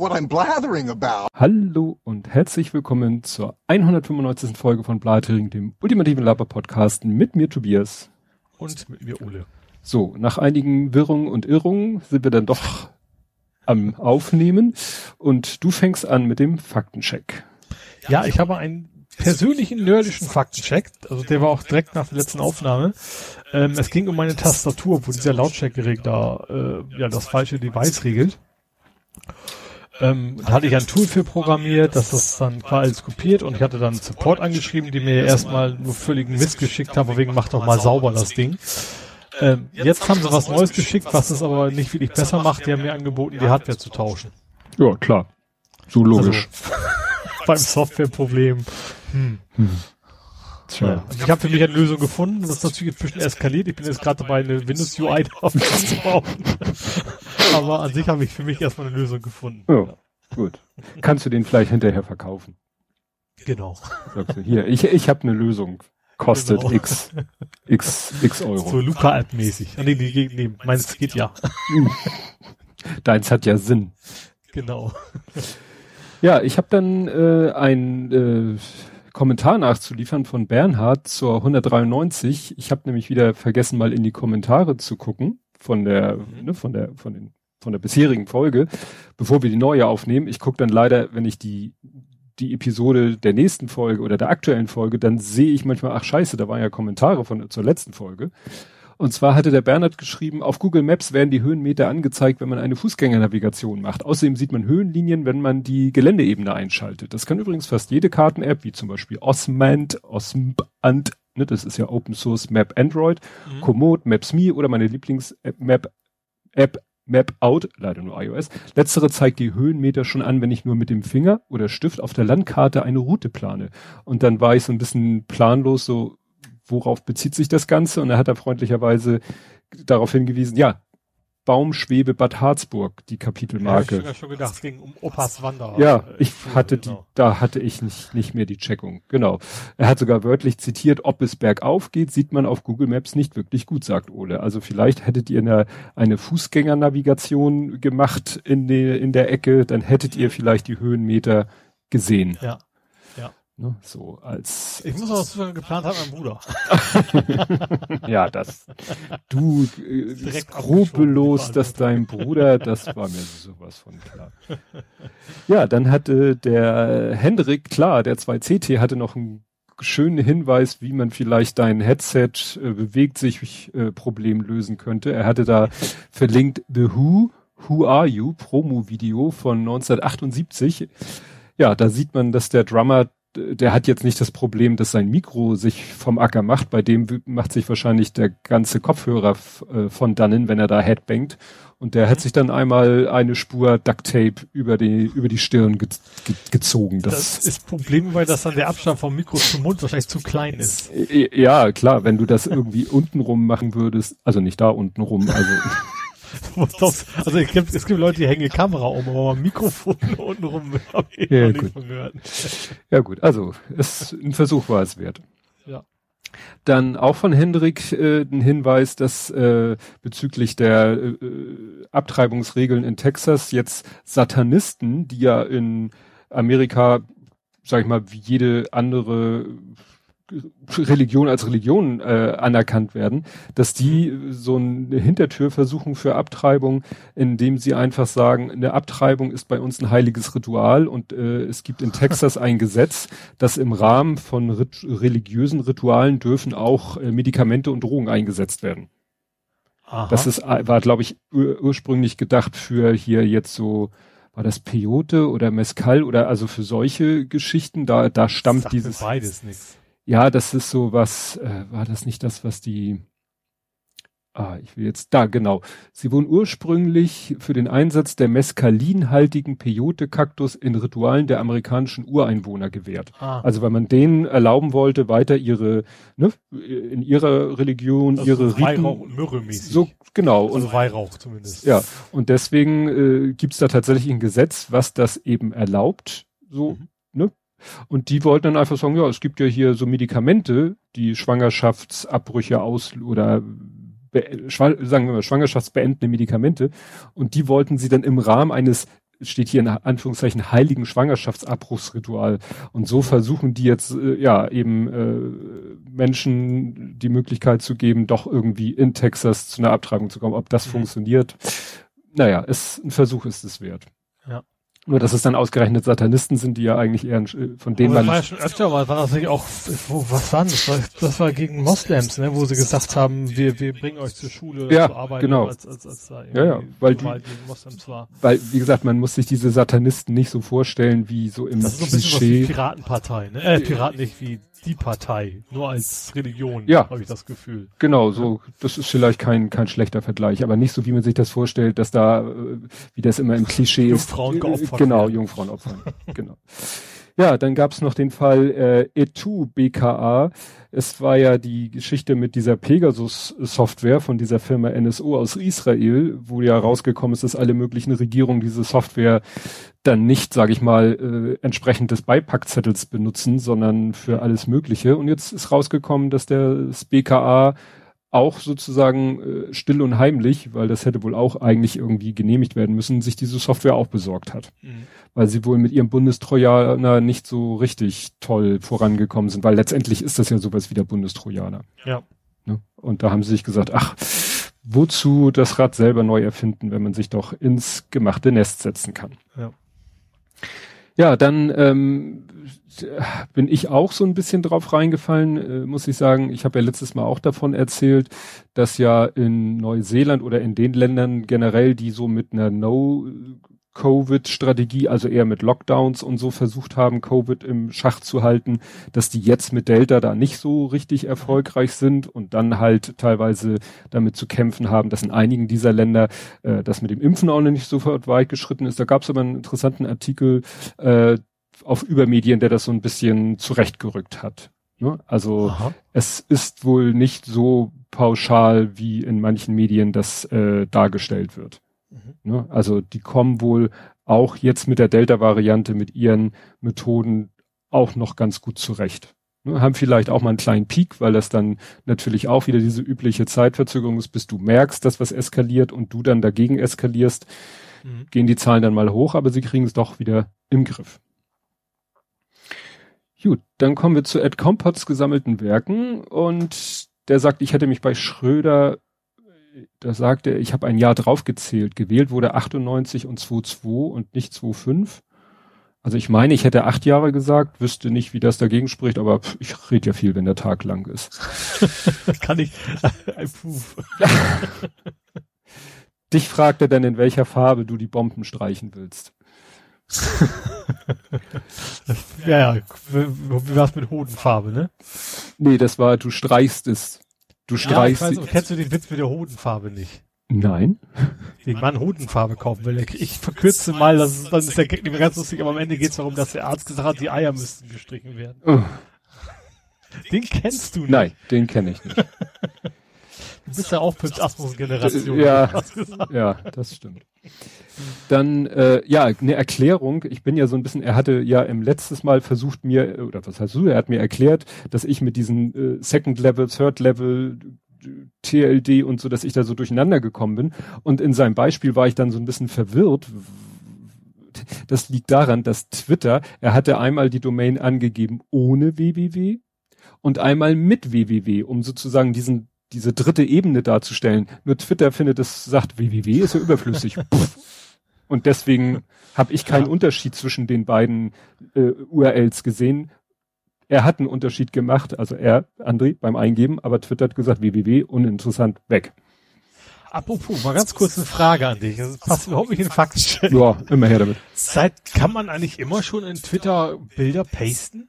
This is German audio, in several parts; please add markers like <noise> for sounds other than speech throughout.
what I'm blathering about. Hallo und herzlich willkommen zur 195. Folge von Blathering, dem ultimativen Laber-Podcast mit mir Tobias. Und mit mir Ole. So, nach einigen Wirrungen und Irrungen sind wir dann doch am Aufnehmen und du fängst an mit dem Faktencheck. Ja, ich habe einen persönlichen nerdischen Faktencheck, also der war auch direkt nach der letzten Aufnahme. Ähm, es ging um meine Tastatur, wo dieser Lautstärkeregler da äh, ja das falsche Device regelt. Ähm, da hatte ich ein Tool für programmiert, dass das dann quasi kopiert und ich hatte dann Support angeschrieben, die mir erstmal nur völligen Mist geschickt haben, wegen macht doch mal sauber das Ding. Ähm, jetzt haben sie was Neues geschickt, was es aber nicht wirklich besser macht. Die haben mir angeboten, die Hardware zu tauschen. Ja, klar. So logisch. Also, <laughs> beim Softwareproblem. Hm. Hm. Tja. Also ich habe für mich eine Lösung gefunden. Das ist natürlich inzwischen eskaliert. Ich bin jetzt gerade dabei, eine Windows UI <laughs> aufzubauen. <laughs> Aber an sich habe ich für mich erstmal eine Lösung gefunden. Ja, ja. gut. Kannst du den vielleicht hinterher verkaufen? Genau. Sagst du, hier, ich, ich habe eine Lösung. Kostet genau. x, x, x Euro. So Luca-App-mäßig. Ah, nee, nee, nee, meins geht ja. <laughs> Deins hat ja Sinn. Genau. Ja, ich habe dann äh, ein äh, Kommentar nachzuliefern von Bernhard zur 193. Ich habe nämlich wieder vergessen, mal in die Kommentare zu gucken von der, mhm. ne, von der, von den, von der bisherigen Folge, bevor wir die neue aufnehmen. Ich gucke dann leider, wenn ich die die Episode der nächsten Folge oder der aktuellen Folge, dann sehe ich manchmal, ach scheiße, da waren ja Kommentare von zur letzten Folge. Und zwar hatte der Bernhard geschrieben, auf Google Maps werden die Höhenmeter angezeigt, wenn man eine Fußgängernavigation macht. Außerdem sieht man Höhenlinien, wenn man die Geländeebene einschaltet. Das kann übrigens fast jede Karten-App, wie zum Beispiel Osmand, Osmand, ne, das ist ja Open Source Map Android, mhm. Komoot, Maps.me oder meine Lieblings-Map App Map Out, leider nur iOS. Letztere zeigt die Höhenmeter schon an, wenn ich nur mit dem Finger oder Stift auf der Landkarte eine Route plane. Und dann war ich so ein bisschen planlos, so worauf bezieht sich das Ganze? Und er hat da freundlicherweise darauf hingewiesen, ja, Baumschwebe Bad Harzburg, die Kapitelmarke. Ja, ich habe schon gedacht, es ging um Opas Wanderer. Ja, ich hatte die, genau. da hatte ich nicht, nicht mehr die Checkung. Genau. Er hat sogar wörtlich zitiert, ob es bergauf geht, sieht man auf Google Maps nicht wirklich gut, sagt Ole. Also vielleicht hättet ihr eine, eine Fußgängernavigation gemacht in, die, in der Ecke, dann hättet ihr vielleicht die Höhenmeter gesehen. Ja. Ne, so als. Ich muss auch was geplant haben, mein Bruder. <laughs> ja, das. Du äh, <laughs> skrupellos, dass dein Bruder, das war mir sowas von klar. Ja, dann hatte der Hendrik, klar, der 2CT hatte noch einen schönen Hinweis, wie man vielleicht dein Headset äh, bewegt sich äh, Problem lösen könnte. Er hatte da verlinkt The Who, Who Are You, Promo-Video von 1978. Ja, da sieht man, dass der Drummer der hat jetzt nicht das Problem, dass sein Mikro sich vom Acker macht. Bei dem macht sich wahrscheinlich der ganze Kopfhörer äh, von dannen, wenn er da headbangt. Und der hat sich dann einmal eine Spur Duct Tape über die, über die Stirn ge ge gezogen. Das, das ist Problem, weil das dann der Abstand vom Mikro zum Mund wahrscheinlich zu klein ist. Ja, klar, wenn du das irgendwie untenrum machen würdest, also nicht da untenrum, also <laughs> <laughs> also es gibt, es gibt Leute, die hängen die Kamera um, aber Mikrofon <laughs> unten rum habe ich ja, gehört. Ja gut, also es, ein Versuch war es wert. Ja. Dann auch von Hendrik äh, ein Hinweis, dass äh, bezüglich der äh, Abtreibungsregeln in Texas jetzt Satanisten, die ja in Amerika, sag ich mal, wie jede andere Religion als Religion äh, anerkannt werden, dass die so eine Hintertür versuchen für Abtreibung, indem sie einfach sagen, eine Abtreibung ist bei uns ein heiliges Ritual und äh, es gibt in Texas ein Gesetz, dass im Rahmen von rit religiösen Ritualen dürfen auch äh, Medikamente und Drogen eingesetzt werden. Aha. Das ist, äh, war, glaube ich, ur ursprünglich gedacht für hier jetzt so war das Peyote oder Mescal oder also für solche Geschichten, da, da stammt dieses. Beides nichts. Ja, das ist so was, äh, war das nicht das, was die, ah, ich will jetzt, da, genau. Sie wurden ursprünglich für den Einsatz der meskalinhaltigen Peyote-Kaktus in Ritualen der amerikanischen Ureinwohner gewährt. Ah. Also weil man denen erlauben wollte, weiter ihre, ne, in ihrer Religion, also ihre Riten. Weihrauch und Myrrhe mäßig. So, genau. Also und, Weihrauch zumindest. Ja, und deswegen äh, gibt's da tatsächlich ein Gesetz, was das eben erlaubt, so, mhm. ne, und die wollten dann einfach sagen, ja, es gibt ja hier so Medikamente, die Schwangerschaftsabbrüche aus oder sagen wir mal schwangerschaftsbeendende Medikamente und die wollten sie dann im Rahmen eines steht hier in Anführungszeichen heiligen Schwangerschaftsabbruchsritual. Und so versuchen die jetzt äh, ja eben äh, Menschen die Möglichkeit zu geben, doch irgendwie in Texas zu einer Abtreibung zu kommen. Ob das mhm. funktioniert, naja, ist, ein Versuch ist es wert. Nur, dass es dann ausgerechnet Satanisten sind, die ja eigentlich eher von denen man. Das war ja schon öfter mal, war das nicht auch, wo, was war das? Das war, das war gegen Moslems, ne, wo sie gesagt haben, wir, wir bringen euch zur Schule, ja, zur Arbeit, genau. als, als, als da ja, ja, weil die, Moslems war. Weil, wie gesagt, man muss sich diese Satanisten nicht so vorstellen, wie so im Das ist so ein bisschen Klischee. was wie Piratenpartei, ne? Äh, Piraten nicht wie die Partei, nur als Religion, ja, habe ich das Gefühl. Genau, so, das ist vielleicht kein, kein schlechter Vergleich, aber nicht so, wie man sich das vorstellt, dass da, äh, wie das immer im Klischee Jungfrauen ist. Jungfrauen Genau, Jungfrauen opfern. <laughs> genau. Ja, dann gab's noch den Fall äh, Etu BKA. Es war ja die Geschichte mit dieser Pegasus-Software von dieser Firma NSO aus Israel, wo ja rausgekommen ist, dass alle möglichen Regierungen diese Software dann nicht, sage ich mal, äh, entsprechend des Beipackzettels benutzen, sondern für alles Mögliche. Und jetzt ist rausgekommen, dass der das BKA auch sozusagen äh, still und heimlich, weil das hätte wohl auch eigentlich irgendwie genehmigt werden müssen, sich diese Software auch besorgt hat. Mhm. Weil sie wohl mit ihrem Bundestrojaner nicht so richtig toll vorangekommen sind, weil letztendlich ist das ja sowas wie der Bundestrojaner. Ja. Ne? Und da haben sie sich gesagt, ach, wozu das Rad selber neu erfinden, wenn man sich doch ins gemachte Nest setzen kann. Ja. Ja, dann ähm, bin ich auch so ein bisschen drauf reingefallen, äh, muss ich sagen. Ich habe ja letztes Mal auch davon erzählt, dass ja in Neuseeland oder in den Ländern generell, die so mit einer No Covid-Strategie, also eher mit Lockdowns und so versucht haben, Covid im Schach zu halten, dass die jetzt mit Delta da nicht so richtig erfolgreich sind und dann halt teilweise damit zu kämpfen haben, dass in einigen dieser Länder äh, das mit dem Impfen auch noch nicht sofort weit geschritten ist. Da gab es aber einen interessanten Artikel äh, auf Übermedien, der das so ein bisschen zurechtgerückt hat. Ne? Also Aha. es ist wohl nicht so pauschal, wie in manchen Medien das äh, dargestellt wird. Mhm. Ne? Also die kommen wohl auch jetzt mit der Delta-Variante, mit ihren Methoden auch noch ganz gut zurecht. Ne? Haben vielleicht auch mal einen kleinen Peak, weil das dann natürlich auch wieder diese übliche Zeitverzögerung ist, bis du merkst, dass was eskaliert und du dann dagegen eskalierst, mhm. gehen die Zahlen dann mal hoch, aber sie kriegen es doch wieder im Griff. Gut, dann kommen wir zu Ed Compots gesammelten Werken und der sagt, ich hätte mich bei Schröder da sagt er, ich habe ein Jahr draufgezählt. Gewählt wurde 98 und 22 und nicht 25. Also ich meine, ich hätte acht Jahre gesagt, wüsste nicht, wie das dagegen spricht, aber ich rede ja viel, wenn der Tag lang ist. <laughs> Kann ich. <laughs> Dich fragt er dann, in welcher Farbe du die Bomben streichen willst. <laughs> ja, ja, wie war's mit Hodenfarbe, ne? Nee, das war, du streichst es. Du streichst. Ja, weiß, kennst du den Witz mit der Hodenfarbe nicht? Nein. Den Mann Hodenfarbe kaufen will. Ich verkürze mal, das ist, dann ist der Gag nicht mehr ganz lustig, aber am Ende geht es darum, dass der Arzt gesagt hat, die Eier müssten gestrichen werden. Oh. Den kennst du nicht. Nein, den kenne ich nicht. <laughs> du bist ja auch Prinz Asmus Generation. Ja, <laughs> ja, das stimmt. Dann, äh, ja, eine Erklärung. Ich bin ja so ein bisschen, er hatte ja im letztes Mal versucht mir, oder was heißt du, er hat mir erklärt, dass ich mit diesen äh, Second Level, Third Level, TLD und so, dass ich da so durcheinander gekommen bin. Und in seinem Beispiel war ich dann so ein bisschen verwirrt. Das liegt daran, dass Twitter, er hatte einmal die Domain angegeben ohne www und einmal mit www, um sozusagen diesen diese dritte Ebene darzustellen. Nur Twitter findet es, sagt www ist ja überflüssig. <laughs> Und deswegen habe ich keinen ja. Unterschied zwischen den beiden äh, URLs gesehen. Er hat einen Unterschied gemacht, also er, André, beim Eingeben, aber Twitter hat gesagt www, uninteressant, weg. Apropos, mal ganz kurz eine Frage an dich. Das passt überhaupt nicht in Fakten. Ja, immer her damit. Seit, kann man eigentlich immer schon in Twitter Bilder pasten?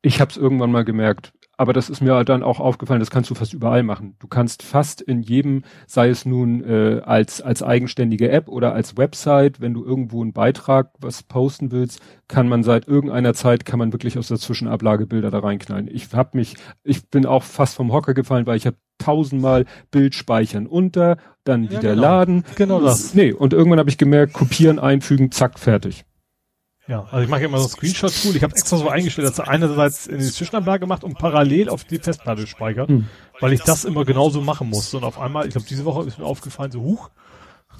Ich habe es irgendwann mal gemerkt aber das ist mir dann auch aufgefallen, das kannst du fast überall machen. Du kannst fast in jedem, sei es nun äh, als als eigenständige App oder als Website, wenn du irgendwo einen Beitrag was posten willst, kann man seit irgendeiner Zeit kann man wirklich aus der Zwischenablage Bilder da reinknallen. Ich habe mich, ich bin auch fast vom Hocker gefallen, weil ich habe tausendmal Bild speichern unter, dann ja, wieder genau. laden. Genau das. Nee, und irgendwann habe ich gemerkt, kopieren, einfügen, zack, fertig. Ja, also ich mache immer so ein Screenshot-Tool. Ich habe extra so eingestellt, dass er einerseits in die Zwischenablage macht und parallel auf die Festplatte speichert, hm. weil ich das immer genauso machen muss. Und auf einmal, ich glaube, diese Woche ist mir aufgefallen, so huch,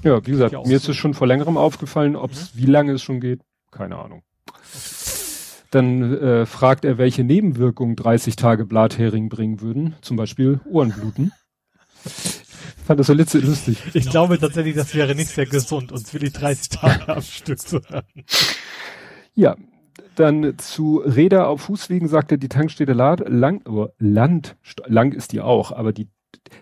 Ja, wie gesagt, mir ist es schon vor längerem aufgefallen, ob es, mhm. wie lange es schon geht, keine Ahnung. Dann äh, fragt er, welche Nebenwirkungen 30 Tage Blathering bringen würden. Zum Beispiel Ohrenbluten. Fand das so lustig. Ich glaube tatsächlich, das wäre nicht sehr gesund, uns für die 30 Tage am Stück zu hören. Ja, dann zu Räder auf Fußwegen sagt er, die Tankstätte Lang, oh, Land, lang ist die auch, aber die,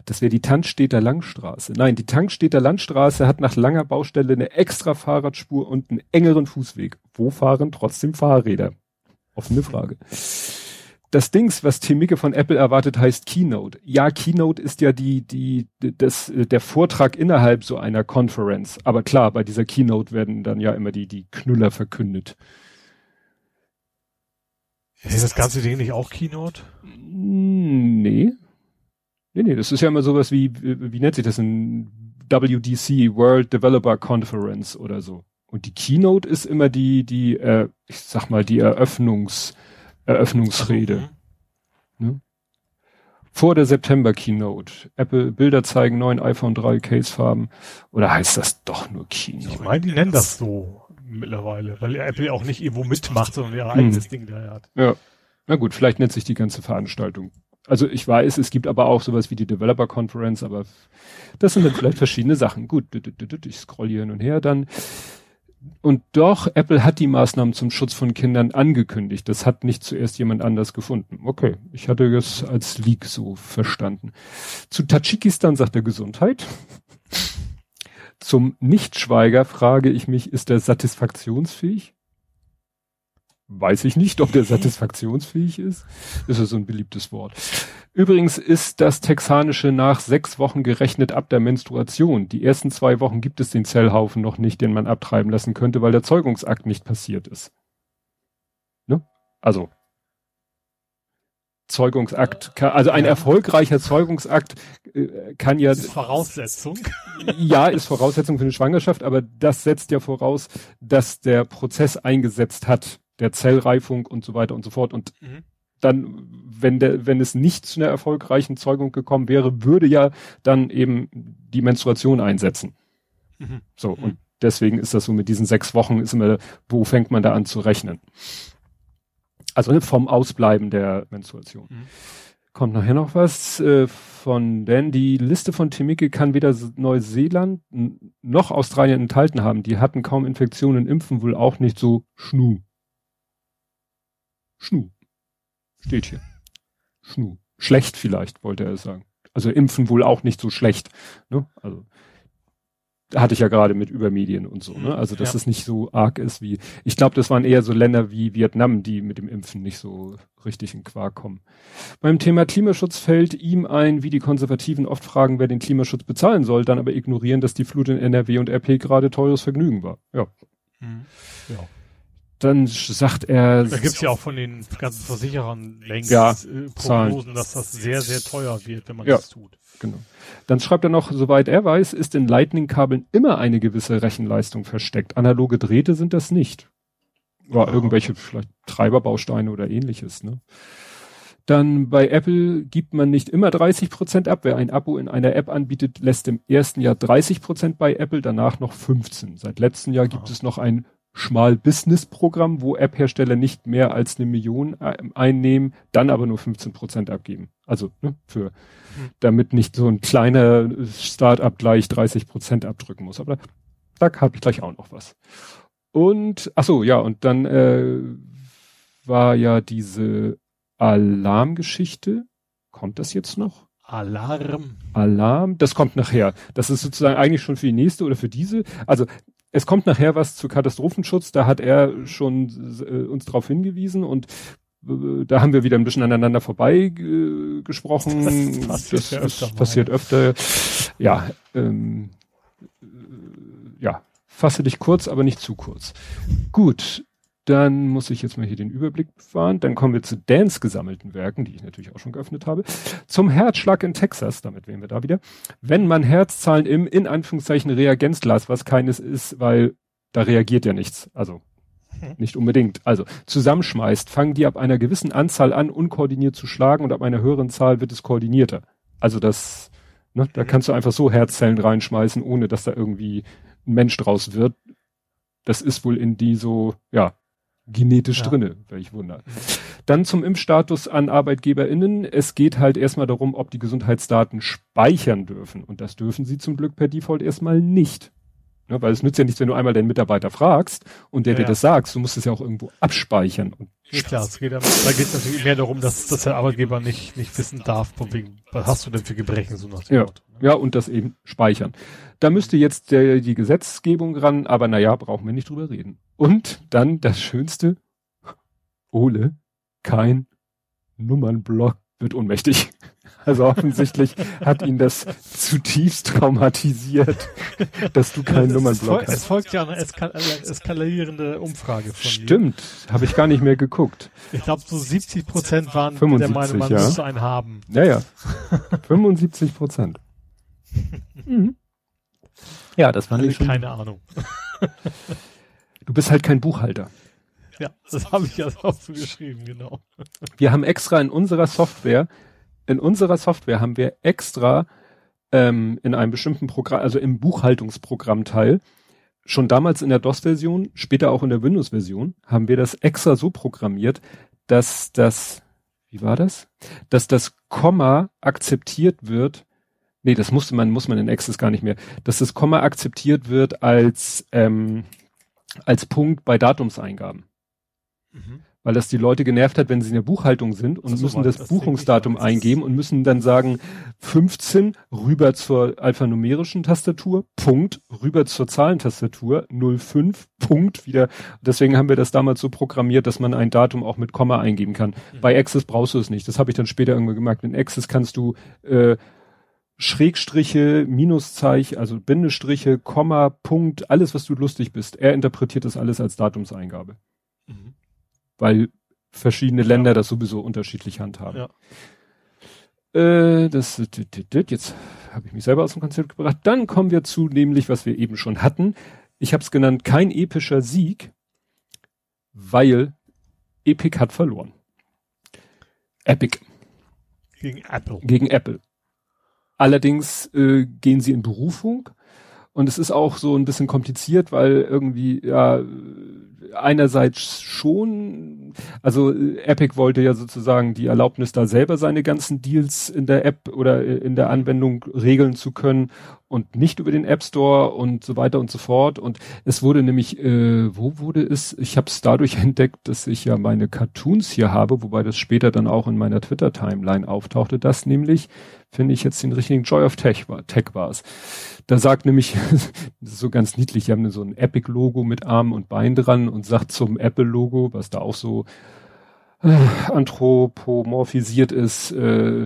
das wäre die Tankstädter Langstraße. Nein, die Tankstädter Landstraße hat nach langer Baustelle eine extra Fahrradspur und einen engeren Fußweg. Wo fahren trotzdem Fahrräder? Offene Frage. Das Dings, was Tim Micke von Apple erwartet, heißt Keynote. Ja, Keynote ist ja die, die, das, der Vortrag innerhalb so einer Conference. Aber klar, bei dieser Keynote werden dann ja immer die, die Knüller verkündet. Ist das ganze Ding nicht auch Keynote? Nee. Nee, nee, das ist ja immer sowas wie, wie, nennt sich das, ein WDC, World Developer Conference oder so. Und die Keynote ist immer die, die, äh, ich sag mal, die Eröffnungs, Eröffnungsrede. Also, ne? Vor der September Keynote. Apple Bilder zeigen neuen iPhone 3 Casefarben. Oder heißt das doch nur Keynote? Ich meine, die nennen das so mittlerweile, weil Apple auch nicht irgendwo mitmacht, sondern ihr eigenes hm. Ding da hat. Ja. Na gut, vielleicht nennt sich die ganze Veranstaltung. Also ich weiß, es gibt aber auch sowas wie die Developer Conference, aber das sind dann vielleicht verschiedene Sachen. Gut, ich scroll hier hin und her dann. Und doch, Apple hat die Maßnahmen zum Schutz von Kindern angekündigt. Das hat nicht zuerst jemand anders gefunden. Okay, ich hatte das als Leak so verstanden. Zu Tadschikistan sagt er Gesundheit. Zum Nichtschweiger frage ich mich, ist er satisfaktionsfähig? Weiß ich nicht, ob der <laughs> satisfaktionsfähig ist. Das ist so ein beliebtes Wort. Übrigens ist das Texanische nach sechs Wochen gerechnet ab der Menstruation. Die ersten zwei Wochen gibt es den Zellhaufen noch nicht, den man abtreiben lassen könnte, weil der Zeugungsakt nicht passiert ist. Ne? Also Zeugungsakt, kann, also ein erfolgreicher Zeugungsakt äh, kann ja. Ist Voraussetzung. <laughs> Ja, ist Voraussetzung für eine Schwangerschaft, aber das setzt ja voraus, dass der Prozess eingesetzt hat, der Zellreifung und so weiter und so fort. Und mhm. dann, wenn der, wenn es nicht zu einer erfolgreichen Zeugung gekommen wäre, würde ja dann eben die Menstruation einsetzen. Mhm. So, mhm. und deswegen ist das so mit diesen sechs Wochen, ist immer, wo fängt man da an zu rechnen? Also ne, vom Ausbleiben der Menstruation. Mhm. Kommt nachher noch was äh, von Dan. Die Liste von Timike kann weder Neuseeland noch Australien enthalten haben. Die hatten kaum Infektionen, impfen wohl auch nicht so Schnu. Schnu. Steht hier. Schnu. Schlecht vielleicht, wollte er sagen. Also impfen wohl auch nicht so schlecht. Ne? Also hatte ich ja gerade mit Übermedien und so, ne? Also dass ja. es nicht so arg ist wie. Ich glaube, das waren eher so Länder wie Vietnam, die mit dem Impfen nicht so richtig in Quark kommen. Beim Thema Klimaschutz fällt ihm ein, wie die Konservativen oft fragen, wer den Klimaschutz bezahlen soll, dann aber ignorieren, dass die Flut in NRW und RP gerade teures Vergnügen war. Ja. Mhm. ja. Dann sagt er. Da gibt's ja auch von den ganzen Versicherern längst ja, äh, Prognosen, dass das sehr, sehr teuer wird, wenn man ja. das tut. Genau. Dann schreibt er noch, soweit er weiß, ist in Lightning-Kabeln immer eine gewisse Rechenleistung versteckt. Analoge Drähte sind das nicht. War ja. irgendwelche vielleicht Treiberbausteine oder ähnliches, ne? Dann bei Apple gibt man nicht immer 30 Prozent ab. Wer ein Abo in einer App anbietet, lässt im ersten Jahr 30 Prozent bei Apple, danach noch 15. Seit letztem Jahr gibt Aha. es noch ein Schmal-Business-Programm, wo App-Hersteller nicht mehr als eine Million äh, einnehmen, dann aber nur 15 Prozent abgeben. Also ne, für, mhm. damit nicht so ein kleiner Start-up gleich 30 Prozent abdrücken muss. Aber da, da habe ich gleich auch noch was. Und, ach so, ja, und dann äh, war ja diese Alarmgeschichte. Kommt das jetzt noch? Alarm. Alarm, das kommt nachher. Das ist sozusagen eigentlich schon für die nächste oder für diese. Also es kommt nachher was zu Katastrophenschutz, da hat er schon äh, uns darauf hingewiesen und äh, da haben wir wieder ein bisschen aneinander vorbei äh, gesprochen. Das passiert, das, ja öfter, passiert öfter. Ja, ähm, äh, ja, fasse dich kurz, aber nicht zu kurz. Gut, dann muss ich jetzt mal hier den Überblick fahren. Dann kommen wir zu Dans gesammelten Werken, die ich natürlich auch schon geöffnet habe. Zum Herzschlag in Texas, damit wären wir da wieder. Wenn man Herzzahlen im, in Anführungszeichen, Reagenzglas, was keines ist, weil da reagiert ja nichts. Also hm. nicht unbedingt. Also zusammenschmeißt, fangen die ab einer gewissen Anzahl an, unkoordiniert zu schlagen und ab einer höheren Zahl wird es koordinierter. Also das Ne? Da mhm. kannst du einfach so Herzzellen reinschmeißen, ohne dass da irgendwie ein Mensch draus wird. Das ist wohl in die so, ja, genetisch ja. drinne, welch Wunder. Mhm. Dann zum Impfstatus an ArbeitgeberInnen. Es geht halt erstmal darum, ob die Gesundheitsdaten speichern dürfen. Und das dürfen sie zum Glück per Default erstmal nicht. Ne, weil es nützt ja nichts, wenn du einmal deinen Mitarbeiter fragst und der ja, dir ja. das sagt. Du musst es ja auch irgendwo abspeichern. Und ja, klar, es geht, da geht es natürlich mehr darum, dass, dass der Arbeitgeber nicht, nicht wissen darf, von wegen, was hast du denn für Gebrechen, so nach dem ja. Motto. Ne? Ja, und das eben speichern. Da müsste jetzt der, die Gesetzgebung ran, aber naja, brauchen wir nicht drüber reden. Und dann das Schönste, Ole, kein Nummernblock wird ohnmächtig. Also offensichtlich hat ihn das zutiefst traumatisiert, dass du keinen Nummernblock hast. Es folgt ja eine eskal eskalierende Umfrage von Stimmt, habe ich gar nicht mehr geguckt. Ich glaube, so 70 Prozent waren 75, der Meinung, man ja. müsste einen haben. Ja, ja. 75 Prozent. <laughs> mhm. Ja, das war nicht. Keine Ahnung. du bist halt kein Buchhalter. Ja, das habe ich ja auch so geschrieben, genau. Wir haben extra in unserer Software, in unserer Software haben wir extra ähm, in einem bestimmten Programm, also im Buchhaltungsprogrammteil, schon damals in der DOS-Version, später auch in der Windows-Version, haben wir das extra so programmiert, dass das, wie war das? Dass das Komma akzeptiert wird. Nee, das musste man, muss man in Access gar nicht mehr. Dass das Komma akzeptiert wird als, ähm, als Punkt bei Datumseingaben. Mhm. Weil das die Leute genervt hat, wenn sie in der Buchhaltung sind und so, müssen das, das Buchungsdatum eingeben und müssen dann sagen 15 rüber zur alphanumerischen Tastatur, Punkt, rüber zur Zahlentastatur, 05, Punkt, wieder. Deswegen haben wir das damals so programmiert, dass man ein Datum auch mit Komma eingeben kann. Mhm. Bei Access brauchst du es nicht. Das habe ich dann später irgendwann gemerkt. In Access kannst du äh, Schrägstriche, Minuszeichen, also Bindestriche, Komma, Punkt, alles, was du lustig bist. Er interpretiert das alles als Datumseingabe. Mhm weil verschiedene ja. Länder das sowieso unterschiedlich handhaben. Ja. Äh, das, jetzt habe ich mich selber aus dem Konzept gebracht. Dann kommen wir zu nämlich, was wir eben schon hatten. Ich habe es genannt, kein epischer Sieg, weil Epic hat verloren. Epic. Gegen Apple. Gegen Apple. Allerdings äh, gehen sie in Berufung. Und es ist auch so ein bisschen kompliziert, weil irgendwie, ja, einerseits schon, also äh, Epic wollte ja sozusagen die Erlaubnis, da selber seine ganzen Deals in der App oder äh, in der Anwendung regeln zu können und nicht über den App Store und so weiter und so fort. Und es wurde nämlich, äh, wo wurde es? Ich habe es dadurch <laughs> entdeckt, dass ich ja meine Cartoons hier habe, wobei das später dann auch in meiner Twitter-Timeline auftauchte, dass nämlich, finde ich jetzt den richtigen Joy of Tech war, Tech war es. Da sagt nämlich, <laughs> das ist so ganz niedlich, die haben so ein Epic-Logo mit Arm und Bein dran und sagt zum Apple-Logo, was da auch so äh, anthropomorphisiert ist, äh,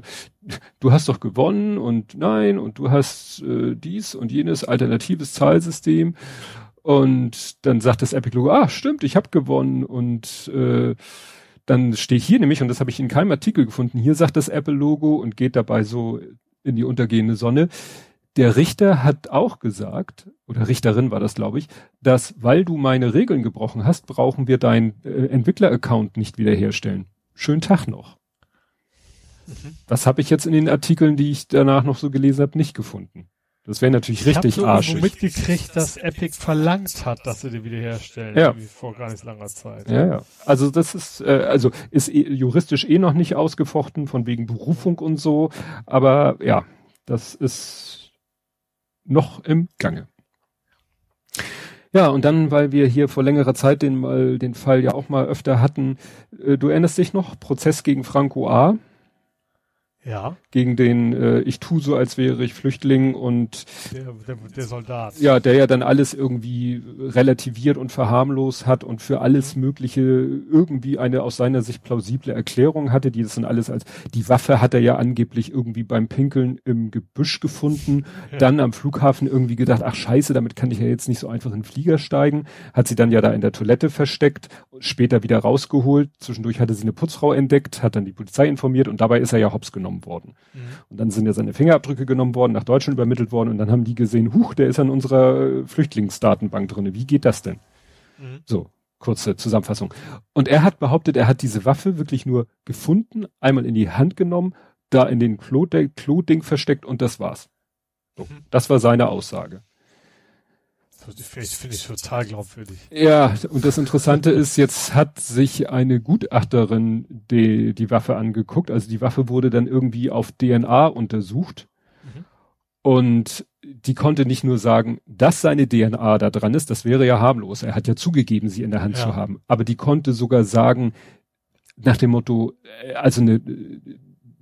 du hast doch gewonnen und nein und du hast äh, dies und jenes alternatives Zahlsystem und dann sagt das Epic Logo, ah stimmt, ich habe gewonnen und äh, dann steht hier nämlich, und das habe ich in keinem Artikel gefunden, hier sagt das Apple Logo und geht dabei so in die untergehende Sonne. Der Richter hat auch gesagt, oder Richterin war das, glaube ich, dass weil du meine Regeln gebrochen hast, brauchen wir deinen äh, Entwickler-Account nicht wiederherstellen. Schönen Tag noch. Mhm. Das habe ich jetzt in den Artikeln, die ich danach noch so gelesen habe, nicht gefunden. Das wäre natürlich ich richtig arschig. Ich habe mitgekriegt, dass Epic verlangt hat, dass sie die wiederherstellen. Ja. Vor gar nicht langer Zeit. Ja, ja. Also das ist, äh, also ist eh, juristisch eh noch nicht ausgefochten, von wegen Berufung und so. Aber ja, das ist noch im Gange. Ja, und dann, weil wir hier vor längerer Zeit den mal, den Fall ja auch mal öfter hatten, äh, du erinnerst dich noch, Prozess gegen Franco A. Ja. Gegen den, äh, ich tu so, als wäre ich Flüchtling und der, der, der Soldat. Ja, der ja dann alles irgendwie relativiert und verharmlos hat und für alles mhm. Mögliche irgendwie eine aus seiner Sicht plausible Erklärung hatte, die das dann alles als, die Waffe hat er ja angeblich irgendwie beim Pinkeln im Gebüsch gefunden, ja. dann am Flughafen irgendwie gedacht, ach scheiße, damit kann ich ja jetzt nicht so einfach in den Flieger steigen, hat sie dann ja da in der Toilette versteckt, später wieder rausgeholt, zwischendurch hatte sie eine Putzfrau entdeckt, hat dann die Polizei informiert und dabei ist er ja hops genommen genommen worden. Mhm. Und dann sind ja seine Fingerabdrücke genommen worden, nach Deutschland übermittelt worden und dann haben die gesehen, huch, der ist an unserer äh, Flüchtlingsdatenbank drinne. Wie geht das denn? Mhm. So, kurze Zusammenfassung. Und er hat behauptet, er hat diese Waffe wirklich nur gefunden, einmal in die Hand genommen, da in den Klo-Ding versteckt und das war's. So, mhm. Das war seine Aussage. Finde ich, total glaubwürdig. Ja, und das Interessante ist, jetzt hat sich eine Gutachterin die, die Waffe angeguckt. Also die Waffe wurde dann irgendwie auf DNA untersucht. Mhm. Und die konnte nicht nur sagen, dass seine DNA da dran ist, das wäre ja harmlos. Er hat ja zugegeben, sie in der Hand ja. zu haben. Aber die konnte sogar sagen, nach dem Motto, äh, also eine,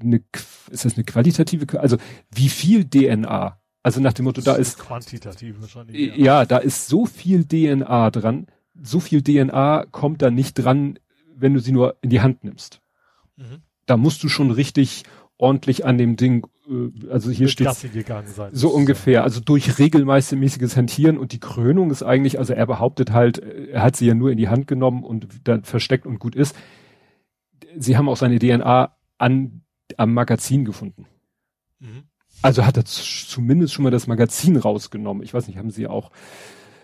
eine ist das eine qualitative, also wie viel DNA also nach dem Motto, da ist quantitativ wahrscheinlich. Ja. ja, da ist so viel DNA dran. So viel DNA kommt da nicht dran, wenn du sie nur in die Hand nimmst. Mhm. Da musst du schon richtig ordentlich an dem Ding, äh, also hier steht so ungefähr, also durch regelmäßiges Hantieren und die Krönung ist eigentlich, also er behauptet halt, er hat sie ja nur in die Hand genommen und dann versteckt und gut ist. Sie haben auch seine DNA an am Magazin gefunden. Mhm. Also hat er zumindest schon mal das Magazin rausgenommen. Ich weiß nicht, haben sie auch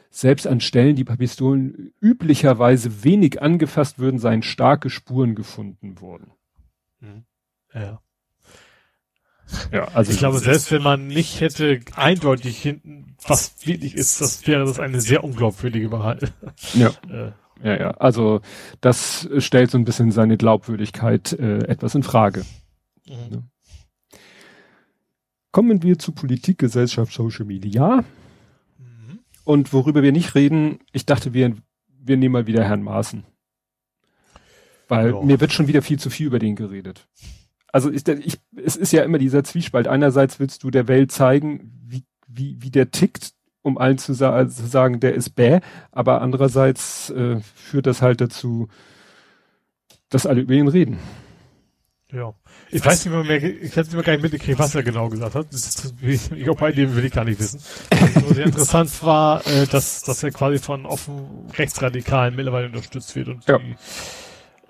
selbst an Stellen, die bei Pistolen üblicherweise wenig angefasst würden, seien starke Spuren gefunden worden. Hm. Ja. Ja, also ich glaube, selbst wenn man nicht hätte eindeutig hinten, was wirklich ist, das wäre das eine sehr unglaubwürdige Wahrheit. Ja. <laughs> äh. Ja, ja. Also das stellt so ein bisschen seine Glaubwürdigkeit äh, etwas in Frage. Mhm. Kommen wir zu Politik, Gesellschaft, Social Media. Mhm. Und worüber wir nicht reden, ich dachte, wir, wir nehmen mal wieder Herrn Maaßen. Weil ja. mir wird schon wieder viel zu viel über den geredet. Also der, ich, es ist ja immer dieser Zwiespalt. Einerseits willst du der Welt zeigen, wie, wie, wie der tickt, um allen zu, sa zu sagen, der ist bäh, aber andererseits äh, führt das halt dazu, dass alle über ihn reden. Ja. Ich weiß nicht mehr, ich hätte mir gar nicht mitgekriegt, was er genau gesagt hat. Das, ich, ich auch bei dem will ich gar nicht wissen. Also sehr interessant war, äh, dass, dass er quasi von offen Rechtsradikalen mittlerweile unterstützt wird und ja. die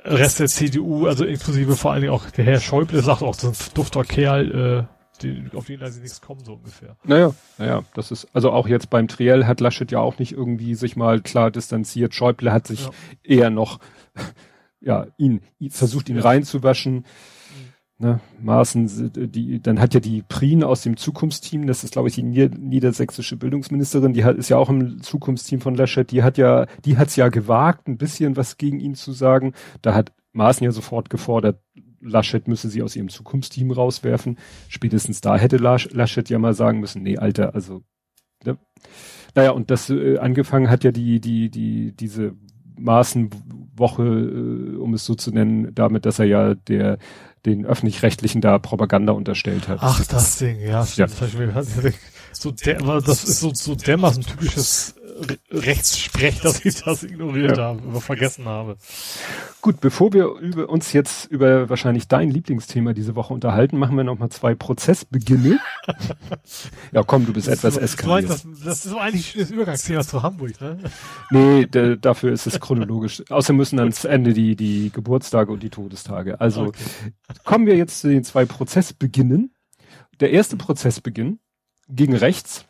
Rest der CDU, also inklusive vor allen Dingen auch der Herr Schäuble, sagt auch, so ein dufter Kerl, äh, die, auf den also nichts kommen, so ungefähr. Naja, naja, das ist, also auch jetzt beim Triell hat Laschet ja auch nicht irgendwie sich mal klar distanziert. Schäuble hat sich ja. eher noch, ja, ihn, versucht ihn ja. reinzuwaschen ne, Maßen, die, dann hat ja die Prien aus dem Zukunftsteam, das ist glaube ich die niedersächsische Bildungsministerin, die hat, ist ja auch im Zukunftsteam von Laschet, die hat ja, die hat's ja gewagt, ein bisschen was gegen ihn zu sagen. Da hat Maaßen ja sofort gefordert, Laschet müsse sie aus ihrem Zukunftsteam rauswerfen. Spätestens da hätte Laschet ja mal sagen müssen, nee, Alter, also, ne? Naja, und das äh, angefangen hat ja die, die, die, diese Maßenwoche, äh, um es so zu nennen, damit, dass er ja der den öffentlich-rechtlichen da Propaganda unterstellt hat. Ach, das Ding, ja, stimmt. Ja. So der, das ist so, so dermaßen typisches Rechtssprech, dass ich das ignoriert ja. habe, oder vergessen habe. Gut, bevor wir über uns jetzt über wahrscheinlich dein Lieblingsthema diese Woche unterhalten, machen wir noch mal zwei Prozessbeginne. <laughs> ja, komm, du bist das etwas eskaliert. Das, das ist so eigentlich das Übergangsthema zu Hamburg, ne? Nee, de, dafür ist es chronologisch. <laughs> Außerdem müssen ans Ende die, die Geburtstage und die Todestage. Also okay. kommen wir jetzt zu den zwei Prozessbeginnen. Der erste Prozessbeginn gegen rechts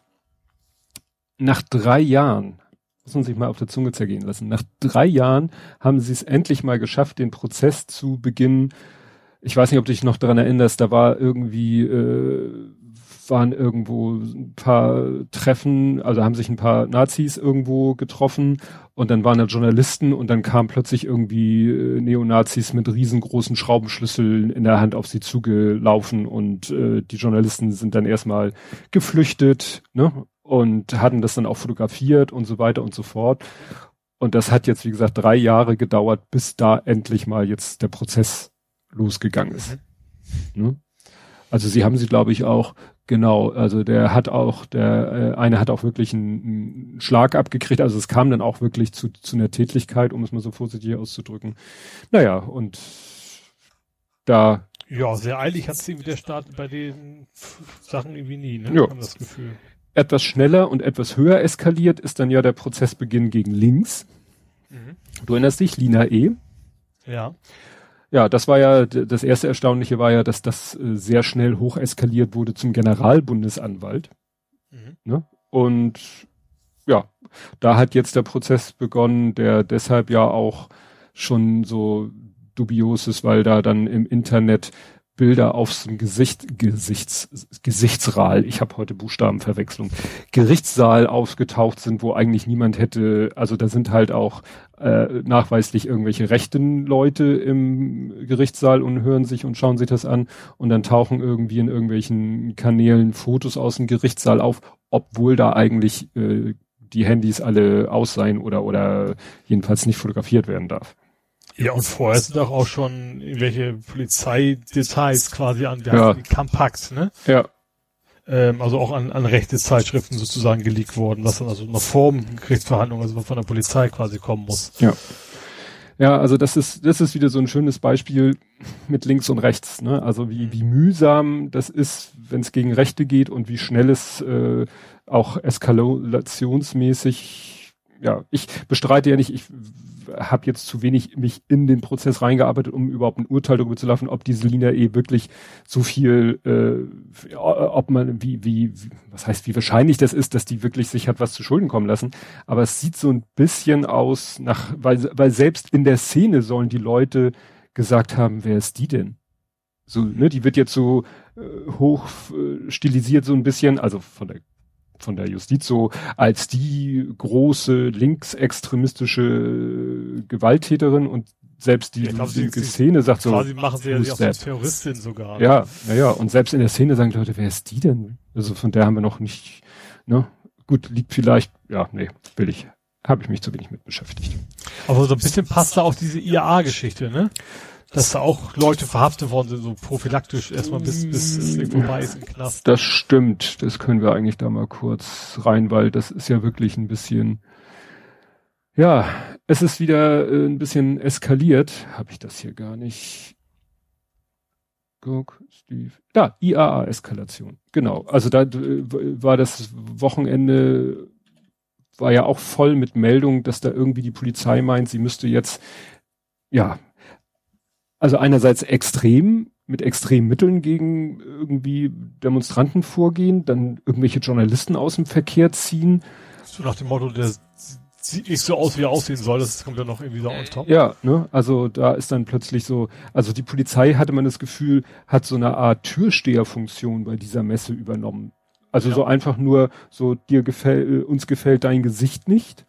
nach drei Jahren, muss man sich mal auf der Zunge zergehen lassen, nach drei Jahren haben sie es endlich mal geschafft, den Prozess zu beginnen. Ich weiß nicht, ob du dich noch daran erinnerst, da war irgendwie, äh, waren irgendwo ein paar Treffen, also haben sich ein paar Nazis irgendwo getroffen und dann waren da Journalisten und dann kamen plötzlich irgendwie äh, Neonazis mit riesengroßen Schraubenschlüsseln in der Hand auf sie zugelaufen und äh, die Journalisten sind dann erstmal geflüchtet, ne? Und hatten das dann auch fotografiert und so weiter und so fort. Und das hat jetzt, wie gesagt, drei Jahre gedauert, bis da endlich mal jetzt der Prozess losgegangen ist. Mhm. Ne? Also sie haben sie, glaube ich, auch, genau, also der hat auch, der äh, eine hat auch wirklich einen, einen Schlag abgekriegt, also es kam dann auch wirklich zu, zu einer Tätlichkeit, um es mal so vorsichtig auszudrücken. Naja, und da ja, sehr eilig hat sie der Staat bei den Sachen irgendwie nie, ne? Ja. Haben das Gefühl etwas schneller und etwas höher eskaliert ist dann ja der Prozessbeginn gegen links. Mhm. Du erinnerst dich, Lina E. Ja. Ja, das war ja, das erste Erstaunliche war ja, dass das äh, sehr schnell hoch eskaliert wurde zum Generalbundesanwalt. Mhm. Ne? Und ja, da hat jetzt der Prozess begonnen, der deshalb ja auch schon so dubios ist, weil da dann im Internet Bilder auf so einem Gesicht, Gesichts, Gesichtsrahl, ich habe heute Buchstabenverwechslung, Gerichtssaal aufgetaucht sind, wo eigentlich niemand hätte, also da sind halt auch äh, nachweislich irgendwelche rechten Leute im Gerichtssaal und hören sich und schauen sich das an und dann tauchen irgendwie in irgendwelchen Kanälen Fotos aus dem Gerichtssaal auf, obwohl da eigentlich äh, die Handys alle aus sein oder oder jedenfalls nicht fotografiert werden darf. Ja, und vorher sind doch auch schon irgendwelche Polizeidetails quasi an der ja. Kampakt, ne? Ja. Ähm, also auch an, an rechte Zeitschriften sozusagen geleakt worden, was dann also noch vor Gerichtsverhandlung, also von der Polizei quasi kommen muss. Ja. Ja, also das ist, das ist wieder so ein schönes Beispiel mit links und rechts, ne? Also wie, wie mühsam das ist, wenn es gegen Rechte geht und wie schnell es äh, auch eskalationsmäßig, ja, ich bestreite ja nicht, ich habe jetzt zu wenig mich in den Prozess reingearbeitet, um überhaupt ein Urteil darüber zu laufen, ob diese Lina eh wirklich so viel, äh, ob man, wie, wie, was heißt, wie wahrscheinlich das ist, dass die wirklich sich hat was zu Schulden kommen lassen. Aber es sieht so ein bisschen aus nach, weil, weil selbst in der Szene sollen die Leute gesagt haben, wer ist die denn? So, ne, die wird jetzt so äh, hoch äh, stilisiert so ein bisschen, also von der von der Justiz so als die große linksextremistische Gewalttäterin und selbst die, glaub, die, die Szene sagt so. Quasi machen sie ja sie auch als Terroristin sogar. Ja, naja, und selbst in der Szene sagen Leute, wer ist die denn? Also von der haben wir noch nicht, ne? Gut, liegt vielleicht, ja, nee, will ich, habe ich mich zu wenig mit beschäftigt. Aber so ein bisschen passt da auch diese IAA-Geschichte, ne? Dass da auch Leute verhaftet worden sind, so prophylaktisch erstmal bis, bis es Ding vorbei ist im Knast. Das stimmt. Das können wir eigentlich da mal kurz rein, weil das ist ja wirklich ein bisschen, ja, es ist wieder äh, ein bisschen eskaliert. Habe ich das hier gar nicht. Guck, Steve. Da, IAA-Eskalation. Genau. Also da war das Wochenende war ja auch voll mit Meldungen, dass da irgendwie die Polizei meint, sie müsste jetzt ja also einerseits extrem mit extremen Mitteln gegen irgendwie Demonstranten vorgehen, dann irgendwelche Journalisten aus dem Verkehr ziehen. So nach dem Motto, der sieht nicht so aus, wie er aussehen soll, das kommt ja noch irgendwie so on top. Ja, ne, also da ist dann plötzlich so, also die Polizei hatte man das Gefühl, hat so eine Art Türsteherfunktion bei dieser Messe übernommen. Also ja. so einfach nur so, dir gefällt, uns gefällt dein Gesicht nicht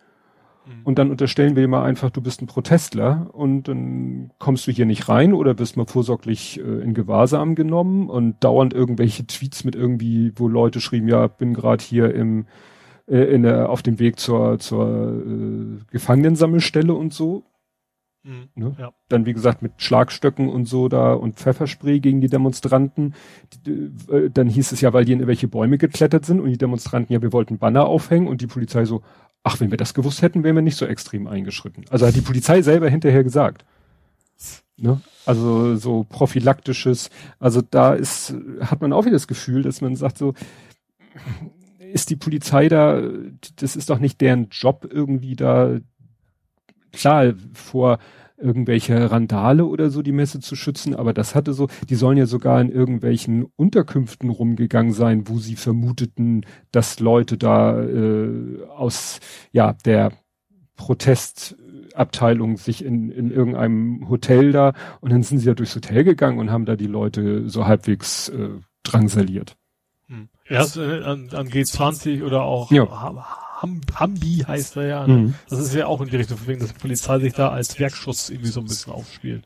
Mhm. Und dann unterstellen wir mal einfach, du bist ein Protestler und dann kommst du hier nicht rein oder bist mal vorsorglich äh, in Gewahrsam genommen und dauernd irgendwelche Tweets mit irgendwie, wo Leute schrieben, ja, bin gerade hier im äh, in der, auf dem Weg zur, zur äh, Gefangenensammelstelle und so. Mhm, ne? ja. Dann, wie gesagt, mit Schlagstöcken und so da und Pfefferspray gegen die Demonstranten. Die, äh, dann hieß es ja, weil die in irgendwelche Bäume geklettert sind und die Demonstranten, ja, wir wollten Banner aufhängen und die Polizei so, ach, wenn wir das gewusst hätten, wären wir nicht so extrem eingeschritten. Also hat die Polizei selber hinterher gesagt. Ne? Also so prophylaktisches, also da ist, hat man auch wieder das Gefühl, dass man sagt so, ist die Polizei da, das ist doch nicht deren Job irgendwie da, klar, vor irgendwelche Randale oder so die Messe zu schützen, aber das hatte so, die sollen ja sogar in irgendwelchen Unterkünften rumgegangen sein, wo sie vermuteten, dass Leute da äh, aus ja der Protestabteilung sich in, in irgendeinem Hotel da und dann sind sie ja durchs Hotel gegangen und haben da die Leute so halbwegs äh, drangsaliert. Hm. Erst äh, an, an G20 oder auch ja. Ham, Hambi heißt er ja. Ne? Mhm. Das ist ja auch in die Richtung, wegen dass die Polizei sich da als Werkschutz irgendwie so ein bisschen aufspielt.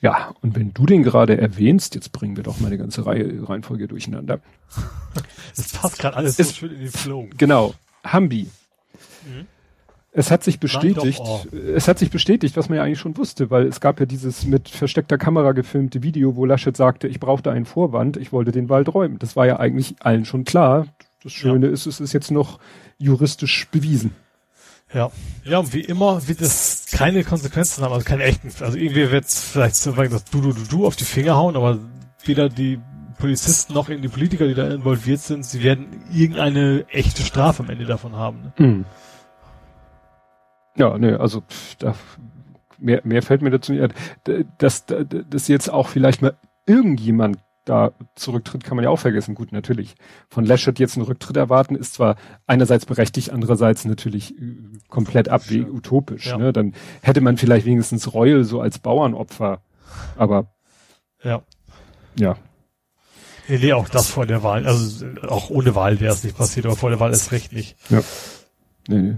Ja, und wenn du den gerade erwähnst, jetzt bringen wir doch mal eine ganze Reihe Reihenfolge durcheinander. <laughs> Das passt gerade alles so schön in den Flow. Genau. Hambi. Mhm. Es hat sich bestätigt, doch, oh. es hat sich bestätigt, was man ja eigentlich schon wusste, weil es gab ja dieses mit versteckter Kamera gefilmte Video, wo Laschet sagte, ich brauchte einen Vorwand, ich wollte den Wald räumen. Das war ja eigentlich allen schon klar. Das Schöne ja. ist, es ist jetzt noch juristisch bewiesen. Ja. Ja, und wie immer wird es keine Konsequenzen haben, also keine echten. Also irgendwie wird es vielleicht so dass du, du, du, du auf die Finger hauen, aber weder die Polizisten noch in die Politiker, die da involviert sind, sie werden irgendeine echte Strafe am Ende davon haben. Ne? Mhm. Ja, ne, also da, mehr, mehr fällt mir dazu nicht. Dass, dass, dass jetzt auch vielleicht mal irgendjemand da zurücktritt, kann man ja auch vergessen. Gut, natürlich. Von Laschet jetzt einen Rücktritt erwarten, ist zwar einerseits berechtigt, andererseits natürlich äh, komplett abwegig, utopisch. Ja. Ne? Dann hätte man vielleicht wenigstens Reul so als Bauernopfer. Aber ja. Ja. Nee, auch das vor der Wahl. Also auch ohne Wahl wäre es nicht passiert, aber vor der Wahl ist recht nicht. Ja. Nee, nee.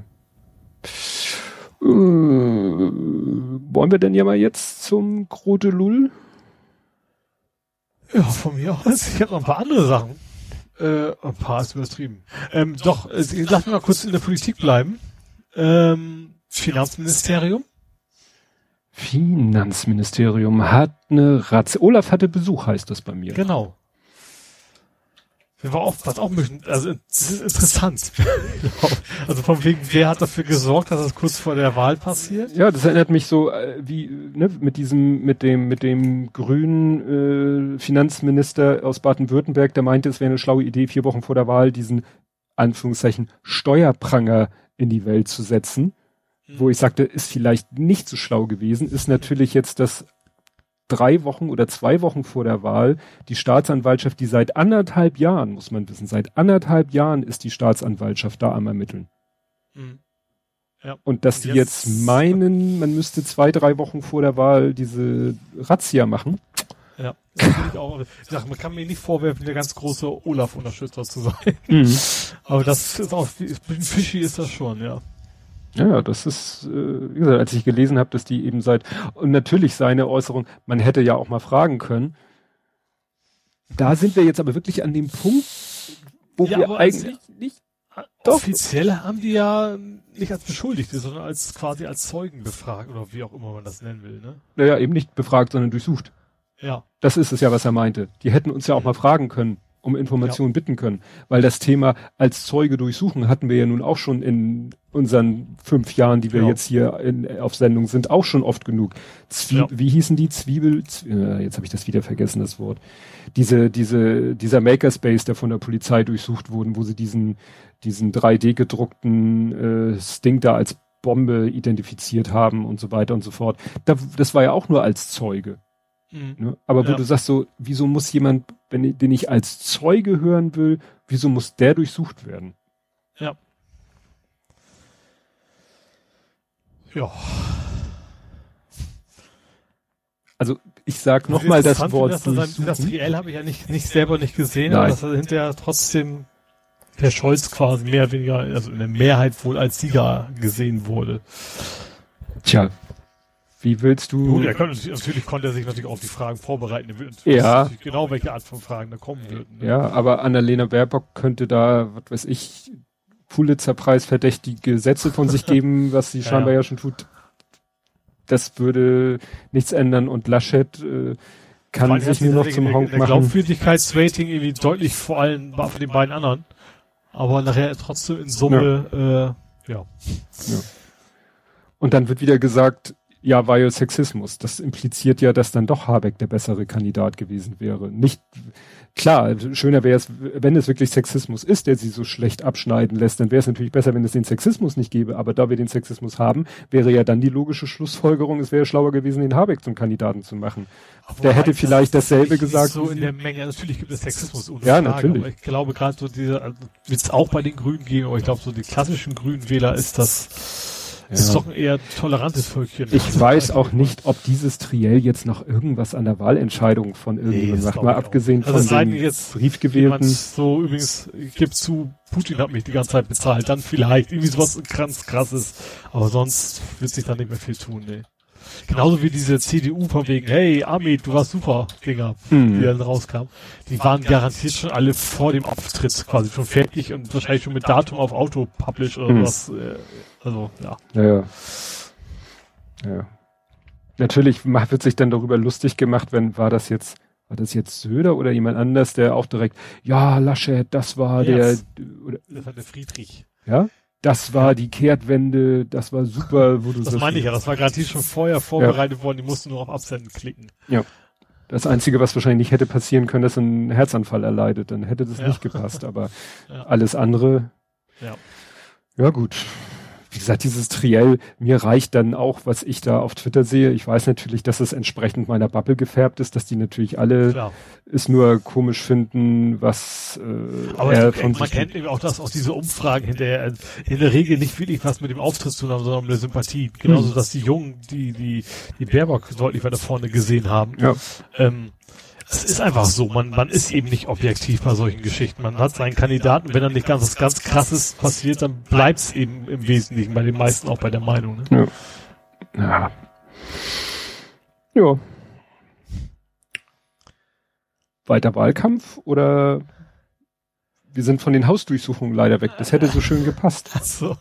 Äh, wollen wir denn ja mal jetzt zum Grote Lull? Ja, von mir aus. Ich habe noch ein paar andere Sachen. Äh, ein paar ist übertrieben. Ähm, doch, äh, lass mich mal kurz in der Politik bleiben. Ähm, Finanzministerium. Finanzministerium hat eine Ratze. Olaf hatte Besuch, heißt das bei mir. Genau. War auch, was auch ein bisschen, also das ist interessant. <laughs> also von wegen, wer hat dafür gesorgt, dass das kurz vor der Wahl passiert? Ja, das erinnert mich so äh, wie ne, mit diesem, mit dem, mit dem grünen äh, Finanzminister aus Baden-Württemberg, der meinte, es wäre eine schlaue Idee, vier Wochen vor der Wahl diesen Anführungszeichen Steuerpranger in die Welt zu setzen. Hm. Wo ich sagte, ist vielleicht nicht so schlau gewesen, ist natürlich jetzt das drei Wochen oder zwei Wochen vor der Wahl die Staatsanwaltschaft, die seit anderthalb Jahren, muss man wissen, seit anderthalb Jahren ist die Staatsanwaltschaft da am Ermitteln. Mhm. Ja. Und dass die jetzt, jetzt, meinen, man müsste zwei, drei Wochen vor der Wahl diese Razzia machen. Ja, das ich auch. Ich sag, man kann mir nicht vorwerfen, der ganz große Olaf-Unterstützer zu sein. Mhm. Aber das ist auch, ein bisschen fishy ist das schon, ja. Ja, das ist, äh, wie gesagt, als ich gelesen habe, dass die eben seit und natürlich seine Äußerung, man hätte ja auch mal fragen können. Da sind wir jetzt aber wirklich an dem Punkt, wo ja, wir eigentlich als, nicht. Doch. Offiziell haben die ja nicht als Beschuldigte, sondern als quasi als Zeugen befragt oder wie auch immer man das nennen will, ne? Naja, eben nicht befragt, sondern durchsucht. Ja. Das ist es ja, was er meinte. Die hätten uns ja auch mal fragen können um Informationen ja. bitten können. Weil das Thema als Zeuge durchsuchen hatten wir ja nun auch schon in unseren fünf Jahren, die wir genau. jetzt hier in, auf Sendung sind, auch schon oft genug. Zwie ja. Wie hießen die Zwiebel? Zwie äh, jetzt habe ich das wieder vergessen, das Wort. Diese, diese, dieser Makerspace, der von der Polizei durchsucht wurden, wo sie diesen, diesen 3D gedruckten äh, Sting da als Bombe identifiziert haben und so weiter und so fort. Da, das war ja auch nur als Zeuge. Mhm. Ne? Aber wo ja. du sagst so, wieso muss jemand, wenn, den ich als Zeuge hören will, wieso muss der durchsucht werden? Ja. Ja. Also ich sag nochmal das Wort. Das, das industriell habe ich ja nicht, nicht selber nicht gesehen, Nein. aber dass er hinterher trotzdem der Scholz quasi mehr oder weniger, also in der Mehrheit wohl als Sieger gesehen wurde. Tja, wie willst du? Gut, er konnte, natürlich konnte er sich natürlich auf die Fragen vorbereiten. Ja. Genau, welche Art von Fragen da kommen würden. Ne? Ja, aber Annalena Baerbock könnte da, was weiß ich, Pulitzer-Preis verdächtige Sätze von sich <laughs> geben, was sie scheinbar ja. ja. schon tut. Das würde nichts ändern und Laschet äh, kann sich nur noch zum Honk machen. Glaubwürdigkeitsrating irgendwie deutlich vor allem von den beiden anderen. Aber nachher trotzdem in Summe, ja. Äh, ja. ja. Und dann wird wieder gesagt, ja, weil Sexismus. Das impliziert ja, dass dann doch Habeck der bessere Kandidat gewesen wäre. Nicht, klar, schöner wäre es, wenn es wirklich Sexismus ist, der sie so schlecht abschneiden lässt, dann wäre es natürlich besser, wenn es den Sexismus nicht gäbe. Aber da wir den Sexismus haben, wäre ja dann die logische Schlussfolgerung, es wäre schlauer gewesen, den Habeck zum Kandidaten zu machen. Aber der hätte vielleicht das dasselbe gesagt. So in der Menge, natürlich gibt es Sexismus. Ohne ja, Frage, natürlich. ich glaube gerade so diese, also, wird es auch bei den Grünen geben, aber ich glaube so die klassischen Grünen Wähler ist das, ja. Ist doch ein eher tolerantes Völkchen. Ich weiß auch nicht, ob dieses Triell jetzt noch irgendwas an der Wahlentscheidung von irgendjemandem nee, macht. Mal abgesehen also von den jetzt Briefgewählten. So übrigens, ich gebe zu, Putin hat mich die ganze Zeit bezahlt. Dann vielleicht irgendwie sowas ganz krasses. Aber sonst wird sich da nicht mehr viel tun, nee. Genauso wie diese CDU von wegen, hey, Amit, du warst super, Dinger, mhm. die dann rauskam. Die waren garantiert schon alle vor dem Auftritt quasi schon fertig und wahrscheinlich schon mit Datum auf Auto publish oder mhm. was. Äh, also, ja. Ja, ja. ja. Natürlich wird sich dann darüber lustig gemacht, wenn, war das jetzt, war das jetzt Söder oder jemand anders, der auch direkt, ja, Laschet, das war yes. der, oder, das war der Friedrich. Ja? Das war die Kehrtwende, das war super, wo du Das meine ich ja, das war gerade schon vorher vorbereitet ja. worden, die mussten nur auf Absenden klicken. Ja. Das Einzige, was wahrscheinlich nicht hätte passieren können, dass ein Herzanfall erleidet, dann hätte das ja. nicht gepasst, aber <laughs> ja. alles andere. Ja. Ja, gut wie gesagt, dieses Triell, mir reicht dann auch, was ich da auf Twitter sehe. Ich weiß natürlich, dass es entsprechend meiner Bubble gefärbt ist, dass die natürlich alle Klar. es nur komisch finden, was äh, Aber er von man kennt eben auch das aus dieser Umfragen hinterher in der Regel nicht wirklich was mit dem Auftritt zu tun haben, sondern mit der Sympathie. Genauso, hm. dass die Jungen, die, die, die Baerbock deutlich weiter vorne gesehen haben. Ja. Ähm, es ist einfach so, man, man ist eben nicht objektiv bei solchen Geschichten. Man hat seinen Kandidaten, wenn dann nicht ganz was ganz krasses passiert, dann bleibt's eben im Wesentlichen bei den meisten auch bei der Meinung. Ne? Ja. ja. Ja. Weiter Wahlkampf oder wir sind von den Hausdurchsuchungen leider weg. Das hätte so schön gepasst. Also,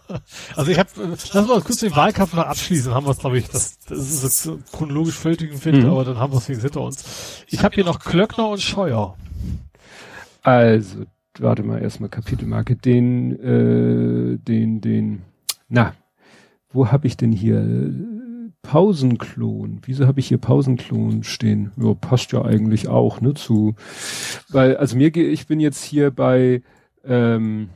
also ich habe, lass mal kurz den Wahlkampf noch abschließen. Haben wir es, glaube ich, das, das ist jetzt chronologisch völlig finde, mhm. aber dann haben wir es hinter uns. Ich habe hier noch Klöckner und Scheuer. Also, warte mal, erstmal Kapitelmarke. Den, äh, den, den, na, wo habe ich denn hier? Pausenklon. Wieso habe ich hier Pausenklon stehen? Ja, passt ja eigentlich auch, ne, zu, weil, also mir, ich bin jetzt hier bei, ähm,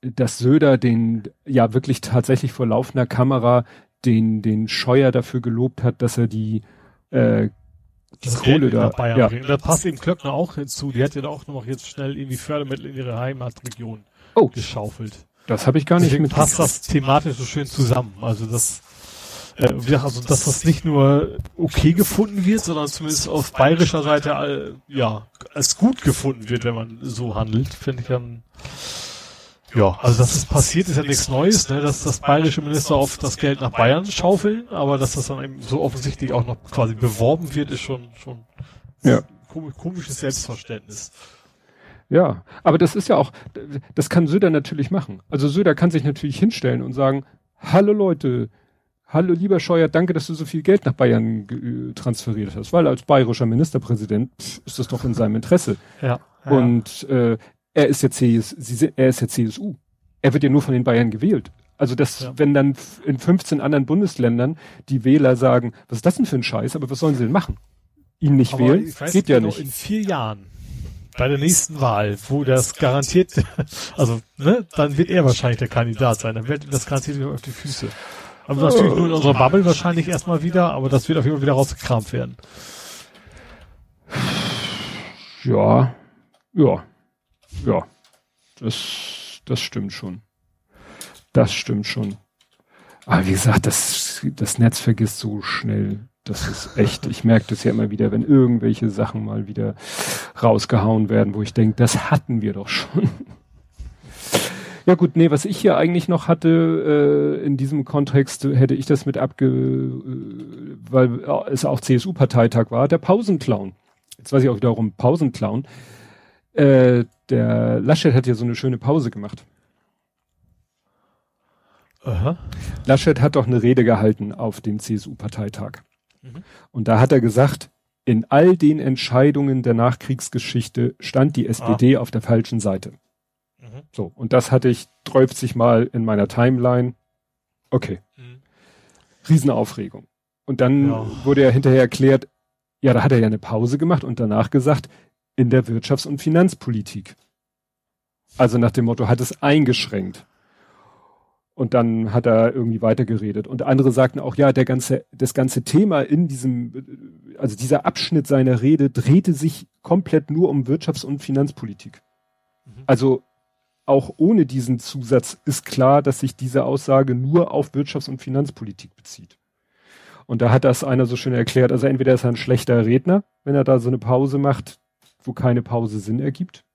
dass Söder den, ja, wirklich tatsächlich vor laufender Kamera den, den Scheuer dafür gelobt hat, dass er die, äh, die Kohle da, Bayern ja. Da passt eben Klöckner auch hinzu. Die hat ja auch noch jetzt schnell irgendwie Fördermittel in ihre Heimatregion oh. geschaufelt. Das habe ich gar Deswegen nicht mit. passt das thematisch so schön zusammen. Also das, äh, also dass das nicht nur okay gefunden wird, sondern zumindest auf bayerischer Seite äh, ja als gut gefunden wird, wenn man so handelt, finde ich dann. Ja, also dass es passiert, ist ja nichts Neues, ne, dass das bayerische Minister oft das Geld nach Bayern schaufeln, aber dass das dann eben so offensichtlich auch noch quasi beworben wird, ist schon schon ja. komisches Selbstverständnis. Ja, aber das ist ja auch, das kann Söder natürlich machen. Also Söder kann sich natürlich hinstellen und sagen, hallo Leute, hallo lieber Scheuer, danke, dass du so viel Geld nach Bayern transferiert hast, weil als bayerischer Ministerpräsident pff, ist das doch in seinem Interesse. Ja. ja. Und äh, er ist ja CS, er ist ja CSU. Er wird ja nur von den Bayern gewählt. Also das, ja. wenn dann in 15 anderen Bundesländern die Wähler sagen, was ist das denn für ein Scheiß, aber was sollen sie denn machen? Ihn nicht aber wählen? Geht ja genau, nicht. In vier Jahren bei der nächsten Wahl, wo das garantiert, <laughs> also, ne, dann wird er wahrscheinlich der Kandidat sein, dann wird ihm das garantiert auf die Füße. Aber also natürlich nur in unserer Bubble wahrscheinlich erstmal wieder, aber das wird auf jeden Fall wieder rausgekramt werden. Ja, ja, ja, das, das stimmt schon. Das stimmt schon. Aber wie gesagt, das, das Netz vergisst so schnell. Das ist echt, ich merke das ja immer wieder, wenn irgendwelche Sachen mal wieder rausgehauen werden, wo ich denke, das hatten wir doch schon. Ja gut, nee, was ich hier eigentlich noch hatte, äh, in diesem Kontext hätte ich das mit abge, äh, weil es auch CSU-Parteitag war, der Pausenclown. Jetzt weiß ich auch wiederum Pausenclown. Äh, der Laschet hat ja so eine schöne Pause gemacht. Aha. Laschet hat doch eine Rede gehalten auf dem CSU-Parteitag. Mhm. Und da hat er gesagt, in all den Entscheidungen der Nachkriegsgeschichte stand die SPD ah. auf der falschen Seite. Mhm. So, und das hatte ich 30 Mal in meiner Timeline. Okay. Mhm. Riesenaufregung. Und dann ja. wurde ja hinterher erklärt, ja, da hat er ja eine Pause gemacht und danach gesagt, in der Wirtschafts- und Finanzpolitik. Also nach dem Motto, hat es eingeschränkt. Und dann hat er irgendwie weitergeredet. Und andere sagten auch, ja, der ganze, das ganze Thema in diesem, also dieser Abschnitt seiner Rede drehte sich komplett nur um Wirtschafts- und Finanzpolitik. Mhm. Also auch ohne diesen Zusatz ist klar, dass sich diese Aussage nur auf Wirtschafts- und Finanzpolitik bezieht. Und da hat das einer so schön erklärt, also entweder ist er ein schlechter Redner, wenn er da so eine Pause macht, wo keine Pause Sinn ergibt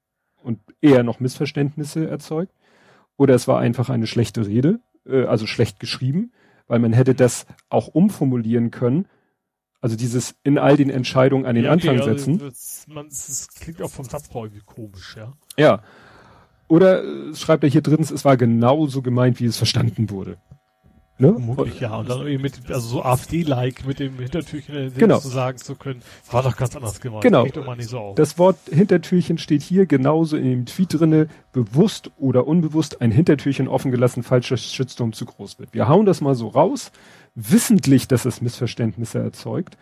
und eher noch Missverständnisse erzeugt oder es war einfach eine schlechte Rede, äh, also schlecht geschrieben, weil man hätte das auch umformulieren können. Also dieses in all den Entscheidungen an den ja, Anfang okay, also setzen. Das, man, das klingt auch vom Satzbau irgendwie komisch, ja. Ja. Oder äh, schreibt er hier drittens, es war genauso gemeint, wie es verstanden wurde. Ne? Vermutlich, ja. Und dann irgendwie mit, also so AfD-like mit dem Hintertürchen genau. zu sagen zu können, war doch ganz anders gemeint. Genau. So das Wort Hintertürchen steht hier genauso in dem Tweet drinne, bewusst oder unbewusst ein Hintertürchen offen gelassen, falscher Shitstorm zu groß wird. Wir hauen das mal so raus, wissentlich, dass es Missverständnisse erzeugt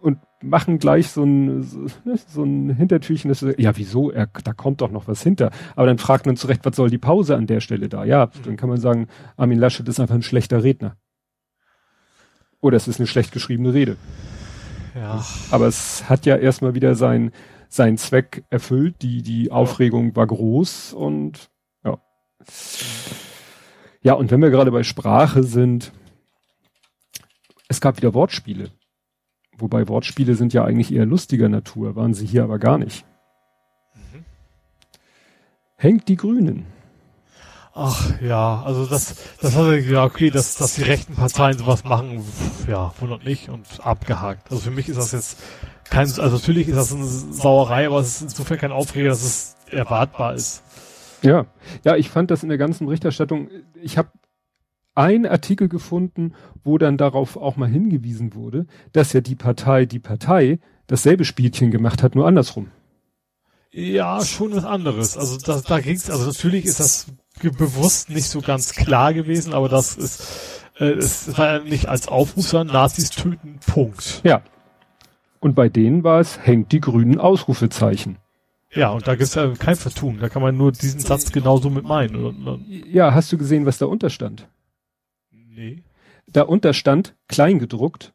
und machen gleich so ein, so, so ein Hintertürchen, das ist, ja, wieso, er, da kommt doch noch was hinter. Aber dann fragt man zurecht, was soll die Pause an der Stelle da? Ja, dann kann man sagen, Armin Laschet ist einfach ein schlechter Redner. Oder es ist eine schlecht geschriebene Rede. Ja. Aber es hat ja erstmal wieder sein, seinen Zweck erfüllt. Die, die Aufregung war groß und ja. Ja, und wenn wir gerade bei Sprache sind, es gab wieder Wortspiele Wobei Wortspiele sind ja eigentlich eher lustiger Natur, waren sie hier aber gar nicht. Mhm. Hängt die Grünen. Ach ja, also das, das hat ja okay, dass, dass die rechten Parteien sowas machen, ja, wundert mich und abgehakt. Also für mich ist das jetzt kein, also natürlich ist das eine Sauerei, aber es ist insofern kein Aufreger, dass es erwartbar ist. Ja, ja, ich fand das in der ganzen Berichterstattung, ich habe einen Artikel gefunden, wo dann darauf auch mal hingewiesen wurde, dass ja die Partei, die Partei dasselbe Spielchen gemacht hat, nur andersrum. Ja, schon was anderes. Also da, da ging's, also natürlich ist das bewusst nicht so ganz klar gewesen, aber das ist, äh, es war ja nicht als Aufruf, sondern Nazis töten, Punkt. Ja. Und bei denen war es, hängt die grünen Ausrufezeichen. Ja, und da gibt's ja kein Vertun. Da kann man nur diesen Satz genauso mit meinen. Ja, hast du gesehen, was da unterstand? Nee. Da unterstand, kleingedruckt.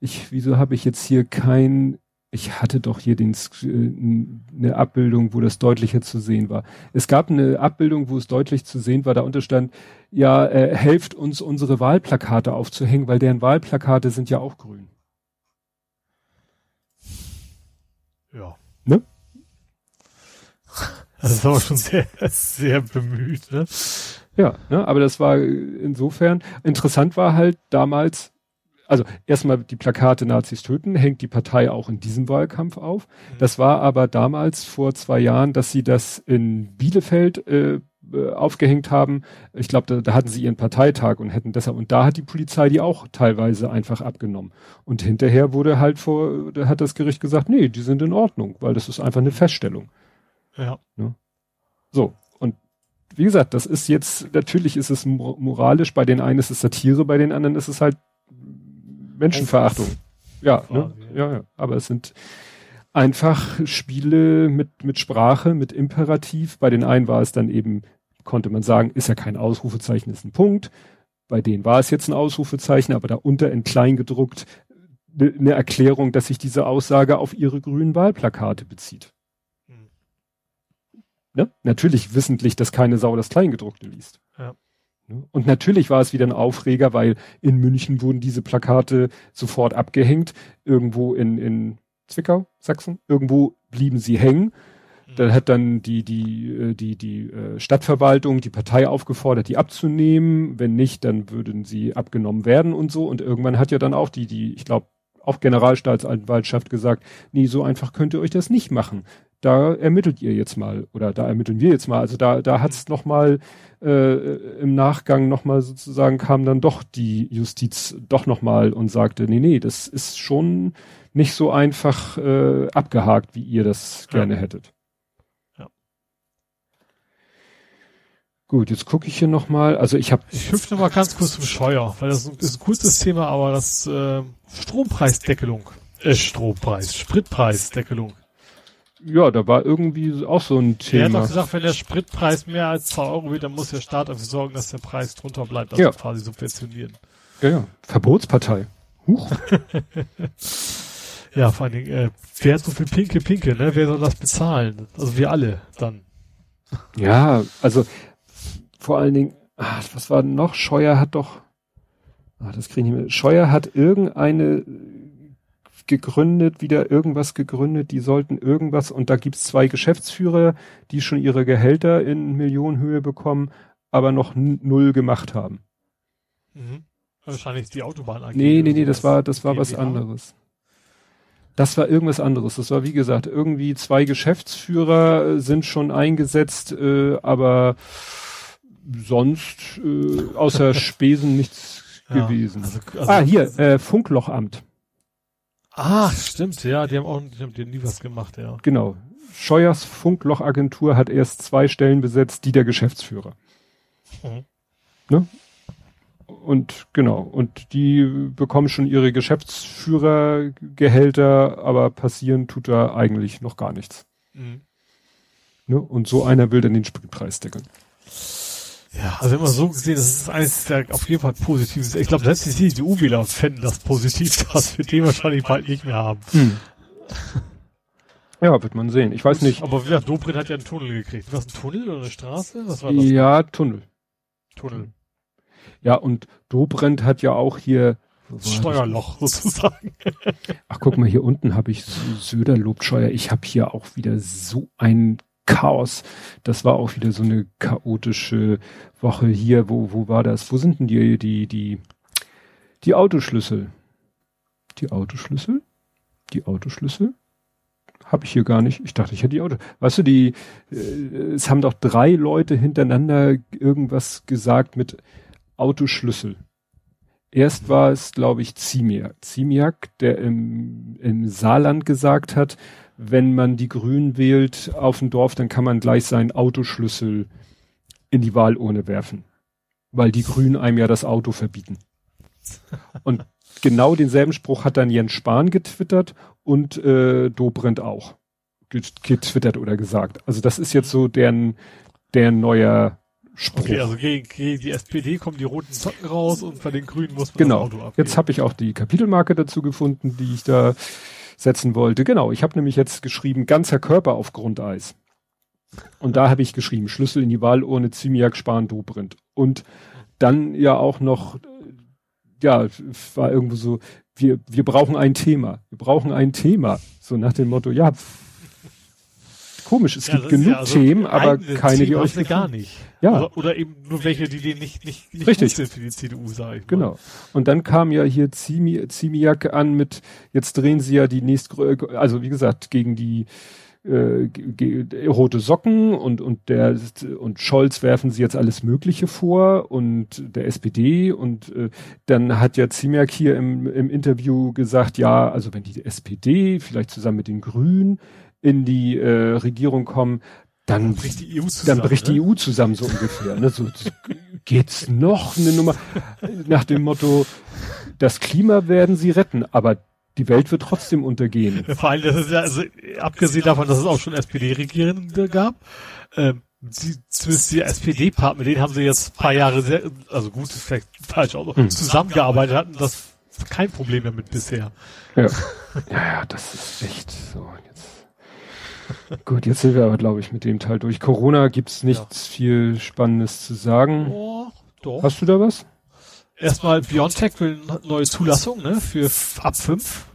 Ich, wieso habe ich jetzt hier kein ich hatte doch hier den, äh, eine Abbildung, wo das deutlicher zu sehen war. Es gab eine Abbildung, wo es deutlich zu sehen war, da unterstand, ja, äh, helft uns unsere Wahlplakate aufzuhängen, weil deren Wahlplakate sind ja auch grün. Ja. Ne? Das ist aber schon sehr, sehr bemüht, ne? Ja, ne, aber das war insofern, interessant war halt damals, also erstmal die Plakate Nazis töten, hängt die Partei auch in diesem Wahlkampf auf. Mhm. Das war aber damals vor zwei Jahren, dass sie das in Bielefeld äh, äh, aufgehängt haben. Ich glaube, da, da hatten sie ihren Parteitag und hätten deshalb, und da hat die Polizei die auch teilweise einfach abgenommen. Und hinterher wurde halt vor, da hat das Gericht gesagt, nee, die sind in Ordnung, weil das ist einfach eine Feststellung. Ja. Ne? So. Wie gesagt, das ist jetzt, natürlich ist es moralisch, bei den einen ist es Satire, bei den anderen ist es halt Menschenverachtung. Ja, ne? ja, ja. Aber es sind einfach Spiele mit, mit Sprache, mit Imperativ. Bei den einen war es dann eben, konnte man sagen, ist ja kein Ausrufezeichen, ist ein Punkt. Bei denen war es jetzt ein Ausrufezeichen, aber da unter in klein gedruckt eine ne Erklärung, dass sich diese Aussage auf ihre grünen Wahlplakate bezieht. Ne? Natürlich wissentlich, dass keine Sau das Kleingedruckte liest. Ja. Ne? Und natürlich war es wieder ein Aufreger, weil in München wurden diese Plakate sofort abgehängt. Irgendwo in, in Zwickau, Sachsen, irgendwo blieben sie hängen. Mhm. Da hat dann die, die, äh, die, die äh, Stadtverwaltung, die Partei aufgefordert, die abzunehmen. Wenn nicht, dann würden sie abgenommen werden und so. Und irgendwann hat ja dann auch die, die, ich glaube, auch Generalstaatsanwaltschaft gesagt, nee, so einfach könnt ihr euch das nicht machen da ermittelt ihr jetzt mal oder da ermitteln wir jetzt mal. Also da, da hat es nochmal äh, im Nachgang nochmal sozusagen kam dann doch die Justiz doch nochmal und sagte, nee, nee, das ist schon nicht so einfach äh, abgehakt, wie ihr das ja. gerne hättet. Ja. Gut, jetzt gucke ich hier nochmal. Also ich habe. Ich hüpfe nochmal ganz kurz zum Steuer, weil das ist ein kurzes Thema, aber das äh, Strompreisdeckelung. Äh, Strompreis, Spritpreisdeckelung. Ja, da war irgendwie auch so ein Thema. Er hat doch gesagt, wenn der Spritpreis mehr als 2 Euro wird, dann muss der Staat dafür sorgen, dass der Preis drunter bleibt, also ja. quasi subventionieren. Ja, ja. Verbotspartei. Huch. <laughs> ja, vor allen Dingen, äh, wer hat so viel Pinke Pinke, ne? Wer soll das bezahlen? Also wir alle dann. Ja, also vor allen Dingen, ach, was war noch? Scheuer hat doch, ach, das kriege ich nicht mehr. Scheuer hat irgendeine gegründet, wieder irgendwas gegründet, die sollten irgendwas, und da gibt's zwei Geschäftsführer, die schon ihre Gehälter in Millionenhöhe bekommen, aber noch null gemacht haben. Mhm. Wahrscheinlich die Autobahn AG. Nee, nee, nee, das war, das war was anderes. Das war irgendwas anderes. Das war, wie gesagt, irgendwie zwei Geschäftsführer sind schon eingesetzt, äh, aber sonst äh, außer <laughs> Spesen nichts ja, gewesen. Also, also ah, hier, äh, Funklochamt. Ach, stimmt, ja, die haben auch die haben nie was gemacht, ja. Genau. Scheuers Funklochagentur hat erst zwei Stellen besetzt, die der Geschäftsführer. Mhm. Ne? Und genau, und die bekommen schon ihre Geschäftsführergehälter, aber passieren tut da eigentlich noch gar nichts. Mhm. Ne? Und so einer will dann den Spritpreis deckeln. Ja, also immer so gesehen, das ist eines der auf jeden Fall Positives. Ich glaube, selbst die CDU-Wähler fänden das positiv, <laughs> dass wir den wahrscheinlich bald nicht mehr haben. Hm. Ja, wird man sehen. Ich weiß nicht. Aber ja, Dobrindt hat ja einen Tunnel gekriegt. Was, ein Tunnel oder eine Straße? Was war das? Ja, Tunnel. Tunnel. Ja, und Dobrindt hat ja auch hier Steuerloch sozusagen. Ach, guck mal, hier unten habe ich Söder lobt Scheuer. Ich habe hier auch wieder so ein Chaos. Das war auch wieder so eine chaotische Woche hier. Wo, wo war das? Wo sind denn die, die, die, die Autoschlüssel? Die Autoschlüssel? Die Autoschlüssel? Habe ich hier gar nicht. Ich dachte, ich hätte die Auto. Weißt du, die, äh, es haben doch drei Leute hintereinander irgendwas gesagt mit Autoschlüssel. Erst war es, glaube ich, Ziemiak. Ziemiak, der im, im Saarland gesagt hat, wenn man die Grünen wählt auf dem Dorf, dann kann man gleich seinen Autoschlüssel in die Wahlurne werfen. Weil die Grünen einem ja das Auto verbieten. Und genau denselben Spruch hat dann Jens Spahn getwittert und äh, Dobrindt auch getwittert oder gesagt. Also das ist jetzt so deren, deren neuer Spruch. Okay, also gegen, gegen die SPD kommen die roten Socken raus und bei den Grünen muss man genau. das Auto abgeben. Jetzt habe ich auch die Kapitelmarke dazu gefunden, die ich da setzen wollte. Genau, ich habe nämlich jetzt geschrieben, ganzer Körper auf Grundeis. Und da habe ich geschrieben, Schlüssel in die Wahlurne, Ziemiak, Spahn, Dobrindt. Und dann ja auch noch, ja, war irgendwo so, wir, wir brauchen ein Thema. Wir brauchen ein Thema. So nach dem Motto, ja, komisch, es ja, gibt genug ja also Themen, aber keine, die euch gar nicht. Ja. Oder, oder, eben nur welche, die denen nicht, nicht, nicht Richtig. sind für die CDU, sage ich mal. Genau. Und dann kam ja hier Zimi, Zimiak an mit, jetzt drehen sie ja die nächste, also wie gesagt, gegen die äh, rote Socken und und der und Scholz werfen sie jetzt alles Mögliche vor und der SPD und äh, dann hat ja Ziemiak hier im, im Interview gesagt, ja, also wenn die SPD vielleicht zusammen mit den Grünen in die äh, Regierung kommen, dann, dann bricht die EU zusammen, dann bricht ne? die EU zusammen so ungefähr. Ne? So, geht's noch eine Nummer nach dem Motto, das Klima werden sie retten, aber die Welt wird trotzdem untergehen. Vor allem, das ist ja, also, abgesehen davon, dass es auch schon SPD-Regierende gab, ähm, die, zumindest die SPD-Partner, mit denen haben sie jetzt paar Jahre sehr, also gut, ist vielleicht falsch, auch hm. zusammengearbeitet hatten, das kein Problem damit bisher. <laughs> Ja, ja, das ist echt so. <laughs> Gut, jetzt sind wir aber, glaube ich, mit dem Teil durch. Corona gibt's nichts ja. viel Spannendes zu sagen. Oh, doch. Hast du da was? Erstmal Biontech will eine neue Zulassung, ne, für ab 5.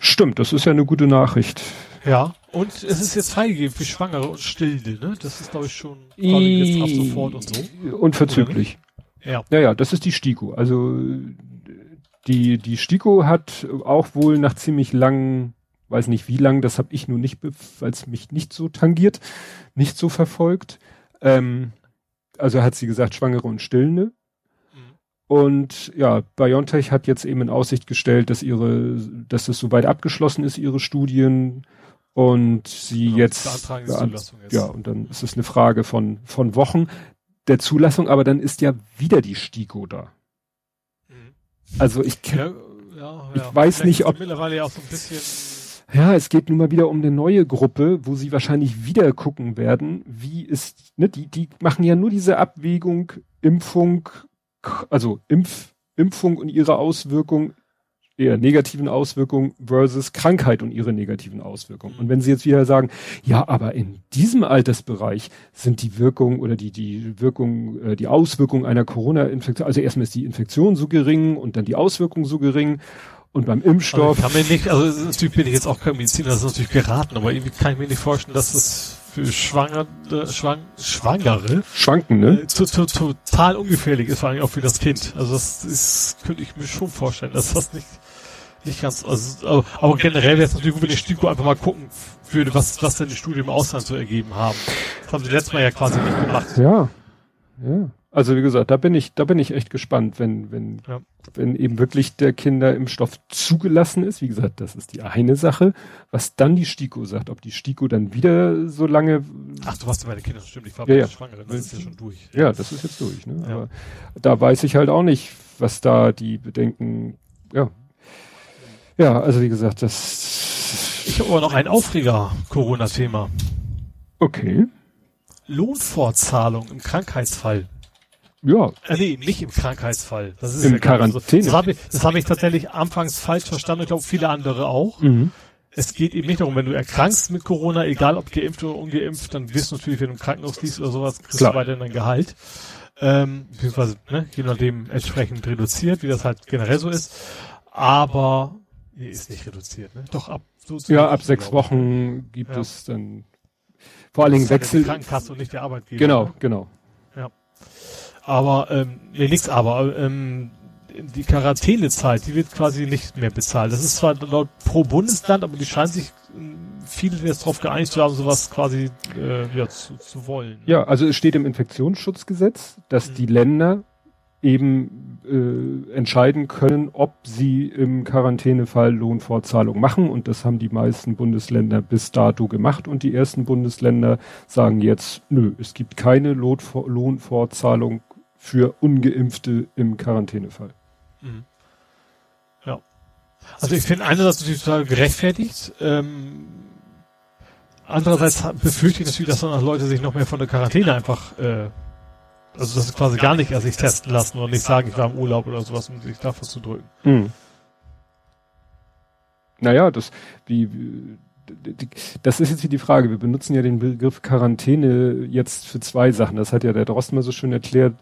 Stimmt, das ist ja eine gute Nachricht. Ja, und es ist jetzt freigegeben für Schwangere und Stillende, ne? Das ist, glaube ich, schon jetzt ab sofort und so. Unverzüglich. Ja. Ja, ja, das ist die STIKO. Also die, die STIKO hat auch wohl nach ziemlich langen weiß nicht wie lang, das habe ich nur nicht, weil es mich nicht so tangiert, nicht so verfolgt. Ähm, also hat sie gesagt, Schwangere und Stillende. Mhm. Und ja, BioNTech hat jetzt eben in Aussicht gestellt, dass ihre, dass es soweit abgeschlossen ist, ihre Studien und sie genau, jetzt, jetzt, ja, und dann ist es eine Frage von, von Wochen der Zulassung, aber dann ist ja wieder die STIKO da. Mhm. Also ich, ja, ja, ich ja. weiß nicht, ob mittlerweile auch so ein bisschen ja, es geht nun mal wieder um eine neue Gruppe, wo sie wahrscheinlich wieder gucken werden, wie ist, ne, die, die machen ja nur diese Abwägung Impfung, also Impf, Impfung und ihre Auswirkung, eher negativen Auswirkungen versus Krankheit und ihre negativen Auswirkungen. Und wenn sie jetzt wieder sagen, ja, aber in diesem Altersbereich sind die Wirkung oder die, die Wirkung, äh, die Auswirkung einer Corona-Infektion, also erstmal ist die Infektion so gering und dann die Auswirkung so gering und beim Impfstoff. Also kann mir nicht, also natürlich bin ich jetzt auch kein Mediziner, das ist natürlich geraten, aber irgendwie kann ich mir nicht vorstellen, dass das für Schwangere, Schwang, Schwangere Schwanken, ne? Äh, to, to, total ungefährlich ist, vor allem auch für das Kind. Also das ist, könnte ich mir schon vorstellen, dass das nicht, nicht ganz, also, aber, aber generell wäre es natürlich gut, wenn die STIKO einfach mal gucken würde, was, was denn die Studien im Ausland so ergeben haben. Das haben sie letztes Mal ja quasi nicht gemacht. Ja. Ja. Also wie gesagt, da bin ich, da bin ich echt gespannt, wenn, wenn, ja. wenn eben wirklich der Kinderimpfstoff zugelassen ist. Wie gesagt, das ist die eine Sache. Was dann die STIKO sagt, ob die STIKO dann wieder so lange. Ach, du warst bei den Kindern, stimmt, ich war ja, ja. Schwangere, das ist ja schon durch. Ja, das ist jetzt durch, ne? Ja. Aber da weiß ich halt auch nicht, was da die Bedenken, ja. Ja, also wie gesagt, das. Ich habe aber noch ein Aufreger-Corona-Thema. Okay. Lohnfortzahlung im Krankheitsfall. Ja. Äh, nee, nicht im Krankheitsfall. Das ist Im ja Quarantäne. So. Das habe ich, das hab ich tatsächlich anfangs falsch verstanden. Ich glaube, viele andere auch. Mhm. Es geht eben nicht darum, wenn du erkrankst mit Corona, egal ob geimpft oder ungeimpft, dann wirst du natürlich, wenn du im Krankenhaus liest oder sowas, kriegst Klar. du weiterhin dein Gehalt. ähm, beziehungsweise ne, je nachdem entsprechend reduziert, wie das halt generell so ist. Aber nee, ist nicht reduziert, ne? Doch ab so Ja, ab sechs Wochen gibt ja. es dann vor allen Dingen Wechsel. Die Krankenkasse und nicht der Arbeitgeber. Genau, ne? genau. Aber ähm, nee, nix aber ähm, die Quarantänezeit, die wird quasi nicht mehr bezahlt. Das ist zwar laut pro Bundesland, aber die scheinen sich viele jetzt darauf geeinigt zu haben, sowas quasi äh, ja, zu, zu wollen. Ja, also es steht im Infektionsschutzgesetz, dass mhm. die Länder eben äh, entscheiden können, ob sie im Quarantänefall Lohnfortzahlung machen. Und das haben die meisten Bundesländer bis dato gemacht. Und die ersten Bundesländer sagen jetzt, nö, es gibt keine Lohnfortzahlung für Ungeimpfte im Quarantänefall. Mhm. Ja. Also ich finde einerseits natürlich total gerechtfertigt. Ähm, andererseits befürchte ich natürlich, dass dann auch Leute sich noch mehr von der Quarantäne einfach, äh, also das ist quasi gar nicht erst sich testen lassen und nicht sagen, ich war im Urlaub oder sowas, um sich dafür zu drücken. Mhm. Naja, das, wie, das ist jetzt hier die Frage. Wir benutzen ja den Begriff Quarantäne jetzt für zwei Sachen. Das hat ja der Drosten mal so schön erklärt.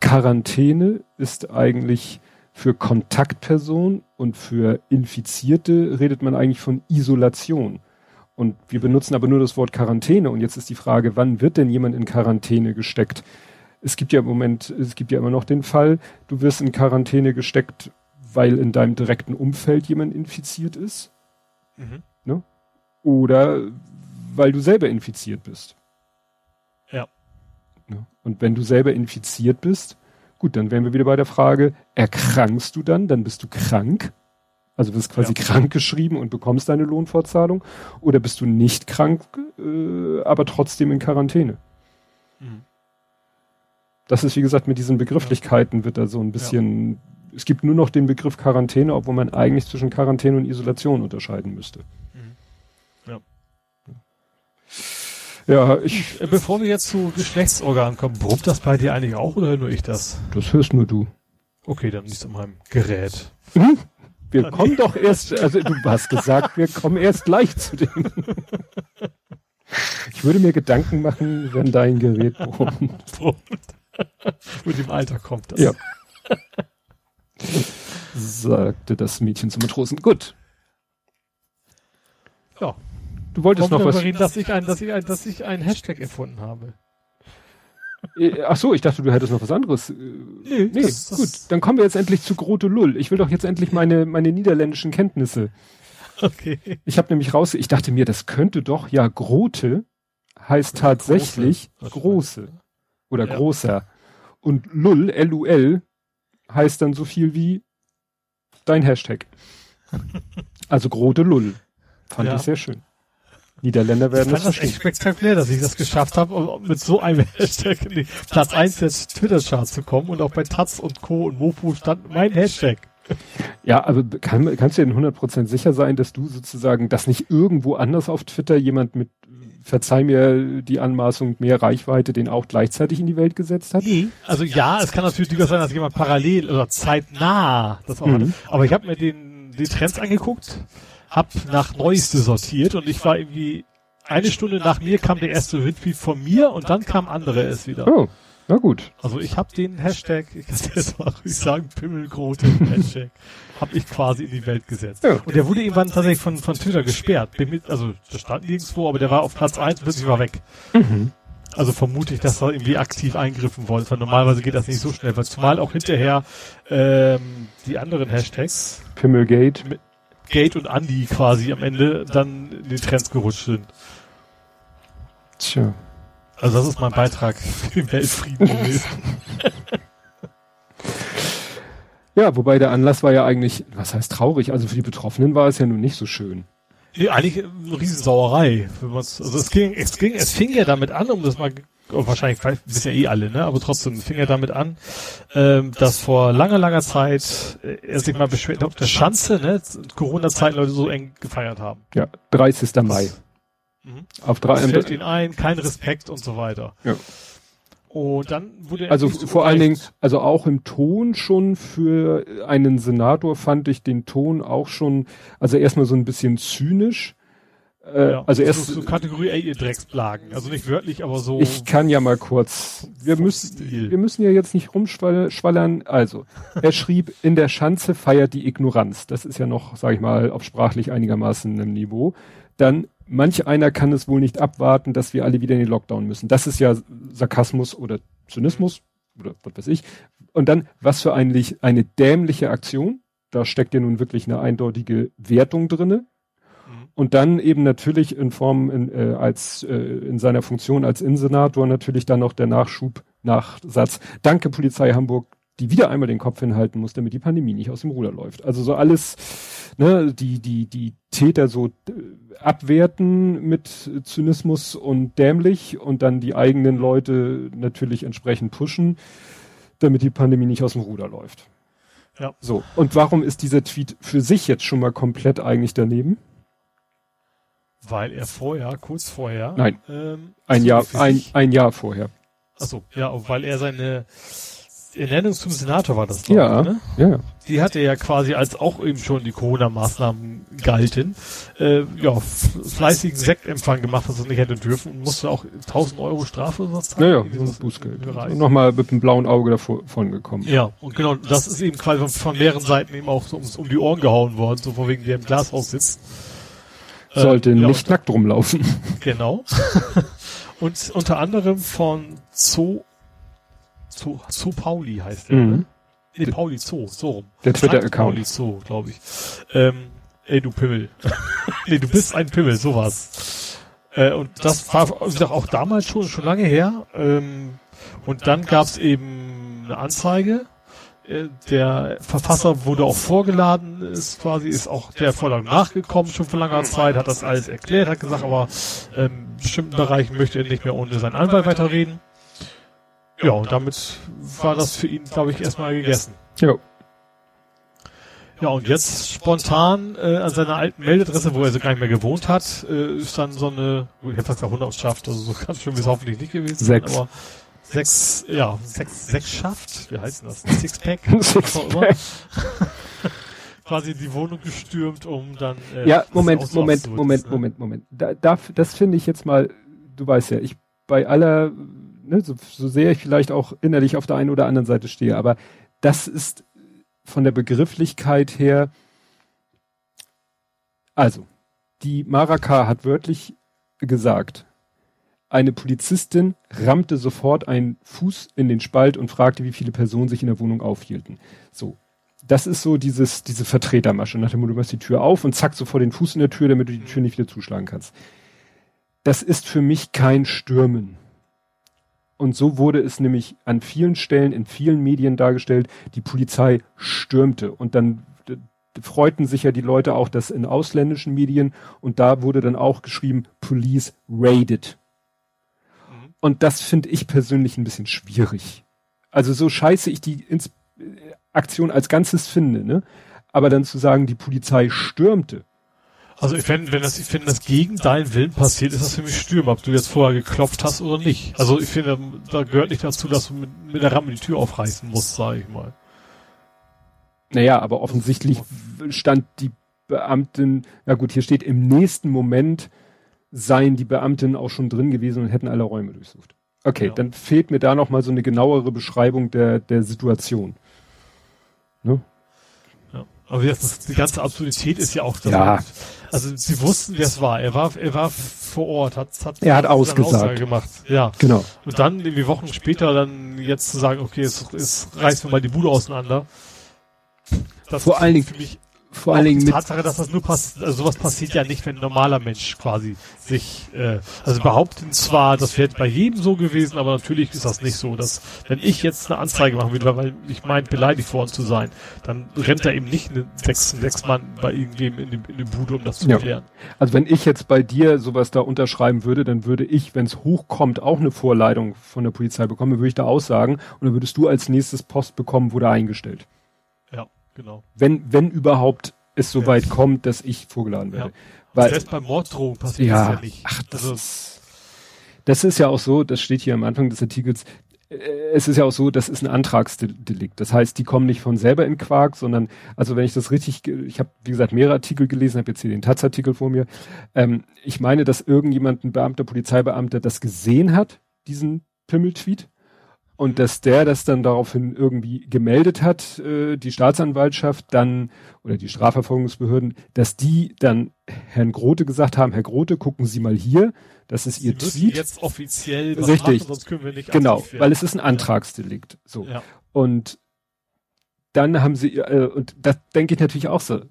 Quarantäne ist eigentlich für Kontaktpersonen und für Infizierte redet man eigentlich von Isolation. Und wir benutzen aber nur das Wort Quarantäne. Und jetzt ist die Frage, wann wird denn jemand in Quarantäne gesteckt? Es gibt ja im Moment, es gibt ja immer noch den Fall, du wirst in Quarantäne gesteckt, weil in deinem direkten Umfeld jemand infiziert ist. Mhm. Ne? Oder weil du selber infiziert bist. Ne? Und wenn du selber infiziert bist, Gut, dann wären wir wieder bei der Frage, erkrankst du dann, dann bist du krank, also wirst quasi ja. krank geschrieben und bekommst deine Lohnfortzahlung, oder bist du nicht krank, äh, aber trotzdem in Quarantäne. Mhm. Das ist, wie gesagt, mit diesen Begrifflichkeiten wird da so ein bisschen, ja. es gibt nur noch den Begriff Quarantäne, obwohl man eigentlich zwischen Quarantäne und Isolation unterscheiden müsste. Ja, ich. Äh, bevor wir jetzt zu Geschlechtsorganen kommen, brummt das bei dir eigentlich auch oder nur ich das? Das hörst nur du. Okay, dann nicht an meinem Gerät. Mhm. Wir kommen doch erst, also du hast gesagt, wir kommen erst gleich zu dem. Ich würde mir Gedanken machen, wenn dein Gerät brummt. <laughs> Mit dem Alter kommt das. Ja. Sagte das Mädchen zum Matrosen. Gut. Ja. Du wolltest noch was. Reden, dass ich ein, dass ich ein, dass ich ein Hashtag erfunden habe. Äh, ach so, ich dachte, du hättest noch was anderes. Äh, nee, nee das, gut. Das dann kommen wir jetzt endlich zu Grote Lull. Ich will doch jetzt endlich meine, meine niederländischen Kenntnisse. Okay. Ich habe nämlich raus, ich dachte mir, das könnte doch, ja, Grote heißt tatsächlich große, große oder ja. großer. Und Lull, L-U-L, heißt dann so viel wie dein Hashtag. <laughs> Also Grote Lull. Fand ja. ich sehr schön. Niederländer werden ich fand das echt spektakulär, dass ich das geschafft habe, um mit so einem <laughs> Hashtag in die Platz 1 des Twitter-Charts zu kommen und auch bei Taz und Co. und Mofu stand mein Hashtag. Ja, aber kann, kannst du dir 100% sicher sein, dass du sozusagen, dass nicht irgendwo anders auf Twitter jemand mit, verzeih mir die Anmaßung, mehr Reichweite, den auch gleichzeitig in die Welt gesetzt hat? Nee, also ja, es kann natürlich durchaus sein, dass jemand parallel oder zeitnah das auch mhm. hat. Aber ich habe mir den, die Trends angeguckt hab nach Neueste sortiert und ich war irgendwie eine Stunde nach mir kam der erste Retweet von mir und dann kam andere es wieder. Oh, na gut. Also ich habe den Hashtag, ich kann jetzt mal ruhig sagen, Pimmelgrote Hashtag, habe ich quasi in die Welt gesetzt. Ja. Und der wurde irgendwann tatsächlich von, von Twitter gesperrt. Also der stand nirgendwo, aber der war auf Platz eins und plötzlich war weg. Mhm. Also vermute ich, dass er irgendwie aktiv eingriffen wollte, weil normalerweise geht das nicht so schnell, weil zumal auch hinterher ähm, die anderen Hashtags Pimmelgate mit, Gate und Andy quasi am Ende dann in die Trends gerutscht sind. Tja. Also das ist mein Beitrag für den Weltfrieden <laughs> gewesen. ja, wobei der Anlass war ja eigentlich, was heißt traurig, also für die Betroffenen war es ja nun nicht so schön. Nee, eigentlich eine Riesensauerei. Also es ging, es ging, es fing ja damit an, um das mal oh, wahrscheinlich wissen ja eh alle, ne? Aber trotzdem fing er damit an, ähm, dass vor langer, langer Zeit äh, er sich mal beschwert auf der Schanze, ne? Corona-Zeiten Leute so eng gefeiert haben. Ja, 30. Mai. Mhm. Auf drei. Das fällt ihn ein, kein Respekt und so weiter. Ja. Und dann wurde also vor allen Dingen, also auch im Ton schon für einen Senator fand ich den Ton auch schon, also erstmal so ein bisschen zynisch Äh, ja, also erst so, so Kategorie A, Drecksplagen. Also nicht wörtlich, aber so. Ich kann ja mal kurz. Wir müssen, wir müssen ja jetzt nicht rumschwallern. Also, er schrieb, in der Schanze feiert die Ignoranz. Das ist ja noch, sag ich mal, auf sprachlich einigermaßen im Niveau. Dann, manch einer kann es wohl nicht abwarten, dass wir alle wieder in den Lockdown müssen. Das ist ja Sarkasmus oder Zynismus oder was weiß ich. Und dann, was für eigentlich eine dämliche Aktion. Da steckt ja nun wirklich eine eindeutige Wertung drinne und dann eben natürlich in Form in, äh, als äh, in seiner Funktion als Innensenator natürlich dann noch der Nachschub Nachsatz. Danke Polizei Hamburg, die wieder einmal den Kopf hinhalten muss, damit die Pandemie nicht aus dem Ruder läuft. Also so alles, ne, die die die Täter so äh, abwerten mit Zynismus und dämlich und dann die eigenen Leute natürlich entsprechend pushen, damit die Pandemie nicht aus dem Ruder läuft. Ja. So. Und warum ist dieser Tweet für sich jetzt schon mal komplett eigentlich daneben? Weil er vorher, kurz vorher. Nein. Ähm, ein Jahr, ein, ein Jahr vorher. Achso, ja, weil er seine Ernennung zum Senator war das, ja, ich, ne? ja. Die hatte ja quasi, als auch eben schon die Corona-Maßnahmen galten, äh, ja, fleißigen Sektempfang gemacht, was er nicht hätte dürfen und musste auch 1000 Euro Strafe oder was zahlen. Ja, ja, so Bußgeld. Und nochmal mit einem blauen Auge davon gekommen. Ja, und genau, das ist eben quasi von mehreren Seiten eben auch so um, um die Ohren gehauen worden, so von wegen, der im Glashaus sitzt. Sollte äh, ja, nicht nackt rumlaufen. Genau. <laughs> und unter anderem von Zoo, Zoo, Zoo Pauli heißt der. Mhm. Nee, Pauli Zoo, so rum. Der Twitter-Account. Pauli Zoo, glaube ich. Ähm, ey, du Pimmel. <laughs> nee, du bist ein Pimmel, sowas. Äh, und das war wie auch damals schon, schon lange her. Ähm, und dann gab's eben eine Anzeige äh, der Verfasser wurde auch vorgeladen, ist quasi, ist auch der Vorlage nachgekommen, schon vor langer Zeit, hat das alles erklärt, hat gesagt, aber ähm, in bestimmten Bereichen möchte er nicht mehr ohne seinen Anwalt weiterreden. Ja, und damit war das für ihn, glaube ich, erstmal gegessen. Ja. Ja, und jetzt spontan äh, an seiner alten Meldadresse, wo er so gar nicht mehr gewohnt hat, äh, ist dann so eine, ich hätte fast Hundertschaft, also so ganz schön wie es hoffentlich nicht gewesen Sechs. Sein, aber sechs, ja, sechs, sechs schafft, wie heißt das? Sixpack? Sixpack. <laughs> Quasi die Wohnung gestürmt, um dann. Äh, ja, Moment, Moment, Moment? Moment, Moment. Da, da, das finde ich jetzt mal, du weißt ja, ich bei aller, ne, so, so sehr ich vielleicht auch innerlich auf der einen oder anderen Seite stehe, aber das ist von der Begrifflichkeit her, also, die Maraka hat wörtlich gesagt, eine Polizistin rammte sofort einen Fuß in den Spalt und fragte, wie viele Personen sich in der Wohnung aufhielten. So. Das ist so dieses, diese Vertretermasche. Nach dem Motto, du machst die Tür auf und zack, sofort den Fuß in der Tür, damit du die Tür nicht wieder zuschlagen kannst. Das ist für mich kein Stürmen. Und so wurde es nämlich an vielen Stellen in vielen Medien dargestellt, die Polizei stürmte. Und dann freuten sich ja die Leute auch, dass in ausländischen Medien und da wurde dann auch geschrieben, Police raided. Und das finde ich persönlich ein bisschen schwierig. Also so scheiße ich die Ins Aktion als Ganzes finde, ne? Aber dann zu sagen, die Polizei stürmte. Also ich finde, wenn das, ich finde, das gegen deinen Willen passiert, ist das für mich Stürmen, ob du jetzt vorher geklopft hast oder nicht. Also ich finde, da gehört nicht dazu, dass du mit, mit der Ramme die Tür aufreißen musst, sage ich mal. Naja, aber offensichtlich stand die Beamtin, na gut, hier steht im nächsten Moment seien die Beamten auch schon drin gewesen und hätten alle Räume durchsucht. Okay, ja. dann fehlt mir da noch mal so eine genauere Beschreibung der, der Situation. Ne? Ja. Aber jetzt, die ganze Absurdität ist ja auch das. Ja. Also sie wussten, wer es war. Er war, er war vor Ort, hat, hat er hat ausgesagt gemacht. Ja, genau. Und dann irgendwie Wochen später dann jetzt zu sagen, okay, es, es reißt mir mal die Bude auseinander. Das vor allen Dingen für mich vor allen Dingen die Tatsache, dass das nur passiert, also sowas passiert ja nicht, wenn ein normaler Mensch quasi sich, äh, also behaupten zwar, das wäre bei jedem so gewesen, aber natürlich ist das nicht so, dass wenn ich jetzt eine Anzeige machen würde, weil ich meint, beleidigt worden zu sein, dann rennt da eben nicht ein sechs, sechs Mann bei irgendwem in die Bude, um das zu ja. klären. Also wenn ich jetzt bei dir sowas da unterschreiben würde, dann würde ich, wenn es hochkommt, auch eine Vorleitung von der Polizei bekommen, würde ich da aussagen und dann würdest du als nächstes Post bekommen, wurde eingestellt. Genau. Wenn, wenn überhaupt es so weit kommt, dass ich vorgeladen werde. Ja. Weil, Selbst beim Morddrohung passiert ja, das ja nicht. Ach, das, also, ist, das ist ja auch so, das steht hier am Anfang des Artikels, es ist ja auch so, das ist ein Antragsdelikt. Das heißt, die kommen nicht von selber in Quark, sondern, also wenn ich das richtig, ich habe, wie gesagt, mehrere Artikel gelesen, habe jetzt hier den Taz-Artikel vor mir. Ähm, ich meine, dass irgendjemand, ein Beamter, Polizeibeamter, das gesehen hat, diesen Pimmel-Tweet. Und dass der das dann daraufhin irgendwie gemeldet hat, äh, die Staatsanwaltschaft dann oder die Strafverfolgungsbehörden, dass die dann Herrn Grote gesagt haben, Herr Grote, gucken Sie mal hier, das ist Sie Ihr Tweet. jetzt offiziell was Richtig. machen, sonst können wir nicht Genau, weil es ist ein Antragsdelikt. So. Ja. Und dann haben sie, äh, und das denke ich natürlich auch so,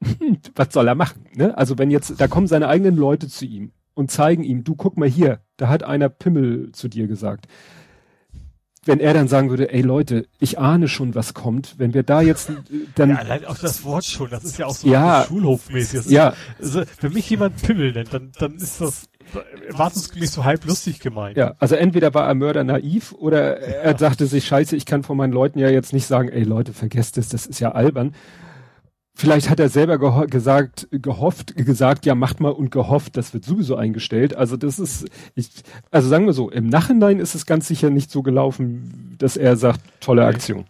<laughs> was soll er machen? Ne? Also wenn jetzt, da kommen seine eigenen Leute zu ihm und zeigen ihm, du guck mal hier, da hat einer Pimmel zu dir gesagt. Wenn er dann sagen würde, ey Leute, ich ahne schon, was kommt, wenn wir da jetzt, äh, dann, Ja, allein auch das Wort schon, das ist ja auch so Ja. schulhofmäßig. Ja, Also, wenn mich jemand Pimmel nennt, dann, dann ist das erwartungsgemäß so halb lustig gemeint. ja, also entweder war er Mörder naiv oder er dachte sich, scheiße, ich kann von meinen Leuten ja jetzt nicht sagen, ey Leute, vergesst es, das ist ja albern. Vielleicht hat er selber geho gesagt, gehofft, gesagt, ja, macht mal und gehofft, das wird sowieso eingestellt. Also das ist, ich, also sagen wir so, im Nachhinein ist es ganz sicher nicht so gelaufen, dass er sagt, tolle. Aktion.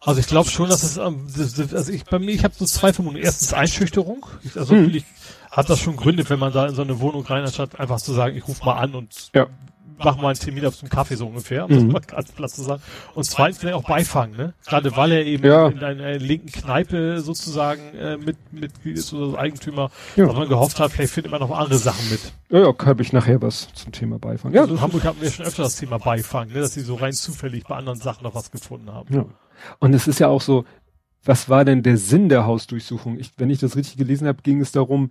Also ich glaube schon, dass es, ähm, also ich bei mir, ich habe so zwei Vermutungen. Erstens Einschüchterung. Also Hm. natürlich hat das schon Gründe, wenn man da in so eine Wohnung rein, anstatt einfach zu sagen, ich rufe mal an und Ja. Mach mal einen Termin auf zum Kaffee so ungefähr, um das Mhm. mal ganz platt zu sagen. Und zweitens vielleicht auch Beifang, ne? Gerade weil er eben Ja. in einer linken Kneipe sozusagen äh, mit Mitglied ist oder Eigentümer, Ja. dass man gehofft hat, vielleicht findet man noch andere Sachen mit. Ja, ja, habe ich nachher was zum Thema Beifang. Ja, also in Hamburg hatten wir schon öfter das Thema Beifang, ne? dass sie so rein zufällig bei anderen Sachen noch was gefunden haben. Ja. Und es ist ja auch so, was war denn der Sinn der Hausdurchsuchung? Ich, wenn ich das richtig gelesen habe, ging es darum,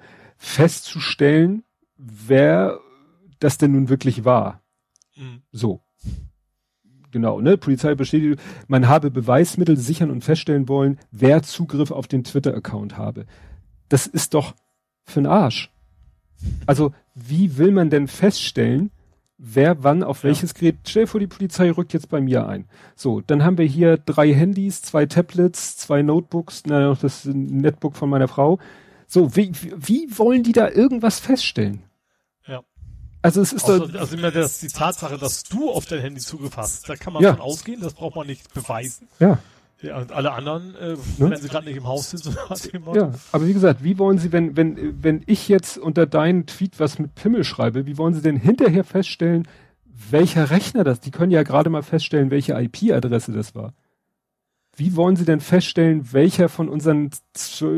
festzustellen, wer das denn nun wirklich war. Mhm. So. Genau, ne? Polizei bestätigt, man habe Beweismittel sichern und feststellen wollen, wer Zugriff auf den Twitter-Account habe. Das ist doch für den Arsch. Also, wie will man denn feststellen, wer wann auf Ja. welches Gerät, stell dir vor, die Polizei rückt jetzt bei mir ein. So, dann haben wir hier drei Handys, zwei Tablets, zwei Notebooks, na, noch das Netbook von meiner Frau. So, wie, wie wollen die da irgendwas feststellen? Also, es ist Also, also immer das, die Tatsache, dass du auf dein Handy Zugriff hast, da kann man Ja. von ausgehen, das braucht man nicht beweisen. ja. Ja, und alle anderen, äh, Ne? wenn sie gerade nicht im Haus sind, so. Ja, aber wie gesagt, wie wollen Sie, wenn, wenn, wenn ich jetzt unter deinen Tweet was mit Pimmel schreibe, wie wollen Sie denn hinterher feststellen, welcher Rechner das? Die können ja gerade mal feststellen, welche IP-Adresse das war. Wie wollen Sie denn feststellen, welcher von unseren,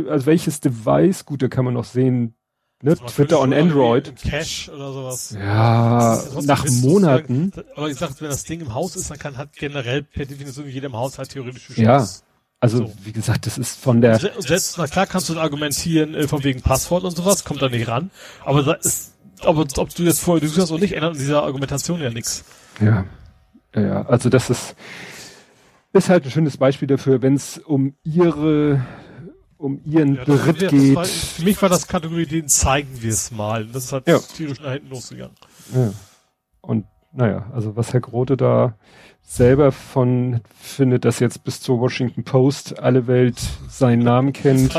also welches Device, gut, da kann man noch sehen, ne, Also Twitter on Android. Cache oder sowas. Ja, Das ist trotzdem nach Monaten. sozusagen. Aber ich sag, wenn das Ding im Haus ist, dann kann hat generell per Definition jeder im Haus halt theoretisch Ja. Schutz. Also, So. wie gesagt, das ist von der, Se- Selbst, na klar kannst du argumentieren, äh, von wegen Passwort und sowas, kommt da nicht ran. Aber da ist, aber ob du jetzt vorher du hast oder nicht, ändert an dieser Argumentation ja nichts. Ja, ja, ja. Also das ist, ist halt ein schönes Beispiel dafür, wenn es um ihre, um ihren Ja, Beritt das geht. war, für mich war das Kategorie, den zeigen wir es mal. Das ist halt Ja. tierisch nach hinten losgegangen. Ja. Und naja, also was Herr Grote da selber von findet, dass jetzt bis zur Washington Post alle Welt seinen Namen kennt.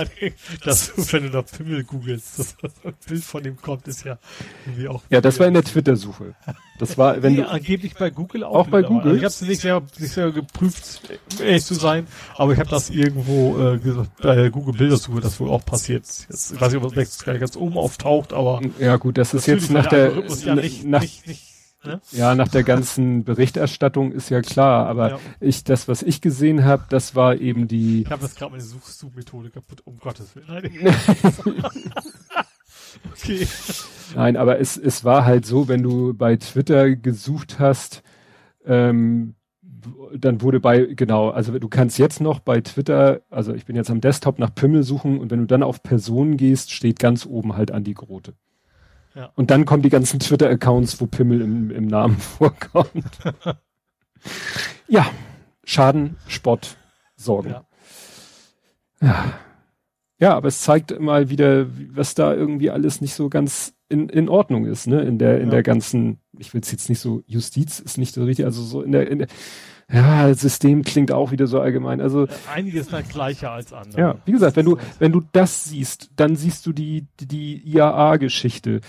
Dass du, wenn du nach Pimmel googelst, das Bild von ihm kommt, ist ja irgendwie auch. Ja, das war in der Twitter-Suche. Das war, wenn nee, du, angeblich bei Google auch. Auch bei. Google? Also ich habe es nicht sehr, nicht sehr geprüft, ehrlich zu sein, aber ich habe das irgendwo äh, gesagt, bei Google Bildersuche, das wohl auch passiert. Jetzt, ich weiß nicht, ob das ganz oben auftaucht, aber ja gut, das ist jetzt nach der, ja nicht, nach, nicht, nicht, ne? ja, nach der ganzen Berichterstattung ist ja klar, aber Ja. ich, das, was ich gesehen habe, das war eben die, Ich habe jetzt gerade meine Such Suchmethode kaputt, um Gottes Willen. Nein. <laughs> okay. Nein, aber es, es war halt so, wenn du bei Twitter gesucht hast, ähm, dann wurde bei, genau, also du kannst jetzt noch bei Twitter, also ich bin jetzt am Desktop nach Pimmel suchen und wenn du dann auf Personen gehst, steht ganz oben halt Andi Grote. Ja. Und dann kommen die ganzen Twitter-Accounts, wo Pimmel im, im Namen <laughs> vorkommt. ja, Schaden, Spott, Sorgen. Ja. Ja. Ja, aber es zeigt mal wieder, wie- was da irgendwie alles nicht so ganz in, in Ordnung ist, ne? In der, in Ja. der ganzen, ich will es jetzt nicht so, Justiz ist nicht so richtig, also so in der, in der ja, System klingt auch wieder so allgemein. Also, Einiges dann gleicher als andere. ja, wie gesagt, wenn du, wenn du das siehst, dann siehst du die, die, die IAA-Geschichte.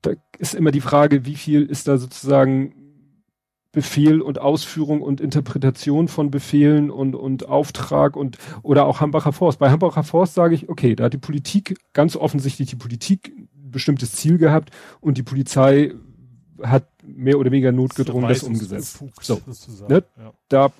Da ist immer die Frage, wie viel ist da sozusagen Befehl und Ausführung und Interpretation von Befehlen und, und Auftrag und oder auch Hambacher Forst. Bei Hambacher Forst sage ich, okay, da hat die Politik ganz offensichtlich die Politik ein bestimmtes Ziel gehabt und die Polizei hat mehr oder weniger notgedrungen das umgesetzt. So, ne? ja. da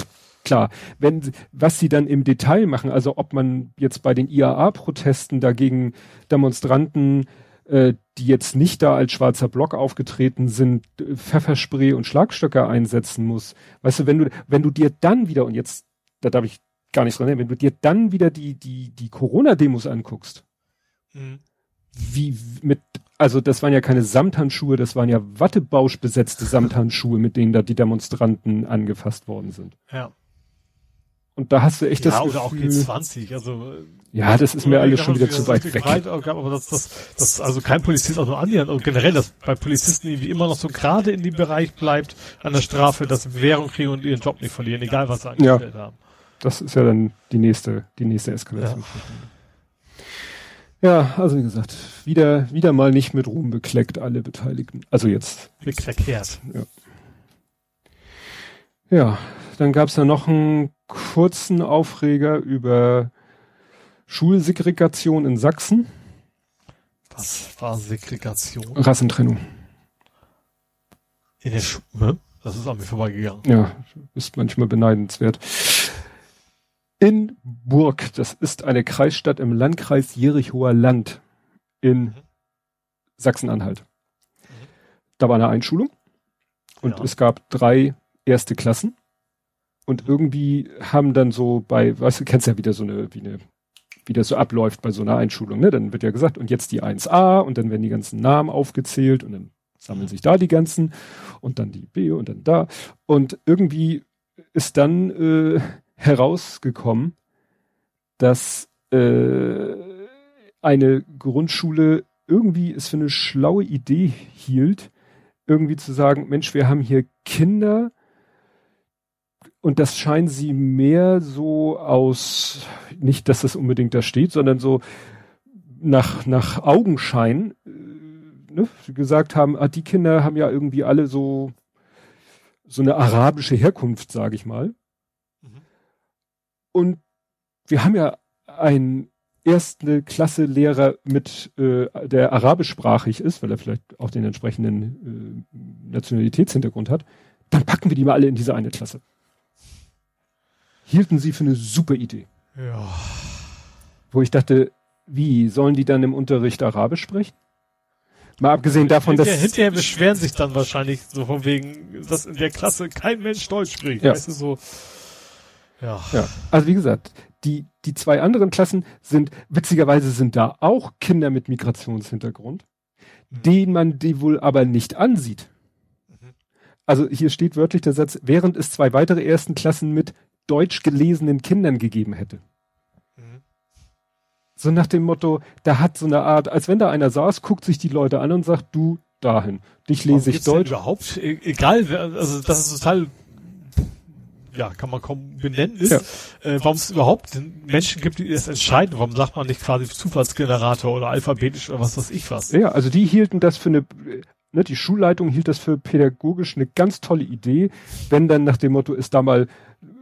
klar, wenn was sie dann im Detail machen, also ob man jetzt bei den IAA-Protesten dagegen Demonstranten äh, die jetzt nicht da als schwarzer Block aufgetreten sind, Pfefferspray und Schlagstöcke einsetzen muss. Weißt du, wenn du, wenn du dir dann wieder, und jetzt, da darf ich gar nicht dran wenn du dir dann wieder die, die, die Corona-Demos anguckst, mhm. wie mit, also das waren ja keine Samthandschuhe, das waren ja Wattebausch besetzte Samthandschuhe, mit denen da die Demonstranten angefasst worden sind. Ja. Und da hast du echt ja, das oder Gefühl, auch G20, also ja, das ist mir alles schon wieder zu weit weg. Breit, aber das, das, das, also kein Polizist auch nur annähernd und generell, dass bei Polizisten irgendwie immer noch so gerade in dem Bereich bleibt an der Strafe, dass sie Währung kriegen und ihren Job nicht verlieren, egal was sie angestellt ja, haben. Das ist ja dann die nächste, die nächste Eskalation. Ja. Ja, also wie gesagt, wieder, wieder mal nicht mit Ruhm bekleckt, alle Beteiligten. Also jetzt. Bekleckert. Ja. Ja, dann gab's da noch einen kurzen Aufreger über Schulsegregation in Sachsen. Was war Segregation? Rassentrennung. In der Schule? Das ist an mir vorbeigegangen. Ja, ist manchmal beneidenswert. In Burg, das ist eine Kreisstadt im Landkreis Jerichower Land in mhm. Sachsen-Anhalt. Mhm. Da war eine Einschulung und ja. es gab drei erste Klassen und irgendwie haben dann so bei, weißt du, kennst ja wieder so eine, wie eine wie das so abläuft bei so einer Einschulung. Ne? Dann wird ja gesagt, und jetzt die 1a und dann werden die ganzen Namen aufgezählt und dann sammeln sich da die ganzen und dann die B und dann da. Und irgendwie ist dann äh, herausgekommen, dass äh, eine Grundschule irgendwie es für eine schlaue Idee hielt, irgendwie zu sagen, Mensch, wir haben hier Kinder, und das scheinen sie mehr so aus, nicht, dass das unbedingt da steht, sondern so nach, nach Augenschein, äh, ne, gesagt haben, ah, die Kinder haben ja irgendwie alle so, so eine arabische Herkunft, sage ich mal. Und wir haben ja einen erste Klasse Lehrer mit, äh, der arabischsprachig ist, weil er vielleicht auch den entsprechenden äh, Nationalitätshintergrund hat, dann packen wir die mal alle in diese eine Klasse hielten sie für eine super Idee. Ja. Wo ich dachte, wie, sollen die dann im Unterricht Arabisch sprechen? Mal abgesehen davon, dass... Hinterher beschweren sich dann wahrscheinlich so von wegen, dass in der Klasse kein Mensch Deutsch spricht. Ja. Weißt du, so... Ja. ja. Also wie gesagt, die, die zwei anderen Klassen sind, witzigerweise sind da auch Kinder mit Migrationshintergrund, mhm. den man die wohl aber nicht ansieht. Mhm. Also hier steht wörtlich der Satz, während es zwei weitere ersten Klassen mit deutsch gelesenen Kindern gegeben hätte. Mhm. So nach dem Motto, da hat so eine Art, als wenn da einer saß, guckt sich die Leute an und sagt, du dahin. Dich lese ich Deutsch. Überhaupt, e-, egal, also das ist total ja, kann man kaum benennen, ist, ja. äh, warum es überhaupt Menschen gibt, die das entscheiden. Warum sagt man nicht quasi Zufallsgenerator oder alphabetisch oder was weiß ich was? Ja, also die hielten das für eine, ne, die Schulleitung hielt das für pädagogisch eine ganz tolle Idee, wenn dann nach dem Motto ist da mal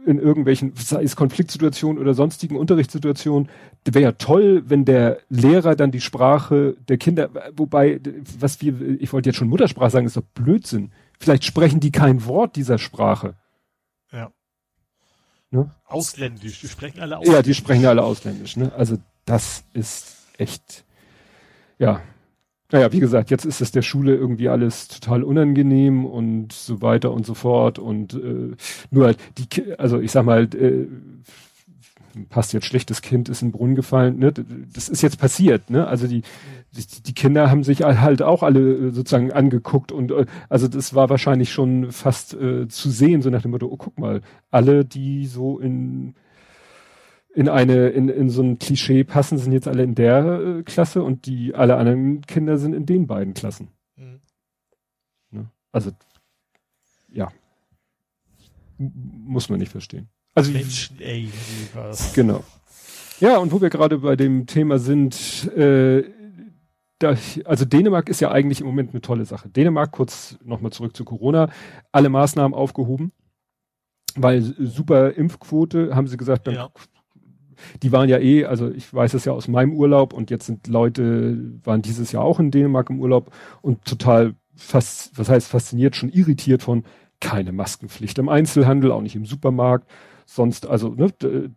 in irgendwelchen, sei es Konfliktsituationen oder sonstigen Unterrichtssituationen, wäre ja toll, wenn der Lehrer dann die Sprache der Kinder, wobei, was wir, ich wollte jetzt schon Muttersprache sagen, ist doch Blödsinn. Vielleicht sprechen die kein Wort dieser Sprache. Ne? Ausländisch, die sprechen alle ausländisch. Ja, die sprechen alle ausländisch, ne? Also das ist echt, ja, naja, wie gesagt, jetzt ist es der Schule irgendwie alles total unangenehm und so weiter und so fort und äh, nur halt die, also ich sag mal, äh, passt jetzt schlechtes Kind ist in den Brunnen gefallen, ne? Das ist jetzt passiert, ne? Also die, die, die Kinder haben sich halt auch alle äh, sozusagen angeguckt und äh, also das war wahrscheinlich schon fast äh, zu sehen, so nach dem Motto, oh guck mal, alle, die so in in eine, in, in so ein Klischee passen, sind jetzt alle in der äh, Klasse und die alle anderen Kinder sind in den beiden Klassen. Mhm. Ne? Also, ja. M muss man nicht verstehen. Also, Menschen, ey, was. Genau. Ja, und wo wir gerade bei dem Thema sind, äh, da, also Dänemark ist ja eigentlich im Moment eine tolle Sache. Dänemark, kurz nochmal zurück zu Corona, alle Maßnahmen aufgehoben, weil super Impfquote, haben sie gesagt, dann, Ja. die waren ja eh, also ich weiß es ja aus meinem Urlaub und jetzt sind Leute, waren dieses Jahr auch in Dänemark im Urlaub und total fast, was heißt fasziniert, schon irritiert von keine Maskenpflicht im Einzelhandel, auch nicht im Supermarkt, sonst, also ne, du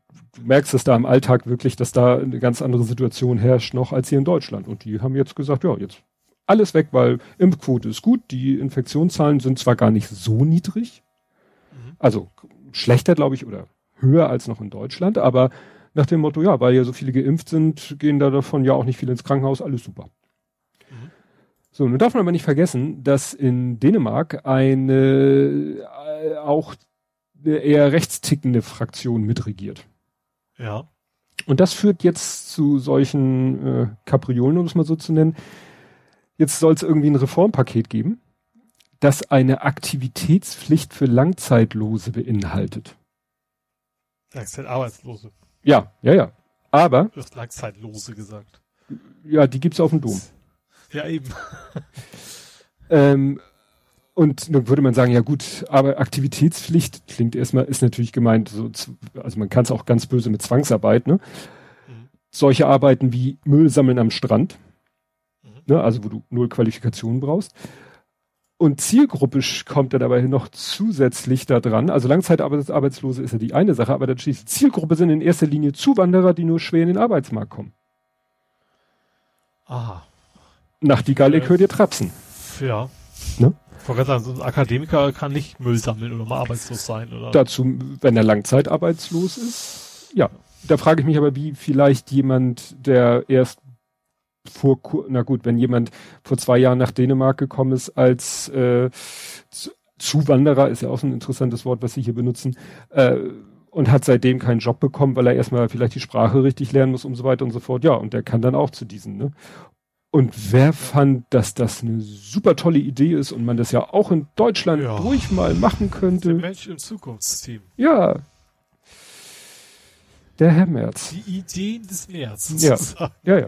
merkst es da im Alltag wirklich, dass da eine ganz andere Situation herrscht noch als hier in Deutschland. Und die haben jetzt gesagt, ja, jetzt alles weg, weil Impfquote ist gut, die Infektionszahlen sind zwar gar nicht so niedrig, Mhm. also schlechter, glaube ich, oder höher als noch in Deutschland, aber nach dem Motto, ja, weil ja so viele geimpft sind, gehen da davon ja auch nicht viele ins Krankenhaus, alles super. Mhm. So, nun darf man aber nicht vergessen, dass in Dänemark eine äh, auch eine eher rechtstickende Fraktion mitregiert. Ja. Und das führt jetzt zu solchen äh, Kapriolen, um es mal so zu nennen. Jetzt soll es irgendwie ein Reformpaket geben, das eine Aktivitätspflicht für Langzeitlose beinhaltet. Langzeitarbeitslose. Ja, ja, ja. Aber, Du hast Langzeitlose gesagt. ja, die gibt's auf dem Dom. Ja, eben. Ähm, und dann würde man sagen, ja gut, aber Aktivitätspflicht klingt erstmal, ist natürlich gemeint, so, also man kann es auch ganz böse mit Zwangsarbeit, ne? Mhm. Solche Arbeiten wie Müll sammeln am Strand, Mhm. ne? also wo du null Qualifikationen brauchst. Und Zielgruppe kommt da dabei noch zusätzlich da dran. Also Langzeitarbeitslose ist ja die eine Sache, aber dann steht, Zielgruppe sind in erster Linie Zuwanderer, die nur schwer in den Arbeitsmarkt kommen. Aha. Nachtigall, ich Äh, hör dir trapsen. Ja. Ne? Wollte gerade sagen, so ein Akademiker kann nicht Müll sammeln oder mal arbeitslos sein, oder? dazu, wenn er langzeitarbeitslos ist. Ja, da frage ich mich aber, wie vielleicht jemand, der erst vor, na gut, wenn jemand vor zwei Jahren nach Dänemark gekommen ist als äh, Zu- Zuwanderer, ist ja auch so ein interessantes Wort, was Sie hier benutzen, äh, und hat seitdem keinen Job bekommen, weil er erstmal vielleicht die Sprache richtig lernen muss und so weiter und so fort. Ja, und der kann dann auch zu diesen, ne? Und wer fand, dass das eine super tolle Idee ist und man das ja auch in Deutschland Ja. ruhig mal machen Der könnte? Mensch im Zukunftsteam. Ja. Der Herr Merz. Die Ideen des März. Ja. sozusagen. <laughs> Ja, ja.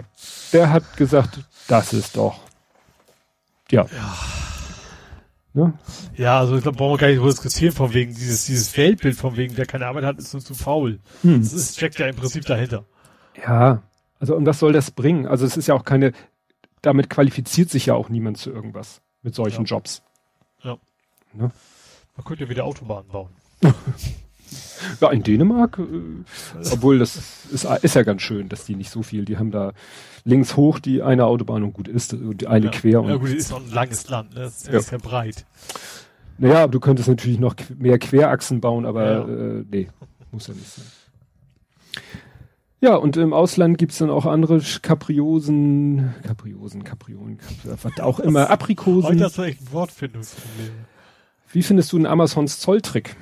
Der hat gesagt, das ist doch. Ja. Ne? Ja, also ich glaube, brauchen wir gar nicht drüber diskutieren, von wegen dieses, dieses Weltbild, von wegen, wer keine Arbeit hat, ist nur zu faul. Hm. Das ist, steckt ja im Prinzip dahinter. Ja. Also, und was soll das bringen? Also, es ist ja auch keine, damit qualifiziert sich ja auch niemand zu irgendwas mit solchen Ja. Jobs. Man könnte ja wieder Autobahnen bauen. <laughs> Ja, in Dänemark, äh, obwohl das ist, ist ja ganz schön, dass die nicht so viel, die haben da links hoch die eine Autobahn und gut ist, und die eine ja. quer und Ja gut, das ist noch ein langes Land, ne? Das ist ja, Ja. sehr breit. Naja, du könntest natürlich noch mehr Querachsen bauen, aber Ja. äh, nee, muss ja nicht sein. Ja, und im Ausland gibt's dann auch andere Kapriosen, Kapriosen, Kapriolen, Kapri was auch immer, Heute Aprikosen. hast du echt ein Wortfindungsproblem. Wie findest du den Amazons Zolltrick?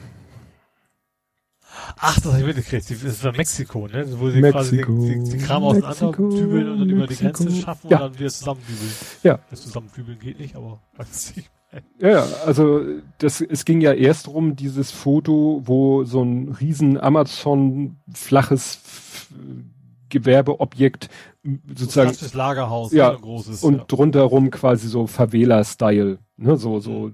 Ach, das habe ich mitgekriegt. Das war Mexiko, ne? Wo sie Mexiko, quasi den, den, den Kram auseinander Mexiko, dübeln und dann über die Mexiko. Grenze schaffen Ja. und dann wieder zusammendübeln. Ja. Das zusammendübeln geht nicht, aber <laughs> weiß ich. Ja, ja, also das, es ging ja erst drum, dieses Foto, wo so ein riesen Amazon flaches F- Gewerbeobjekt sozusagen Klassisches Lagerhaus, Ja, ne, ein großes. und ja. drunter rum quasi so Favela-Style, ne, so, so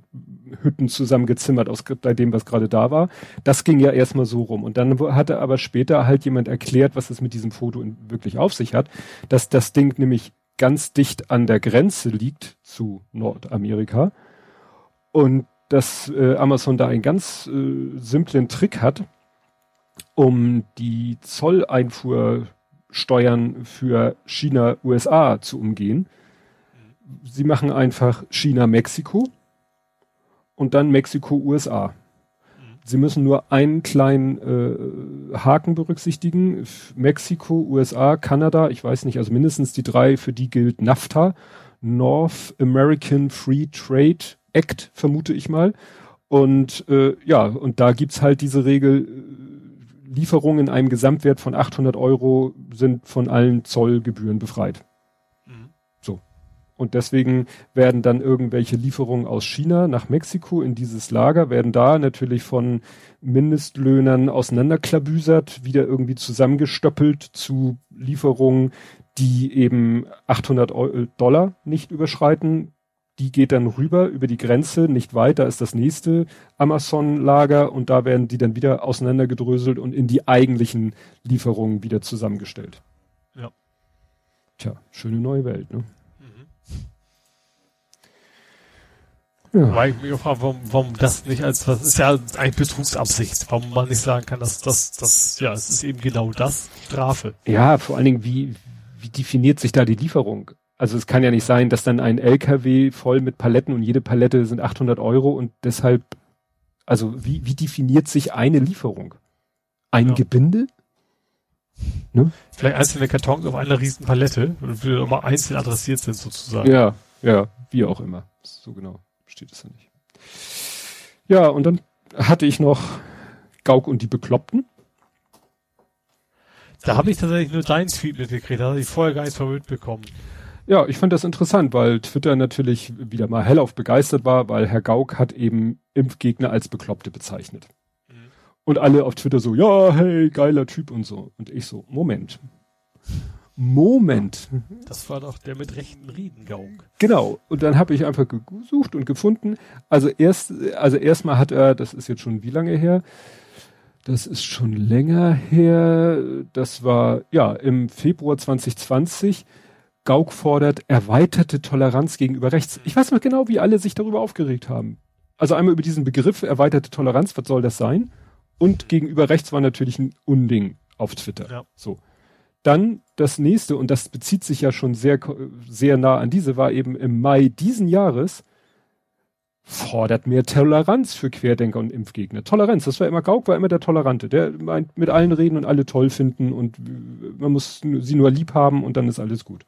Hütten zusammengezimmert aus bei dem, was gerade da war. Das ging ja erstmal so rum. Und dann hatte aber später halt jemand erklärt, was es mit diesem Foto wirklich auf sich hat, dass das Ding nämlich ganz dicht an der Grenze liegt zu Nordamerika und dass äh, Amazon da einen ganz äh, simplen Trick hat, um die Zolleinfuhrsteuern für China, USA zu umgehen. Sie machen einfach China-Mexiko und dann Mexiko-USA. Sie müssen nur einen kleinen äh, Haken berücksichtigen. Mexiko, USA, Kanada, ich weiß nicht, also mindestens die drei, für die gilt NAFTA, North American Free Trade Act, vermute ich mal. Und äh, ja, und da gibt's halt diese Regel, äh, Lieferungen in einem Gesamtwert von 800 Euro sind von allen Zollgebühren befreit. Mhm. Und deswegen werden dann irgendwelche Lieferungen aus China nach Mexiko in dieses Lager, werden da natürlich von Mindestlöhnern auseinanderklabüsert, wieder irgendwie zusammengestöppelt zu Lieferungen, die eben 800 Dollar nicht überschreiten. Die geht dann rüber über die Grenze, nicht weiter ist das nächste Amazon-Lager und da werden die dann wieder auseinandergedröselt und in die eigentlichen Lieferungen wieder zusammengestellt. Ja. Tja, schöne neue Welt, ne? Ja. Weil ich mich frage, warum, warum das nicht als, was ist ja eigentlich Betrugsabsicht, warum man nicht sagen kann, dass das, das, ja, es ist eben genau das, Strafe. Ja, vor allen Dingen, wie, wie definiert sich da die Lieferung? Also es kann ja nicht sein, dass dann ein LKW voll mit Paletten und jede Palette sind 800 Euro und deshalb, also wie, wie definiert sich eine Lieferung? Ein ja. Gebinde? Ne? Vielleicht einzelne Kartons auf einer riesen Palette, die nochmal einzeln adressiert sind sozusagen. Ja, ja, wie auch immer. So genau steht es ja nicht. Ja, und dann hatte ich noch Gauk und die Bekloppten. Da habe ich tatsächlich nur deinen Tweet mitgekriegt, da habe ich vorher gar nichts von mitbekommen. Ja, ich fand das interessant, weil Twitter natürlich wieder mal hellauf begeistert war, weil Herr Gauck hat eben Impfgegner als Bekloppte bezeichnet. Mhm. Und alle auf Twitter so, ja, hey, geiler Typ und so. Und ich so, Moment. Moment. Das war doch der mit rechten Riedengauk. Genau. Und dann habe ich einfach gesucht und gefunden. Also erst, also erstmal hat er, das ist jetzt schon wie lange her? Das ist schon länger her. Das war, ja, im Februar 2020. Gauck fordert erweiterte Toleranz gegenüber rechts. Ich weiß noch genau, wie alle sich darüber aufgeregt haben. Also einmal über diesen Begriff erweiterte Toleranz, was soll das sein? Und gegenüber rechts war natürlich ein Unding auf Twitter. Ja. So. Dann das nächste, und das bezieht sich ja schon sehr, sehr nah an diese, war eben im Mai diesen Jahres, fordert mehr Toleranz für Querdenker und Impfgegner. Toleranz, das war immer Gauck, war immer der Tolerante, der meint mit allen reden und alle toll finden und man muss sie nur lieb haben und dann ist alles gut.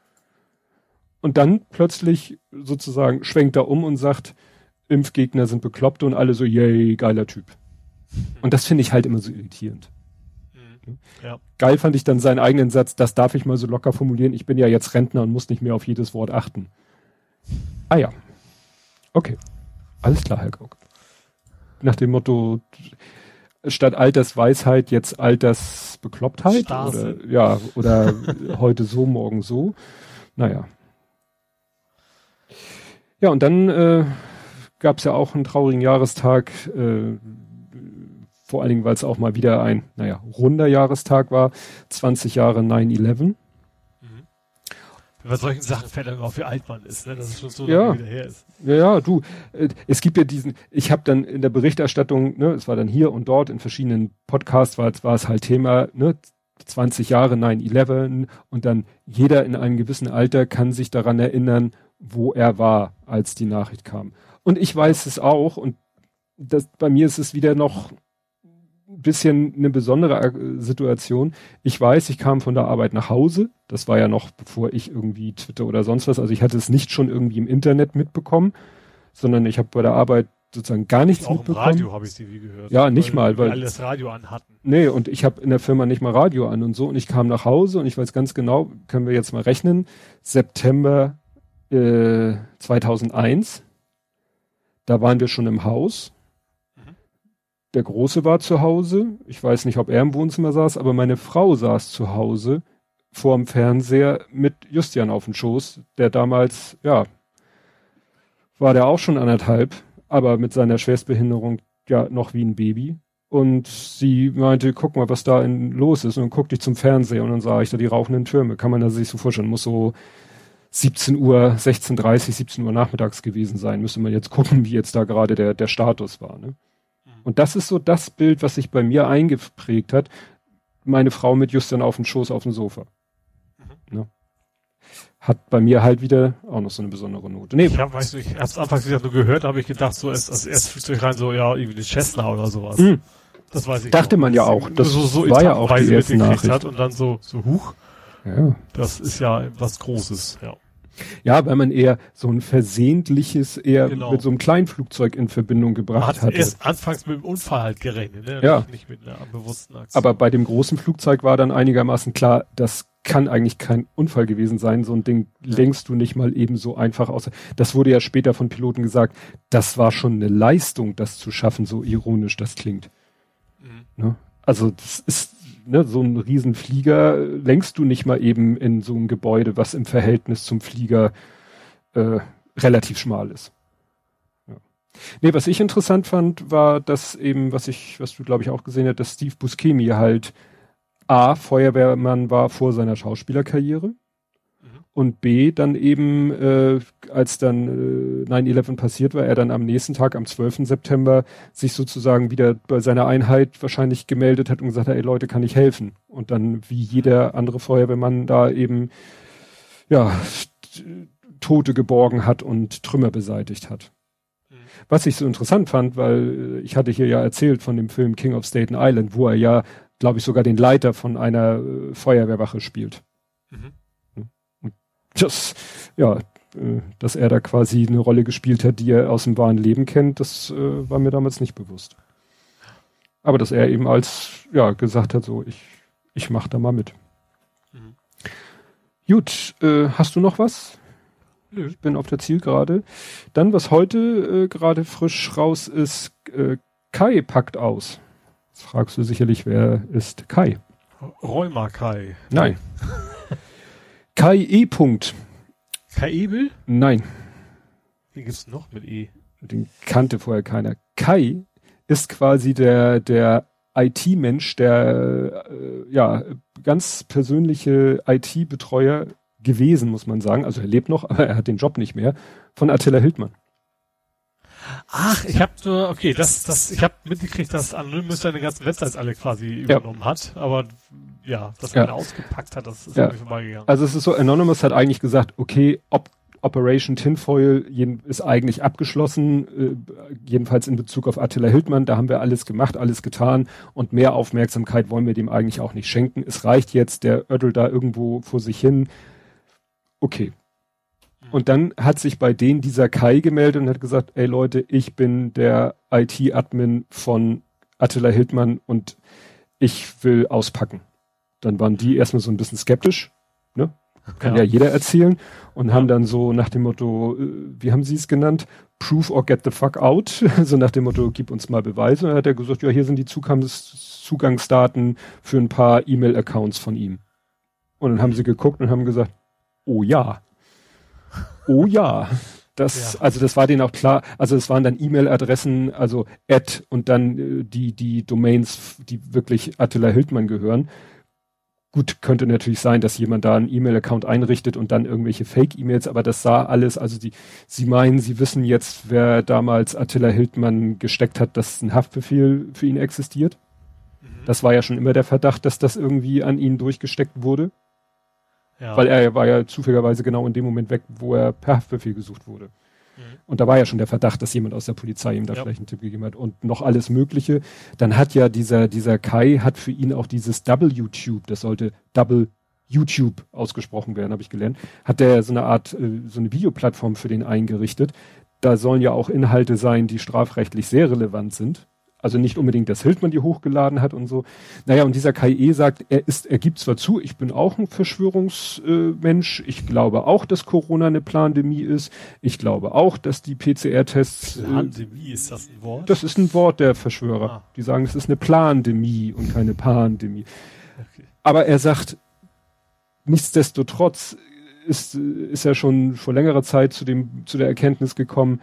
Und dann plötzlich sozusagen schwenkt er um und sagt, Impfgegner sind bekloppt und alle so, yay, geiler Typ. Und das finde ich halt immer so irritierend. Ja. Geil fand ich dann seinen eigenen Satz, das darf ich mal so locker formulieren, ich bin ja jetzt Rentner und muss nicht mehr auf jedes Wort achten. Ah ja. Okay. Alles klar, Herr Gauck. Nach dem Motto, statt Altersweisheit jetzt Altersbeklopptheit Stase. oder ja oder heute so morgen so naja ja und dann äh, gab es ja auch einen traurigen Jahrestag äh, vor allen Dingen, weil es auch mal wieder ein, naja, runder Jahrestag war, 20 Jahre 9-11. Mhm. Bei solchen Sachen fällt einem auf, wie alt man ist, ne? dass es schon so ja. lange wieder her ist. Ja, ja, du, äh, es gibt ja diesen, ich habe dann in der Berichterstattung, ne, es war dann hier und dort in verschiedenen Podcasts, war, war es halt Thema, ne, 20 Jahre 9-11 und dann jeder in einem gewissen Alter kann sich daran erinnern, wo er war, als die Nachricht kam. Und ich weiß es auch und das, bei mir ist es wieder noch bisschen eine besondere äh, Situation. Ich weiß, ich kam von der Arbeit nach Hause. Das war ja noch bevor ich irgendwie Twitter oder sonst was. Also ich hatte es nicht schon irgendwie im Internet mitbekommen, sondern ich habe bei der Arbeit sozusagen gar nichts auch mitbekommen. Im Radio habe ich sie wie gehört. Ja, nicht mal, weil alle das Radio anhatten. Nee, und ich habe in der Firma nicht mal Radio an und so und ich kam nach Hause und ich weiß ganz genau, können wir jetzt mal rechnen, September äh, 2001. Da waren wir schon im Haus der Große war zu Hause. Ich weiß nicht, ob er im Wohnzimmer saß, aber meine Frau saß zu Hause vorm Fernseher mit Justian auf dem Schoß, der damals, ja, war der auch schon anderthalb, aber mit seiner Schwerstbehinderung ja noch wie ein Baby. Und sie meinte, guck mal, was da in, los ist. Und dann guckte ich zum Fernseher und dann sah ich da die rauchenden Türme. Kann man da sich so vorstellen. Muss so 17 Uhr, 16.30, 17 Uhr nachmittags gewesen sein. Müsste man jetzt gucken, <laughs> wie jetzt da gerade der, der Status war. Ne? Und das ist so das Bild, was sich bei mir eingeprägt hat. Meine Frau mit Justin auf dem Schoß auf dem Sofa. Mhm. Ne? Hat bei mir halt wieder auch noch so eine besondere Note. Nee, ich habe weißt du, ich hab's anfangs gesagt, nur gehört, habe ich gedacht, so als, als erstes Flugzeug rein, so ja, irgendwie eine Cessna oder sowas. Mhm. Das weiß ich. Dachte noch. man ja auch. Das so, so war ja auch die erste Nachricht. Hat und dann so, so huch. Ja. Das ist ja was Großes, ja. Ja, weil man eher so ein versehentliches eher genau. mit so einem kleinen Flugzeug in Verbindung gebracht hat. erst anfangs mit dem Unfall halt gerechnet, ne? Ja. Nicht mit einer bewussten Aktion. Aber bei dem großen Flugzeug war dann einigermaßen klar, das kann eigentlich kein Unfall gewesen sein. So ein Ding lenkst du nicht mal eben so einfach aus. Das wurde ja später von Piloten gesagt, das war schon eine Leistung, das zu schaffen, so ironisch das klingt. Mhm. Ne? Also das ist ne, so ein Riesenflieger lenkst du nicht mal eben in so ein Gebäude, was im Verhältnis zum Flieger äh, relativ schmal ist. Ja. Nee, was ich interessant fand, war, dass eben, was ich, was du glaube ich auch gesehen hast, dass Steve Buscemi halt A, Feuerwehrmann war vor seiner Schauspielerkarriere und B, dann eben, äh, als dann äh, 9-11 passiert war, er dann am nächsten Tag, am 12. September, sich sozusagen wieder bei seiner Einheit wahrscheinlich gemeldet hat und gesagt hat, ey Leute, kann ich helfen? Und dann, wie jeder andere Feuerwehrmann da eben, ja, Tote geborgen hat und Trümmer beseitigt hat. Mhm. Was ich so interessant fand, weil äh, ich hatte hier ja erzählt von dem Film King of Staten Island, wo er ja, glaube ich, sogar den Leiter von einer äh, Feuerwehrwache spielt. Mhm das, ja, äh, dass er da quasi eine Rolle gespielt hat, die er aus dem wahren Leben kennt, das äh, war mir damals nicht bewusst. Aber dass er eben als, ja, gesagt hat, so, ich, ich mach da mal mit. Mhm. Gut, äh, hast du noch was? Nö. Ich bin auf der Zielgerade. Dann, was heute äh, gerade frisch raus ist, äh, Kai packt aus. Jetzt fragst du sicherlich, wer ist Kai? Rheuma Kai. Nein. <laughs> Kai E. Punkt. Kai Ebel? Nein. Wie gibt's noch mit E? Den kannte vorher keiner. Kai ist quasi der, der IT-Mensch, der äh, ja ganz persönliche IT-Betreuer gewesen, muss man sagen. Also er lebt noch, aber er hat den Job nicht mehr, von Attila Hildmann. Ach, ich habe nur, okay, das, das, ich habe mitgekriegt, dass Anonymous seine ganzen Websites alle quasi übernommen ja. hat, aber ja, dass er ja. ausgepackt hat, das ist ja. irgendwie vorbeigegangen. Also es ist so, Anonymous hat eigentlich gesagt, okay, ob Operation Tinfoil ist eigentlich abgeschlossen, äh, jedenfalls in Bezug auf Attila Hildmann. Da haben wir alles gemacht, alles getan und mehr Aufmerksamkeit wollen wir dem eigentlich auch nicht schenken. Es reicht jetzt, der Ödel da irgendwo vor sich hin. Okay, und dann hat sich bei denen dieser Kai gemeldet und hat gesagt, ey Leute, ich bin der IT-Admin von Attila Hildmann und ich will auspacken. Dann waren die erstmal so ein bisschen skeptisch, ne? Kann ja, ja jeder erzählen. Und ja. haben dann so nach dem Motto, äh, wie haben sie es genannt? Proof or get the fuck out. <laughs> so nach dem Motto, gib uns mal Beweise. Und dann hat er gesagt, ja, hier sind die Zugangsdaten für ein paar E-Mail-Accounts von ihm. Und dann haben sie geguckt und haben gesagt, oh ja, Oh ja. Das, ja. also das war denen auch klar, also es waren dann E-Mail-Adressen, also Ad und dann äh, die, die Domains, die wirklich Attila Hildmann gehören. Gut, könnte natürlich sein, dass jemand da einen E-Mail-Account einrichtet und dann irgendwelche Fake-E-Mails, aber das sah alles, also die, sie meinen, sie wissen jetzt, wer damals Attila Hildmann gesteckt hat, dass ein Haftbefehl für ihn existiert. Mhm. Das war ja schon immer der Verdacht, dass das irgendwie an ihn durchgesteckt wurde. Ja. Weil er war ja zufälligerweise genau in dem Moment weg, wo er per Haftbefehl gesucht wurde. Mhm. Und da war ja schon der Verdacht, dass jemand aus der Polizei ihm da ja. vielleicht einen Tipp gegeben hat und noch alles Mögliche. Dann hat ja dieser, dieser Kai hat für ihn auch dieses Double YouTube, das sollte Double YouTube ausgesprochen werden, habe ich gelernt, hat der so eine Art, äh, so eine Videoplattform für den eingerichtet. Da sollen ja auch Inhalte sein, die strafrechtlich sehr relevant sind. Also nicht unbedingt, dass Hildmann die hochgeladen hat und so. Naja, und dieser KIE sagt, er ist, er gibt zwar zu, ich bin auch ein Verschwörungsmensch. Ich glaube auch, dass Corona eine Plandemie ist. Ich glaube auch, dass die PCR-Tests. Plandemie, äh, ist das ein Wort? Das ist ein Wort der Verschwörer. Ah. Die sagen, es ist eine Plandemie und keine Pandemie. Okay. Aber er sagt, nichtsdestotrotz ist, ist er schon vor längerer Zeit zu dem, zu der Erkenntnis gekommen,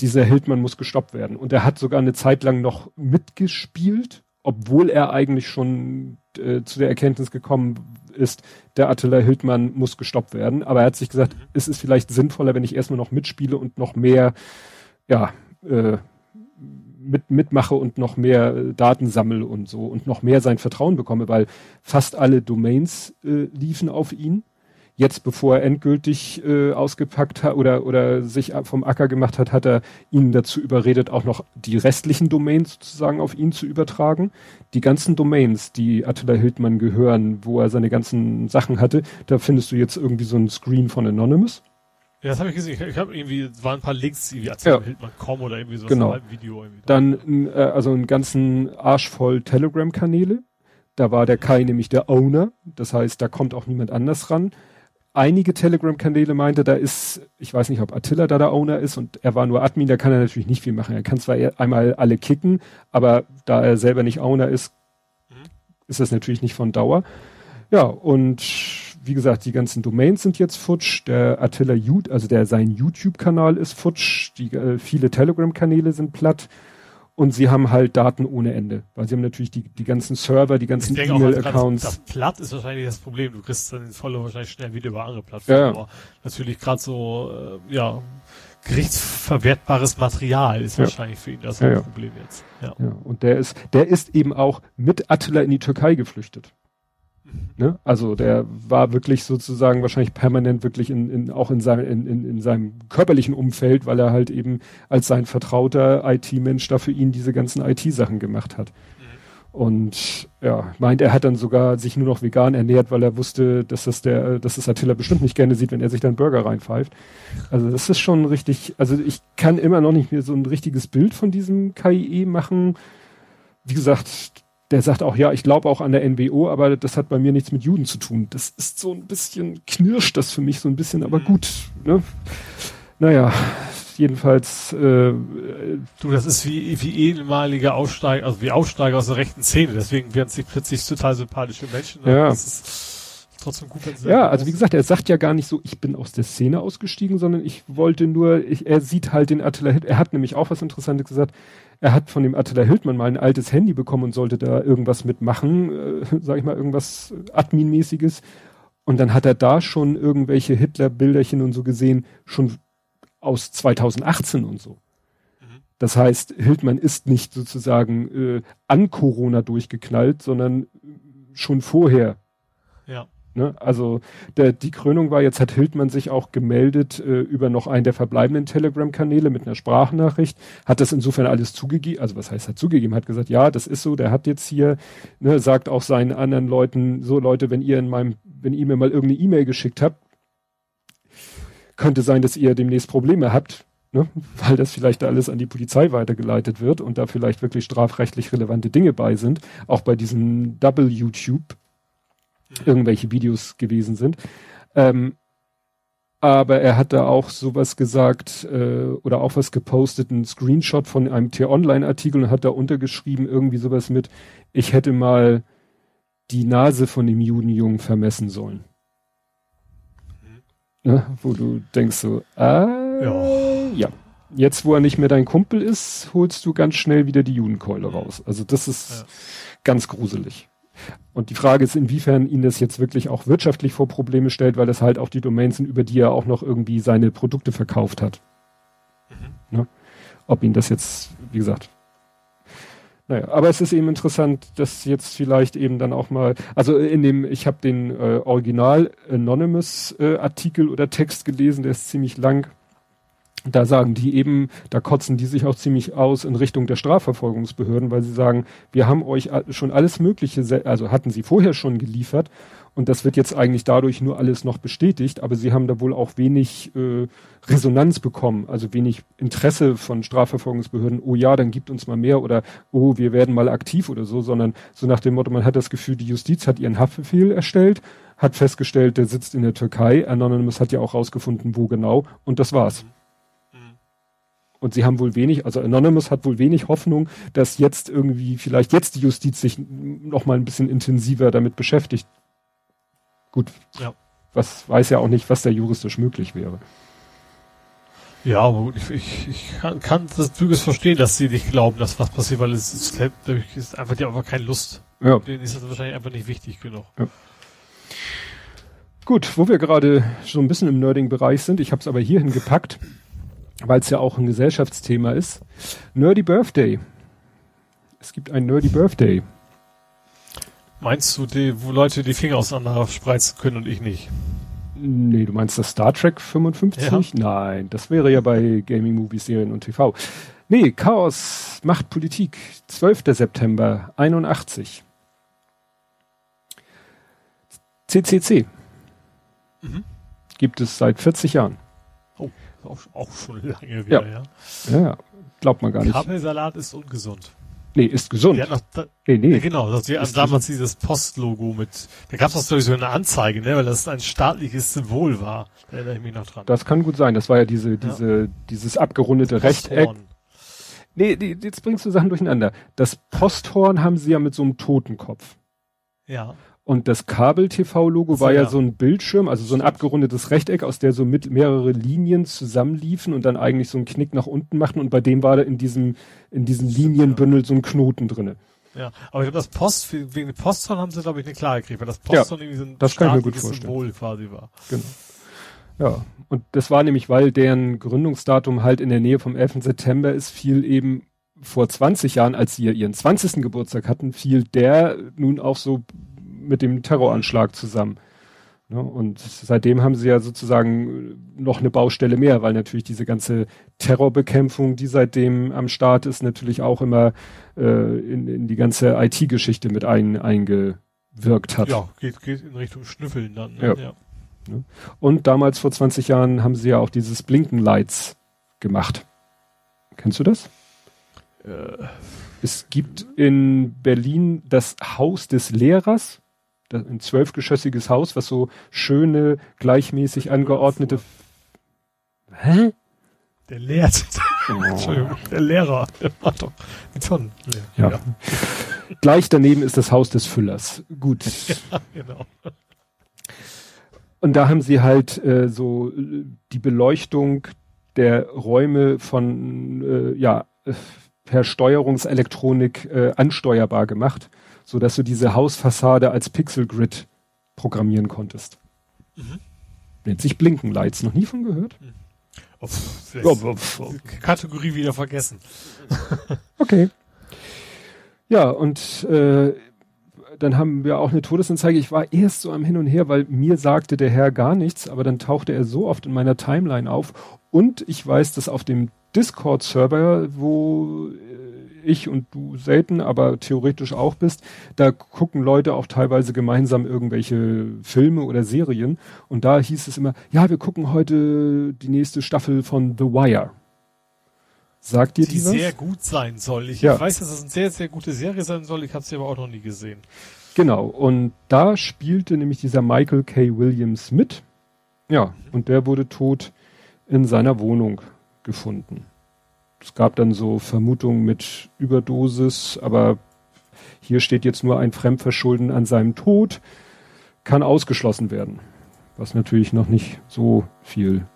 dieser Hildmann muss gestoppt werden. Und er hat sogar eine Zeit lang noch mitgespielt, obwohl er eigentlich schon äh, zu der Erkenntnis gekommen ist, der Attila Hildmann muss gestoppt werden. Aber er hat sich gesagt, mhm. es ist vielleicht sinnvoller, wenn ich erstmal noch mitspiele und noch mehr, ja, äh, mit, mitmache und noch mehr äh, Daten sammle und so und noch mehr sein Vertrauen bekomme, weil fast alle Domains äh, liefen auf ihn Jetzt, bevor er endgültig äh, ausgepackt hat oder, oder sich vom Acker gemacht hat, hat er ihn dazu überredet, auch noch die restlichen Domains sozusagen auf ihn zu übertragen. Die ganzen Domains, die Attila Hildmann gehören, wo er seine ganzen Sachen hatte, da findest du jetzt irgendwie so ein Screen von Anonymous. Ja, das habe ich gesehen. Ich, ich habe irgendwie, waren ein paar Links, irgendwie Attila ja. Hildmann.com oder irgendwie so genau. ein Video. Irgendwie. Dann, äh, also einen ganzen Arsch voll Telegram-Kanäle. Da war der Kai nämlich der Owner. Das heißt, da kommt auch niemand anders ran einige Telegram-Kanäle meinte, da ist, ich weiß nicht, ob Attila da der Owner ist und er war nur Admin, da kann er natürlich nicht viel machen. Er kann zwar einmal alle kicken, aber da er selber nicht Owner ist, mhm. ist das natürlich nicht von Dauer. Ja, und wie gesagt, die ganzen Domains sind jetzt futsch. Der Attila, also der sein YouTube-Kanal ist futsch. Die, äh, viele Telegram-Kanäle sind platt. Und sie haben halt Daten ohne Ende. Weil sie haben natürlich die, die ganzen Server, die ganzen E-Mail-Accounts. Das, platt ist wahrscheinlich das Problem. Du kriegst dann den Follower wahrscheinlich schnell wieder über andere Plattformen. Ja. Aber natürlich gerade so, äh, ja, gerichtsverwertbares Material ist ja. wahrscheinlich für ihn das ja, Problem jetzt. Ja. ja. Und der ist, der ist eben auch mit Attila in die Türkei geflüchtet. Ne? Also der war wirklich sozusagen wahrscheinlich permanent wirklich in, in auch in, sein, in, in, in seinem körperlichen Umfeld, weil er halt eben als sein vertrauter IT-Mensch da für ihn diese ganzen IT-Sachen gemacht hat. Und ja, meint, er hat dann sogar sich nur noch vegan ernährt, weil er wusste, dass das der, dass das Attila bestimmt nicht gerne sieht, wenn er sich dann Burger reinpfeift. Also das ist schon richtig, also ich kann immer noch nicht mehr so ein richtiges Bild von diesem KIE machen. Wie gesagt, der sagt auch, ja, ich glaube auch an der NWO, aber das hat bei mir nichts mit Juden zu tun. Das ist so ein bisschen, knirscht das für mich so ein bisschen, aber mhm. gut. Ne? Naja, jedenfalls. Äh, du, das ist wie, wie ehemalige Aussteiger, also wie Aussteiger aus der rechten Szene, deswegen werden sie plötzlich total sympathische Menschen. Ne? Ja. Das ist trotzdem gut. Ja, also wie gesagt, er sagt ja gar nicht so, ich bin aus der Szene ausgestiegen, sondern ich wollte nur, ich, er sieht halt den Attila Er hat nämlich auch was Interessantes gesagt er hat von dem Attila Hildmann mal ein altes Handy bekommen und sollte da irgendwas mitmachen, äh, sag ich mal, irgendwas Admin-mäßiges. Und dann hat er da schon irgendwelche Hitler-Bilderchen und so gesehen, schon aus 2018 und so. Das heißt, Hildmann ist nicht sozusagen äh, an Corona durchgeknallt, sondern schon vorher. Ne? Also der, die Krönung war, jetzt hat Hildmann sich auch gemeldet äh, über noch einen der verbleibenden Telegram-Kanäle mit einer Sprachnachricht, hat das insofern alles zugegeben, also was heißt hat zugegeben, hat gesagt, ja, das ist so, der hat jetzt hier, ne, sagt auch seinen anderen Leuten, so Leute, wenn ihr in meinem, wenn ihr mir mal irgendeine E-Mail geschickt habt, könnte sein, dass ihr demnächst Probleme habt, ne, weil das vielleicht alles an die Polizei weitergeleitet wird und da vielleicht wirklich strafrechtlich relevante Dinge bei sind, auch bei diesem Double YouTube irgendwelche Videos gewesen sind. Ähm, aber er hat da auch sowas gesagt äh, oder auch was gepostet, ein Screenshot von einem T-Online-Artikel und hat da untergeschrieben irgendwie sowas mit, ich hätte mal die Nase von dem Judenjungen vermessen sollen. Mhm. Ja, wo du denkst so, ah, ja. ja. Jetzt, wo er nicht mehr dein Kumpel ist, holst du ganz schnell wieder die Judenkeule raus. Also das ist ja. ganz gruselig. Und die Frage ist, inwiefern ihn das jetzt wirklich auch wirtschaftlich vor Probleme stellt, weil das halt auch die Domains sind, über die er auch noch irgendwie seine Produkte verkauft hat. Mhm. Ne? Ob ihn das jetzt, wie gesagt. Naja, aber es ist eben interessant, dass jetzt vielleicht eben dann auch mal, also in dem, ich habe den äh, Original Anonymous äh, Artikel oder Text gelesen, der ist ziemlich lang da sagen die eben, da kotzen die sich auch ziemlich aus in Richtung der Strafverfolgungsbehörden, weil sie sagen, wir haben euch schon alles Mögliche, also hatten sie vorher schon geliefert und das wird jetzt eigentlich dadurch nur alles noch bestätigt, aber sie haben da wohl auch wenig äh, Resonanz bekommen, also wenig Interesse von Strafverfolgungsbehörden, oh ja, dann gibt uns mal mehr oder oh, wir werden mal aktiv oder so, sondern so nach dem Motto, man hat das Gefühl, die Justiz hat ihren Haftbefehl erstellt, hat festgestellt, der sitzt in der Türkei, Anonymous hat ja auch rausgefunden, wo genau und das war's. Und sie haben wohl wenig, also Anonymous hat wohl wenig Hoffnung, dass jetzt irgendwie vielleicht jetzt die Justiz sich noch mal ein bisschen intensiver damit beschäftigt. Gut. Ja. Was weiß ja auch nicht, was da juristisch möglich wäre. Ja, aber gut, ich, ich, ich kann, kann das durchaus verstehen, dass sie nicht glauben, dass was passiert, weil es ist, ist einfach die einfach keine Lust. Ja. Denen ist das wahrscheinlich einfach nicht wichtig genug. Ja. Gut, wo wir gerade so ein bisschen im Nerding-Bereich sind, ich habe es aber hierhin gepackt weil es ja auch ein Gesellschaftsthema ist. Nerdy Birthday. Es gibt ein Nerdy Birthday. Meinst du, die, wo Leute die Finger auseinander spreizen können und ich nicht? Nee, du meinst das Star Trek 55? Ja. Nein, das wäre ja bei Gaming, Movies, Serien und TV. Nee, Chaos macht Politik. 12. September 81. CCC. Mhm. Gibt es seit 40 Jahren. Auch, auch schon lange wieder, ja. Ja, ja glaubt man gar nicht. Kabelsalat ist ungesund. Nee, ist gesund. Die noch da, nee, nee. Ja, genau, das, die hatten damals gesund. dieses Postlogo mit, da gab es doch so eine Anzeige, ne, weil das ein staatliches Symbol war. Da erinnere ich mich noch dran. Das kann gut sein. Das war ja diese, diese, ja. dieses abgerundete Rechteck. Nee, die, jetzt bringst du Sachen durcheinander. Das Posthorn haben sie ja mit so einem Totenkopf. Ja. Und das Kabel-TV-Logo so, war ja, ja, so ein Bildschirm, also so ein abgerundetes Rechteck, aus der so mit mehrere Linien zusammenliefen und dann eigentlich so einen Knick nach unten machten. Und bei dem war da in diesem, in diesem Linienbündel so ein Knoten drinne. Ja, aber ich glaube, das Post, wegen dem Posthorn haben sie, glaube ich, eine Klarheit gekriegt, weil das Posthorn ja, irgendwie so ein das kann ich mir gut vorstellen. Symbol quasi war. Genau. Ja, und das war nämlich, weil deren Gründungsdatum halt in der Nähe vom 11. September ist, fiel eben vor 20 Jahren, als sie ihren 20. Geburtstag hatten, fiel der nun auch so mit dem Terroranschlag zusammen. Ne? Und seitdem haben sie ja sozusagen noch eine Baustelle mehr, weil natürlich diese ganze Terrorbekämpfung, die seitdem am Start ist, natürlich auch immer äh, in, in die ganze IT-Geschichte mit ein, eingewirkt hat. Ja, geht, geht in Richtung Schnüffeln dann. Ne? Ja. ja. Ne? Und damals vor 20 Jahren haben sie ja auch dieses Blinkenlights gemacht. Kennst du das? Äh. Es gibt in Berlin das Haus des Lehrers ein zwölfgeschossiges Haus, was so schöne, gleichmäßig angeordnete. Hä? Der lehrt. Oh. <laughs> Entschuldigung, der Lehrer. Der macht doch Tonnen. Ja. ja. Gleich daneben ist das Haus des Füllers. Gut. <laughs> Ja, genau. Und da haben sie halt äh, so die Beleuchtung der Räume von äh, ja per Steuerungselektronik äh, ansteuerbar gemacht so dass du diese Hausfassade als Pixel-Grid programmieren konntest. Mhm. Nennt sich Blinkenlights. Noch nie von gehört? Mhm. Uff, uff, uff, Kategorie wieder vergessen. <laughs> okay. Ja, und äh, dann haben wir auch eine Todesanzeige. Ich war erst so am Hin und Her, weil mir sagte der Herr gar nichts, aber dann tauchte er so oft in meiner Timeline auf. Und ich weiß, dass auf dem Discord-Server, wo ich und du selten, aber theoretisch auch bist, da gucken Leute auch teilweise gemeinsam irgendwelche Filme oder Serien. Und da hieß es immer, ja, wir gucken heute die nächste Staffel von The Wire. Sagt dir die, die sehr gut sein soll. Ich ja. weiß, dass es eine sehr, sehr gute Serie sein soll. Ich habe sie aber auch noch nie gesehen. Genau. Und da spielte nämlich dieser Michael K. Williams mit. Ja. Und der wurde tot in seiner Wohnung gefunden es gab dann so Vermutungen mit Überdosis, aber hier steht jetzt nur ein Fremdverschulden an seinem Tod, kann ausgeschlossen werden. Was natürlich noch nicht so viel,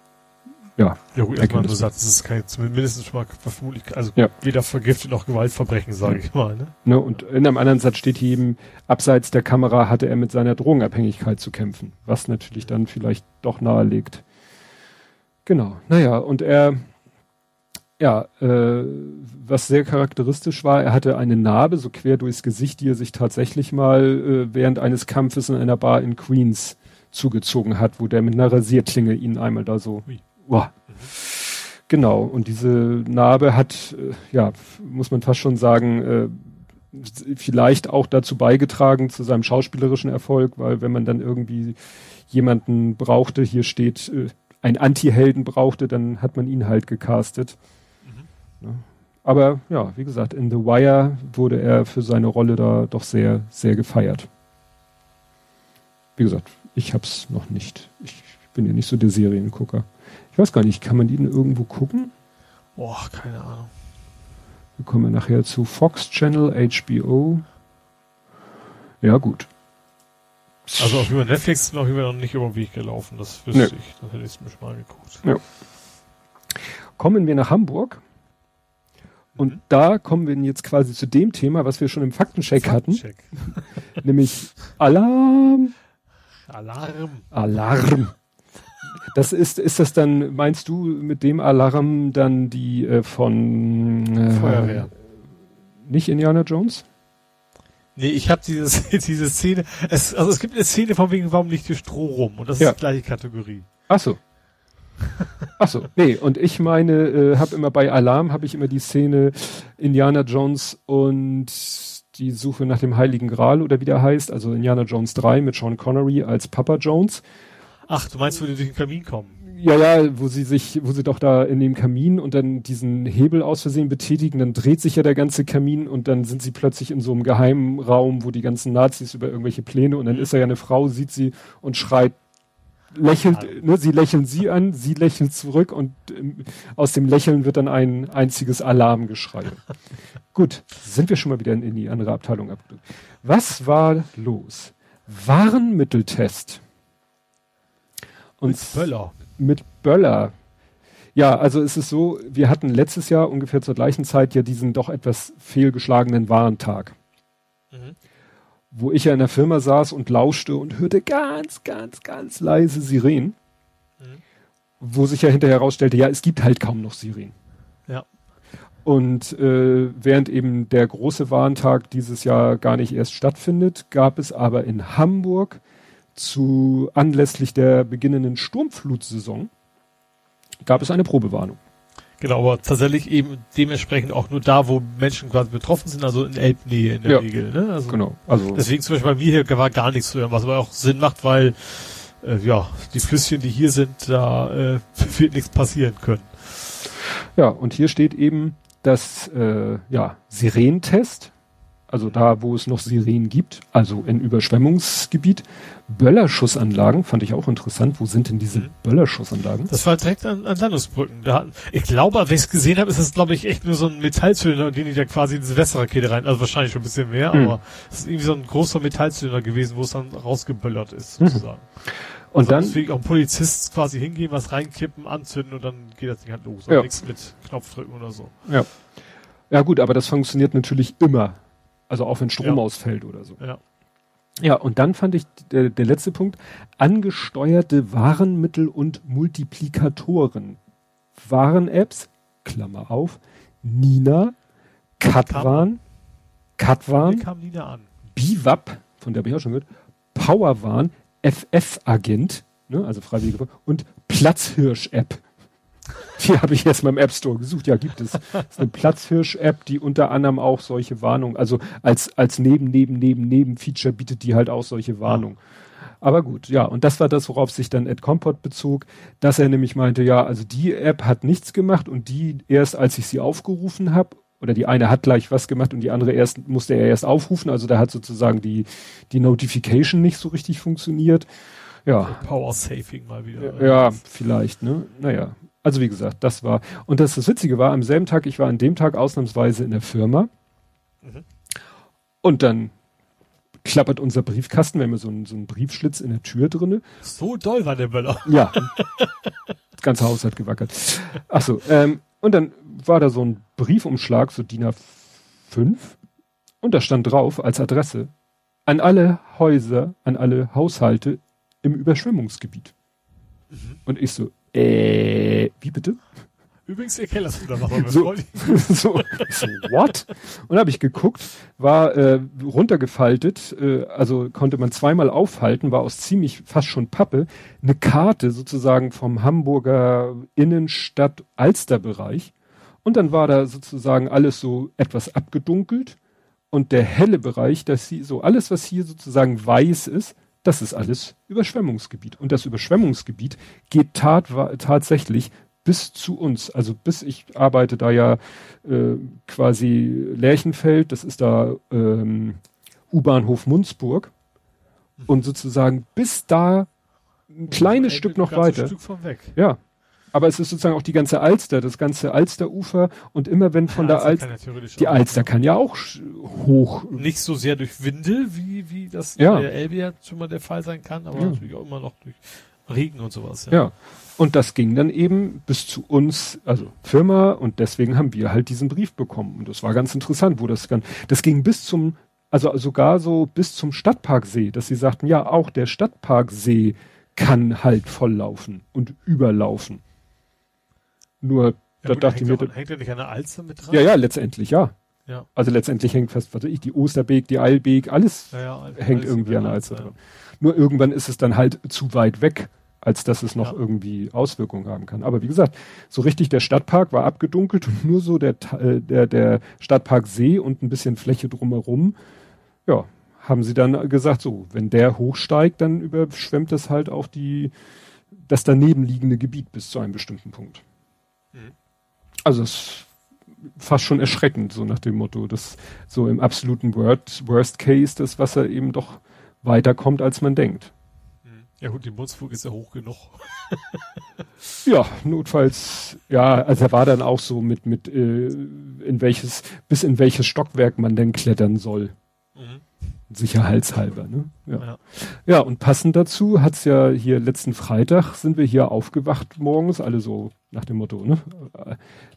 ja. Ja gut, erstmal nur sagt, es ist kein, mindestens schon mal vermutlich, also ja. weder Vergiftet noch Gewaltverbrechen, sage ich mal. Ne? ne? Und in einem anderen Satz steht hier eben, abseits der Kamera hatte er mit seiner Drogenabhängigkeit zu kämpfen, was natürlich dann vielleicht doch nahelegt. Genau, naja, und er ja, äh, was sehr charakteristisch war, er hatte eine Narbe so quer durchs Gesicht, die er sich tatsächlich mal äh, während eines Kampfes in einer Bar in Queens zugezogen hat, wo der mit einer Rasierklinge ihn einmal da so. Wow. Genau, und diese Narbe hat, äh, ja, muss man fast schon sagen, äh, vielleicht auch dazu beigetragen zu seinem schauspielerischen Erfolg, weil wenn man dann irgendwie jemanden brauchte, hier steht, äh, ein Anti-Helden brauchte, dann hat man ihn halt gecastet. Ne? Aber ja, wie gesagt, in The Wire wurde er für seine Rolle da doch sehr, sehr gefeiert. Wie gesagt, ich hab's noch nicht. Ich bin ja nicht so der Seriengucker. Ich weiß gar nicht, kann man die denn irgendwo gucken? Boah, keine Ahnung. Wir kommen nachher zu Fox Channel, HBO. Ja, gut. Also auf über Netflix noch über noch nicht über den Weg gelaufen, das wüsste nee. ich. Dann hätte ich es mir schon mal angeguckt. Ja. Kommen wir nach Hamburg. Und mhm. da kommen wir jetzt quasi zu dem Thema, was wir schon im Faktencheck, Faktencheck. hatten. <laughs> <laughs> nämlich Alarm. Alarm. Alarm. Das ist, ist das dann, meinst du mit dem Alarm dann die äh, von äh, Feuerwehr? Nicht Indiana Jones? Nee, ich habe dieses, <laughs> diese Szene, es, also es gibt eine Szene von wegen, warum liegt hier Stroh rum? Und das ja. ist die gleiche Kategorie. Ach so. Ach so, nee, und ich meine, äh, habe immer bei Alarm, habe ich immer die Szene Indiana Jones und die Suche nach dem Heiligen Gral oder wie der heißt, also Indiana Jones 3 mit Sean Connery als Papa Jones. Ach, du meinst, wo die durch den Kamin kommen? Ja, ja, wo sie sich, wo sie doch da in dem Kamin und dann diesen Hebel aus Versehen betätigen, dann dreht sich ja der ganze Kamin und dann sind sie plötzlich in so einem geheimen Raum, wo die ganzen Nazis über irgendwelche Pläne und dann ist da ja eine Frau, sieht sie und schreit, lächelt, ne, sie lächeln sie an, sie lächeln zurück und ähm, aus dem Lächeln wird dann ein einziges Alarmgeschrei. <laughs> Gut, sind wir schon mal wieder in, in die andere Abteilung abgedrückt. Was war los? Warenmitteltest. Und mit Böller. Mit Böller. Ja, also es ist so, wir hatten letztes Jahr ungefähr zur gleichen Zeit ja diesen doch etwas fehlgeschlagenen Warentag. Mhm. Wo ich ja in der Firma saß und lauschte und hörte ganz, ganz, ganz leise Sirenen. Mhm. Wo sich ja hinterher herausstellte, ja, es gibt halt kaum noch Sirenen. Ja. Und äh, während eben der große Warentag dieses Jahr gar nicht erst stattfindet, gab es aber in Hamburg zu anlässlich der beginnenden Sturmflutsaison gab es eine Probewarnung. Genau, aber tatsächlich eben dementsprechend auch nur da, wo Menschen quasi betroffen sind, also in Elbnähe in der ja, Regel. Ne? Also genau. Also deswegen zum Beispiel bei mir hier war gar nichts zu hören, was aber auch Sinn macht, weil äh, ja die Flüsschen, die hier sind, da äh, <laughs> wird nichts passieren können. Ja, und hier steht eben das äh, ja Sirenentest also da, wo es noch Sirenen gibt, also in Überschwemmungsgebiet. Böllerschussanlagen fand ich auch interessant. Wo sind denn diese mhm. Böllerschussanlagen? Das war direkt an, an Landungsbrücken. Da, ich glaube, wenn ich es gesehen habe, ist das, glaube ich, echt nur so ein Metallzylinder, den ich da quasi in diese Wässerrakete rein, also wahrscheinlich schon ein bisschen mehr, mhm. aber es ist irgendwie so ein großer Metallzylinder gewesen, wo es dann rausgeböllert ist, mhm. sozusagen. Mhm. Und also dann deswegen auch ein Polizist quasi hingehen, was reinkippen, anzünden und dann geht das Ding halt los. Ja. Nichts mit Knopfdrücken oder so. Ja. Ja gut, aber das funktioniert natürlich immer. Also auch wenn Strom ja. ausfällt oder so. Ja. Ja, und dann fand ich der, der letzte Punkt, angesteuerte Warenmittel und Multiplikatoren. Waren-Apps, Klammer auf, Nina, Katwan, Katwan, Biwap, von der habe ich auch schon gehört, Powerwan, FF-Agent, ne, also Freiwillige, und Platzhirsch-App. <laughs> Die habe ich erstmal im App Store gesucht. Ja, gibt es. Das ist eine Platzhirsch-App, die unter anderem auch solche Warnungen, also als, als Neben, Neben, Neben, Neben-Feature bietet die halt auch solche Warnungen. Aber gut, ja, und das war das, worauf sich dann Ed Compot bezog, dass er nämlich meinte, ja, also die App hat nichts gemacht und die erst, als ich sie aufgerufen habe, oder die eine hat gleich was gemacht und die andere erst musste er erst aufrufen, also da hat sozusagen die, die Notification nicht so richtig funktioniert. Ja. Power Saving mal wieder. Ja, vielleicht, ne? Naja, also wie gesagt, das war, und das, das Witzige war, am selben Tag, ich war an dem Tag ausnahmsweise in der Firma mhm. und dann klappert unser Briefkasten, wir haben so einen, so einen Briefschlitz in der Tür drinne. So doll war der Böller. Ja. das ganze Haus hat gewackelt. Ach so, ähm, und dann war da so ein Briefumschlag, so DIN A5 und da stand drauf als Adresse an alle Häuser, an alle Haushalte im Überschwemmungsgebiet. Mhm. Und ich so, äh, wie bitte? Übrigens, ihr Keller ist wieder was so, <laughs> so, so, what? Und habe ich geguckt, war äh, runtergefaltet, äh, also konnte man zweimal aufhalten, war aus ziemlich fast schon Pappe, eine Karte sozusagen vom Hamburger Innenstadt Alsterbereich. Und dann war da sozusagen alles so etwas abgedunkelt und der helle Bereich, dass sie so alles, was hier sozusagen weiß ist, das ist alles Überschwemmungsgebiet. Und das Überschwemmungsgebiet geht tat, tatsächlich bis zu uns. Also bis ich arbeite da ja äh, quasi Lerchenfeld, das ist da ähm, U-Bahnhof Munzburg. Mhm. Und sozusagen bis da ein kleines Stück noch weiter. Stück. Ja, aber es ist sozusagen auch die ganze Alster, das ganze Alsterufer und immer wenn von ja, der Alster, ja die Alster kann ja auch hoch. Nicht so sehr durch Windel, wie, wie das ja. bei der Elbe ja schon mal der Fall sein kann, aber ja. natürlich auch immer noch durch Regen und sowas. Ja. ja. Und das ging dann eben bis zu uns, also Firma, und deswegen haben wir halt diesen Brief bekommen. Und das war ganz interessant, wo das dann, das ging bis zum, also sogar so bis zum Stadtparksee, dass sie sagten, ja, auch der Stadtparksee kann halt volllaufen und überlaufen. Nur, ja, da dachte ich mir. Hängt er nicht an der Alster mit dran? Ja, ja, letztendlich, ja. Ja. Also letztendlich hängt fest, was weiß ich, die Osterbeek, die Eilbeek, alles ja, ja, hängt alles irgendwie an der Alster dran. Nur irgendwann ist es dann halt zu weit weg, als dass es noch irgendwie Auswirkungen haben kann. Aber wie gesagt, so richtig der Stadtpark war abgedunkelt und nur so der, äh, der, der Stadtpark See und ein bisschen Fläche drumherum, ja, haben sie dann gesagt, so, wenn der hochsteigt, dann überschwemmt es halt auch die, das daneben liegende Gebiet bis zu einem bestimmten Punkt. Also es fast schon erschreckend, so nach dem Motto, dass so im absoluten Word, Worst Case das Wasser eben doch weiterkommt, als man denkt. Mhm. Ja gut, die Mundsburg ist ja hoch genug. <laughs> ja, notfalls, ja, also er war dann auch so mit, mit äh, in welches, bis in welches Stockwerk man denn klettern soll. Mhm sicherheitshalber. Ne? Ja. ja. ja, und passend dazu hat's ja hier letzten Freitag sind wir hier aufgewacht morgens, alle so nach dem Motto, ne?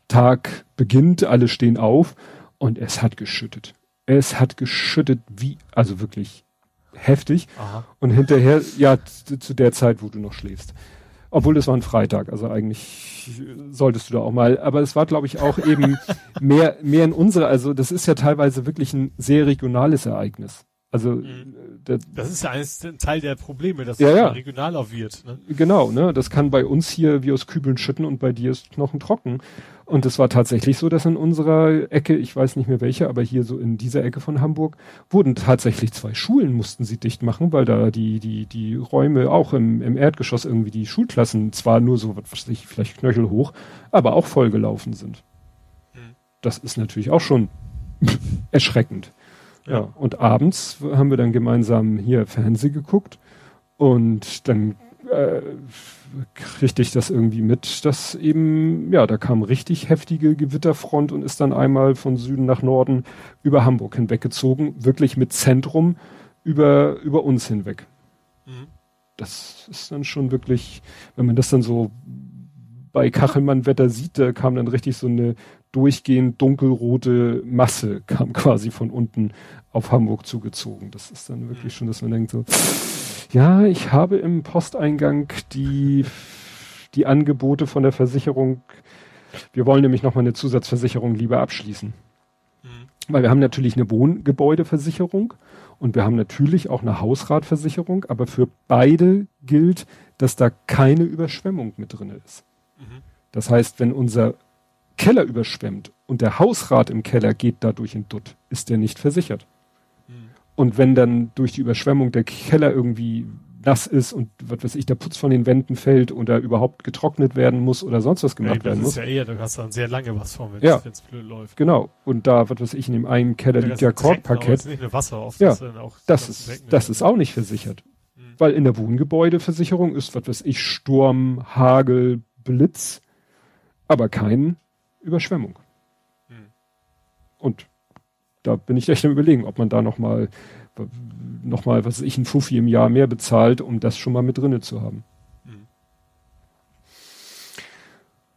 Tag beginnt, alle stehen auf und es hat geschüttet. Es hat geschüttet wie, also wirklich heftig. Aha. Und hinterher, ja, zu der Zeit, wo du noch schläfst. Obwohl es war ein Freitag, also eigentlich solltest du da auch mal, aber es war, glaube ich, auch eben <laughs> mehr, mehr in unsere, also das ist ja teilweise wirklich ein sehr regionales Ereignis. Also mhm. der, das ist ja eines, ein Teil der Probleme, dass ja, es ja. regionaler wird. Ne? Genau, ne? Das kann bei uns hier wie aus Kübeln schütten und bei dir ist Knochen trocken. Und es war tatsächlich so, dass in unserer Ecke, ich weiß nicht mehr welche, aber hier so in dieser Ecke von Hamburg, wurden tatsächlich zwei Schulen mussten sie dicht machen, weil da die, die, die Räume auch im, im Erdgeschoss irgendwie die Schulklassen zwar nur so, was weiß ich, vielleicht knöchelhoch, aber auch vollgelaufen sind. Mhm. Das ist natürlich auch schon <laughs> erschreckend. Ja. Und abends haben wir dann gemeinsam hier Fernsehen geguckt und dann äh, kriegte ich das irgendwie mit, dass eben, ja, da kam richtig heftige Gewitterfront und ist dann einmal von Süden nach Norden über Hamburg hinweggezogen, wirklich mit Zentrum über, über uns hinweg. Mhm. Das ist dann schon wirklich, wenn man das dann so bei Kachelmann-Wetter sieht, da kam dann richtig so eine durchgehend dunkelrote Masse, kam quasi von unten auf Hamburg zugezogen. Das ist dann wirklich schon, dass man denkt so, ja, ich habe im Posteingang die, die Angebote von der Versicherung, wir wollen nämlich nochmal eine Zusatzversicherung lieber abschließen. Mhm. Weil wir haben natürlich eine Wohngebäudeversicherung und wir haben natürlich auch eine Hausratversicherung, aber für beide gilt, dass da keine Überschwemmung mit drin ist. Mhm. Das heißt, wenn unser Keller überschwemmt und der Hausrat im Keller geht dadurch in Dutt, ist der nicht versichert. Und wenn dann durch die Überschwemmung der Keller irgendwie nass ist und was weiß ich, der Putz von den Wänden fällt oder überhaupt getrocknet werden muss oder sonst was gemacht ja, werden muss. Das ist ja eher, du hast dann sehr lange was vor, wenn ja. es blöd läuft. Genau. Und da, was weiß ich, in dem einen Keller ja, liegt ja Korkparkett. Nicht nur Wasser ja, das, das ist, das ist auch nicht versichert. Mhm. Weil in der Wohngebäudeversicherung ist, was weiß ich, Sturm, Hagel, Blitz, aber kein Überschwemmung. Mhm. Und da bin ich echt am überlegen, ob man da nochmal, noch mal, was weiß ich, ein Fuffi im Jahr mehr bezahlt, um das schon mal mit drinne zu haben. Mhm.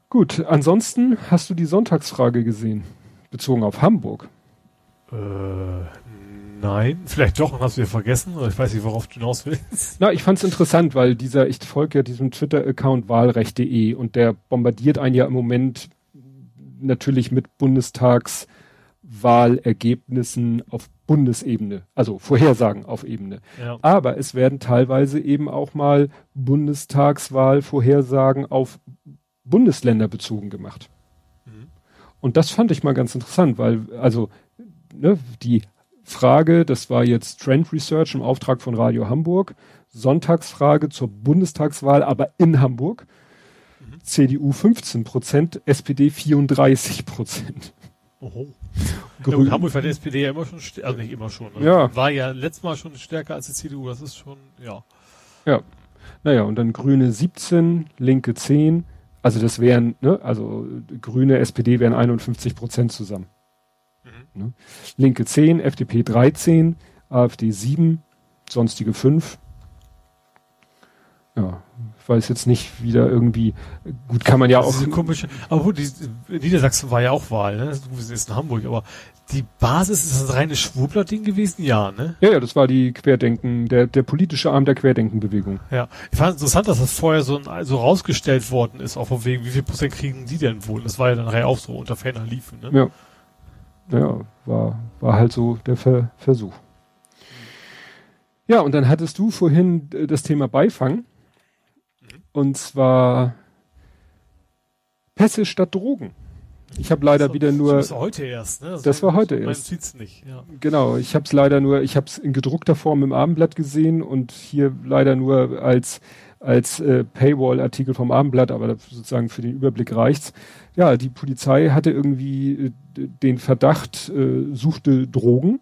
Gut, ansonsten hast du die Sonntagsfrage gesehen, bezogen auf Hamburg. Äh, nein, vielleicht doch, hast du ja vergessen, oder ich weiß nicht, worauf du hinaus willst. Na, ich fand's interessant, weil dieser, ich folge ja diesem Twitter-Account wahlrecht.de und der bombardiert einen ja im Moment natürlich mit Bundestags Wahlergebnissen auf Bundesebene, also Vorhersagen auf Ebene. Ja. Aber es werden teilweise eben auch mal Bundestagswahlvorhersagen auf Bundesländer bezogen gemacht. Mhm. Und das fand ich mal ganz interessant, weil also ne, die Frage, das war jetzt Trend Research im Auftrag von Radio Hamburg, Sonntagsfrage zur Bundestagswahl, aber in Hamburg. CDU 15 Prozent, SPD 34 Prozent. Oho. Ja, Hamburg war die SPD ja immer schon, also nicht immer schon. Also ja. War ja letztes Mal schon stärker als die CDU, das ist schon, ja. Ja. Naja, und dann Grüne 17, Linke 10. Also das wären, ne, also Grüne, SPD wären 51 Prozent zusammen. Mhm. Ne? Linke 10, FDP 13, AfD 7, sonstige 5. Ja, weiß jetzt nicht wieder irgendwie, gut kann man ja auch. Komische, aber gut, die, Niedersachsen war ja auch Wahl, ne? Du bist jetzt in Hamburg, aber die Basis ist das reine Schwurbler-Ding gewesen? Ja, ne? Ja, ja, das war die Querdenken, der, der politische Arm der Querdenkenbewegung. Ja. Ich fand es interessant, dass das vorher so, so rausgestellt worden ist, auch von wegen, wie viel Prozent kriegen die denn wohl? Das war ja dann auch so unter ferner liefen, ne? Ja. Naja, war, war halt so der Ver Versuch. Ja, und dann hattest du vorhin äh, das Thema Beifang. Und zwar Pässe statt Drogen. Ich habe leider so, wieder nur. Das war heute erst, ne? Das, das war heute erst. nicht, ja. Genau, ich habe es leider nur, ich habe es in gedruckter Form im Abendblatt gesehen und hier leider nur als als äh, Paywall-Artikel vom Abendblatt, aber sozusagen für den Überblick reicht's. Ja, die Polizei hatte irgendwie äh, den Verdacht, äh, suchte Drogen.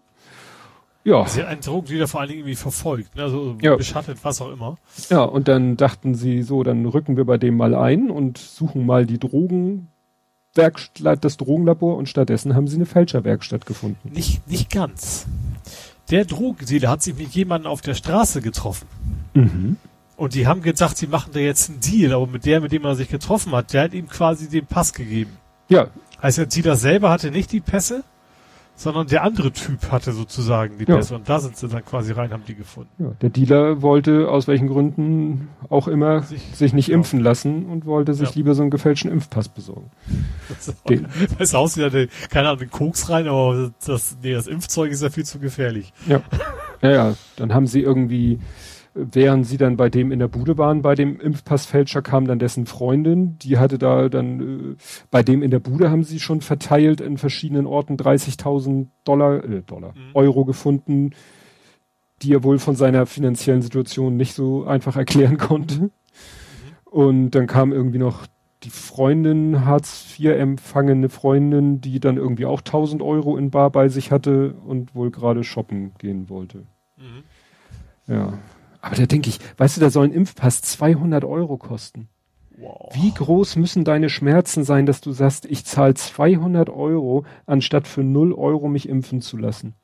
Ja. Sie hat einen Drogendealer vor allen Dingen irgendwie verfolgt, ne? also ja. beschattet, was auch immer. Ja, und dann dachten sie so, dann rücken wir bei dem mal ein und suchen mal die Drogen Werkstatt, das Drogenlabor und stattdessen haben sie eine Fälscherwerkstatt gefunden. Nicht, nicht ganz. Der Drogendealer hat sich mit jemandem auf der Straße getroffen. Mhm. Und die haben gedacht, sie machen da jetzt einen Deal, aber mit der, mit dem er sich getroffen hat, der hat ihm quasi den Pass gegeben. Ja. Heißt, der Dealer selber hatte nicht die Pässe, sondern der andere Typ hatte sozusagen die ja. Pässe und da sind sie dann quasi rein, haben die gefunden. Ja, der Dealer wollte aus welchen Gründen auch immer sich, sich nicht ja. impfen lassen und wollte sich ja. lieber so einen gefälschten Impfpass besorgen. Den. <laughs> Das aussieht, ja, keine Ahnung, den Koks rein, aber das, nee, das Impfzeug ist ja viel zu gefährlich. Ja. Ja, ja, dann haben sie irgendwie während sie dann bei dem in der Bude waren, bei dem Impfpassfälscher kam dann dessen Freundin, die hatte da dann, äh, bei dem in der Bude haben sie schon verteilt in verschiedenen Orten 30.000 Dollar, äh, Dollar, mhm. Euro gefunden, die er wohl von seiner finanziellen Situation nicht so einfach erklären <laughs> konnte. Mhm. Und dann kam irgendwie noch die Freundin, Hartz IV empfangene Freundin, die dann irgendwie auch 1000 Euro in Bar bei sich hatte und wohl gerade shoppen gehen wollte. Mhm. Ja, aber da denke ich, weißt du, da soll ein Impfpass 200 Euro kosten. Wow. Wie groß müssen deine Schmerzen sein, dass du sagst, ich zahle 200 Euro, anstatt für 0 Euro mich impfen zu lassen?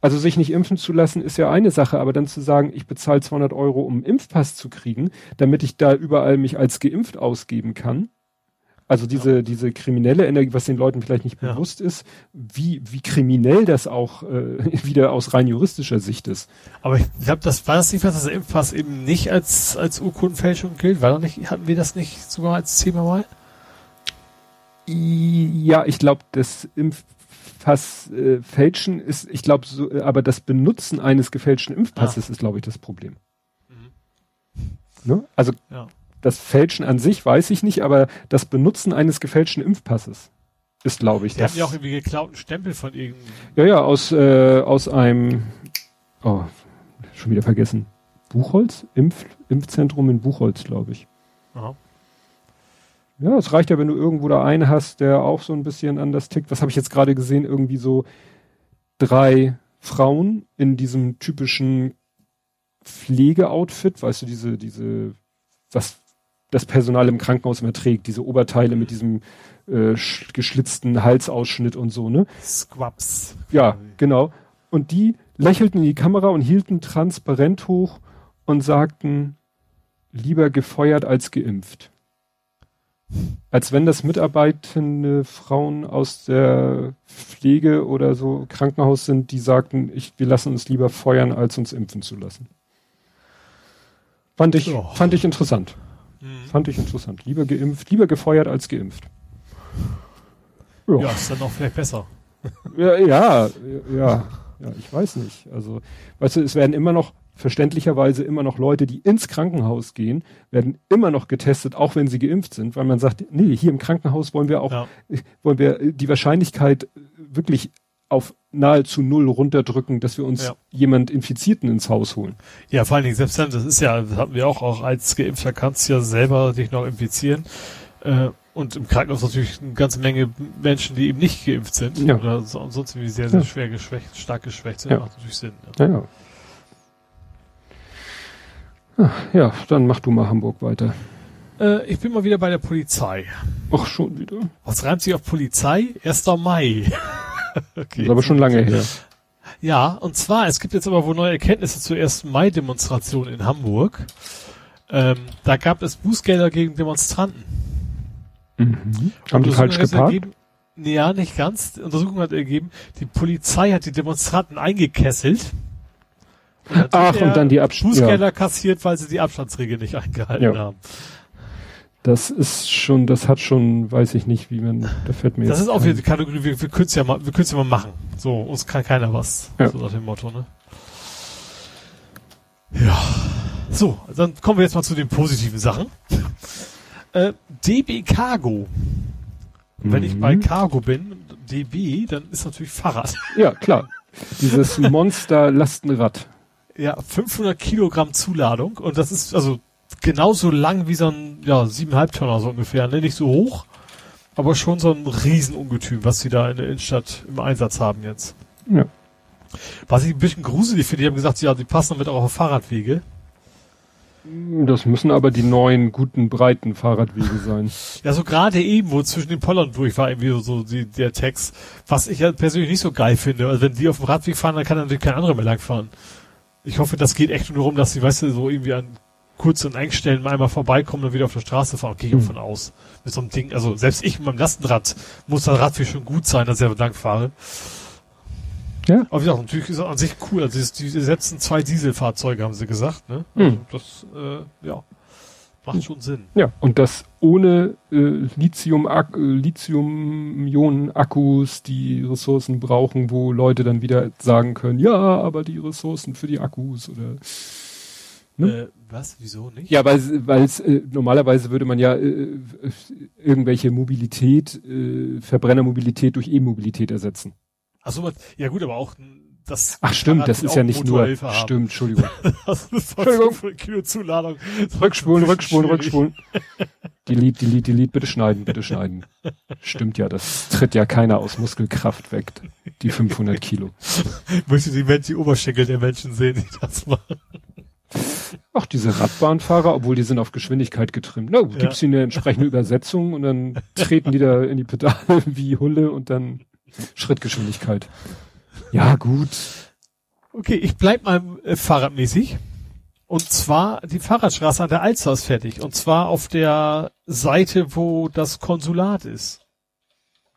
Also sich nicht impfen zu lassen ist ja eine Sache, aber dann zu sagen, ich bezahle 200 Euro, um einen Impfpass zu kriegen, damit ich da überall mich als geimpft ausgeben kann, also diese, ja. diese kriminelle Energie, was den Leuten vielleicht nicht ja. bewusst ist, wie, wie kriminell das auch äh, <laughs> wieder aus rein juristischer Sicht ist. Aber ich glaube, das war das nicht, was das Impfpass eben nicht als, als Urkundenfälschung gilt? War doch nicht, hatten wir das nicht sogar als Thema mal? Ja, ich glaube, das Impfpass äh, fälschen ist, ich glaube, so, aber das Benutzen eines gefälschten Impfpasses ah. ist, glaube ich, das Problem. Mhm. Ne? Also ja das Fälschen an sich weiß ich nicht, aber das Benutzen eines gefälschten Impfpasses ist, glaube ich, Die das. haben ja auch irgendwie geklauten Stempel von irgendeinem. Ja, ja, aus, äh, aus einem, oh, schon wieder vergessen. Buchholz? Impf, Impfzentrum in Buchholz, glaube ich. Aha. Ja, es reicht ja, wenn du irgendwo da einen hast, der auch so ein bisschen anders tickt. Was habe ich jetzt gerade gesehen? Irgendwie so drei Frauen in diesem typischen Pflegeoutfit, weißt du, diese, diese, was das Personal im Krankenhaus immer trägt, diese Oberteile mit diesem äh, geschlitzten Halsausschnitt und so, ne? Squabs. Ja, genau. Und die lächelten in die Kamera und hielten transparent hoch und sagten, lieber gefeuert als geimpft. Als wenn das mitarbeitende Frauen aus der Pflege oder so Krankenhaus sind, die sagten, ich, wir lassen uns lieber feuern, als uns impfen zu lassen. Fand ich, oh. fand ich interessant. Mhm. Fand ich interessant. Lieber geimpft, lieber gefeuert als geimpft. Ja, ja ist dann auch vielleicht besser. <laughs> ja, ja, ja, ja, ich weiß nicht. Also, weißt du, es werden immer noch, verständlicherweise immer noch Leute, die ins Krankenhaus gehen, werden immer noch getestet, auch wenn sie geimpft sind, weil man sagt, nee, hier im Krankenhaus wollen wir auch, ja. wollen wir die Wahrscheinlichkeit wirklich auf nahezu null runterdrücken, dass wir uns ja. jemand Infizierten ins Haus holen. Ja, vor allen Dingen, selbst dann, das ist ja, das hatten wir auch, auch als Geimpfter kannst du ja selber dich noch infizieren. Äh, und im Krankenhaus natürlich eine ganze Menge Menschen, die eben nicht geimpft sind ja. oder so, sonst irgendwie sehr, sehr ja. schwer geschwächt, stark geschwächt sind, ja. macht natürlich Sinn. Ja. ja, dann mach du mal Hamburg weiter. Äh, ich bin mal wieder bei der Polizei. Ach, schon wieder. Was reimt sich auf Polizei? 1. Mai. Okay. Das ist aber schon lange her. Ja, und zwar, es gibt jetzt aber wohl neue Erkenntnisse zur 1. Mai-Demonstration in Hamburg. Ähm, da gab es Bußgelder gegen Demonstranten. Mhm. Haben die falsch geparkt? ja, nicht ganz. Die Untersuchung hat ergeben, die Polizei hat die Demonstranten eingekesselt. Und Ach, und dann die Abstand. Bußgelder ja. kassiert, weil sie die Abstandsregel nicht eingehalten ja. haben. Das ist schon, das hat schon, weiß ich nicht, wie man, da fällt mir Das ist auch wieder die Kategorie, wir, wir können es ja mal, wir können ja mal machen. So, uns kann keiner was. Ja. So nach dem Motto, ne? Ja. So, dann kommen wir jetzt mal zu den positiven Sachen. <laughs> Äh, DB Cargo. Wenn ich Mhm. bei Cargo bin, DB, dann ist natürlich Fahrrad. <laughs> Ja, klar. Dieses Monster-Lastenrad. Ja, 500 Kilogramm Zuladung und das ist also genauso lang wie so ein, ja, siebeneinhalb Tonner so ungefähr, ne? Nicht so hoch, aber schon so ein Riesenungetüm, was sie da in der Innenstadt im Einsatz haben jetzt. Ja. Was ich ein bisschen gruselig finde, die haben gesagt, ja, die passen damit auch auf Fahrradwege. Das müssen aber die neuen, guten, breiten Fahrradwege sein. Ja, so gerade eben, wo zwischen den Pollern durch war irgendwie so die, der Text, was ich ja persönlich nicht so geil finde. Also wenn die auf dem Radweg fahren, dann kann natürlich kein anderer mehr langfahren. Ich hoffe, das geht echt nur darum, dass sie, weißt du, so irgendwie an kurzen Engstellen einmal vorbeikommen und wieder auf der Straße fahren. Gehe ich auch Hm. von aus. Mit so einem Ding, also selbst ich mit meinem Lastenrad muss das Radweg schon gut sein, dass ich lang fahre. Ja. Aber wie gesagt, natürlich ist es an sich cool. Also die, die setzen zwei Dieselfahrzeuge, haben sie gesagt, ne? Hm. Das, äh, ja, macht schon Sinn. Ja, und das ohne äh, Lithium, äh, Lithium-Ionen-Akkus, die Ressourcen brauchen, wo Leute dann wieder sagen können, ja, aber die Ressourcen für die Akkus oder Ne? Äh, was? Wieso nicht? Ja, weil weil äh, normalerweise würde man ja äh, irgendwelche Mobilität, äh, Verbrennermobilität durch E-Mobilität ersetzen. Ach so, ja gut, aber auch das. Ach stimmt, das ist ja nicht nur. Haben. Stimmt, Entschuldigung. <laughs> Das ist Entschuldigung. 500 Kilo Zuladung. Rückspulen, rückspulen, rückspulen. Delete, delete, delete, bitte schneiden, bitte schneiden. Stimmt ja, das tritt ja keiner aus Muskelkraft weg. Die 500 Kilo. Möchte die die Oberschenkel der Menschen sehen, die das machen. Ach, diese Radbahnfahrer, obwohl die sind auf Geschwindigkeit getrimmt. Na, gut, Ja. gibt's ihnen eine entsprechende Übersetzung und dann treten die da in die Pedale <laughs> wie Hulle und dann Schrittgeschwindigkeit. Ja, gut. Okay, ich bleib mal äh, fahrradmäßig. Und zwar, die Fahrradstraße an der Alster ist fertig. Und zwar auf der Seite, wo das Konsulat ist.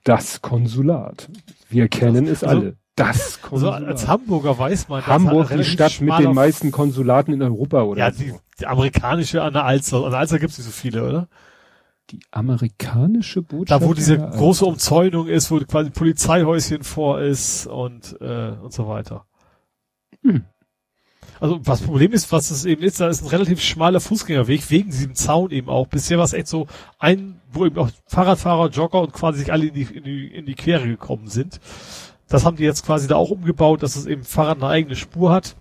Das Konsulat. Wir kennen es also- alle. Das <laughs> Also Konsulat. als Hamburger weiß man, dass Hamburg, ein die Stadt mit den meisten Konsulaten in Europa, oder? Ja, so. die, die amerikanische an der Alster. An der Alster gibt's nicht so viele, oder? die amerikanische Botschaft. Da, wo diese Ja, große Umzäunung ist, wo quasi Polizeihäuschen vor ist und, äh, und so weiter. Hm. Also was Problem ist, was es eben ist, da ist ein relativ schmaler Fußgängerweg, wegen diesem Zaun eben auch. Bisher war es echt so ein, wo eben auch Fahrradfahrer, Jogger und quasi sich alle in die, in die, in die Quere gekommen sind. Das haben die jetzt quasi da auch umgebaut, dass es eben Fahrrad eine eigene Spur hat,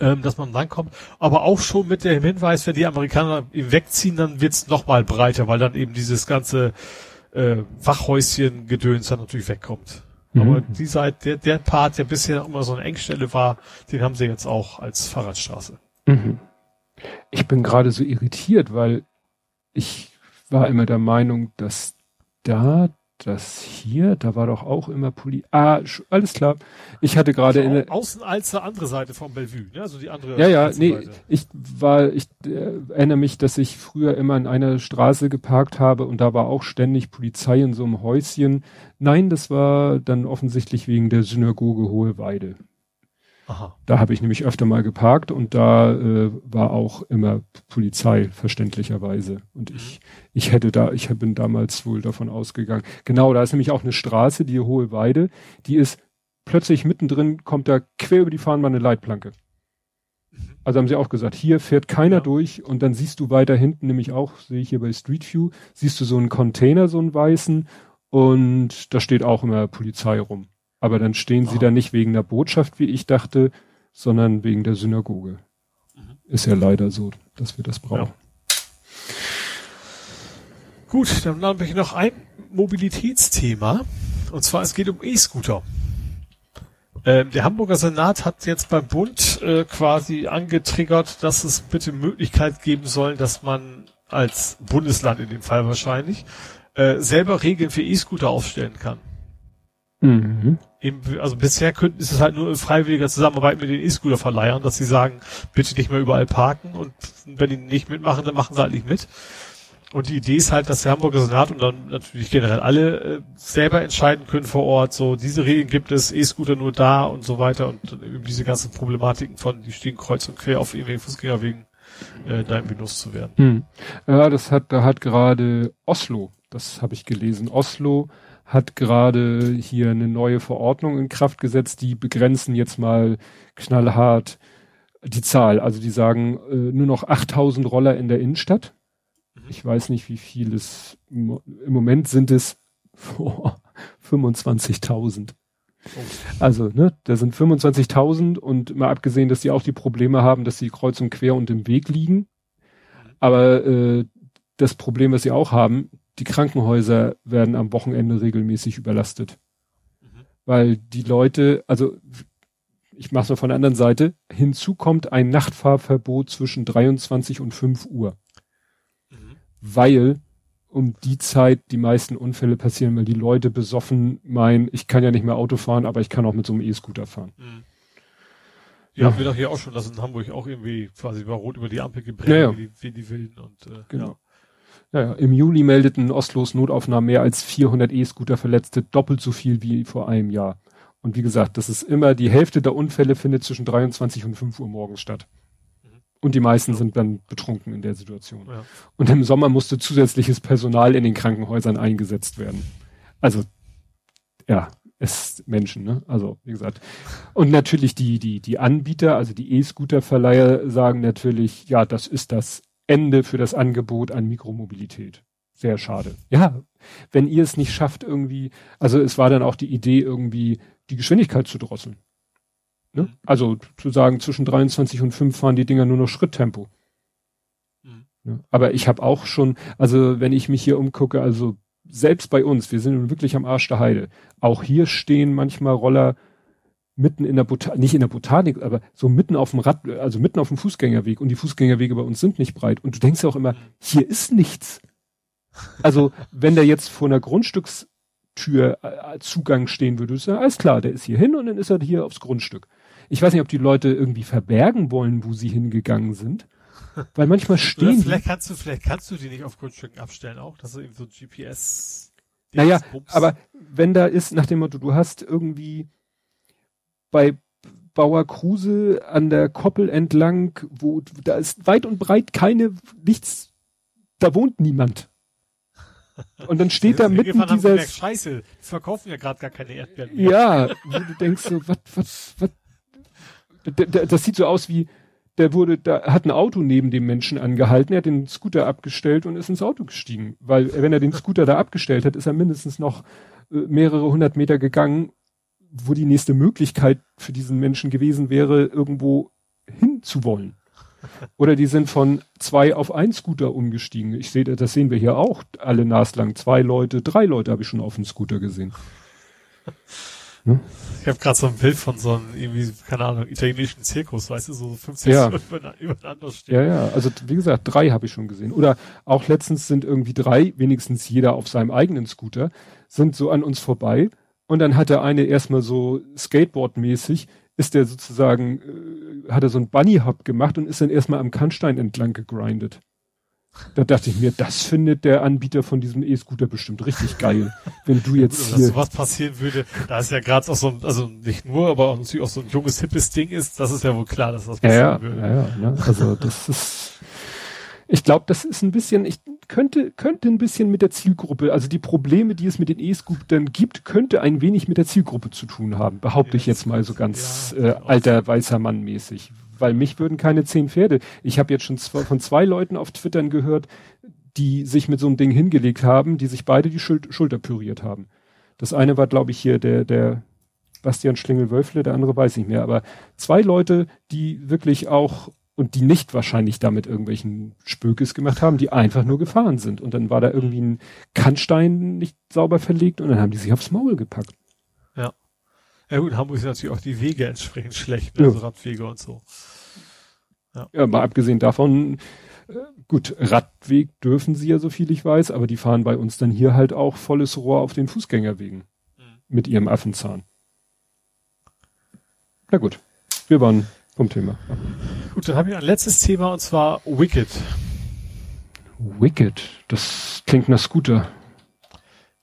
ähm, dass man rankommt. Aber auch schon mit dem Hinweis, wenn die Amerikaner eben wegziehen, dann wird's noch mal breiter, weil dann eben dieses ganze äh, Wachhäuschen-Gedöns dann natürlich wegkommt. Aber Mhm. die Seite, der, der Part, der bisher immer so eine Engstelle war, den haben sie jetzt auch als Fahrradstraße. Mhm. Ich bin gerade so irritiert, weil ich war immer der Meinung, dass da, das hier, da war doch auch immer Poli. Ah, alles klar. Ich hatte gerade in Also der, au- außen als der andere Seite vom Bellevue, ne? Also die andere. ja, ja, nee, Straßenseite. ich war, ich äh, erinnere mich, dass ich früher immer in einer Straße geparkt habe und da war auch ständig Polizei in so einem Häuschen. Nein, das war dann offensichtlich wegen der Synagoge Hoheweide. Aha. Da habe ich nämlich öfter mal geparkt und da äh, war auch immer Polizei, verständlicherweise. Und ich, ich hätte da, ich bin damals wohl davon ausgegangen. Genau, da ist nämlich auch eine Straße, die Hohe Weide, die ist plötzlich mittendrin, kommt da quer über die Fahnenbahn eine Leitplanke. Also haben sie auch gesagt, hier fährt keiner Ja. durch und dann siehst du weiter hinten, nämlich auch, sehe ich hier bei Street View, siehst du so einen Container, so einen weißen und da steht auch immer Polizei rum. Aber dann stehen sie da nicht wegen der Botschaft, wie ich dachte, sondern wegen der Synagoge. Mhm. Ist ja leider so, dass wir das brauchen. Gut, dann habe ich noch ein Mobilitätsthema. Und zwar, es geht um E-Scooter. Ähm, der Hamburger Senat hat jetzt beim Bund äh, quasi angetriggert, dass es bitte Möglichkeit geben soll, dass man als Bundesland in dem Fall wahrscheinlich äh, selber Regeln für E-Scooter aufstellen kann. Mhm. Eben, also bisher könnten, ist es halt nur in freiwilliger Zusammenarbeit mit den E-Scooter-Verleihern, dass sie sagen, bitte nicht mehr überall parken und wenn die nicht mitmachen, dann machen sie halt nicht mit. Und die Idee ist halt, dass der Hamburger Senat und dann natürlich generell alle äh, selber entscheiden können vor Ort, so diese Regeln gibt es, E-Scooter nur da und so weiter und eben diese ganzen Problematiken von, die stehen kreuz und quer auf irgendwelchen Fußgängerwegen. äh, da irgendwie loszuwerden. Hm. Ja, das hat, da hat gerade Oslo, das habe ich gelesen, Oslo hat gerade hier eine neue Verordnung in Kraft gesetzt, die begrenzen jetzt mal knallhart die Zahl. Also die sagen äh, nur noch 8000 Roller in der Innenstadt. Mhm. Ich weiß nicht, wie viel es im Moment sind es <laughs> oh, 25.000. Also, ne, da sind 25.000 und mal abgesehen, dass die auch die Probleme haben, dass sie kreuz und quer und im Weg liegen. Aber äh, das Problem, was sie auch haben, die Krankenhäuser werden am Wochenende regelmäßig überlastet. Mhm. Weil die Leute, also ich mache es mal von der anderen Seite, hinzu kommt ein Nachtfahrverbot zwischen 23 und 5 Uhr. Mhm. Weil um die Zeit die meisten Unfälle passieren, weil die Leute besoffen meinen, ich kann ja nicht mehr Auto fahren, aber ich kann auch mit so einem E-Scooter fahren. Mhm. Ja, haben wir doch hier auch schon, dass in Hamburg auch irgendwie quasi über Rot über die Ampel gebrennt, ja, ja. Wie, die, wie die Wilden und äh, genau. Ja. Ja. Im Juli meldeten Oslos Notaufnahmen mehr als 400 E-Scooter Verletzte, doppelt so viel wie vor einem Jahr. Und wie gesagt, das ist immer, die Hälfte der Unfälle findet zwischen 23 und 5 Uhr morgens statt. Und die meisten ja. sind dann betrunken in der Situation. Ja. Und im Sommer musste zusätzliches Personal in den Krankenhäusern eingesetzt werden. Also, ja, es Menschen, ne? Also, wie gesagt. Und natürlich die, die, die Anbieter, also die E-Scooter-Verleiher sagen natürlich, ja, das ist das Ende für das Angebot an Mikromobilität. Sehr schade. Ja, wenn ihr es nicht schafft, irgendwie, also es war dann auch die Idee, irgendwie die Geschwindigkeit zu drosseln. Ne? Mhm. Also zu sagen, zwischen 23 und 5 fahren die Dinger nur noch Schritttempo. Mhm. Ja, aber ich habe auch schon, also wenn ich mich hier umgucke, also selbst bei uns, wir sind wirklich am Arsch der Heide. Auch hier stehen manchmal Roller mitten in der Botanik, nicht in der Botanik, aber so mitten auf dem Rad, also mitten auf dem Fußgängerweg und die Fußgängerwege bei uns sind nicht breit. Und du denkst ja auch immer, hier ist nichts. Also wenn der jetzt vor einer Grundstückstür äh, Zugang stehen würde, ist ja alles klar, der ist hier hin und dann ist er hier aufs Grundstück. Ich weiß nicht, ob die Leute irgendwie verbergen wollen, wo sie hingegangen sind. Weil manchmal stehen. Oder vielleicht kannst du, vielleicht kannst du die nicht auf Grundstücken abstellen auch, dass du eben so GPS. Naja, aber wenn da ist, nach dem Motto, du hast irgendwie bei Bauer Kruse an der Koppel entlang, wo da ist weit und breit keine, nichts, da wohnt niemand. Und dann steht da mitten dieser... Scheiße, die verkaufen ja gerade gar keine Erdbeeren mehr. Ja, wo du denkst so, was, was, was, das sieht so aus wie, der wurde, da hat ein Auto neben dem Menschen angehalten, er hat den Scooter abgestellt und ist ins Auto gestiegen. Weil wenn er den Scooter da abgestellt hat, ist er mindestens noch äh, mehrere hundert Meter gegangen, wo die nächste Möglichkeit für diesen Menschen gewesen wäre, irgendwo hinzuwollen. Oder die sind von zwei auf ein Scooter umgestiegen. Ich sehe, das sehen wir hier auch alle naslang. Zwei Leute, drei Leute habe ich schon auf dem Scooter gesehen. Ne? Ich habe gerade so ein Bild von so einem, irgendwie, keine Ahnung, italienischen Zirkus, weißt du, so 50 ja. übereinander stehen. Ja, ja, also wie gesagt, drei habe ich schon gesehen. Oder auch letztens sind irgendwie drei, wenigstens jeder auf seinem eigenen Scooter, sind so an uns vorbei. Und dann hat der eine erstmal so Skateboard-mäßig, ist der sozusagen, äh, hat er so ein Bunny-Hop gemacht und ist dann erstmal am Kannstein entlang gegrindet. Da dachte ich mir, das findet der Anbieter von diesem E-Scooter bestimmt richtig geil. Wenn du jetzt ja, hier... Dass sowas passieren würde, da ist ja gerade auch so ein, also nicht nur, aber auch natürlich auch so ein junges, hippes Ding ist, das ist ja wohl klar, dass das passieren ja, würde. Ja, ja, ja, also das ist... Ich glaube, das ist ein bisschen, ich könnte, könnte ein bisschen mit der Zielgruppe, also die Probleme, die es mit den E-Scootern gibt, könnte ein wenig mit der Zielgruppe zu tun haben, behaupte ich jetzt mal so ganz äh, alter weißer Mann mäßig weil mich würden keine zehn Pferde. Ich habe jetzt schon zwei, von zwei Leuten auf Twittern gehört, die sich mit so einem Ding hingelegt haben, die sich beide die Schul Schulter püriert haben. Das eine war, glaube ich, hier der, der Bastian Schlingel-Wölfle, der andere weiß nicht mehr, aber zwei Leute, die wirklich auch und die nicht wahrscheinlich damit irgendwelchen Spökes gemacht haben, die einfach nur gefahren sind. Und dann war da irgendwie ein Kannstein nicht sauber verlegt und dann haben die sich aufs Maul gepackt. Ja gut, in Hamburg sind natürlich auch die Wege entsprechend schlecht, ne? also Radwege und so. Ja. ja, mal abgesehen davon, äh, gut, Radweg dürfen sie ja, so viel ich weiß, aber die fahren bei uns dann hier halt auch volles Rohr auf den Fußgängerwegen. Mhm. Mit ihrem Affenzahn. Na gut, wir waren vom Thema. Gut, dann habe ich ein letztes Thema und zwar Wicked. Wicked, das klingt nach Scooter.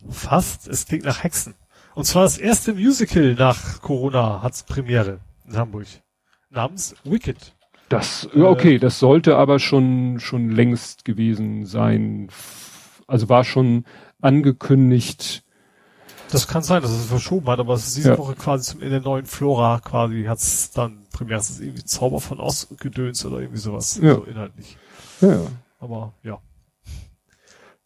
Fast, es klingt nach Hexen. Und zwar das erste Musical nach Corona hat's Premiere in Hamburg. Namens Wicked. Das, äh, okay, das sollte aber schon, schon längst gewesen sein. Also war schon angekündigt. Das kann sein, dass es verschoben hat, aber es ist diese ja. Woche quasi zum, in der neuen Flora quasi hat es dann primär ist irgendwie Zauber von Ostgedöns oder irgendwie sowas. Ja. So inhaltlich. Ja. Aber ja.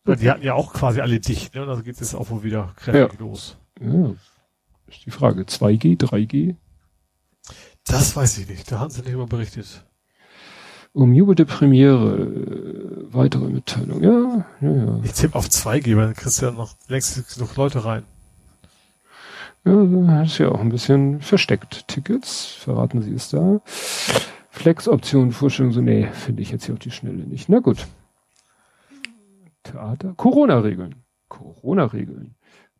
Okay. Die hatten ja auch quasi alle dicht, ne? Und also geht es auch wohl wieder kräftig ja. los. Ja. Ist die Frage. 2G, 3G? Das weiß ich nicht. Da haben sie nicht immer berichtet. Umjubelte Premiere, äh, weitere Mitteilung, ja, ja, ja. Ich tippe auf 2G, weil dann kriegst du ja noch längst genug Leute rein. Ja, ist ja auch ein bisschen versteckt. Tickets, verraten Sie es da. Flex-Option, Vorstellung, so, nee, finde ich jetzt hier auf die Schnelle nicht. Na gut. Theater, Corona-Regeln. Corona-Regeln.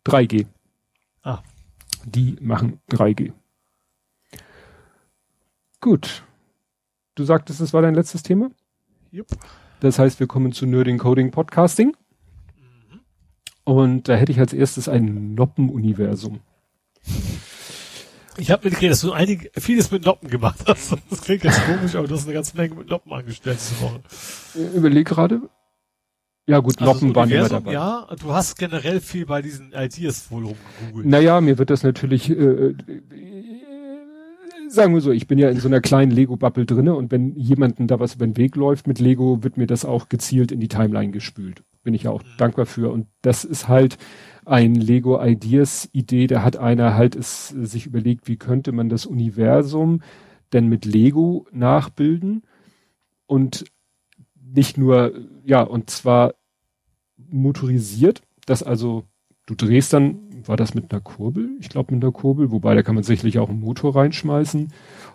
3G. Ah. Die machen 3G. Gut. Du sagtest, es war dein letztes Thema? Jupp. Das heißt, wir kommen zu Nerding Coding Podcasting. Mhm. Und da hätte ich als erstes ein Noppen-Universum. Ich habe mitgekriegt, dass du einige, vieles mit Noppen gemacht hast. Das klingt jetzt komisch, aber du hast eine ganze Menge mit Noppen angestellt diese Woche. Überleg gerade. Ja gut, also Noppen waren immer dabei. Ja, du hast generell viel bei diesen Ideas wohl rumgegoogelt. Naja, mir wird das natürlich, äh, sagen wir so, ich bin ja in so einer kleinen Lego-Bubble drinne und wenn jemanden da was über den Weg läuft mit Lego, wird mir das auch gezielt in die Timeline gespült. Bin ich ja auch mhm. dankbar für. Und das ist halt ein Lego Ideas Idee. Da hat einer halt es sich überlegt, wie könnte man das Universum denn mit Lego nachbilden und nicht nur, ja, und zwar motorisiert, dass also du drehst dann war das mit einer Kurbel? Ich glaube mit einer Kurbel, wobei da kann man sicherlich auch einen Motor reinschmeißen.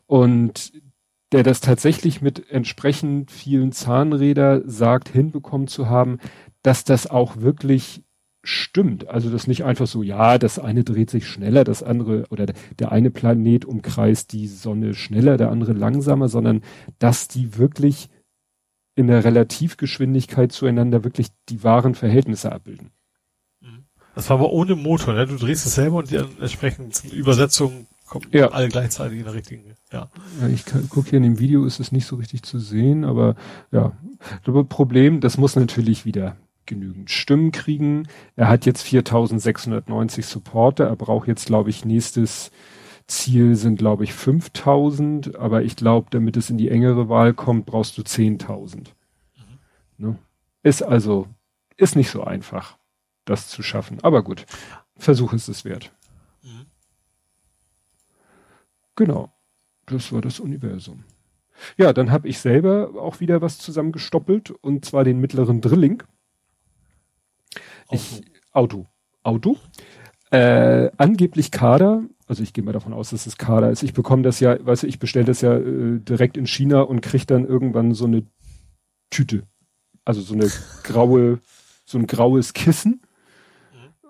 Und der das tatsächlich mit entsprechend vielen Zahnräder sagt, hinbekommen zu haben, dass das auch wirklich stimmt. Also das nicht einfach so, ja, das eine dreht sich schneller, das andere oder der eine Planet umkreist die Sonne schneller, der andere langsamer, sondern dass die wirklich in der Relativgeschwindigkeit zueinander wirklich die wahren Verhältnisse abbilden. Das war aber ohne Motor, ne? Du drehst es selber und die entsprechend Übersetzung kommen ja. alle gleichzeitig in der richtigen. Ja. ja ich gucke hier in dem Video, ist es nicht so richtig zu sehen, aber ja. Das Problem, das muss natürlich wieder genügend Stimmen kriegen. Er hat jetzt 4690 Supporter. Er braucht jetzt, glaube ich, nächstes Ziel sind, glaube ich, 5000. Aber ich glaube, damit es in die engere Wahl kommt, brauchst du 10.000. Mhm. Ne? Ist also, ist nicht so einfach das zu schaffen. Aber gut, Versuch ist es wert. Mhm. Genau, das war das Universum. Ja, dann habe ich selber auch wieder was zusammengestoppelt und zwar den mittleren Drilling. Ich, Auto. Auto. Äh, angeblich Kader, also ich gehe mal davon aus, dass es Kader ist. Ich bekomme das ja, weißt du, ich bestelle das ja äh, direkt in China und kriege dann irgendwann so eine Tüte. Also so eine graue, so ein graues Kissen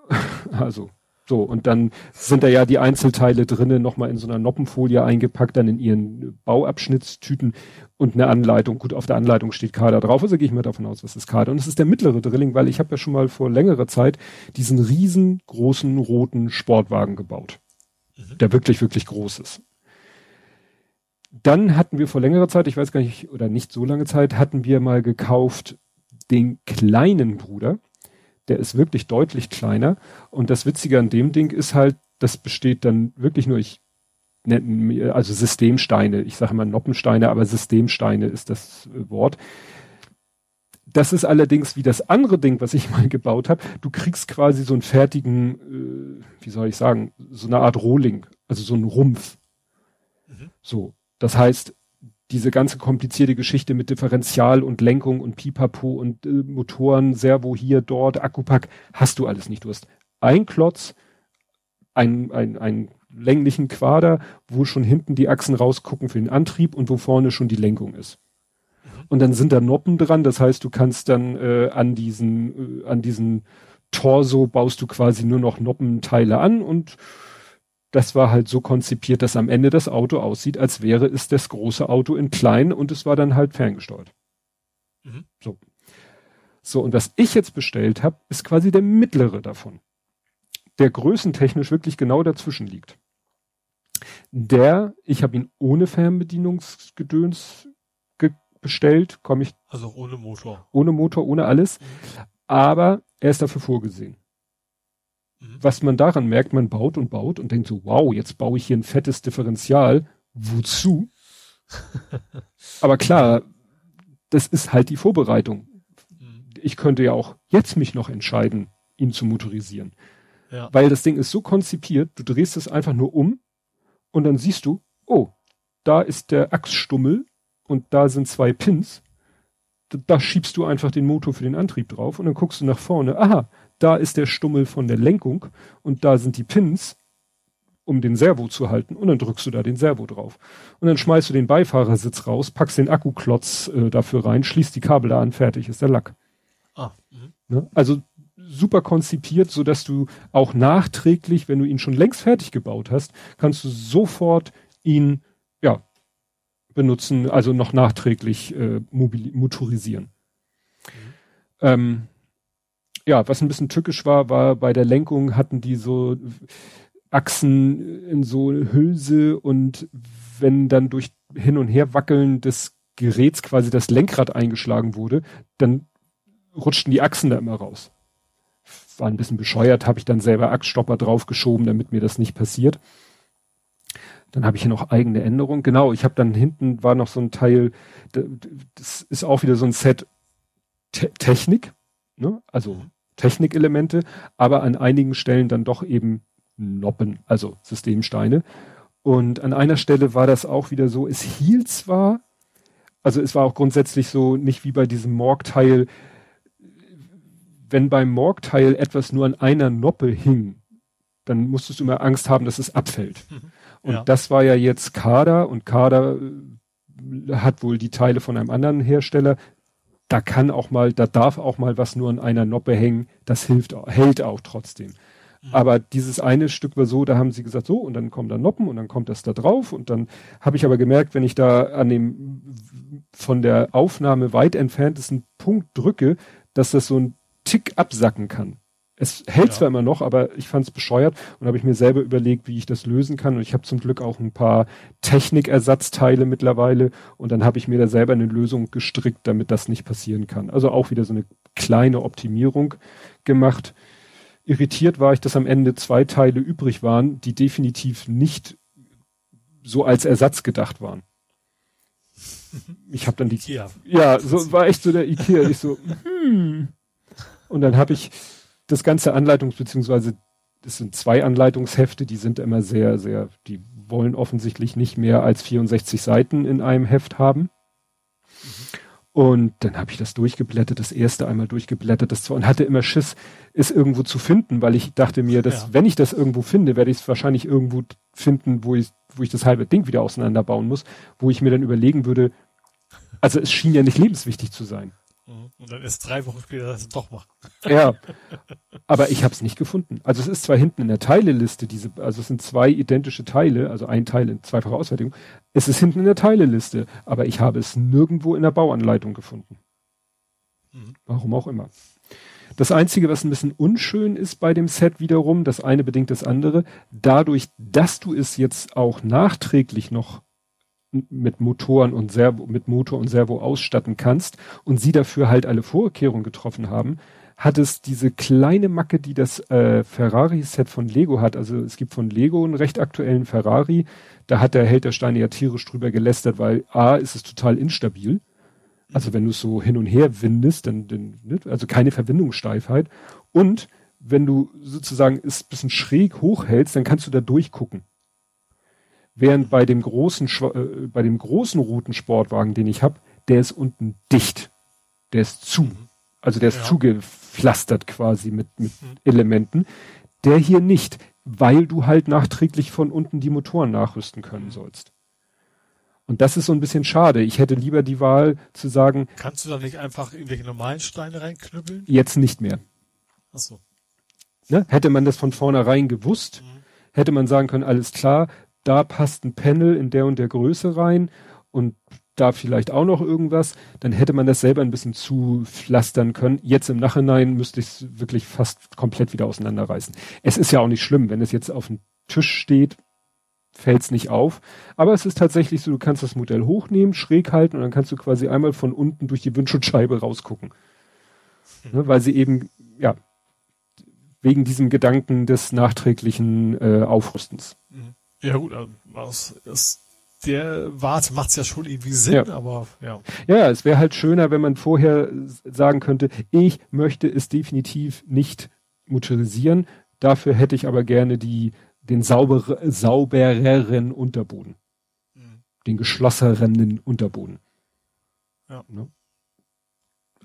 <laughs> also so, und dann sind da ja die Einzelteile drinnen, nochmal in so einer Noppenfolie eingepackt, dann in ihren Bauabschnittstüten und eine Anleitung. Gut, auf der Anleitung steht Kader drauf, also gehe ich mal davon aus, was ist Kader. Und es ist der mittlere Drilling, weil ich habe ja schon mal vor längerer Zeit diesen riesengroßen roten Sportwagen gebaut. Mhm. Der wirklich, wirklich groß ist. Dann hatten wir vor längerer Zeit, ich weiß gar nicht, oder nicht so lange Zeit, hatten wir mal gekauft den kleinen Bruder der ist wirklich deutlich kleiner. Und das Witzige an dem Ding ist halt, das besteht dann wirklich nur, ich nenne, also Systemsteine, ich sage immer Noppensteine, aber Systemsteine ist das äh, Wort. Das ist allerdings wie das andere Ding, was ich <laughs> mal gebaut habe. Du kriegst quasi so einen fertigen, äh, wie soll ich sagen, so eine Art Rohling, also so einen Rumpf. Mhm. So. Das heißt, diese ganze komplizierte Geschichte mit Differential und Lenkung und Pipapo und äh, Motoren, Servo hier, dort, Akkupack, hast du alles nicht. Du hast ein Klotz, ein, ein, ein länglichen Quader, wo schon hinten die Achsen rausgucken für den Antrieb und wo vorne schon die Lenkung ist. Und dann sind da Noppen dran, das heißt, du kannst dann äh, an diesen, äh, an diesen Torso baust du quasi nur noch Noppenteile an und das war halt so konzipiert, dass am Ende das Auto aussieht, als wäre es das große Auto in klein und es war dann halt ferngesteuert. Mhm. So. So, und was ich jetzt bestellt habe, ist quasi der mittlere davon. Der größentechnisch wirklich genau dazwischen liegt. Der, ich habe ihn ohne Fernbedienungsgedöns bestellt, komme ich. Also ohne Motor. Ohne Motor, ohne alles. Mhm. Aber er ist dafür vorgesehen. Mhm. Was man daran merkt, man baut und baut und denkt so, wow, jetzt baue ich hier ein fettes Differential. Wozu? Aber klar, das ist halt die Vorbereitung. Mhm. Ich könnte ja auch jetzt mich noch entscheiden, ihn zu motorisieren. Ja. Weil das Ding ist so konzipiert, du drehst es einfach nur um und dann siehst du, oh, da ist der Achsstummel und da sind zwei Pins. Da, da schiebst du einfach den Motor für den Antrieb drauf und dann guckst du nach vorne, aha, da ist der Stummel von der Lenkung und da sind die Pins, um den Servo zu halten und dann drückst du da den Servo drauf. Und dann schmeißt du den Beifahrersitz raus, packst den Akkuklotz äh, dafür rein, schließt die Kabel da an, fertig ist der Lack. Ah, ne? Also super konzipiert, so dass du auch nachträglich, wenn du ihn schon längst fertig gebaut hast, kannst du sofort ihn ja benutzen, also noch nachträglich äh, motorisieren. Mhm. Ähm, ja, was ein bisschen tückisch war, war bei der Lenkung hatten die so Achsen in so Hülse und wenn dann durch hin und her wackeln des Geräts quasi das Lenkrad eingeschlagen wurde, dann rutschten die Achsen da immer raus. War ein bisschen bescheuert, habe ich dann selber Achsstopper draufgeschoben, damit mir das nicht passiert. Dann habe ich hier noch eigene Änderungen. Genau, ich habe dann hinten war noch so ein Teil, das ist auch wieder so ein Set Te Technik, ne? also Technikelemente, aber an einigen Stellen dann doch eben Noppen, also Systemsteine. Und an einer Stelle war das auch wieder so, es hielt zwar, also es war auch grundsätzlich so, nicht wie bei diesem Morgteil, wenn beim Morgteil etwas nur an einer Noppe hing, dann musstest du immer Angst haben, dass es abfällt. Mhm. Und ja. das war ja jetzt Kader und Kader äh, hat wohl die Teile von einem anderen Hersteller. Da kann auch mal, da darf auch mal was nur an einer Noppe hängen. Das hilft, hält auch trotzdem. Mhm. Aber dieses eine Stück war so, da haben sie gesagt, so, und dann kommen da Noppen und dann kommt das da drauf. Und dann habe ich aber gemerkt, wenn ich da an dem von der Aufnahme weit entferntesten Punkt drücke, dass das so ein Tick absacken kann. Es hält ja. zwar immer noch, aber ich fand es bescheuert und habe ich mir selber überlegt, wie ich das lösen kann. Und ich habe zum Glück auch ein paar Technikersatzteile mittlerweile und dann habe ich mir da selber eine Lösung gestrickt, damit das nicht passieren kann. Also auch wieder so eine kleine Optimierung gemacht. Irritiert war ich, dass am Ende zwei Teile übrig waren, die definitiv nicht so als Ersatz gedacht waren. Ich habe dann die Ikea. Ja, so war echt so der Ikea. Ich so, <laughs> hm. Und dann habe ich das ganze Anleitungs- beziehungsweise das sind zwei Anleitungshefte, die sind immer sehr, sehr, die wollen offensichtlich nicht mehr als 64 Seiten in einem Heft haben. Mhm. Und dann habe ich das durchgeblättert, das erste einmal durchgeblättert, das zwar und hatte immer Schiss, es irgendwo zu finden, weil ich dachte mir, dass ja. wenn ich das irgendwo finde, werde ich es wahrscheinlich irgendwo finden, wo ich, wo ich das halbe Ding wieder auseinanderbauen muss, wo ich mir dann überlegen würde, also es schien ja nicht lebenswichtig zu sein. Mhm. Und dann ist drei Wochen später das doch machen. Ja, aber ich habe es nicht gefunden. Also es ist zwar hinten in der Teileliste, diese, also es sind zwei identische Teile, also ein Teil in zweifacher Ausfertigung. Es ist hinten in der Teileliste, aber ich habe es nirgendwo in der Bauanleitung gefunden. Mhm. Warum auch immer. Das Einzige, was ein bisschen unschön ist bei dem Set wiederum, das eine bedingt das andere, dadurch, dass du es jetzt auch nachträglich noch mit Motoren und Servo, mit Motor und Servo ausstatten kannst und sie dafür halt alle Vorkehrungen getroffen haben, hat es diese kleine Macke, die das äh, Ferrari-Set von Lego hat. Also es gibt von Lego einen recht aktuellen Ferrari. Da hat der Held der Steine ja tierisch drüber gelästert, weil A, ist es total instabil. Also wenn du es so hin und her windest, dann, dann ne? also keine Verbindungssteifheit. Und wenn du sozusagen es bisschen schräg hochhältst, dann kannst du da durchgucken. Während bei dem großen, äh, bei dem großen Routensportwagen, den ich habe, der ist unten dicht. Der ist zu. Also der ist ja. zugepflastert quasi mit, mit mhm. Elementen. Der hier nicht, weil du halt nachträglich von unten die Motoren nachrüsten können sollst. Und das ist so ein bisschen schade. Ich hätte lieber die Wahl zu sagen. Kannst du da nicht einfach irgendwelche normalen Steine reinknüppeln? Jetzt nicht mehr. Ach so. Ne? Hätte man das von vornherein gewusst, mhm. hätte man sagen können, alles klar, da passt ein Panel in der und der Größe rein und da vielleicht auch noch irgendwas, dann hätte man das selber ein bisschen zupflastern können. Jetzt im Nachhinein müsste ich es wirklich fast komplett wieder auseinanderreißen. Es ist ja auch nicht schlimm, wenn es jetzt auf dem Tisch steht, fällt's nicht auf. Aber es ist tatsächlich so, du kannst das Modell hochnehmen, schräg halten und dann kannst du quasi einmal von unten durch die Windschutzscheibe rausgucken. Mhm. Ne, weil sie eben, ja, wegen diesem Gedanken des nachträglichen äh, Aufrüstens. Mhm. Ja gut, also, das, der Wart macht's ja schon irgendwie Sinn, ja. aber ja. Ja, es wäre halt schöner, wenn man vorher sagen könnte, ich möchte es definitiv nicht motorisieren, dafür hätte ich aber gerne die den sauber, saubereren Unterboden. Mhm. Den geschlossenen Unterboden. Ja. Ne?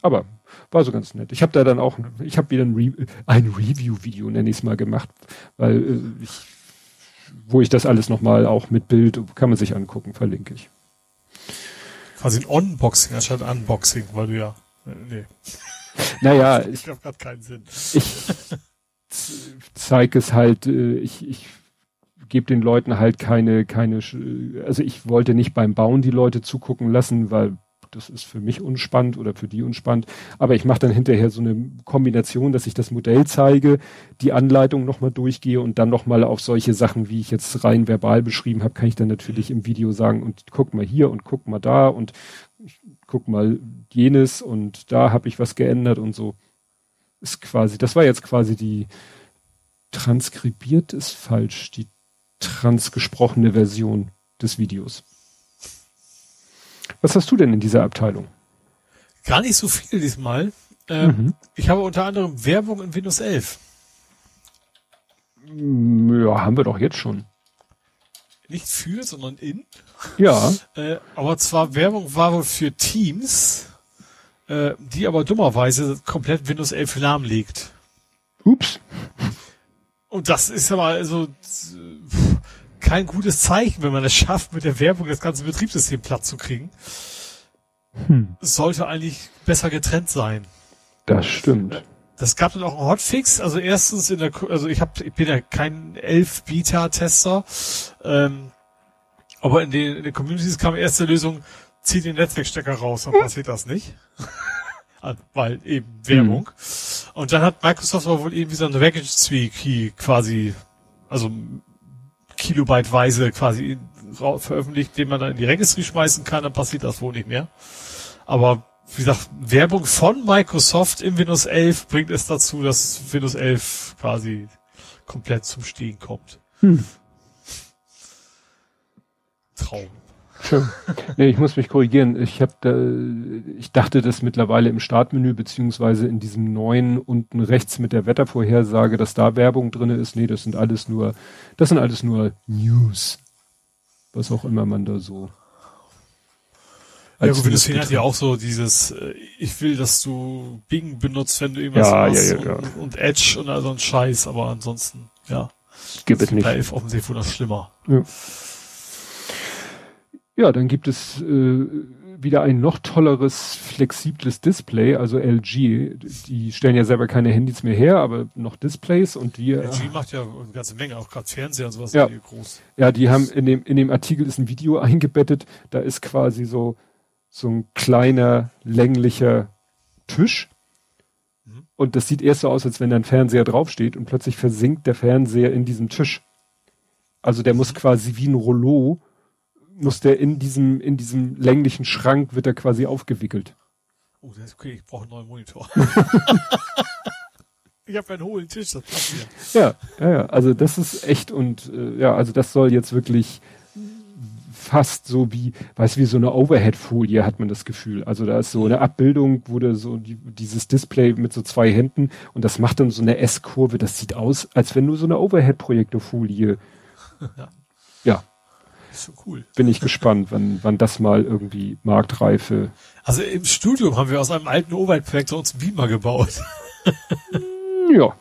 Aber war so ganz nett. Ich habe da dann auch, ich habe wieder ein, Re ein Review-Video, nenne ich es mal, gemacht, weil äh, ich, wo ich das alles nochmal auch mit Bild, kann man sich angucken, verlinke ich. Quasi ein Unboxing anstatt Unboxing, weil du ja, äh, nee. <laughs> Naja, <laughs> ich glaube gerade keinen Sinn. Ich zeige es halt, äh, ich, ich gebe den Leuten halt keine, keine, also ich wollte nicht beim Bauen die Leute zugucken lassen, weil das ist für mich unspannend oder für die unspannend. Aber ich mache dann hinterher so eine Kombination, dass ich das Modell zeige, die Anleitung nochmal durchgehe und dann nochmal auf solche Sachen, wie ich jetzt rein verbal beschrieben habe, kann ich dann natürlich im Video sagen und guck mal hier und guck mal da und guck mal jenes und da habe ich was geändert und so. Ist quasi, das war jetzt quasi die transkribiert ist falsch, die transgesprochene Version des Videos. Was hast du denn in dieser Abteilung? Gar nicht so viel diesmal. Ähm, mhm. Ich habe unter anderem Werbung in Windows 11. Mm, ja, haben wir doch jetzt schon. Nicht für, sondern in. Ja. <laughs> Äh, aber zwar Werbung war wohl für Teams, äh, die aber dummerweise komplett Windows 11 lahmlegt. Ups. Und das ist aber also kein gutes Zeichen, wenn man es schafft, mit der Werbung das ganze Betriebssystem platt zu kriegen. Hm. sollte eigentlich besser getrennt sein. Das stimmt. Das gab dann auch einen Hotfix. Also erstens in der, also ich hab, ich bin ja kein elf Beta-Tester, ähm, aber in den, in den Communities kam erste Lösung, zieh den Netzwerkstecker raus, dann passiert das nicht. <laughs> Weil eben Werbung. Mhm. Und dann hat Microsoft aber wohl irgendwie so eine Package Key quasi, also kilobyteweise quasi veröffentlicht, den man dann in die Registry schmeißen kann, dann passiert das wohl nicht mehr. Aber wie gesagt, Werbung von Microsoft im Windows 11 bringt es dazu, dass Windows 11 quasi komplett zum Stehen kommt. Hm. Traum. Schön. Nee, ich muss mich korrigieren. Ich habe da, ich dachte, dass mittlerweile im Startmenü beziehungsweise in diesem neuen unten rechts mit der Wettervorhersage, dass da Werbung drinne ist. Nee, das sind alles nur, das sind alles nur News. Was auch immer man da so. Ja, gut, Windows 10 hat ja auch so dieses, äh, ich will, dass du Bing benutzt, wenn du irgendwas ja, machst ja, ja, und, und, Edge und all so ein Scheiß, aber ansonsten, ja. Gibt es nicht. Bei 11 offensichtlich wohl noch schlimmer. Ja. Ja, dann gibt es äh, wieder ein noch tolleres, flexibles Display, also LG. Die stellen ja selber keine Handys mehr her, aber noch Displays und die. LG macht ja eine ganze Menge, auch gerade Fernseher und sowas ja, groß. Ja, die haben in dem, in dem Artikel ist ein Video eingebettet, da ist quasi so, so ein kleiner, länglicher Tisch. Mhm. Und das sieht erst so aus, als wenn da ein Fernseher draufsteht und plötzlich versinkt der Fernseher in diesem Tisch. Also der muss mhm. quasi wie ein Rollo muss der in diesem, in diesem länglichen Schrank wird er quasi aufgewickelt. Oh, das ist okay, ich brauche einen neuen Monitor. <laughs> ich habe einen hohen Tisch, das passt mir. Ja, ja, ja, also das ist echt und äh, ja, also das soll jetzt wirklich fast so wie, weißt du, wie so eine Overhead-Folie hat man das Gefühl. Also da ist so eine Abbildung, wo da so die, dieses Display mit so zwei Händen und das macht dann so eine S-Kurve. Das sieht aus, als wenn du so eine Overhead-Projektorfolie. Ja so cool. Bin ich gespannt, wann, wann das mal irgendwie Marktreife. Also im Studium haben wir aus einem alten Overhead-Projektor uns Beamer gebaut. ja.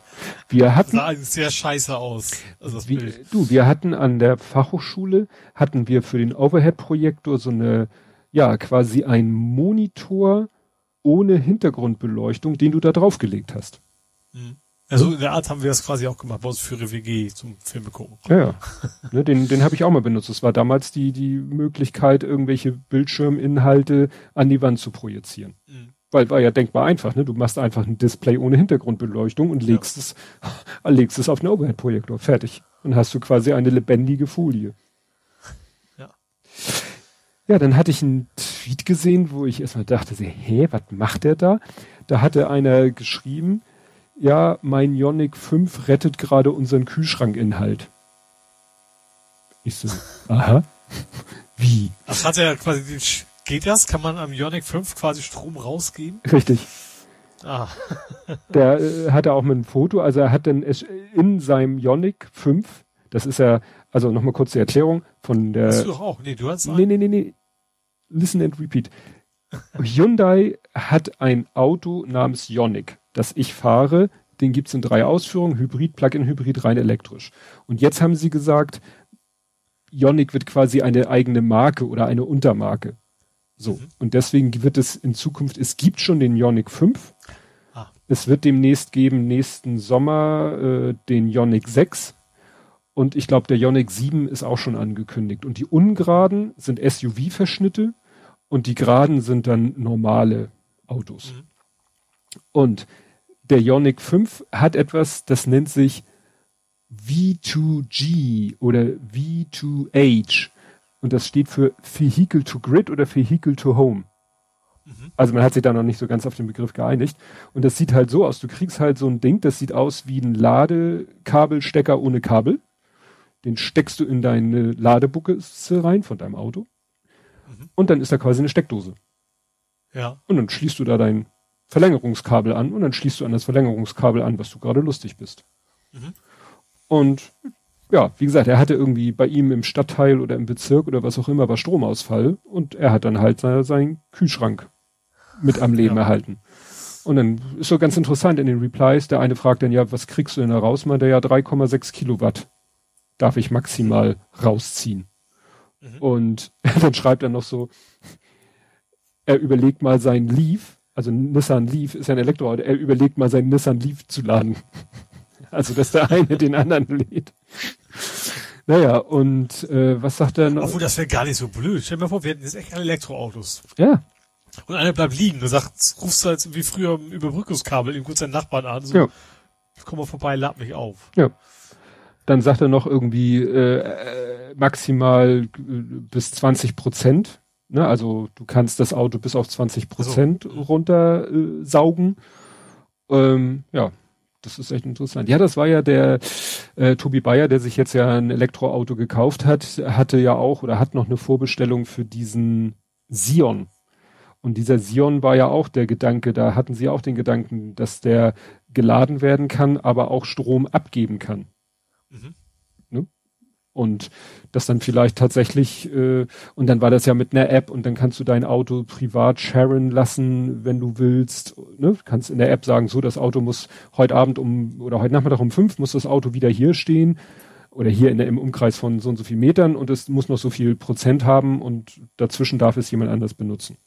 Wir hatten. Das sah sehr scheiße aus. Also wie, du, wir hatten an der Fachhochschule, hatten wir für den Overhead-Projektor so eine, ja, quasi ein Monitor ohne Hintergrundbeleuchtung, den du da draufgelegt hast. Mhm. Also in der Art haben wir das quasi auch gemacht, bei uns für WG zum Filme gucken. Ja, ja. ne, den, den habe ich auch mal benutzt. Das war damals die, die Möglichkeit, irgendwelche Bildschirminhalte an die Wand zu projizieren. Mhm. Weil war ja denkbar einfach, ne? Du machst einfach ein Display ohne Hintergrundbeleuchtung und legst ja. es, <laughs> legst es auf einen Overhead-Projektor. Fertig. Dann hast du quasi eine lebendige Folie. Ja, dann hatte ich einen Tweet gesehen, wo ich erstmal dachte, hä, was macht der da? Da hatte einer geschrieben, ja, mein Ionic 5 rettet gerade unseren Kühlschrankinhalt. Ich so, <laughs> aha. Wie? Das hat er quasi, geht das? Kann man am Ionic 5 quasi Strom rausgeben? Richtig. Ah. <laughs> der äh, hatte auch mit einem Foto, also er hat dann in seinem Ionic 5, das ist ja, also nochmal kurz die Erklärung von der. Hast du doch auch? Nee, du hast Nee, nee, nee, nee. Listen and repeat. <laughs> Hyundai hat ein Auto namens Ionic, das ich fahre. Den gibt's in drei Ausführungen, Hybrid, Plug-in Hybrid, rein elektrisch. Und jetzt haben sie gesagt, Ionic wird quasi eine eigene Marke oder eine Untermarke. So. Mhm. Und deswegen wird es in Zukunft, es gibt schon den Ionic 5. Ah. Es wird demnächst geben, nächsten Sommer, äh, den Ionic 6. Und ich glaube, der Ionic 7 ist auch schon angekündigt. Und die ungeraden sind SUV-Verschnitte und die geraden sind dann normale Autos. Mhm. Und der Ionic 5 hat etwas, das nennt sich V2G oder V2H. Und das steht für Vehicle to Grid oder Vehicle to Home. Mhm. Also man hat sich da noch nicht so ganz auf den Begriff geeinigt. Und das sieht halt so aus. Du kriegst halt so ein Ding, das sieht aus wie ein Ladekabelstecker ohne Kabel. Den steckst du in deine Ladebuchse rein von deinem Auto. Mhm. Und dann ist da quasi eine Steckdose. Ja. Und dann schließt du da dein Verlängerungskabel an und dann schließt du an das Verlängerungskabel an, was du gerade lustig bist. Mhm. Und ja, wie gesagt, er hatte irgendwie bei ihm im Stadtteil oder im Bezirk oder was auch immer war Stromausfall und er hat dann halt seinen Kühlschrank mit am Leben ja. erhalten. Und dann ist so ganz interessant in den Replies, der eine fragt dann ja, was kriegst du denn da raus? Meint er ja 3,6 Kilowatt darf ich maximal rausziehen. Mhm. Und <laughs> dann schreibt er noch so, er überlegt mal sein Leaf, also Nissan Leaf ist ja ein Elektroauto, er überlegt mal sein Nissan Leaf zu laden. <laughs> Also, dass der eine den anderen lädt. Naja, und äh, was sagt er noch? Obwohl, das wäre gar nicht so blöd. Stell dir mal vor, wir hätten jetzt echt Elektroautos. Ja. Und einer bleibt liegen und sagt, rufst du halt wie früher im Überbrückungskabel ihm kurz seinen Nachbarn an. So, ja. Komm mal vorbei, lad mich auf. Ja. Dann sagt er noch irgendwie äh, äh maximal äh, bis 20 Prozent. Ne? Also du kannst das Auto bis auf 20 Prozent also. runter äh, saugen. Ähm, ja, das ist echt interessant. Ja, das war ja der äh, Tobi Bayer, der sich jetzt ja ein Elektroauto gekauft hat, hatte ja auch oder hat noch eine Vorbestellung für diesen Sion. Und dieser Sion war ja auch der Gedanke, da hatten sie auch den Gedanken, dass der geladen werden kann, aber auch Strom abgeben kann. Mhm und das dann vielleicht tatsächlich äh, und dann war das ja mit einer App und dann kannst du dein Auto privat sharen lassen, wenn du willst. Ne? Kannst in der App sagen, so das Auto muss heute Abend um oder heute Nachmittag um fünf muss das Auto wieder hier stehen oder hier in der, im Umkreis von so und so viel Metern und es muss noch so viel Prozent haben und dazwischen darf es jemand anders benutzen.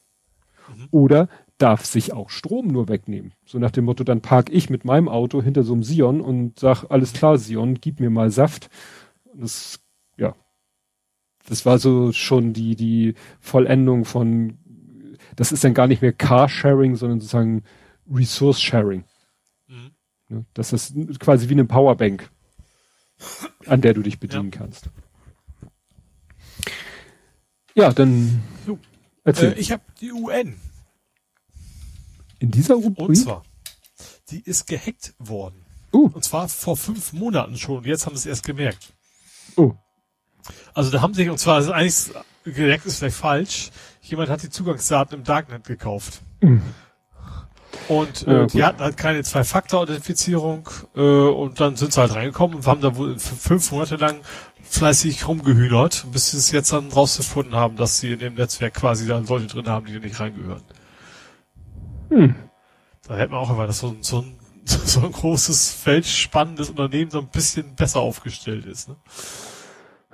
Mhm. Oder darf sich auch Strom nur wegnehmen. So nach dem Motto, dann park ich mit meinem Auto hinter so einem Sion und sag, alles klar, Sion, gib mir mal Saft das, das war so schon die, die Vollendung von, das ist dann gar nicht mehr Carsharing, sondern sozusagen Resource Sharing. Mhm. Das ist quasi wie eine Powerbank, an der du dich bedienen ja. kannst. Ja, dann erzähl. Äh, ich habe die UN. In dieser Rubrik? Und zwar, die ist gehackt worden. Uh. Und zwar vor fünf Monaten schon. Jetzt haben sie es erst gemerkt. Oh. Also da haben sich, und zwar ist eigentlich, direkt ist vielleicht falsch, jemand hat die Zugangsdaten im Darknet gekauft. Mhm. Und äh, ja, die hatten halt keine Zwei-Faktor-Authentifizierung äh, und dann sind sie halt reingekommen und haben da wohl fünf Monate lang fleißig rumgehühnert, bis sie es jetzt dann rausgefunden haben, dass sie in dem Netzwerk quasi dann Leute drin haben, die nicht reingehören. Hm. Da hätte man auch immer, dass so, so, ein, so ein <laughs> großes, feldspannendes Unternehmen so ein bisschen besser aufgestellt ist. Ne?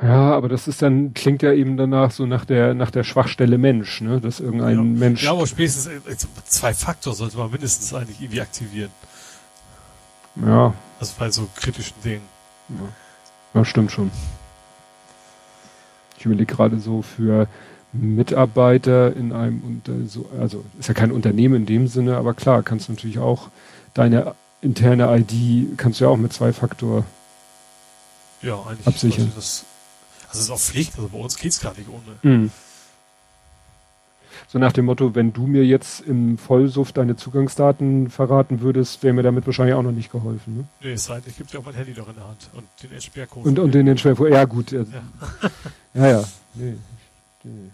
Ja, aber das ist dann, klingt ja eben danach so nach der, nach der Schwachstelle Mensch, ne, dass irgendein ja. Mensch. Ja, aber spätestens äh, zwei Faktor sollte man mindestens eigentlich irgendwie aktivieren. Ja. Also bei so kritischen Dingen. Ja, ja stimmt schon. Ich überlege gerade so für Mitarbeiter in einem, unter, so, also ist ja kein Unternehmen in dem Sinne, aber klar, kannst du natürlich auch deine interne ID kannst du ja auch mit zwei Faktor ja, eigentlich absichern. Das, also es ist auch Pflicht, also bei uns geht's gar nicht ohne. Mhm. So nach dem Motto, wenn du mir jetzt im Vollsuff deine Zugangsdaten verraten würdest, wäre mir damit wahrscheinlich auch noch nicht geholfen. Ne? Nee, es sei denn, ich gebe dir auch mein Handy doch in der Hand und den Entsperrcode. Und, und den Entsperrcode, ja gut. Ja, <laughs> ja. ja. Nee. nee.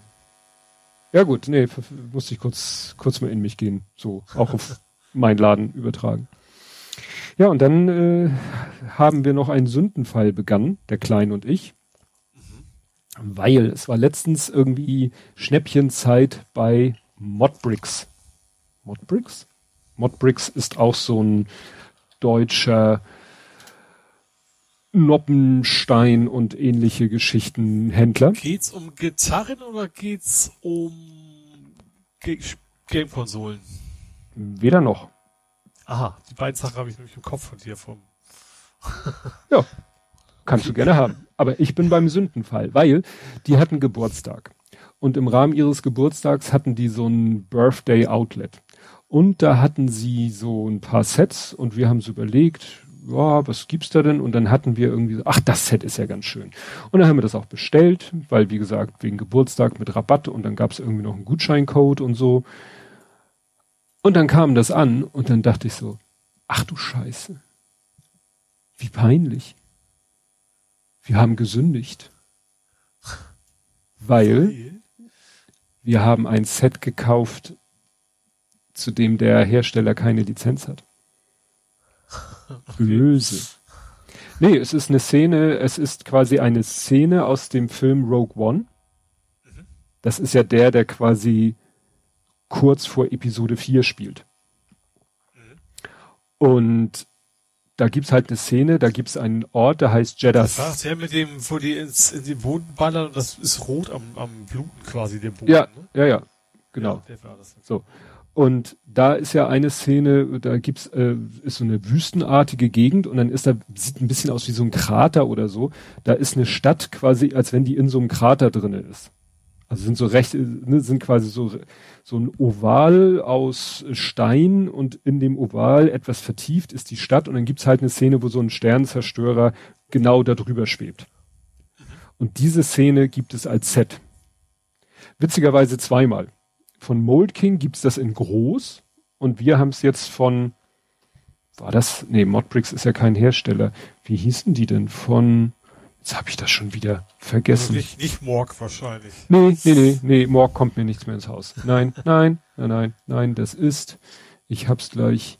Ja gut, nee, musste ich kurz, kurz mal in mich gehen. So, auch auf <laughs> mein Laden übertragen. Ja, und dann äh, haben wir noch einen Sündenfall begangen, der Klein und ich. Weil es war letztens irgendwie Schnäppchenzeit bei Modbricks. Modbricks? Modbricks ist auch so ein deutscher Noppenstein und ähnliche Geschichtenhändler. Geht's um Gitarren oder geht's um Gamekonsolen? Weder noch. Aha, die beiden Sachen habe ich nämlich im Kopf von dir vom. ja, kannst du gerne haben. Aber ich bin beim Sündenfall, weil die hatten Geburtstag. Und im Rahmen ihres Geburtstags hatten die so ein Birthday Outlet. Und da hatten sie so ein paar Sets und wir haben so überlegt, ja, was gibt's da denn? Und dann hatten wir irgendwie so, ach, das Set ist ja ganz schön. Und dann haben wir das auch bestellt, weil wie gesagt, wegen Geburtstag mit Rabatt und dann gab's irgendwie noch einen Gutscheincode und so. Und dann kam das an und dann dachte ich so, ach du Scheiße. Wie peinlich. Wir haben gesündigt. Weil wir haben ein Set gekauft, zu dem der Hersteller keine Lizenz hat. Böse. Nee, es ist eine Szene, es ist quasi eine Szene aus dem Film Rogue One. Das ist ja der, der quasi kurz vor Episode 4 spielt. Und da gibt's halt eine Szene, da gibt's einen Ort, der heißt Jeddah. Das war der mit dem, wo die ins, in den Boden ballern und das ist rot am, am Bluten quasi, der Boden. Ja, ne? ja, ja, genau. Ja, so. Und da ist ja eine Szene, da gibt's äh, ist so eine wüstenartige Gegend und dann ist da sieht ein bisschen aus wie so ein Krater oder so. Da ist eine Stadt quasi, als wenn die in so einem Krater drinne ist. Also sind so recht, ne, sind quasi so, so ein Oval aus Stein und in dem Oval etwas vertieft ist die Stadt und dann gibt's halt eine Szene, wo so ein Sternzerstörer genau da drüber schwebt. Und diese Szene gibt es als Set. Witzigerweise zweimal. Von Mold King gibt's das in groß und wir haben es jetzt von, war das, nee, Modbricks ist ja kein Hersteller. Wie hießen die denn? Von, Jetzt habe ich das schon wieder vergessen. Also nicht, nicht Morg wahrscheinlich. Nee, nee, nee, nee, Morg kommt mir nichts mehr ins Haus. Nein, <laughs> nein, nein, nein, nein, das ist, ich hab's gleich,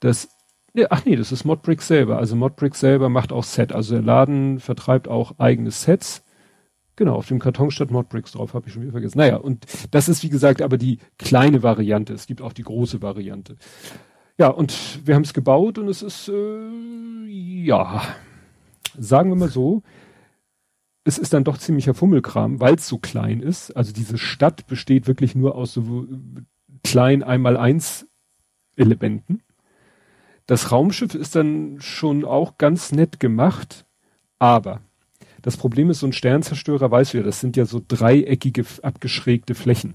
das, nee, ach nee, das ist Modbrick selber. Also Modbrick selber macht auch Set. Also der Laden vertreibt auch eigene Sets. Genau, auf dem Karton statt Modbricks drauf, habe ich schon wieder vergessen. Naja, und das ist wie gesagt aber die kleine Variante. Es gibt auch die große Variante. Ja, und wir haben es gebaut und es ist, äh, ja, sagen wir mal so, es ist dann doch ziemlicher Fummelkram, weil es so klein ist. Also diese Stadt besteht wirklich nur aus so klein einmal eins Elementen. Das Raumschiff ist dann schon auch ganz nett gemacht, aber das Problem ist, so ein Sternzerstörer, weißt du ja, das sind ja so dreieckige, abgeschrägte Flächen.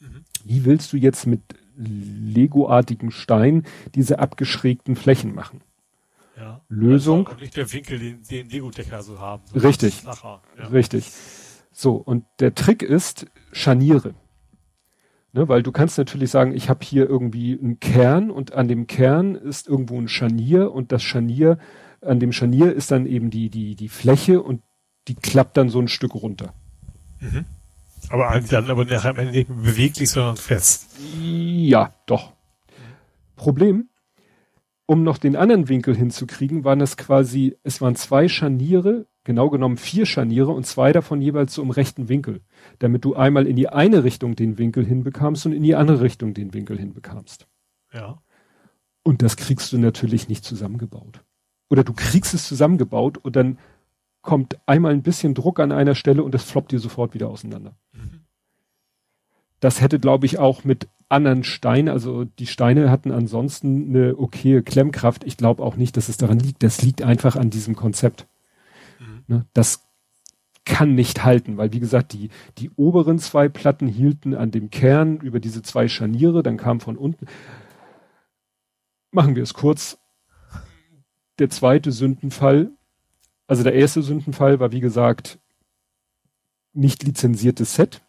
Mhm. Wie willst du jetzt mit Lego-artigen Stein diese abgeschrägten Flächen machen? Ja. Lösung. Und nicht der Winkel, den, den Lego-Decker so haben. So richtig. Nachher, ja. Richtig. So, und der Trick ist Scharniere. Ne, weil du kannst natürlich sagen, ich habe hier irgendwie einen Kern und an dem Kern ist irgendwo ein Scharnier und das Scharnier, an dem Scharnier ist dann eben die, die, die Fläche und die klappt dann so ein Stück runter. Mhm. Aber dann aber nachher nicht beweglich, sondern fest. Ja, doch. Problem, um noch den anderen Winkel hinzukriegen, waren es quasi, es waren zwei Scharniere, genau genommen vier Scharniere und zwei davon jeweils so im rechten Winkel, damit du einmal in die eine Richtung den Winkel hinbekamst und in die andere Richtung den Winkel hinbekamst. Ja. Und das kriegst du natürlich nicht zusammengebaut. Oder du kriegst es zusammengebaut und dann kommt einmal ein bisschen Druck an einer Stelle und das floppt dir sofort wieder auseinander. Mhm. Das hätte, glaube ich, auch mit anderen Steine, also die Steine hatten ansonsten eine okaye Klemmkraft. Ich glaube auch nicht, dass es daran liegt. Das liegt einfach an diesem Konzept. Mhm. Ne, das kann nicht halten, weil wie gesagt, die, die oberen zwei Platten hielten an dem Kern über diese zwei Scharniere, dann kam von unten. Machen wir es kurz. Der zweite Sündenfall, also der erste Sündenfall war wie gesagt nicht lizenziertes Set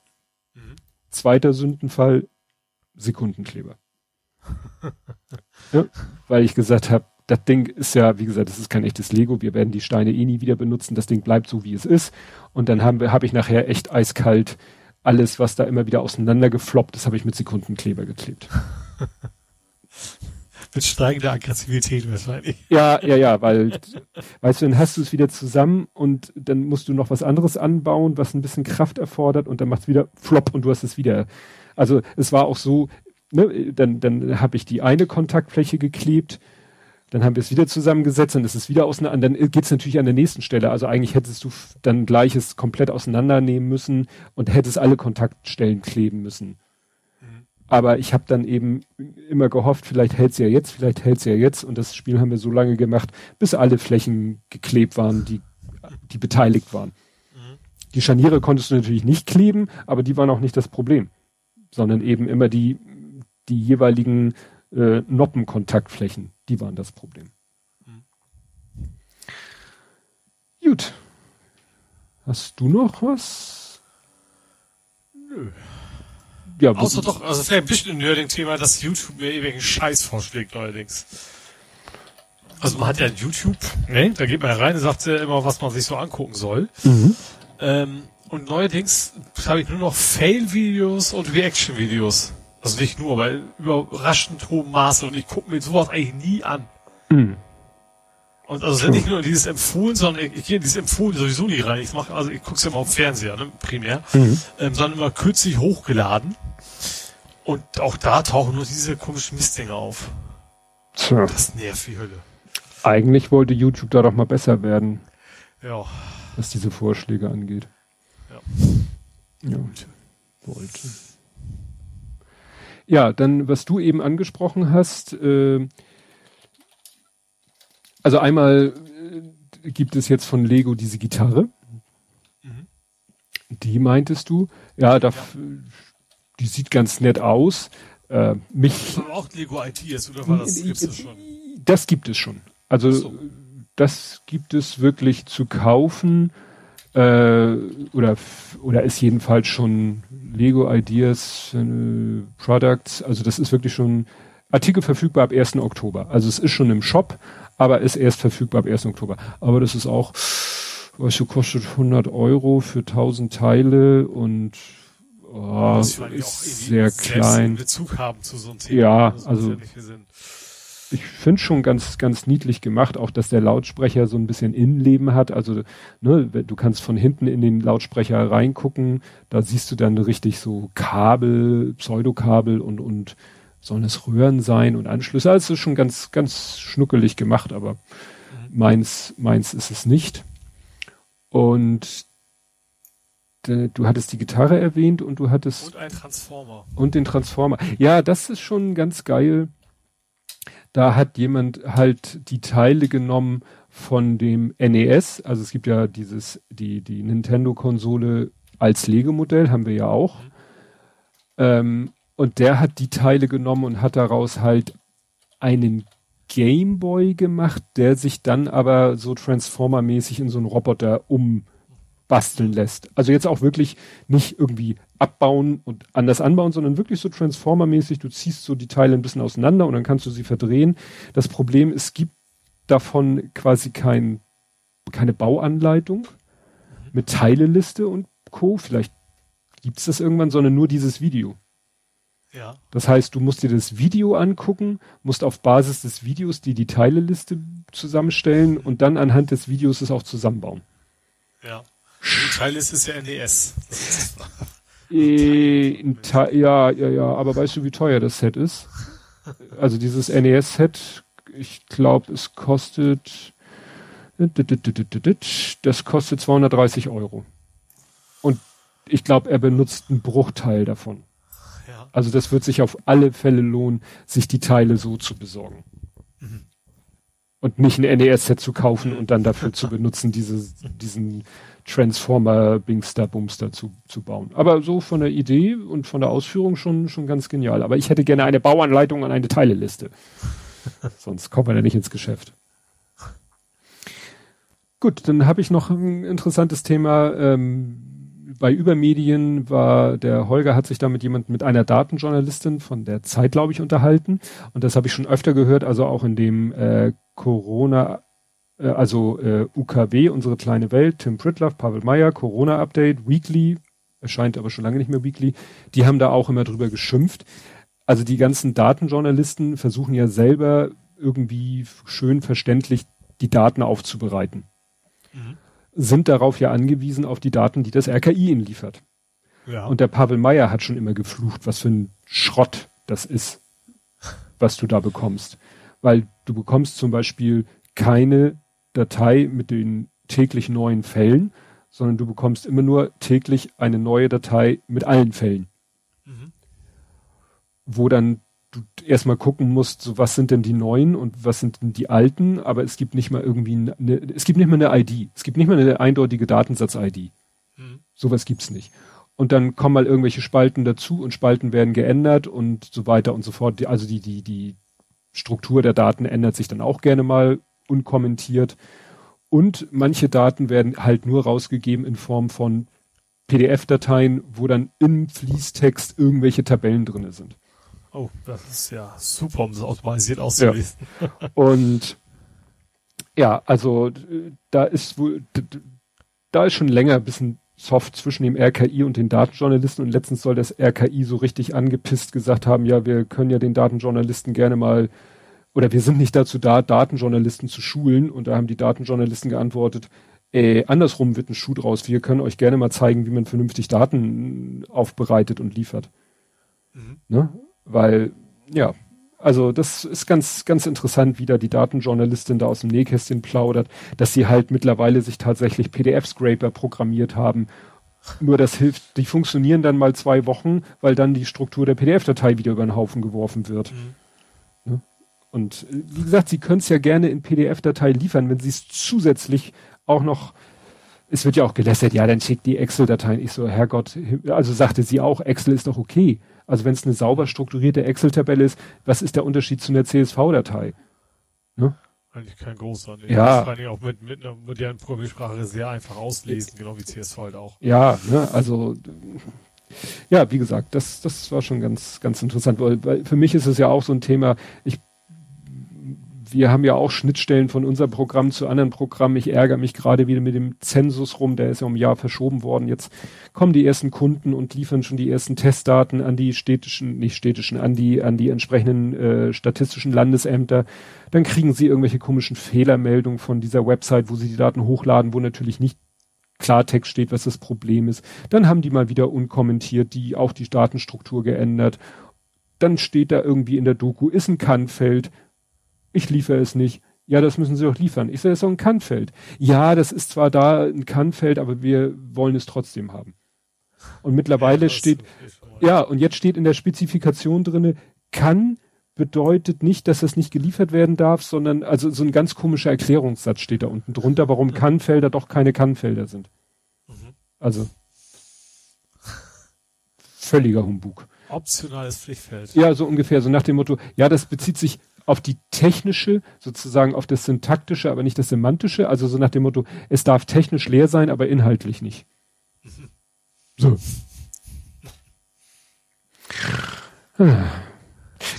Zweiter Sündenfall, Sekundenkleber. <laughs> ja, weil ich gesagt habe, das Ding ist ja, wie gesagt, das ist kein echtes Lego. Wir werden die Steine eh nie wieder benutzen. Das Ding bleibt so, wie es ist. Und dann habe ich nachher echt eiskalt alles, was da immer wieder auseinandergefloppt ist, habe ich mit Sekundenkleber geklebt. <laughs> mit steigender Aggressivität wahrscheinlich. Ja, ja, ja, weil, weißt du, dann hast du es wieder zusammen und dann musst du noch was anderes anbauen, was ein bisschen Kraft erfordert und dann macht es wieder flop und du hast es wieder. Also es war auch so, ne, dann, dann habe ich die eine Kontaktfläche geklebt, dann haben wir es wieder zusammengesetzt und es ist wieder auseinander. Dann geht es natürlich an der nächsten Stelle. Also eigentlich hättest du dann gleiches komplett auseinandernehmen müssen und hättest alle Kontaktstellen kleben müssen. Aber ich habe dann eben immer gehofft, vielleicht hält's ja jetzt, vielleicht hält's ja jetzt. Und das Spiel haben wir so lange gemacht, bis alle Flächen geklebt waren, die, die beteiligt waren. Mhm. Die Scharniere konntest du natürlich nicht kleben, aber die waren auch nicht das Problem. Sondern eben immer die, die jeweiligen äh, Noppenkontaktflächen, die waren das Problem. Mhm. Gut. Hast du noch was? Nö. Ja, Außer doch, also vielleicht ein bisschen ein Nerding-Thema, dass YouTube mir irgendwelchen Scheiß vorschlägt allerdings. Also man hat ja YouTube, ne? Da geht man rein und sagt ja immer, was man sich so angucken soll. Mhm. Ähm, und neuerdings habe ich nur noch Fail-Videos und Reaction-Videos. Also nicht nur, aber überraschend hohem Maße und ich gucke mir sowas eigentlich nie an. Mhm. Und also nicht nur dieses Empfohlen, sondern ich, ich gehe dieses Empfohlen sowieso nie rein. Ich mache, also ich gucke es ja immer auf Fernseher, ne, primär, mhm. ähm, sondern immer kürzlich hochgeladen. Und auch da tauchen nur diese komischen Mistdinger auf. Tja. Das nervt wie Hölle. Eigentlich wollte YouTube da doch mal besser werden. Ja. Was diese Vorschläge angeht. Ja. Ja. Wollte. Ja, dann, was du eben angesprochen hast, äh, also einmal äh, gibt es jetzt von Lego diese Gitarre. Mhm. Die meintest du? Ja, da, ja. die sieht ganz nett aus. Äh, mich. Das auch Lego Ideas oder war das gibt's das schon? Das gibt es schon. Also so. das gibt es wirklich zu kaufen äh, oder oder ist jedenfalls schon Lego Ideas äh, Products. Also das ist wirklich schon Artikel verfügbar ab 1. Oktober. Also es ist schon im Shop, aber ist erst verfügbar ab 1. Oktober. Aber das ist auch, weißt du, kostet 100 Euro für 1000 Teile und oh, ist sehr klein. Bezug haben zu so einem Thema. Ja, also ich finde schon ganz, ganz niedlich gemacht, auch dass der Lautsprecher so ein bisschen Innenleben hat. Also, ne, du kannst von hinten in den Lautsprecher reingucken, da siehst du dann richtig so Kabel, Pseudokabel und, und sollen es Röhren sein und Anschlüsse. Also ist schon ganz, ganz schnuckelig gemacht, aber mhm. meins, meins ist es nicht. Und du hattest die Gitarre erwähnt und du hattest. Und ein Transformer. Und den Transformer. Ja, das ist schon ganz geil. Da hat jemand halt die Teile genommen von dem NES. Also es gibt ja dieses, die, die Nintendo-Konsole als Lego-Modell, haben wir ja auch. Mhm. Ähm, und der hat die Teile genommen und hat daraus halt einen Gameboy gemacht, der sich dann aber so Transformer-mäßig in so einen Roboter umbasteln lässt. Also jetzt auch wirklich nicht irgendwie abbauen und anders anbauen, sondern wirklich so Transformer-mäßig. Du ziehst so die Teile ein bisschen auseinander und dann kannst du sie verdrehen. Das Problem, es gibt davon quasi kein, keine Bauanleitung mit Teileliste und Co. Vielleicht gibt es das irgendwann, sondern nur dieses Video. Ja. Das heißt, du musst dir das Video angucken, musst auf Basis des Videos die, die Teileliste zusammenstellen und dann anhand des Videos es auch zusammenbauen. Ja. Die Teilliste ist ja NES. <laughs> äh, ja, ja, ja, aber weißt du, wie teuer das Set ist? Also dieses NES-Set, ich glaube, es kostet, das kostet 230 Euro. Und ich glaube, er benutzt einen Bruchteil davon. Also das wird sich auf alle Fälle lohnen, sich die Teile so zu besorgen. Mhm. Und nicht ein NES-Set zu kaufen und dann dafür zu benutzen, diese, diesen Transformer Bingster Bumster zu, zu bauen. Aber so von der Idee und von der Ausführung schon, schon ganz genial. Aber ich hätte gerne eine Bauanleitung und eine Teileliste. <laughs> Sonst kommt man ja nicht ins Geschäft. Gut, dann habe ich noch ein interessantes Thema. Ähm, bei Übermedien war der Holger hat sich da mit jemand mit einer Datenjournalistin von der Zeit, glaube ich, unterhalten. Und das habe ich schon öfter gehört, also auch in dem äh, Corona, äh, also äh, UKW, unsere kleine Welt, Tim Pritloff, Pavel Meyer, Corona Update, Weekly, erscheint aber schon lange nicht mehr Weekly, die haben da auch immer drüber geschimpft. Also die ganzen Datenjournalisten versuchen ja selber irgendwie schön verständlich die Daten aufzubereiten. Mhm. Sind darauf ja angewiesen auf die Daten, die das RKI ihnen liefert. Ja. Und der Pavel Meyer hat schon immer geflucht, was für ein Schrott das ist, was du da bekommst. Weil du bekommst zum Beispiel keine Datei mit den täglich neuen Fällen, sondern du bekommst immer nur täglich eine neue Datei mit allen Fällen. Mhm. Wo dann erstmal gucken musst, so was sind denn die neuen und was sind denn die alten, aber es gibt nicht mal irgendwie eine, es gibt nicht mal eine ID. Es gibt nicht mal eine eindeutige Datensatz-ID. Mhm. Sowas gibt's nicht. Und dann kommen mal irgendwelche Spalten dazu und Spalten werden geändert und so weiter und so fort. Also die, die, die Struktur der Daten ändert sich dann auch gerne mal unkommentiert. Und manche Daten werden halt nur rausgegeben in Form von PDF-Dateien, wo dann im Fließtext irgendwelche Tabellen drinne sind. Oh, das ist ja super, um das automatisiert auszulesen. Ja. Und ja, also da ist wohl, da ist schon länger ein bisschen soft zwischen dem RKI und den Datenjournalisten und letztens soll das RKI so richtig angepisst gesagt haben, ja, wir können ja den Datenjournalisten gerne mal oder wir sind nicht dazu da, Datenjournalisten zu schulen und da haben die Datenjournalisten geantwortet, äh, andersrum wird ein Schuh draus, wir können euch gerne mal zeigen, wie man vernünftig Daten aufbereitet und liefert. Mhm. Ne? Weil, ja, also das ist ganz, ganz interessant, wie da die Datenjournalistin da aus dem Nähkästchen plaudert, dass sie halt mittlerweile sich tatsächlich PDF-Scraper programmiert haben. Nur das hilft, die funktionieren dann mal zwei Wochen, weil dann die Struktur der PDF-Datei wieder über den Haufen geworfen wird. Mhm. Ne? Und äh, wie gesagt, sie können es ja gerne in PDF-Datei liefern, wenn sie es zusätzlich auch noch es wird ja auch gelästert, ja, dann schickt die Excel-Dateien. Ich so, Herrgott, also sagte sie auch, Excel ist doch okay. Also wenn es eine sauber strukturierte Excel-Tabelle ist, was ist der Unterschied zu einer CSV-Datei? Ne? Eigentlich kein großer. Nee. Ja. Das kann ich auch mit, mit einer modernen Programmiersprache sehr einfach auslesen, genau wie CSV halt auch. Ja, ne, also ja, wie gesagt, das, das war schon ganz, ganz interessant, weil, weil für mich ist es ja auch so ein Thema, ich wir haben ja auch Schnittstellen von unserem Programm zu anderen Programmen. Ich ärgere mich gerade wieder mit dem Zensus rum, der ist ja um ein Jahr verschoben worden. Jetzt kommen die ersten Kunden und liefern schon die ersten Testdaten an die städtischen, nicht städtischen, an die, an die entsprechenden äh, statistischen Landesämter. Dann kriegen sie irgendwelche komischen Fehlermeldungen von dieser Website, wo sie die Daten hochladen, wo natürlich nicht Klartext steht, was das Problem ist. Dann haben die mal wieder unkommentiert die auch die Datenstruktur geändert. Dann steht da irgendwie in der Doku, ist ein Kannfeld ich liefere es nicht. Ja, das müssen Sie doch liefern. Ich ist doch ein Kannfeld. Ja, das ist zwar da ein Kannfeld, aber wir wollen es trotzdem haben. Und mittlerweile ja, steht, ja, und jetzt steht in der Spezifikation drinne, kann bedeutet nicht, dass das nicht geliefert werden darf, sondern, also so ein ganz komischer Erklärungssatz steht da unten drunter, warum mhm. Kannfelder doch keine Kannfelder sind. Mhm. Also, völliger Humbug. Optionales Pflichtfeld. Ja, so ungefähr, so nach dem Motto, ja, das bezieht sich auf die technische, sozusagen auf das syntaktische, aber nicht das semantische. Also so nach dem Motto, es darf technisch leer sein, aber inhaltlich nicht. So.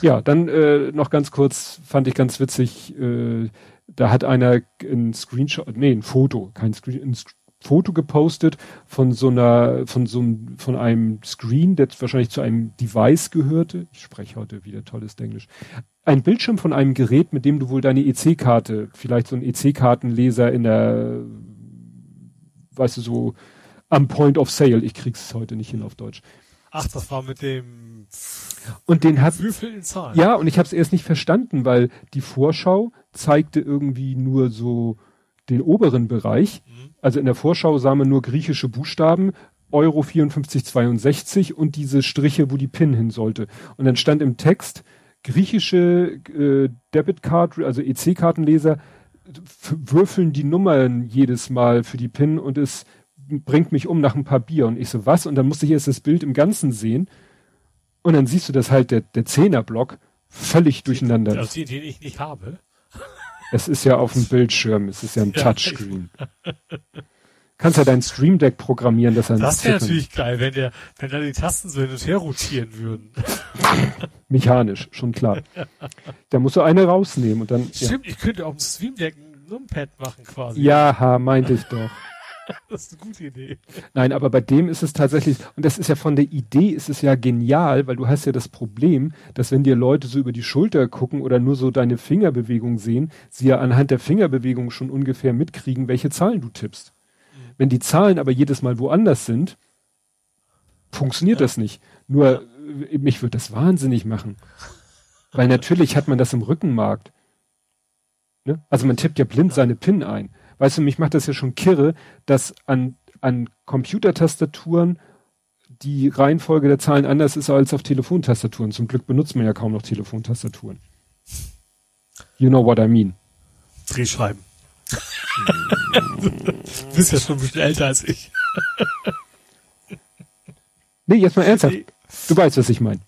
Ja, dann äh, noch ganz kurz, fand ich ganz witzig, äh, da hat einer ein Screenshot, nee, ein Foto, kein Screen, ein Foto gepostet von so einer, von so einem, von einem Screen, der wahrscheinlich zu einem Device gehörte. Ich spreche heute wieder tolles Englisch. Ein Bildschirm von einem Gerät, mit dem du wohl deine EC-Karte, vielleicht so ein EC-Kartenleser in der, weißt du, so am Point of Sale. Ich krieg's heute nicht hin auf Deutsch. Ach, das war mit dem und den hat. Ja, und ich habe es erst nicht verstanden, weil die Vorschau zeigte irgendwie nur so den oberen Bereich. Mhm. Also in der Vorschau sah man nur griechische Buchstaben, Euro 5462 und diese Striche, wo die PIN hin sollte. Und dann stand im Text, griechische äh, Debitcard, also EC-Kartenleser würfeln die Nummern jedes Mal für die PIN und es bringt mich um nach ein paar Bier. Und ich so, was? Und dann musste ich erst das Bild im Ganzen sehen. Und dann siehst du, dass halt der, der Zehnerblock völlig durcheinander ist. Den, den ich nicht habe. Es ist ja auf dem Bildschirm, es ist ja ein <laughs> Touchscreen. <laughs> Kannst ja dein Stream Deck programmieren, dass er Das wäre natürlich geil, wenn der, wenn da die Tasten so hin und her rotieren würden. <laughs> Mechanisch, schon klar. Da musst du eine rausnehmen und dann. Stimmt, ich könnte auf dem Stream Deck ein Numpad machen quasi. Ja, ha, meinte ich doch. <laughs> Das ist eine gute Idee. Nein, aber bei dem ist es tatsächlich, und das ist ja von der Idee, ist es ja genial, weil du hast ja das Problem, dass wenn dir Leute so über die Schulter gucken oder nur so deine Fingerbewegung sehen, sie ja anhand der Fingerbewegung schon ungefähr mitkriegen, welche Zahlen du tippst. Wenn die Zahlen aber jedes Mal woanders sind, funktioniert ja. das nicht. Nur, ja. mich würde das wahnsinnig machen. Weil natürlich hat man das im Rückenmarkt. Ne? Also man tippt ja blind seine PIN ein. Weißt du, mich macht das ja schon kirre, dass an, an Computertastaturen die Reihenfolge der Zahlen anders ist als auf Telefontastaturen. Zum Glück benutzt man ja kaum noch Telefontastaturen. You know what I mean. Drehschreiben. Du bist ja schon ein bisschen älter als ich. nee, jetzt mal ernsthaft. Du weißt, was ich meine.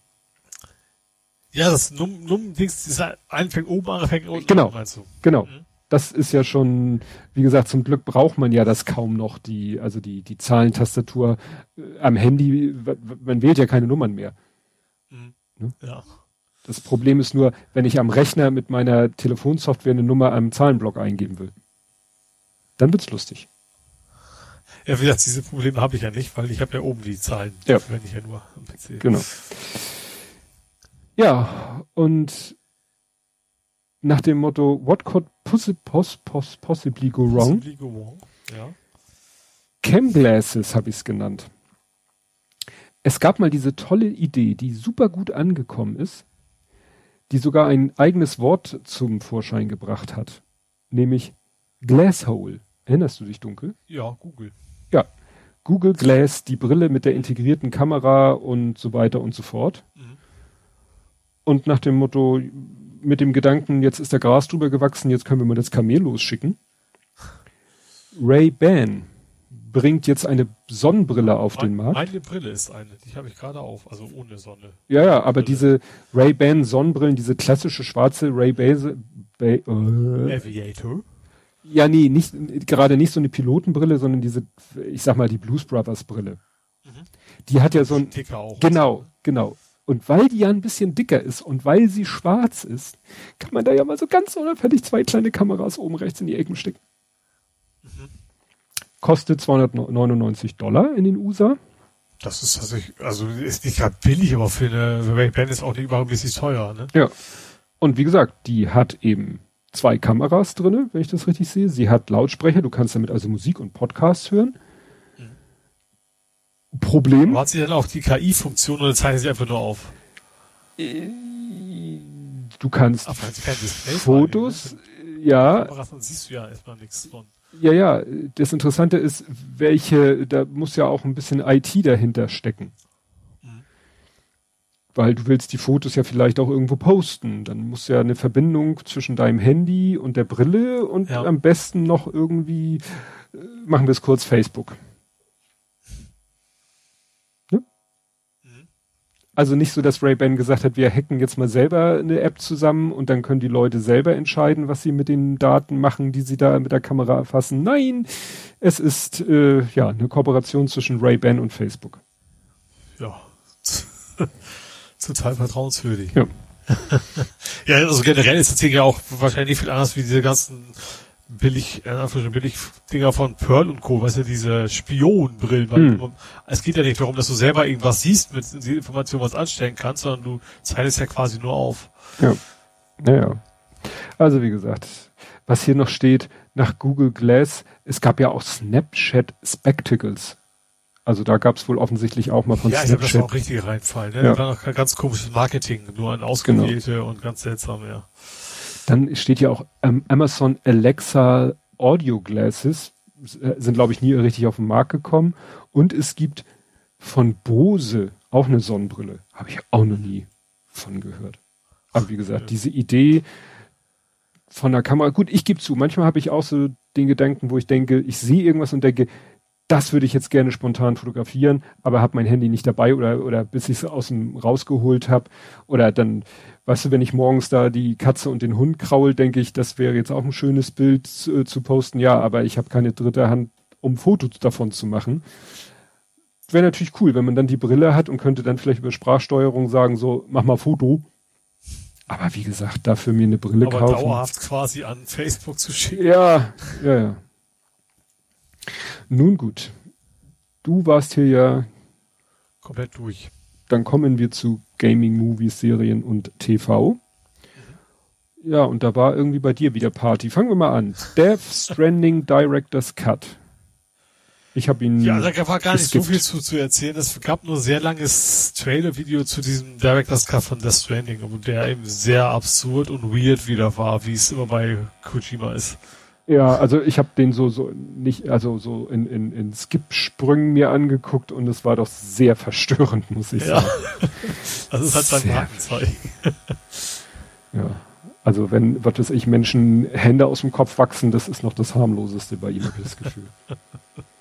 Ja, das Num-Dings, das eine fängt oben an, fängt unten genau, an, meinst du? Genau. Mhm das ist ja schon, wie gesagt, zum Glück braucht man ja das kaum noch, die, also die, die Zahlentastatur äh, am Handy, man wählt ja keine Nummern mehr. Mhm. Ne? Ja. Das Problem ist nur, wenn ich am Rechner mit meiner Telefonsoftware eine Nummer am Zahlenblock eingeben will. Dann wird's lustig. Ja, wie gesagt, diese Probleme habe ich ja nicht, weil ich habe ja oben die Zahlen, ja. wenn ich ja nur am PC. Genau. Ja, und nach dem Motto, what could possi pos pos possibly go wrong? Possibly go wrong. Ja. Cam Glasses habe ich es genannt. Es gab mal diese tolle Idee, die super gut angekommen ist, die sogar ein eigenes Wort zum Vorschein gebracht hat, nämlich Glasshole. Erinnerst du dich dunkel? Ja, Google. Ja, Google Glass, die Brille mit der integrierten Kamera und so weiter und so fort. Mhm. Und nach dem Motto, mit dem Gedanken, jetzt ist der Gras drüber gewachsen, jetzt können wir mal das Kamel losschicken. Ray Ban bringt jetzt eine Sonnenbrille auf mein, den Markt. Meine Brille ist eine, die habe ich gerade auf, also ohne Sonne. Ja, ja, aber Brille. diese Ray Ban Sonnenbrillen, diese klassische schwarze Ray Base, ba äh, Aviator. Ja, nee, nicht gerade nicht so eine Pilotenbrille, sondern diese, ich sag mal die Blues Brothers Brille. Mhm. Die hat ja so ein genau, genau. Und weil die ja ein bisschen dicker ist und weil sie schwarz ist, kann man da ja mal so ganz unauffällig zwei kleine Kameras oben rechts in die Ecken stecken. Mhm. Kostet 299 Dollar in den USA. Das ist tatsächlich, also ist nicht gerade billig, aber für eine Ray-Ban ist auch nicht übermäßig teuer, ne? Ja. Und wie gesagt, die hat eben zwei Kameras drinne, wenn ich das richtig sehe. Sie hat Lautsprecher, du kannst damit also Musik und Podcasts hören. Problem. Aber hat sie dann auch die KI-Funktion oder zeichnet sie einfach nur auf? Du kannst Ach, Fotos, ne? ja. Dann siehst du ja erstmal nichts von. Ja, ja. Das Interessante ist, welche, da muss ja auch ein bisschen IT dahinter stecken. Mhm. Weil du willst die Fotos ja vielleicht auch irgendwo posten. Dann muss ja eine Verbindung zwischen deinem Handy und der Brille und ja. am besten noch irgendwie, äh, machen wir es kurz, Facebook. Also nicht so, dass Ray-Ban gesagt hat, wir hacken jetzt mal selber eine App zusammen und dann können die Leute selber entscheiden, was sie mit den Daten machen, die sie da mit der Kamera erfassen. Nein, es ist äh, ja eine Kooperation zwischen Ray-Ban und Facebook. Ja, total vertrauenswürdig. Ja. <laughs> ja, also generell ist das Ding ja auch wahrscheinlich viel anders wie diese ganzen billig, äh, billig Dinger von Pearl und Co., weißt du, diese Spionbrillen. Hm. Es geht ja nicht darum, dass du selber irgendwas siehst mit die Information, was anstellen kannst, sondern du zeichnest ja quasi nur auf. Ja. Naja. Also wie gesagt, was hier noch steht, nach Google Glass, es gab ja auch Snapchat Spectacles. Also da gab es wohl offensichtlich auch mal von ja, Snapchat. Ja, das war auch richtig reinfallen. Ne? Ja. Da war noch ganz komisches Marketing, nur ein ausgewählte genau. und ganz seltsam, ja. Dann steht ja auch ähm, Amazon Alexa Audio Glasses, äh, sind glaube ich nie richtig auf den Markt gekommen. Und es gibt von Bose auch eine Sonnenbrille. Habe ich auch noch nie von gehört. Aber wie gesagt, diese Idee von der Kamera, gut, ich gebe zu, manchmal habe ich auch so den Gedanken, wo ich denke, ich sehe irgendwas und denke, das würde ich jetzt gerne spontan fotografieren, aber habe mein Handy nicht dabei oder, oder bis ich es aus dem rausgeholt habe. Oder dann, weißt du, wenn ich morgens da die Katze und den Hund kraul, denke ich, das wäre jetzt auch ein schönes Bild zu, äh, zu posten. Ja, aber ich habe keine dritte Hand um Fotos davon zu machen. Wäre natürlich cool, wenn man dann die Brille hat und könnte dann vielleicht über Sprachsteuerung sagen, so, mach mal Foto. Aber wie gesagt, dafür mir eine Brille Aber kaufen. dauerhaft quasi an Facebook zu schicken. Ja, ja, ja. Nun gut. Du warst hier ja, Komplett durch. dann kommen wir zu Gaming, Movies, Serien und TV. Ja, und da war irgendwie bei dir wieder Party. Fangen wir mal an. Death Stranding Director's Cut. Ich habe ihn. Ja, da war gar nicht so geskippt. viel zu, zu erzählen. Es gab nur sehr langes Trailer-Video zu diesem Director's Cut von Death Stranding, der eben sehr absurd und weird wieder war, wie es immer bei Kojima ist. Ja, also ich habe den so so nicht, also so in, in, in Skip-Sprüngen mir angeguckt und es war doch sehr verstörend, muss ich Ja. sagen. <laughs> Das ist halt sein Markenzeichen. <laughs> Ja. Also wenn, was weiß ich, Menschen Hände aus dem Kopf wachsen, das ist noch das harmloseste bei ihm, habe ich das Gefühl. <laughs>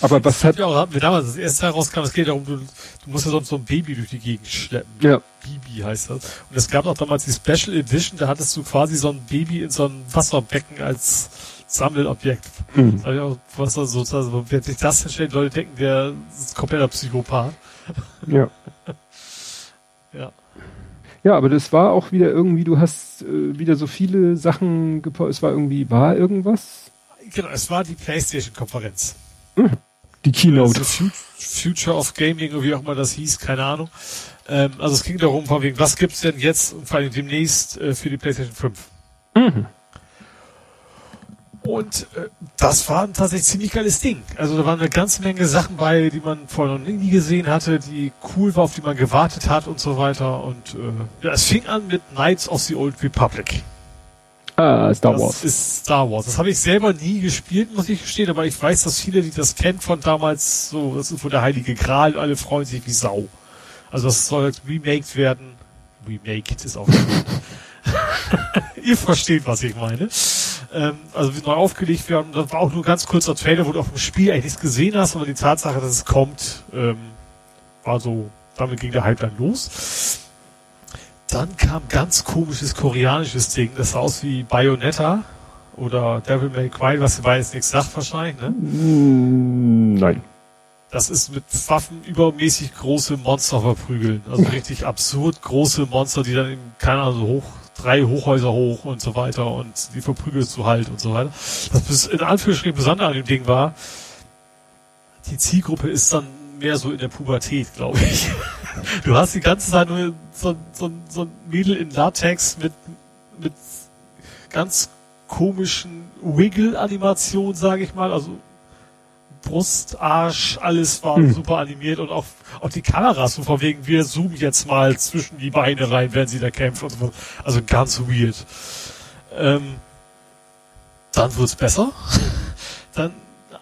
Aber was hat, Ja, auch wir damals das erste herauskam, es geht darum, du, du musst ja sonst so ein Baby durch die Gegend schleppen. ja, Bibi heißt das. Und es gab auch damals die Special Edition, da hattest du quasi so ein Baby in so ein Wasserbecken als Sammelobjekt. hm, Das hab ich auch, was da sozusagen, wer sich das hinstellt, Leute denken, der ist kompletter Psychopath. ja. <laughs> Ja. Ja, aber das war auch wieder irgendwie, du hast äh, wieder so viele Sachen gepostet, es war irgendwie, war irgendwas? Genau, es war die Playstation-Konferenz. Die Keynote. Also Fu- Future of Gaming, oder wie auch immer das hieß, keine Ahnung. Ähm, also es ging darum, von wegen, was gibt's denn jetzt und vor allem demnächst äh, für die PlayStation 5? Mhm. Und äh, das war ein tatsächlich ziemlich geiles Ding. Also da waren eine ganze Menge Sachen bei, die man vorher noch nie gesehen hatte, die cool war, auf die man gewartet hat und so weiter. Und äh, ja, es fing an mit Knights of the Old Republic. Ah, Star das Wars. ist Star Wars. Das habe ich selber nie gespielt, muss ich gestehen, aber ich weiß, dass viele, die das kennen von damals, so, das ist wohl der heilige Gral, alle freuen sich wie Sau. Also das soll jetzt remaked werden. Remaked ist auch gut. <laughs> Ihr versteht, was ich meine. Ähm, also neu aufgelegt werden. Das war auch nur ein ganz kurzer Trailer, wo du auf dem Spiel eigentlich nichts gesehen hast, aber die Tatsache, dass es kommt, ähm, war so, damit ging der Hype dann los. Dann kam ganz komisches koreanisches Ding, das sah aus wie Bayonetta oder Devil May Cry, was dabei jetzt nichts sagt wahrscheinlich, ne? Mm, Nein. Das ist mit Waffen übermäßig große Monster verprügeln. Also richtig absurd große Monster, die dann eben, keine Ahnung, so hoch, drei Hochhäuser hoch und so weiter und die verprügelst du halt und so weiter. Das in Anführungsstrichen Besondere an dem Ding war, die Zielgruppe ist dann mehr so in der Pubertät, glaube ich. Du hast die ganze Zeit nur so, so, so ein Mädel in Latex mit, mit ganz komischen Wiggle-Animationen, sage ich mal. Also Brust, Arsch, alles war Hm. super animiert und auch, auch die Kameras, so von wegen, wir zoomen jetzt mal zwischen die Beine rein, wenn sie da kämpft und so. Also ganz weird. Ähm, dann wird's besser. <laughs> dann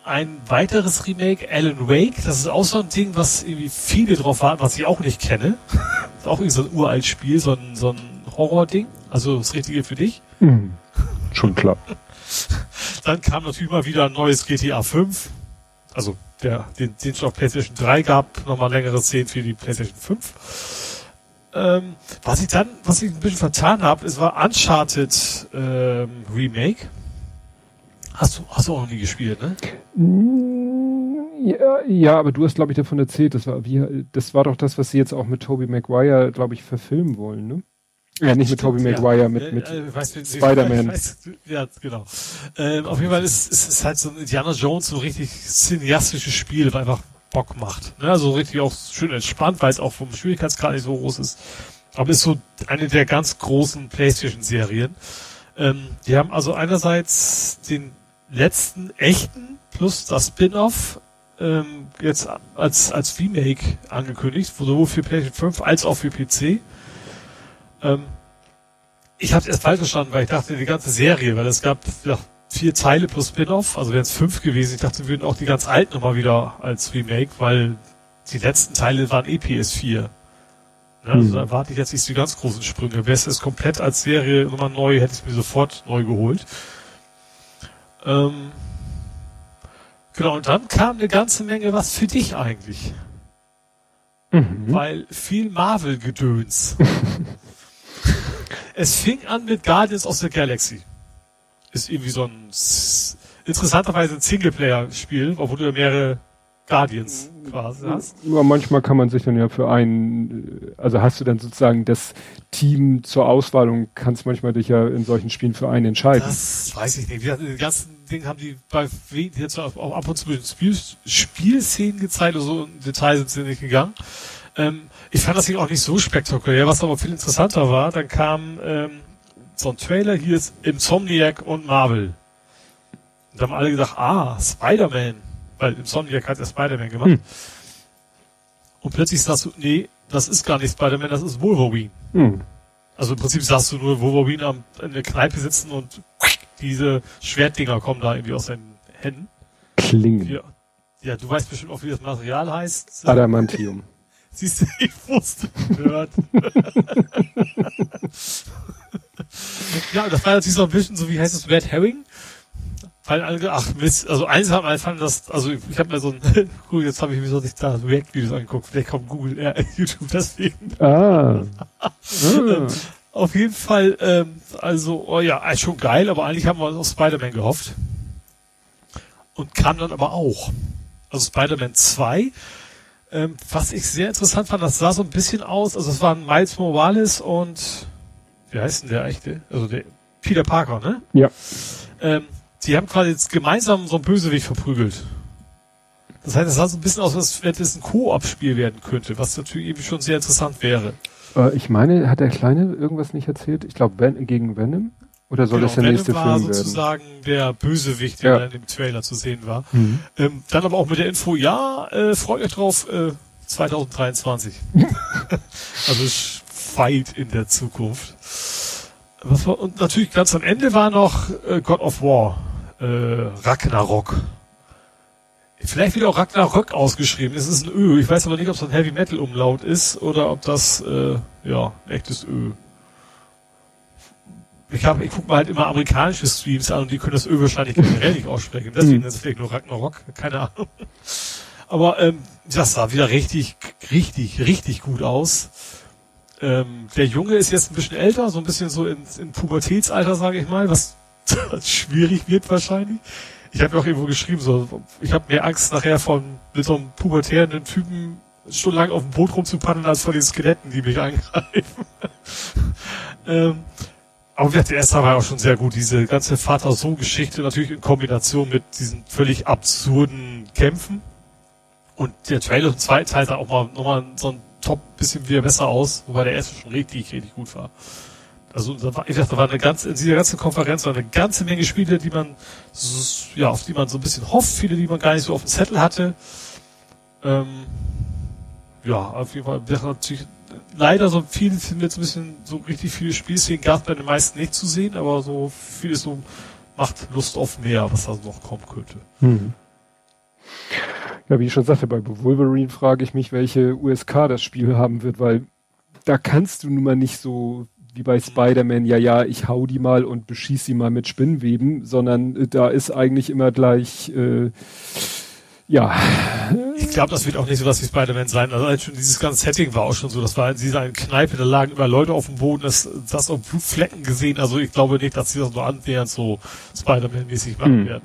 ein weiteres Remake, Alan Wake. Das ist auch so ein Ding, was irgendwie viele drauf warten, was ich auch nicht kenne. <laughs> ist auch irgendwie so ein uralt Spiel, so ein, so ein Horror-Ding. Also das Richtige für dich. Mhm. Schon klar. <laughs> Dann kam natürlich mal wieder ein neues GTA 5. Also der, den, den es auf PlayStation 3 gab, nochmal längere Szenen für die PlayStation 5. Ähm, was ich dann, was ich ein bisschen vertan habe, es war Uncharted ähm, Remake. Hast du, hast du auch noch nie gespielt, ne? Mm, Ja, ja, aber du hast, glaube ich, davon erzählt, das war, wie, das war doch das, was sie jetzt auch mit Tobey Maguire, glaube ich, verfilmen wollen, ne? Ja, nicht mit Tobey Stimmt, Maguire, mit, Äh, mit äh, <laughs> Spider-Man. Ja, genau. Ähm, auf jeden Fall ist es halt so ein Indiana Jones, so ein richtig cineastisches Spiel, das einfach Bock macht. Ne? Also richtig auch schön entspannt, weil es auch vom Schwierigkeitsgrad nicht so groß ist. Aber ist so eine der ganz großen Playstation-Serien. Ähm, die haben also einerseits den letzten echten plus das Spin-off ähm, jetzt als, als Remake angekündigt, sowohl für PlayStation 5 als auch für PC. Ähm, ich habe erst falsch verstanden, weil ich dachte, die ganze Serie, weil es gab ja, vier Teile plus Spin-off, also wären es fünf gewesen. Ich dachte, wir würden auch die ganz alten nochmal wieder als Remake, weil die letzten Teile waren eh PS4. Ja, also Hm. da erwarte ich jetzt nicht die ganz großen Sprünge. Wäre es komplett als Serie nochmal neu, hätte ich mir sofort neu geholt. Ähm, genau, und dann kam eine ganze Menge was für dich eigentlich. Mhm. Weil viel Marvel-Gedöns. <laughs> es fing an mit Guardians of the Galaxy. Ist irgendwie so ein, interessanterweise ein Singleplayer-Spiel, obwohl du ja mehrere Guardians quasi hast. Ja, manchmal kann man sich dann ja für einen, also hast du dann sozusagen das Team zur Auswahl und kannst manchmal dich ja in solchen Spielen für einen entscheiden. Das weiß ich nicht. Die ganzen Dinge haben die bei jetzt auch ab und zu mit Spiel, Spielszenen gezeigt, also in Details sind sie nicht gegangen. Ähm, ich fand das auch nicht so spektakulär, was aber viel interessanter war, dann kam ähm, so ein Trailer, hier ist Insomniac und Marvel. Und da haben alle gedacht, ah, Spider-Man weil Insomniac hat ja Spider-Man gemacht. Hm. Und plötzlich sagst du, nee, das ist gar nicht Spider-Man, das ist Wolverine. Hm. Also im Prinzip sagst du nur Wolverine am, in der Kneipe sitzen und diese Schwertdinger kommen da irgendwie aus seinen Händen. Klingen. Ja, ja du weißt bestimmt auch, wie das Material heißt. Adamantium. <laughs> Siehst du, ich wusste, gehört. <laughs> ja, das war natürlich so ein bisschen so, wie heißt es, Red Herring? Weil alle, ach Mist, also eins haben alle fanden das, also ich, ich habe mir so ein, <laughs> cool, jetzt habe ich mir so nicht da React-Videos angeguckt, vielleicht kommt Google, äh, <laughs> YouTube deswegen. Ah. ah. <laughs> Auf jeden Fall, ähm, also, oh ja, schon geil, aber eigentlich haben wir uns auf Spider-Man gehofft. Und kam dann aber auch. Also Spider-Man 2, ähm, was ich sehr interessant fand, das sah so ein bisschen aus, also es waren Miles Morales und, wie heißt denn der echte? Also der Peter Parker, ne? Ja. Ähm, die haben quasi jetzt gemeinsam so einen Bösewicht verprügelt. Das heißt, es sah so ein bisschen aus, als wenn es ein Koop-Spiel werden könnte, was natürlich eben schon sehr interessant wäre. Äh, ich meine, hat der Kleine irgendwas nicht erzählt? Ich glaube, Ven gegen Venom? Oder soll genau, das der Venom nächste war Film sozusagen der Bösewicht, der ja. in dem Trailer zu sehen war. Mhm. Ähm, dann aber auch mit der Info, ja, äh, freut euch drauf, äh, 2023. <laughs> also weit in der Zukunft. War, und natürlich ganz am Ende war noch äh, God of War äh, Ragnarok. Vielleicht wird auch Ragnarök ausgeschrieben. Es ist ein Ö. Ich weiß aber nicht, ob es ein Heavy Metal Umlaut ist oder ob das äh, ja ein echtes Ö. Ich ich gucke mal halt immer amerikanische Streams an und die können das Ö wahrscheinlich generell nicht aussprechen. <laughs> Deswegen ist es vielleicht nur Ragnarok. Keine Ahnung. Aber ähm, das sah wieder richtig, richtig, richtig gut aus. Ähm, der Junge ist jetzt ein bisschen älter, so ein bisschen so in, in Pubertätsalter, sage ich mal, was <laughs> schwierig wird wahrscheinlich. Ich habe auch irgendwo geschrieben, so, ich habe mehr Angst nachher von mit so einem pubertären Typen stundenlang auf dem Boot rumzupaddeln, als von den Skeletten, die mich angreifen. <laughs> ähm, aber der erste war auch schon sehr gut. Diese ganze Vater-Sohn-Geschichte natürlich in Kombination mit diesen völlig absurden Kämpfen. Und der Trailer im zweiten Teil sah auch mal nochmal so ein Top bisschen wieder besser aus, wobei der erste schon richtig, richtig gut war. Also da war, ich dachte, da war eine ganze, in dieser ganzen Konferenz war eine ganze Menge Spiele, die man, ja, auf die man so ein bisschen hofft, viele, die man gar nicht so auf dem Zettel hatte. Ähm, ja, auf jeden Fall wäre natürlich leider so viel, finde jetzt ein bisschen so richtig viele Spielszenen gab es bei den meisten nicht zu sehen, aber so vieles so macht Lust auf mehr, was da noch kommen könnte. Hm. Ja, wie ich schon sagte, bei Wolverine frage ich mich, welche USK das Spiel haben wird, weil da kannst du nun mal nicht so wie bei Spider-Man, ja, ja, ich hau die mal und beschieß sie mal mit Spinnweben, sondern äh, da ist eigentlich immer gleich, äh, ja. Ich glaube, das wird auch nicht so was wie Spider-Man sein. Also schon dieses ganze Setting war auch schon so. Das war in dieser Kneipe, da lagen immer Leute auf dem Boden, das, das auch Blutflecken gesehen. Also ich glaube nicht, dass sie das nur annähernd so Spider-Man-mäßig machen hm. werden.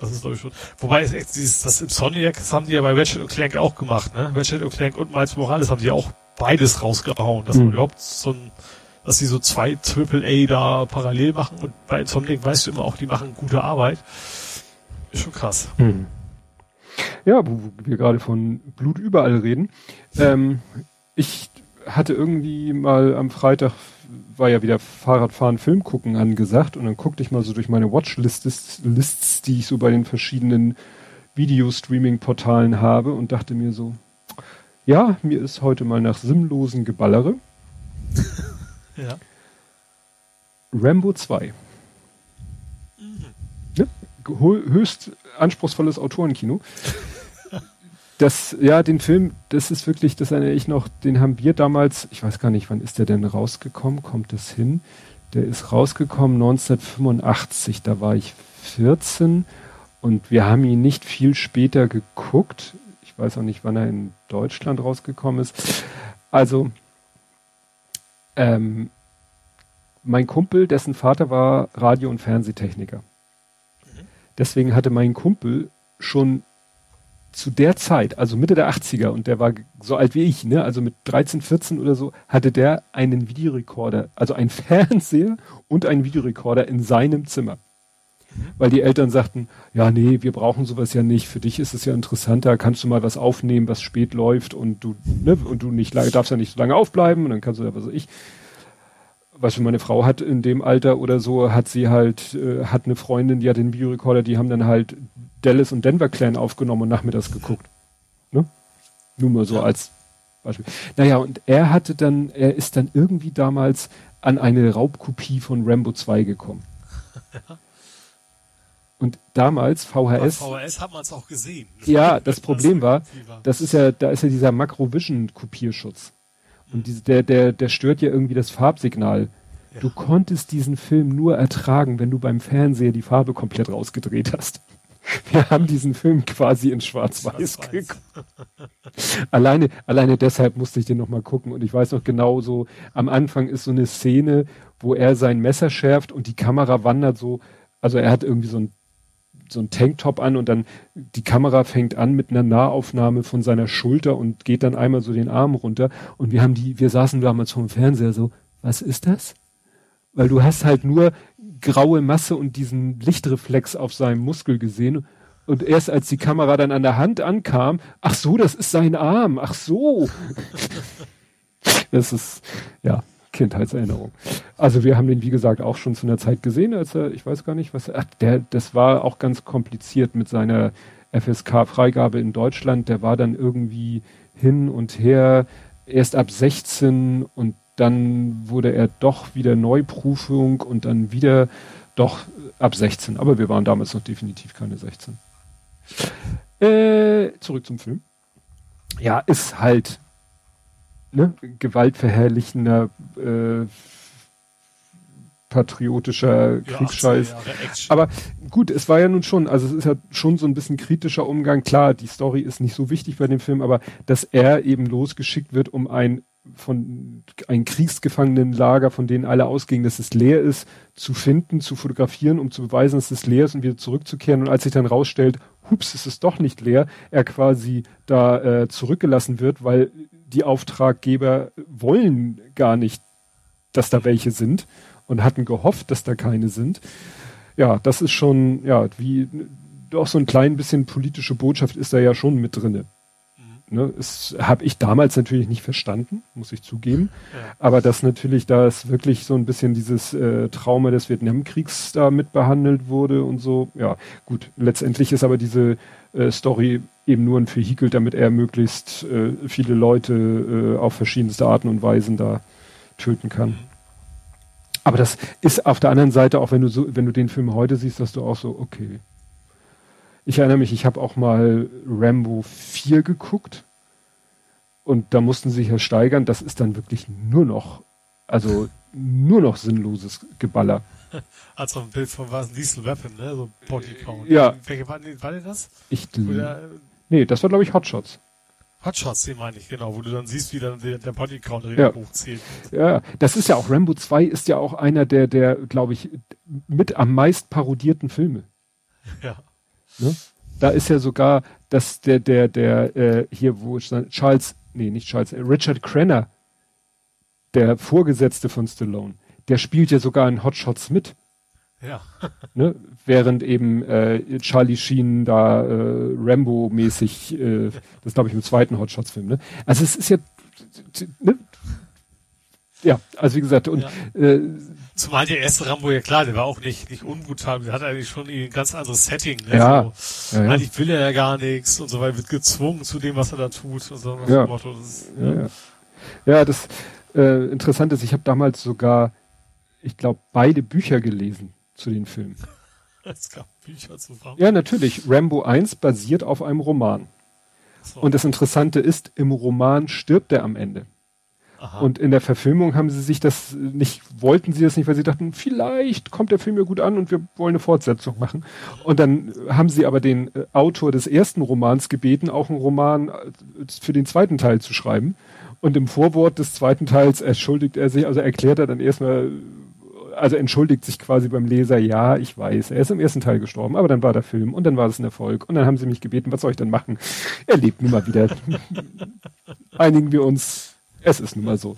Das ist glaube ich schon. Wobei es echt dieses, das im Sonic, das haben die ja bei Ratchet Clank auch gemacht, ne? Ratchet Clank und Miles Morales haben die ja auch beides rausgehauen, dass hm. man überhaupt so ein dass sie so zwei Triple A da parallel machen und bei Insomniac weißt du immer auch, die machen gute Arbeit. Ist schon krass. Hm. Ja, wo wir gerade von Blut überall reden. Ähm, ich hatte irgendwie mal am Freitag war ja wieder Fahrradfahren, Film gucken angesagt und dann guckte ich mal so durch meine Watchlists, Lists, die ich so bei den verschiedenen Videostreaming-Portalen habe und dachte mir so, ja, mir ist heute mal nach sinnlosen Geballere <laughs> Ja. Rambo 2. Mhm. Ja, höchst anspruchsvolles Autorenkino. <laughs> das, ja, den Film, das ist wirklich, das erinnere ich noch, den haben wir damals, ich weiß gar nicht, wann ist der denn rausgekommen, kommt das hin? Der ist rausgekommen 1985, da war ich 14 und wir haben ihn nicht viel später geguckt. Ich weiß auch nicht, wann er in Deutschland rausgekommen ist. Also, ähm, mein Kumpel, dessen Vater war Radio- und Fernsehtechniker. Mhm. Deswegen hatte mein Kumpel schon zu der Zeit, also Mitte der 80er, und der war so alt wie ich, ne, also mit 13, 14 oder so, hatte der einen Videorekorder, also einen Fernseher und einen Videorekorder in seinem Zimmer. Weil die Eltern sagten, ja, nee, wir brauchen sowas ja nicht. Für dich ist es ja interessanter, kannst du mal was aufnehmen, was spät läuft und du, ne, und du nicht darfst ja nicht so lange aufbleiben und dann kannst du ja, was weiß ich. Was für meine Frau hat in dem Alter oder so, hat sie halt, äh, hat eine Freundin, die hat den Videorekorder, die haben dann halt Dallas und Denver Clan aufgenommen und nachmittags geguckt. Ne? Nur mal so ja. als Beispiel. Naja, und er hatte dann, er ist dann irgendwie damals an eine Raubkopie von Rambo 2 gekommen. <laughs> Und damals VHS. Bei VHS hat man es auch gesehen. <laughs> Ja, das Problem war, das ist ja, da ist ja dieser Macrovision-Kopierschutz. Und diese, der, der, der stört ja irgendwie das Farbsignal. Ja. Du konntest diesen Film nur ertragen, wenn du beim Fernseher die Farbe komplett rausgedreht hast. <laughs> Wir haben diesen Film quasi in Schwarz-Weiß Schwarz geguckt. <laughs> alleine, alleine deshalb musste ich den nochmal gucken. Und ich weiß noch genau so, am Anfang ist so eine Szene, wo er sein Messer schärft und die Kamera wandert so, also er hat irgendwie so ein so ein Tanktop an und dann die Kamera fängt an mit einer Nahaufnahme von seiner Schulter und geht dann einmal so den Arm runter und wir haben die, wir saßen damals vom Fernseher so, was ist das? Weil du hast halt nur graue Masse und diesen Lichtreflex auf seinem Muskel gesehen und erst als die Kamera dann an der Hand ankam, ach so, das ist sein Arm, ach so. <laughs> das ist, ja, Kindheitserinnerung. Also wir haben den, wie gesagt, auch schon zu einer Zeit gesehen, als er, ich weiß gar nicht, was, ach, der, das war auch ganz kompliziert mit seiner FSK-Freigabe in Deutschland. Der war dann irgendwie hin und her, erst ab 16 und dann wurde er doch wieder Neuprüfung und dann wieder doch ab 16. Aber wir waren damals noch definitiv keine 16. Äh, zurück zum Film. Ja, ist halt ne, gewaltverherrlichender äh, patriotischer ja, Kriegsscheiß. Aber gut, es war ja nun schon, also es ist ja schon so ein bisschen kritischer Umgang. Klar, die Story ist nicht so wichtig bei dem Film, aber dass er eben losgeschickt wird, um ein von ein Kriegsgefangenenlager, von denen alle ausgingen, dass es leer ist, zu finden, zu fotografieren, um zu beweisen, dass es leer ist und wieder zurückzukehren. Und als sich dann rausstellt, hups, es ist doch nicht leer, er quasi da äh, zurückgelassen wird, weil die Auftraggeber wollen gar nicht, dass da welche sind und hatten gehofft, dass da keine sind. Ja, das ist schon, ja, wie doch so ein klein bisschen politische Botschaft ist da ja schon mit drinne. Mhm. Ne, das habe ich damals natürlich nicht verstanden, muss ich zugeben. Ja. Aber dass natürlich da ist wirklich so ein bisschen dieses äh, Trauma des Vietnamkriegs da mit behandelt wurde und so. Ja, gut. Letztendlich ist aber diese äh, Story eben nur ein Vehikel, damit er möglichst äh, viele Leute äh, auf verschiedenste Arten und Weisen da töten kann. Aber das ist auf der anderen Seite, auch wenn du so, wenn du den Film heute siehst, dass du auch so, okay. Ich erinnere mich, ich habe auch mal Rambo 4 geguckt und da mussten sie sich ja steigern. Das ist dann wirklich nur noch, also nur noch sinnloses Geballer. <laughs> Als ein Bild von was? Diesel Weapon, ne? So Body Count. Ja. Welche war, war denn das? Ich, Oder, Nee, das war glaube ich Hotshots. Hotshots, den meine ich, genau, wo du dann siehst, wie dann der, der Bodycount ja. hochzählt. Ja, das ist ja auch, Rambo 2 ist ja auch einer der, der, glaube ich, mit am meist parodierten Filme. <laughs> Ja. Ne? Da ist ja sogar, dass der, der, der, äh, hier, wo Charles, nee, nicht Charles, äh, Richard Crenner, der Vorgesetzte von Stallone, der spielt ja sogar in Hotshots mit. Ja. <laughs> ne? Während eben äh, Charlie Sheen da äh, Rambo-mäßig, äh, das glaube ich im zweiten Hotshots-Film, ne? Also es ist ja, ne? Ja, also wie gesagt, und ja. äh, Zumal der erste Rambo, ja klar, der war auch nicht, nicht unbrutal, der hat eigentlich schon ein ganz anderes Setting. Ne? Ja. So, ja, ja. Eigentlich will er ja gar nichts und so weiter, wird gezwungen zu dem, was er da tut. Und so, ja. Motto, das, ja. ja. ja, das äh, Interessante ist, ich habe damals sogar, ich glaube, beide Bücher gelesen zu den Filmen. <laughs> Es gab Bücher zu Rambo. Ja, natürlich. Rambo 1 basiert auf einem Roman. So. Und das Interessante ist, im Roman stirbt er am Ende. Aha. Und in der Verfilmung haben sie sich das nicht, wollten sie das nicht, weil sie dachten, vielleicht kommt der Film ja gut an und wir wollen eine Fortsetzung machen. Und dann haben sie aber den äh, Autor des ersten Romans gebeten, auch einen Roman äh, für den zweiten Teil zu schreiben. Und im Vorwort des zweiten Teils entschuldigt er sich, also erklärt er dann erstmal, also entschuldigt sich quasi beim Leser, ja, ich weiß, er ist im ersten Teil gestorben, aber dann war der Film und dann war es ein Erfolg und dann haben sie mich gebeten, was soll ich denn machen? Er lebt nun mal wieder. <laughs> Einigen wir uns, es ist nun mal so.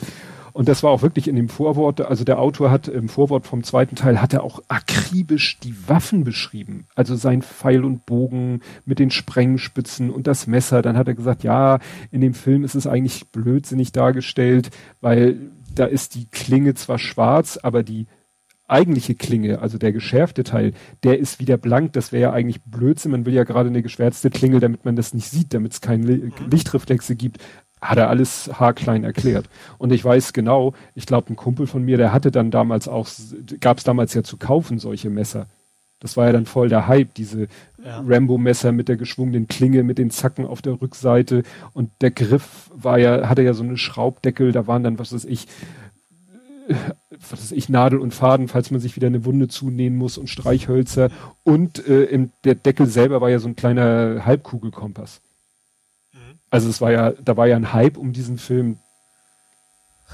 Und das war auch wirklich in dem Vorwort, also der Autor hat im Vorwort vom zweiten Teil, hat er auch akribisch die Waffen beschrieben. Also sein Pfeil und Bogen mit den Sprengspitzen und das Messer. Dann hat er gesagt, ja, in dem Film ist es eigentlich blödsinnig dargestellt, weil da ist die Klinge zwar schwarz, aber die eigentliche Klinge, also der geschärfte Teil, der ist wieder blank. Das wäre ja eigentlich Blödsinn. Man will ja gerade eine geschwärzte Klingel, damit man das nicht sieht, damit es keine Lichtreflexe gibt hat er alles haarklein erklärt. Und ich weiß genau, ich glaube, ein Kumpel von mir, der hatte dann damals auch, gab es damals ja zu kaufen solche Messer. Das war ja dann voll der Hype, diese ja. Rambo-Messer mit der geschwungenen Klinge, mit den Zacken auf der Rückseite. Und der Griff war ja, hatte ja so eine Schraubdeckel, da waren dann, was weiß ich, was weiß ich, Nadel und Faden, falls man sich wieder eine Wunde zunähen muss und Streichhölzer. Und äh, im, der Deckel selber war ja so ein kleiner Halbkugelkompass. Also es war ja, da war ja ein Hype um diesen Film.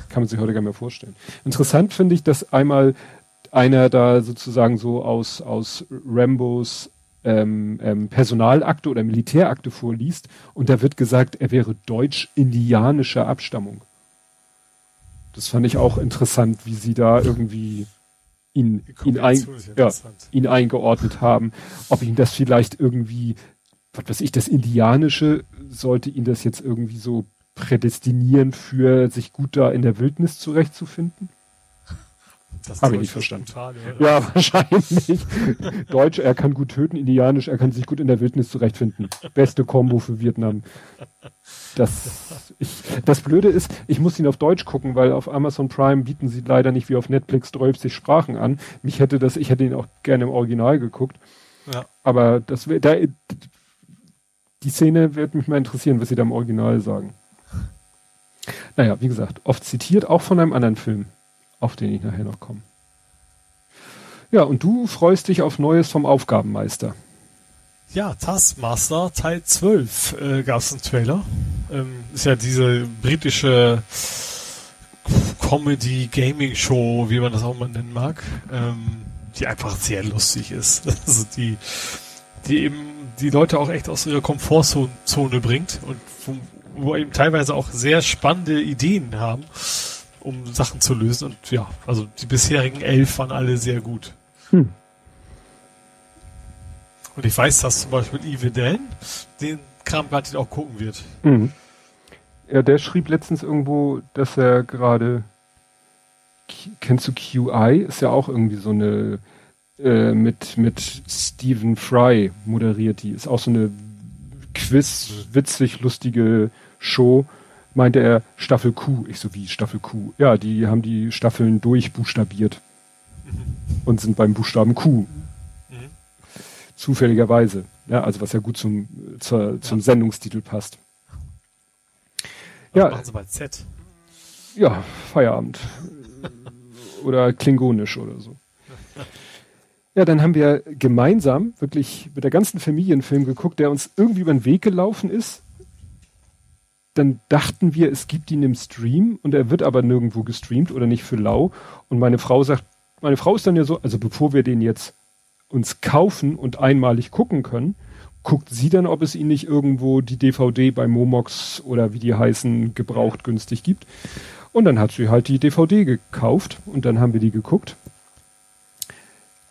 Kann man sich heute gar nicht mehr vorstellen. Interessant finde ich, dass einmal einer da sozusagen so aus, aus Rambos ähm, ähm, Personalakte oder Militärakte vorliest und da wird gesagt, er wäre deutsch-indianischer Abstammung. Das fand ich auch interessant, wie sie da irgendwie ihn, ihn, ein, ja, ihn eingeordnet haben. Ob ihn das vielleicht irgendwie was weiß ich, das Indianische, sollte ihn das jetzt irgendwie so prädestinieren für sich gut da in der Wildnis zurechtzufinden? Habe ich nicht verstanden. Brutal, ja, <laughs> wahrscheinlich. Deutsch, er kann gut töten, Indianisch, er kann sich gut in der Wildnis zurechtfinden. Beste Kombo für Vietnam. Das, ich, das Blöde ist, ich muss ihn auf Deutsch gucken, weil auf Amazon Prime bieten sie leider nicht wie auf Netflix 30 Sprachen an. Mich hätte das, ich hätte ihn auch gerne im Original geguckt. Ja. Aber das da, die Szene wird mich mal interessieren, was sie da im Original sagen. Naja, wie gesagt, oft zitiert, auch von einem anderen Film, auf den ich nachher noch komme. Ja, und du freust dich auf Neues vom Aufgabenmeister. Ja, Taskmaster Teil 12 äh, gab es einen Trailer. Ähm, ist ja diese britische Comedy-Gaming-Show, wie man das auch mal nennen mag, ähm, die einfach sehr lustig ist. <laughs> Also die, die eben die Leute auch echt aus ihrer Komfortzone bringt und wo, wo eben teilweise auch sehr spannende Ideen haben, um Sachen zu lösen. Und ja, also die bisherigen elf waren alle sehr gut. Hm. Und ich weiß, dass zum Beispiel Yves Dan den Kram gerade auch gucken wird. Hm. Ja, der schrieb letztens irgendwo, dass er gerade kennst du QI? Ist ja auch irgendwie so eine äh, mit, mit Stephen Fry moderiert die. Ist auch so eine Quiz, witzig, lustige Show. Meinte er Staffel Q. Ich so wie Staffel Q. Ja, die haben die Staffeln durchbuchstabiert. Mhm. Und sind beim Buchstaben Q. Mhm. Zufälligerweise. Ja, also was ja gut zum, zur, zum ja. Sendungstitel passt. Was ja. machen sie bei Z? Ja, Feierabend. <laughs> oder Klingonisch oder so. Ja, dann haben wir gemeinsam wirklich mit der ganzen Familie einen Film geguckt, der uns irgendwie über den Weg gelaufen ist. Dann dachten wir, es gibt ihn im Stream und er wird aber nirgendwo gestreamt oder nicht für lau. Und meine Frau sagt, meine Frau ist dann ja so, also bevor wir den jetzt uns kaufen und einmalig gucken können, guckt sie dann, ob es ihn nicht irgendwo die DVD bei Momox oder wie die heißen gebraucht günstig gibt. Und dann hat sie halt die DVD gekauft und dann haben wir die geguckt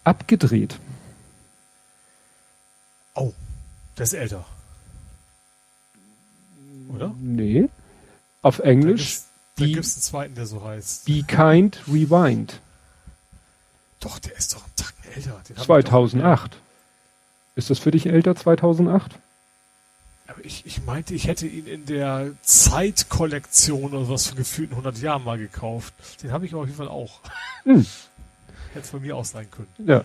abgedreht. Oh, der ist älter. Oder? Nee. Auf Englisch. Da gibt es einen zweiten, der so heißt. Be Kind Rewind. Doch, der ist doch einen Tacken älter. Den 2008. Ist das für dich älter, 2008? Aber ich, ich meinte, ich hätte ihn in der Zeitkollektion oder was für gefühlten 100 Jahren mal gekauft. Den habe ich auf jeden Fall auch. Hm. Hätte es von mir aus sein können. Ja.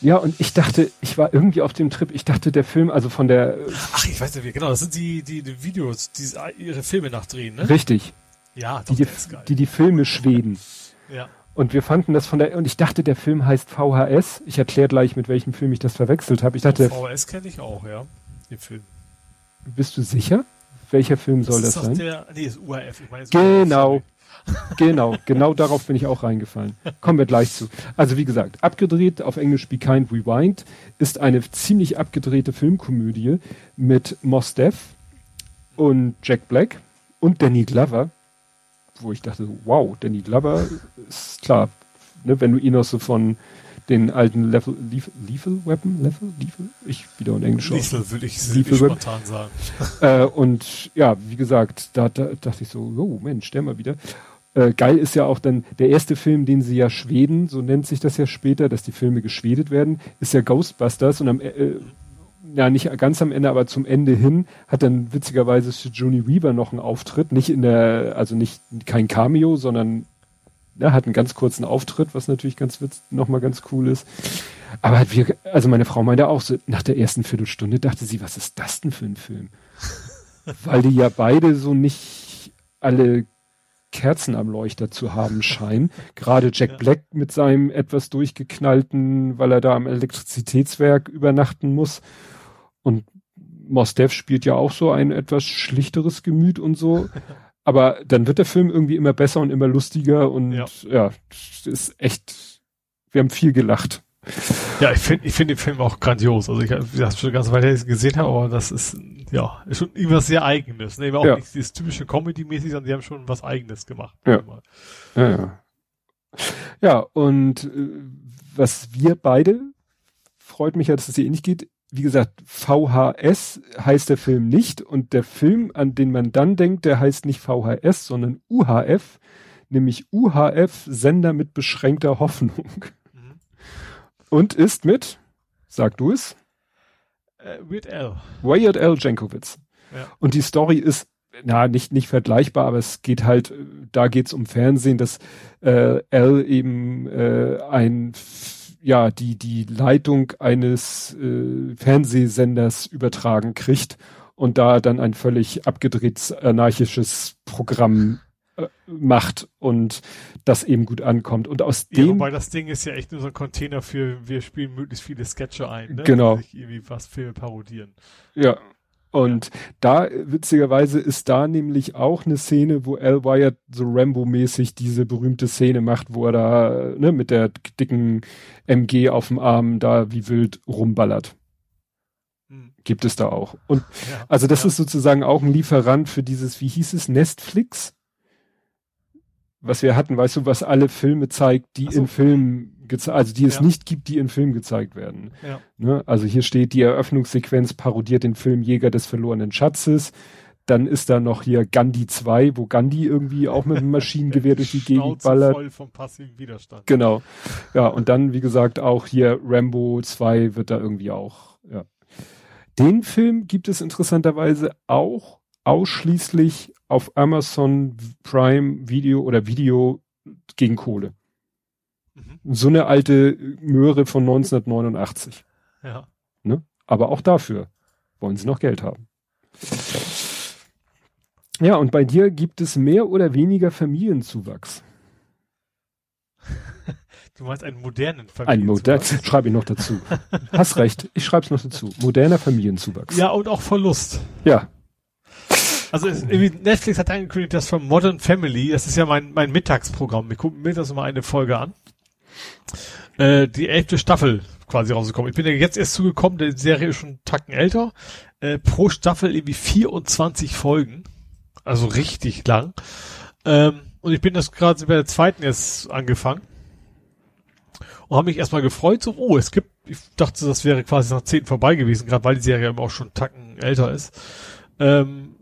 ja, und ich dachte, ich war irgendwie auf dem Trip, ich dachte, der Film, also von der. Ach, ich weiß nicht, genau, das sind die, die, die Videos, die ihre Filme nachdrehen, ne? Richtig. Ja, doch, die, die, die, die Filme schweden. Ja. Und wir fanden das von der, und ich dachte, der Film heißt VHS. Ich erkläre gleich, mit welchem Film ich das verwechselt habe. Ich dachte. VHS kenne ich auch, ja. Den Film. Bist du sicher? welcher Film soll das, das sein? Der, nee, ist URF. Ich meine, genau. Genau, genau darauf bin ich auch reingefallen. Kommen wir gleich zu. Also wie gesagt, abgedreht auf Englisch Be Kind Rewind ist eine ziemlich abgedrehte Filmkomödie mit Mos Def und Jack Black und Danny Glover, wo ich dachte, wow, Danny Glover ist klar, ne, wenn du ihn noch so von den alten Level, Lethal, Lethal Weapon, Level, Lethal, ich wieder in Englisch Lethal würde ich Lethal spontan sagen. Äh, und ja, wie gesagt, da, da dachte ich so, oh Mensch, der mal wieder. Äh, geil ist ja auch dann der erste Film, den sie ja Schweden, so nennt sich das ja später, dass die Filme geschwedet werden, ist ja Ghostbusters und am, äh, ja nicht ganz am Ende, aber zum Ende hin hat dann witzigerweise Johnny Weaver noch einen Auftritt, nicht in der, also nicht kein Cameo, sondern er hat einen ganz kurzen Auftritt, was natürlich ganz witz, nochmal ganz cool ist. Aber wir, also meine Frau meinte auch so, nach der ersten Viertelstunde dachte sie, was ist das denn für ein Film? Weil die ja beide so nicht alle Kerzen am Leuchter zu haben scheinen. Gerade Jack ja. Black mit seinem etwas durchgeknallten, weil er da am Elektrizitätswerk übernachten muss. Und Mos Def spielt ja auch so ein etwas schlichteres Gemüt und so. <laughs> Aber dann wird der Film irgendwie immer besser und immer lustiger und ja, ja das ist echt, wir haben viel gelacht. Ja, ich finde ich finde den Film auch grandios. Also ich habe das schon ganz weit gesehen habe, aber das ist ja ist schon irgendwas sehr Eigenes. Ne? Auch ja. nicht dieses typische Comedy-mäßig, sondern die haben schon was Eigenes gemacht. Ja. Ja, ja. ja, und äh, was wir beide freut mich ja, dass es hier ähnlich geht wie gesagt, VHS heißt der Film nicht und der Film, an den man dann denkt, der heißt nicht VHS, sondern UHF, nämlich UHF Sender mit beschränkter Hoffnung. Und ist mit, sag du es? Uh, Weird Al. Weird Al Jankowitz. Ja. Und die Story ist na, nicht, nicht vergleichbar, aber es geht halt, da geht's um Fernsehen, dass äh, Al eben äh, ein ja die die Leitung eines äh, Fernsehsenders übertragen kriegt und da dann ein völlig abgedrehtes anarchisches Programm äh, macht und das eben gut ankommt und aus ja, dem wobei das Ding ist ja echt nur so ein Container für wir spielen möglichst viele Sketche ein ne? genau irgendwie was Filme parodieren ja und ja. da, witzigerweise, ist da nämlich auch eine Szene, wo Al Wyatt so Rambo-mäßig diese berühmte Szene macht, wo er da ne, mit der dicken MG auf dem Arm da wie wild rumballert. Hm. Gibt es da auch. Und ja, also das ja. ist sozusagen auch ein Lieferant für dieses, wie hieß es, Nestflix? Was wir hatten, weißt du, was alle Filme zeigt, die so. in Filmen also die es ja. nicht gibt, die in Film gezeigt werden. Ja. Ne? Also hier steht, die Eröffnungssequenz parodiert den Film Jäger des verlorenen Schatzes. Dann ist da noch hier Gandhi 2, wo Gandhi irgendwie auch mit einem <laughs> Maschinengewehr durch die Gegend ballert. voll vom passiven Widerstand. Genau. Ja, und dann, wie gesagt, auch hier Rambo 2 wird da irgendwie auch, ja. Den Film gibt es interessanterweise auch ausschließlich auf Amazon Prime Video oder Video gegen Kohle. Mhm. So eine alte Möhre von 1989. Ja. Ne? Aber auch dafür wollen sie noch Geld haben. Ja, und bei dir gibt es mehr oder weniger Familienzuwachs. <laughs> Du meinst einen modernen Familienzuwachs? Ein modern, schreibe ich noch dazu. <laughs> Hast recht, ich schreibe es noch dazu. Moderner Familienzuwachs. Ja, und auch Verlust. Ja. Also es, Netflix hat angekündigt, dass von Modern Family, das ist ja mein, mein Mittagsprogramm, wir gucken mir das mal eine Folge an äh, die elfte Staffel quasi rausgekommen. Ich bin ja jetzt erst zugekommen, die Serie ist schon einen Tacken älter. Äh, pro Staffel irgendwie 24 Folgen. Also richtig lang. Ähm, und ich bin das gerade bei der zweiten jetzt angefangen. Und habe mich erstmal gefreut, so, oh, es gibt, ich dachte, das wäre quasi nach zehn vorbei gewesen, gerade weil die Serie eben auch schon einen Tacken älter ist. Ähm,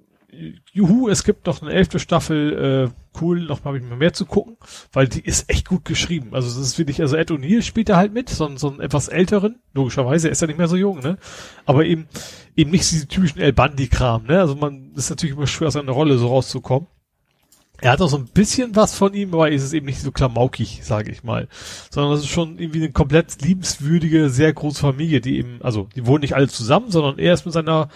juhu, es gibt noch eine elfte Staffel, äh, cool, noch mal mehr zu gucken, weil die ist echt gut geschrieben. Also das ist wirklich, also Ed O'Neill spielt da halt mit, so, so einen etwas älteren, logischerweise, er ist ja nicht mehr so jung, ne? Aber eben, eben nicht diese typischen El Bandi-Kram, ne? Also man ist natürlich immer schwer aus einer Rolle so rauszukommen. Er hat auch so ein bisschen was von ihm, aber ist es eben nicht so klamaukig, sage ich mal. Sondern das ist schon irgendwie eine komplett liebenswürdige, sehr große Familie, die eben, also die wohnen nicht alle zusammen, sondern er ist mit seiner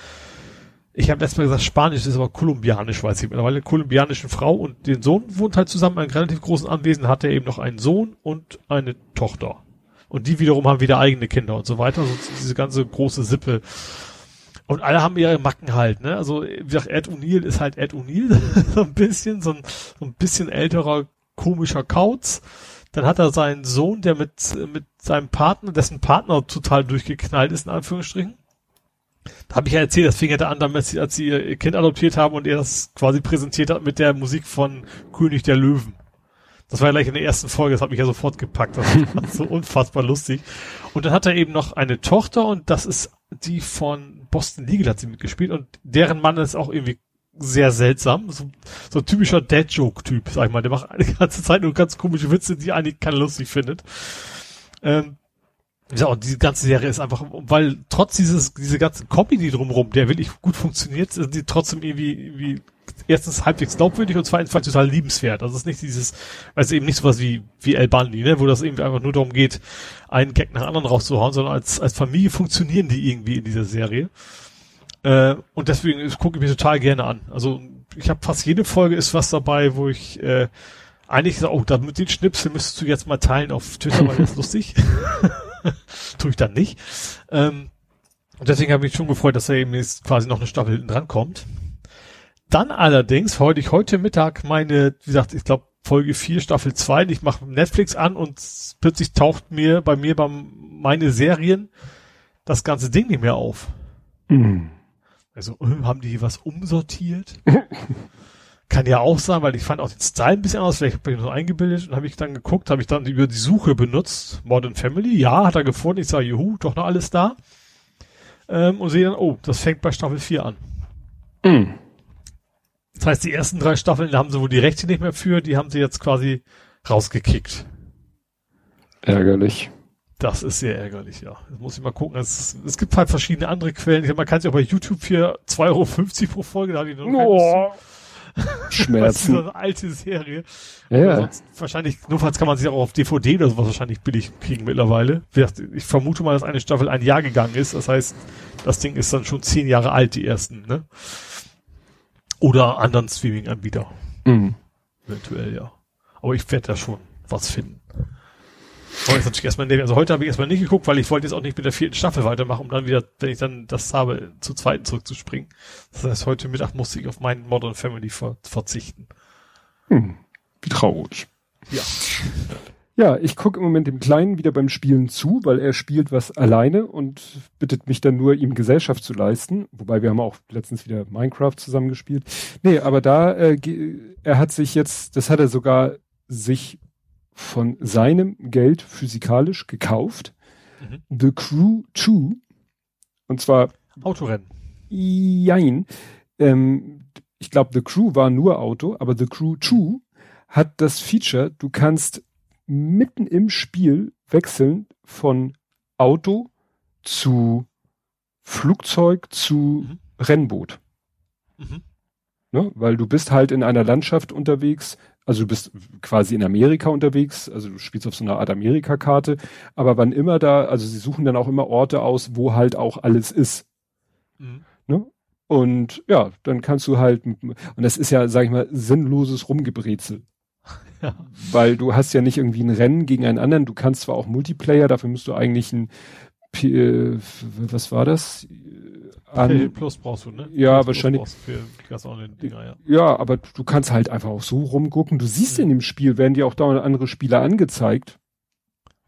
ich habe erstmal gesagt, Spanisch ist aber kolumbianisch, weiß ich mittlerweile, eine kolumbianische Frau und den Sohn wohnt halt zusammen in einem relativ großen Anwesen, hat er eben noch einen Sohn und eine Tochter. Und die wiederum haben wieder eigene Kinder und so weiter, also diese ganze große Sippe. Und alle haben ihre Macken halt, ne? Also, wie gesagt, Ed O'Neill ist halt Ed O'Neill, <laughs> so ein bisschen, so ein, so ein bisschen älterer, komischer Kauz. Dann hat er seinen Sohn, der mit, mit seinem Partner, dessen Partner total durchgeknallt ist, in Anführungsstrichen. Da habe ich ja erzählt, das fing ja da an, sie, als sie ihr Kind adoptiert haben und er das quasi präsentiert hat mit der Musik von König der Löwen. Das war ja gleich in der ersten Folge, das hat mich ja sofort gepackt. Das <laughs> war so unfassbar lustig. Und dann hat er eben noch eine Tochter und das ist die von Boston Legal hat sie mitgespielt und deren Mann ist auch irgendwie sehr seltsam. So, so ein typischer Dad-Joke-Typ, sag ich mal. Der macht die ganze Zeit nur ganz komische Witze, die eigentlich keiner lustig findet. Ähm, ja, und diese ganze Serie ist einfach, weil trotz dieses, diese ganzen Comedy drumherum, der wirklich gut funktioniert, sind die trotzdem irgendwie, irgendwie erstens halbwegs glaubwürdig und zweitens total liebenswert. Also es ist nicht dieses, also eben nicht sowas wie, wie El Bandi, ne, wo das irgendwie einfach nur darum geht, einen Gag nach anderen rauszuhauen, sondern als, als Familie funktionieren die irgendwie in dieser Serie. Äh, und deswegen gucke ich mir total gerne an. Also ich habe fast jede Folge ist was dabei, wo ich äh, eigentlich sage, oh, mit den Schnipsel müsstest du jetzt mal teilen auf Twitter, weil das ist <laughs> lustig. <laughs> <laughs> Tue ich dann nicht. Ähm, und deswegen habe ich mich schon gefreut, dass da eben jetzt quasi noch eine Staffel hinten dran kommt. Dann allerdings, heute ich heute Mittag meine, wie gesagt, ich glaube Folge 4, Staffel 2, ich mache Netflix an und plötzlich taucht mir bei mir beim meine Serien das ganze Ding nicht mehr auf. Mhm. Also, äh, haben die was umsortiert? <laughs> Kann ja auch sein, weil ich fand auch den Style ein bisschen anders, vielleicht bin ich noch eingebildet und habe ich dann geguckt, habe ich dann über die Suche benutzt, Modern Family, ja, hat er gefunden, ich sage, juhu, doch noch alles da. Ähm, und sehe dann, oh, das fängt bei Staffel 4 an. Mhm. Das heißt, die ersten drei Staffeln, da haben sie wohl die Rechte nicht mehr für, die haben sie jetzt quasi rausgekickt. Ärgerlich. Das ist sehr ärgerlich, ja. Das muss ich mal gucken. Es, es gibt halt verschiedene andere Quellen. Man kann sich auch bei YouTube für 2,50 Euro pro Folge, da habe ich noch oh. Schmerzen. das ist eine alte Serie. Ja. Sonst wahrscheinlich, notfalls kann man sich auch auf DVD oder sowas wahrscheinlich billig kriegen mittlerweile. Ich vermute mal, dass eine Staffel ein Jahr gegangen ist. Das heißt, das Ding ist dann schon zehn Jahre alt, die ersten, ne? Oder anderen Streaming-Anbieter. Mhm. Eventuell, ja. Aber ich werde da schon was finden. Aber jetzt natürlich erstmal, also heute habe ich erstmal nicht geguckt, weil ich wollte jetzt auch nicht mit der vierten Staffel weitermachen, um dann wieder, wenn ich dann das habe, zur zweiten zurückzuspringen. Das heißt, heute Mittag musste ich auf meinen Modern Family ver verzichten. Hm, wie traurig. Ja. Ja, ich gucke im Moment dem Kleinen wieder beim Spielen zu, weil er spielt was alleine und bittet mich dann nur, ihm Gesellschaft zu leisten. Wobei wir haben auch letztens wieder Minecraft zusammengespielt. Nee, aber da, äh, er hat sich jetzt, das hat er sogar sich von seinem Geld physikalisch gekauft. Mhm. The Crew 2. Und zwar. Autorennen. Jein. Ähm, ich glaube, The Crew war nur Auto, aber The Crew 2 hat das Feature, du kannst mitten im Spiel wechseln von Auto zu Flugzeug zu mhm. Rennboot. Mhm. Ne? Weil du bist halt in einer Landschaft unterwegs, also du bist quasi in Amerika unterwegs, also du spielst auf so einer Art Amerika-Karte, aber wann immer da, also sie suchen dann auch immer Orte aus, wo halt auch alles ist. Mhm. Ne? Und ja, dann kannst du halt, und das ist ja, sag ich mal, sinnloses Rumgebrezel. <laughs> Ja. Weil du hast ja nicht irgendwie ein Rennen gegen einen anderen, du kannst zwar auch Multiplayer, dafür musst du eigentlich ein, äh, was war das? An. Plus brauchst du, ne? Ja, Plus wahrscheinlich. Für Dinger, ja. ja, aber du kannst halt einfach auch so rumgucken. Du siehst mhm. in dem Spiel, werden dir auch dauernd andere Spieler angezeigt.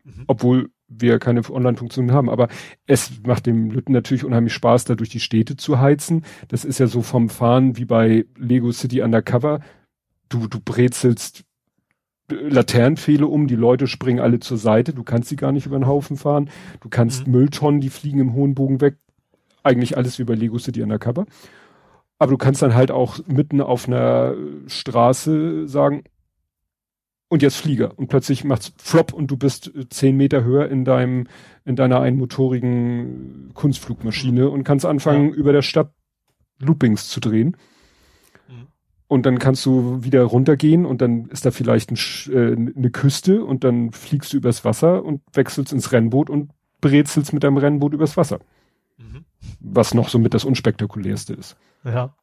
Mhm. Obwohl wir keine Online-Funktionen haben. Aber es macht dem Lütten natürlich unheimlich Spaß, da durch die Städte zu heizen. Das ist ja so vom Fahren wie bei Lego City Undercover. Du, du brezelst Laternenpfähle um, die Leute springen alle zur Seite, du kannst sie gar nicht über den Haufen fahren, du kannst mhm. Mülltonnen, die fliegen im hohen Bogen weg, eigentlich alles wie bei Lego City Undercover. Aber du kannst dann halt auch mitten auf einer Straße sagen, und jetzt Flieger. Und plötzlich macht's Flop und du bist zehn Meter höher in deinem, in deiner einmotorigen Kunstflugmaschine und kannst anfangen, ja. über der Stadt Loopings zu drehen. Mhm. Und dann kannst du wieder runtergehen und dann ist da vielleicht ein, äh, eine Küste und dann fliegst du übers Wasser und wechselst ins Rennboot und brezelst mit deinem Rennboot übers Wasser. Mhm. Was noch so mit das unspektakulärste ist. Ja.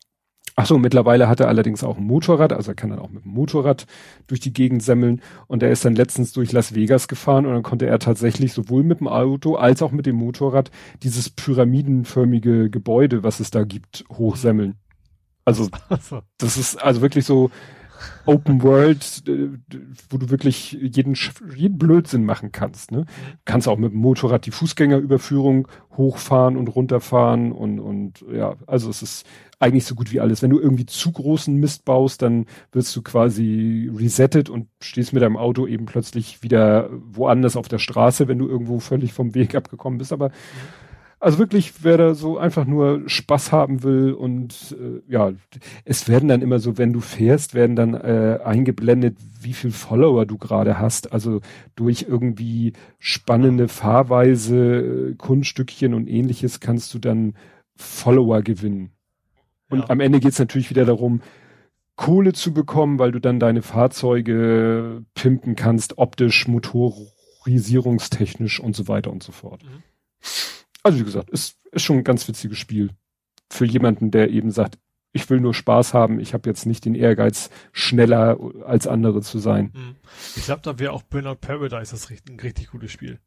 Ach so, mittlerweile hat er allerdings auch ein Motorrad, also er kann dann auch mit dem Motorrad durch die Gegend semmeln und er ist dann letztens durch Las Vegas gefahren und dann konnte er tatsächlich sowohl mit dem Auto als auch mit dem Motorrad dieses pyramidenförmige Gebäude, was es da gibt, hochsemmeln. Also <laughs> das ist also wirklich so Open World, wo du wirklich jeden, jeden Blödsinn machen kannst. Ne? Kannst auch mit dem Motorrad die Fußgängerüberführung hochfahren und runterfahren und, und ja, also es ist eigentlich so gut wie alles. Wenn du irgendwie zu großen Mist baust, dann wirst du quasi resettet und stehst mit deinem Auto eben plötzlich wieder woanders auf der Straße, wenn du irgendwo völlig vom Weg abgekommen bist. Aber also wirklich, wer da so einfach nur Spaß haben will und äh, ja, es werden dann immer so, wenn du fährst, werden dann äh, eingeblendet, wie viel Follower du gerade hast. Also durch irgendwie spannende Fahrweise, äh, Kunststückchen und ähnliches kannst du dann Follower gewinnen. Und ja. am Ende geht's natürlich wieder darum, Kohle zu bekommen, weil du dann deine Fahrzeuge pimpen kannst, optisch, motorisierungstechnisch und so weiter und so fort. Mhm. Also wie gesagt, ist, ist schon ein ganz witziges Spiel. Für jemanden, der eben sagt, ich will nur Spaß haben, ich habe jetzt nicht den Ehrgeiz, schneller als andere zu sein. Mhm. Ich glaube, da wäre auch Burnout Paradise das richtig, ein richtig gutes Spiel.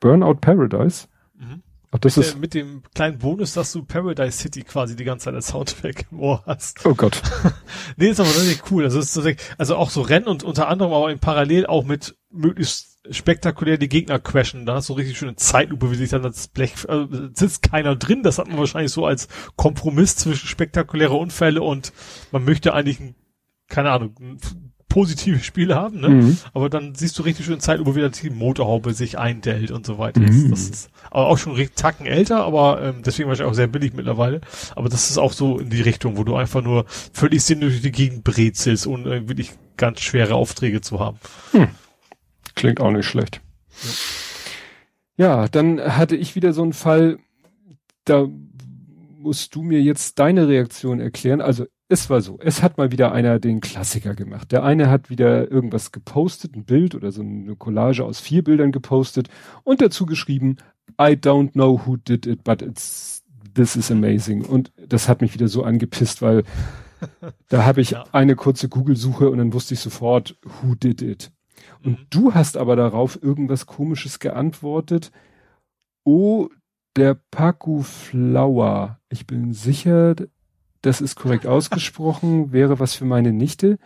Burnout Paradise? Mhm. Ach, das mit, ist der, mit dem kleinen Bonus, dass du Paradise City quasi die ganze Zeit als Soundtrack im Ohr hast. Oh Gott. <laughs> nee, ist aber richtig cool. Also, ist also auch so Rennen und unter anderem auch in Parallel auch mit möglichst spektakulär die Gegner crashen. Da hast du richtig schöne Zeitlupe, wie sich dann das Blech, äh, sitzt keiner drin. Das hat man wahrscheinlich so als Kompromiss zwischen spektakuläre Unfälle und man möchte eigentlich, ein, keine Ahnung, ein positives Spiel haben, ne? Mhm. Aber dann siehst du richtig schön Zeitlupe, wie die Motorhaube sich eindellt und so weiter. Mhm. Das, ist aber auch schon Tacken älter, aber ähm, deswegen wahrscheinlich auch sehr billig mittlerweile. Aber das ist auch so in die Richtung, wo du einfach nur völlig sinnlos durch die Gegend brezelst, ohne wirklich ganz schwere Aufträge zu haben. Hm. Klingt auch nicht schlecht. Ja. ja, dann hatte ich wieder so einen Fall, da musst du mir jetzt deine Reaktion erklären. Also es war so, es hat mal wieder einer den Klassiker gemacht. Der eine hat wieder irgendwas gepostet, ein Bild oder so eine Collage aus vier Bildern gepostet und dazu geschrieben, I don't know who did it, but it's this is amazing. Und das hat mich wieder so angepisst, weil <laughs> da habe ich ja. eine kurze Google-Suche und dann wusste ich sofort, who did it. Und mhm. du hast aber darauf irgendwas komisches geantwortet. Oh, der Paku Flower. Ich bin sicher, das ist korrekt <laughs> ausgesprochen, wäre was für meine Nichte.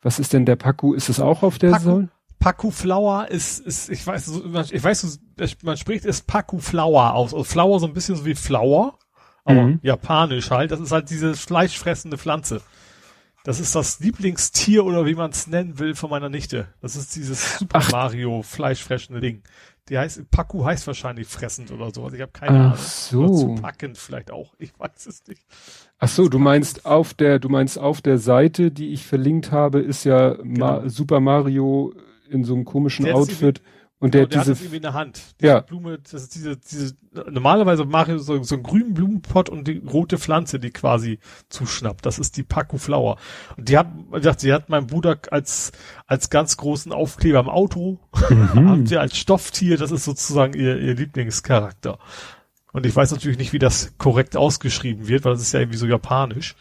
Was ist denn der Paku? Ist es auch auf der Paku, Säule? Paku Flower ist, ist, ich weiß, ich weiß, man spricht es Paku Flower aus. Also Flower so ein bisschen so wie Flower, aber mhm. japanisch halt. Das ist halt diese fleischfressende Pflanze. Das ist das Lieblingstier oder wie man es nennen will von meiner Nichte. Das ist dieses Super Ach. Mario fleischfressende Ding. Die heißt, Paku heißt wahrscheinlich fressend oder so. Also ich habe keine Ach Ahnung. So. Oder zu packend vielleicht auch. Ich weiß es nicht. Ach so, du meinst auf der, du meinst auf der Seite, die ich verlinkt habe, ist ja genau. Ma Super Mario in so einem komischen Outfit. Und der, genau, der diese, hat das irgendwie in der Hand. Diese ja. Blume, das ist diese, diese, normalerweise mache ich so, so einen grünen Blumenpott und die rote Pflanze, die quasi zuschnappt. Das ist die Paco Flower. Und die hat, wie gesagt, sie hat mein Bruder als, als ganz großen Aufkleber im Auto, mhm. <laughs> haben sie als Stofftier, das ist sozusagen ihr, ihr Lieblingscharakter. Und ich weiß natürlich nicht, wie das korrekt ausgeschrieben wird, weil das ist ja irgendwie so japanisch.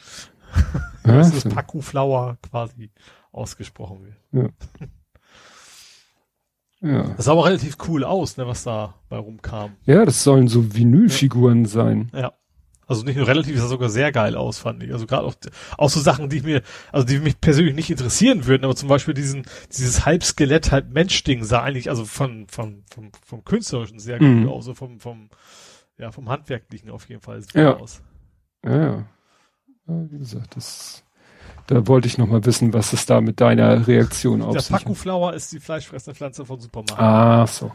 Ja, <laughs> das ist Paku Flower quasi ausgesprochen wird. Ja. <laughs> Ja. Das sah aber relativ cool aus, ne, was da bei rumkam. Ja, das sollen so Vinylfiguren ja. sein. Ja. Also nicht nur relativ, sah sogar sehr geil aus, fand ich. Also gerade auch, auch so Sachen, die ich mir, also die mich persönlich nicht interessieren würden, aber zum Beispiel diesen, dieses Halbskelett, halb Mensch-Ding sah eigentlich, also von, von, vom, vom Künstlerischen sehr mhm. gut aus, so vom, vom, ja, vom Handwerklichen auf jeden Fall ja. aus. Ja, ja. ja. Wie gesagt, das da wollte ich noch mal wissen, was es da mit deiner Reaktion auf sich Der Paku Flower ist die fleischfressende Pflanze von Superman. Ah, so.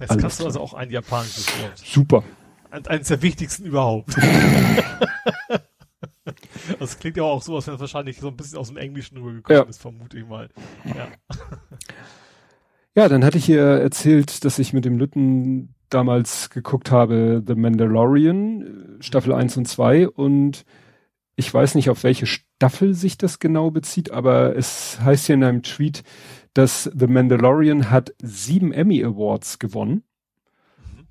Jetzt Alles kannst du also auch ein japanisches Wort. Super. Eines der wichtigsten überhaupt. <laughs> das klingt ja auch so, als wenn es wahrscheinlich so ein bisschen aus dem Englischen rübergekommen ja. ist, vermute ich mal. Ja. ja, dann hatte ich hier erzählt, dass ich mit dem Lütten damals geguckt habe, The Mandalorian, Staffel 1 und 2 und ich weiß nicht, auf welche Staffel sich das genau bezieht, aber es heißt hier in einem Tweet, dass The Mandalorian hat sieben Emmy Awards gewonnen. Mhm.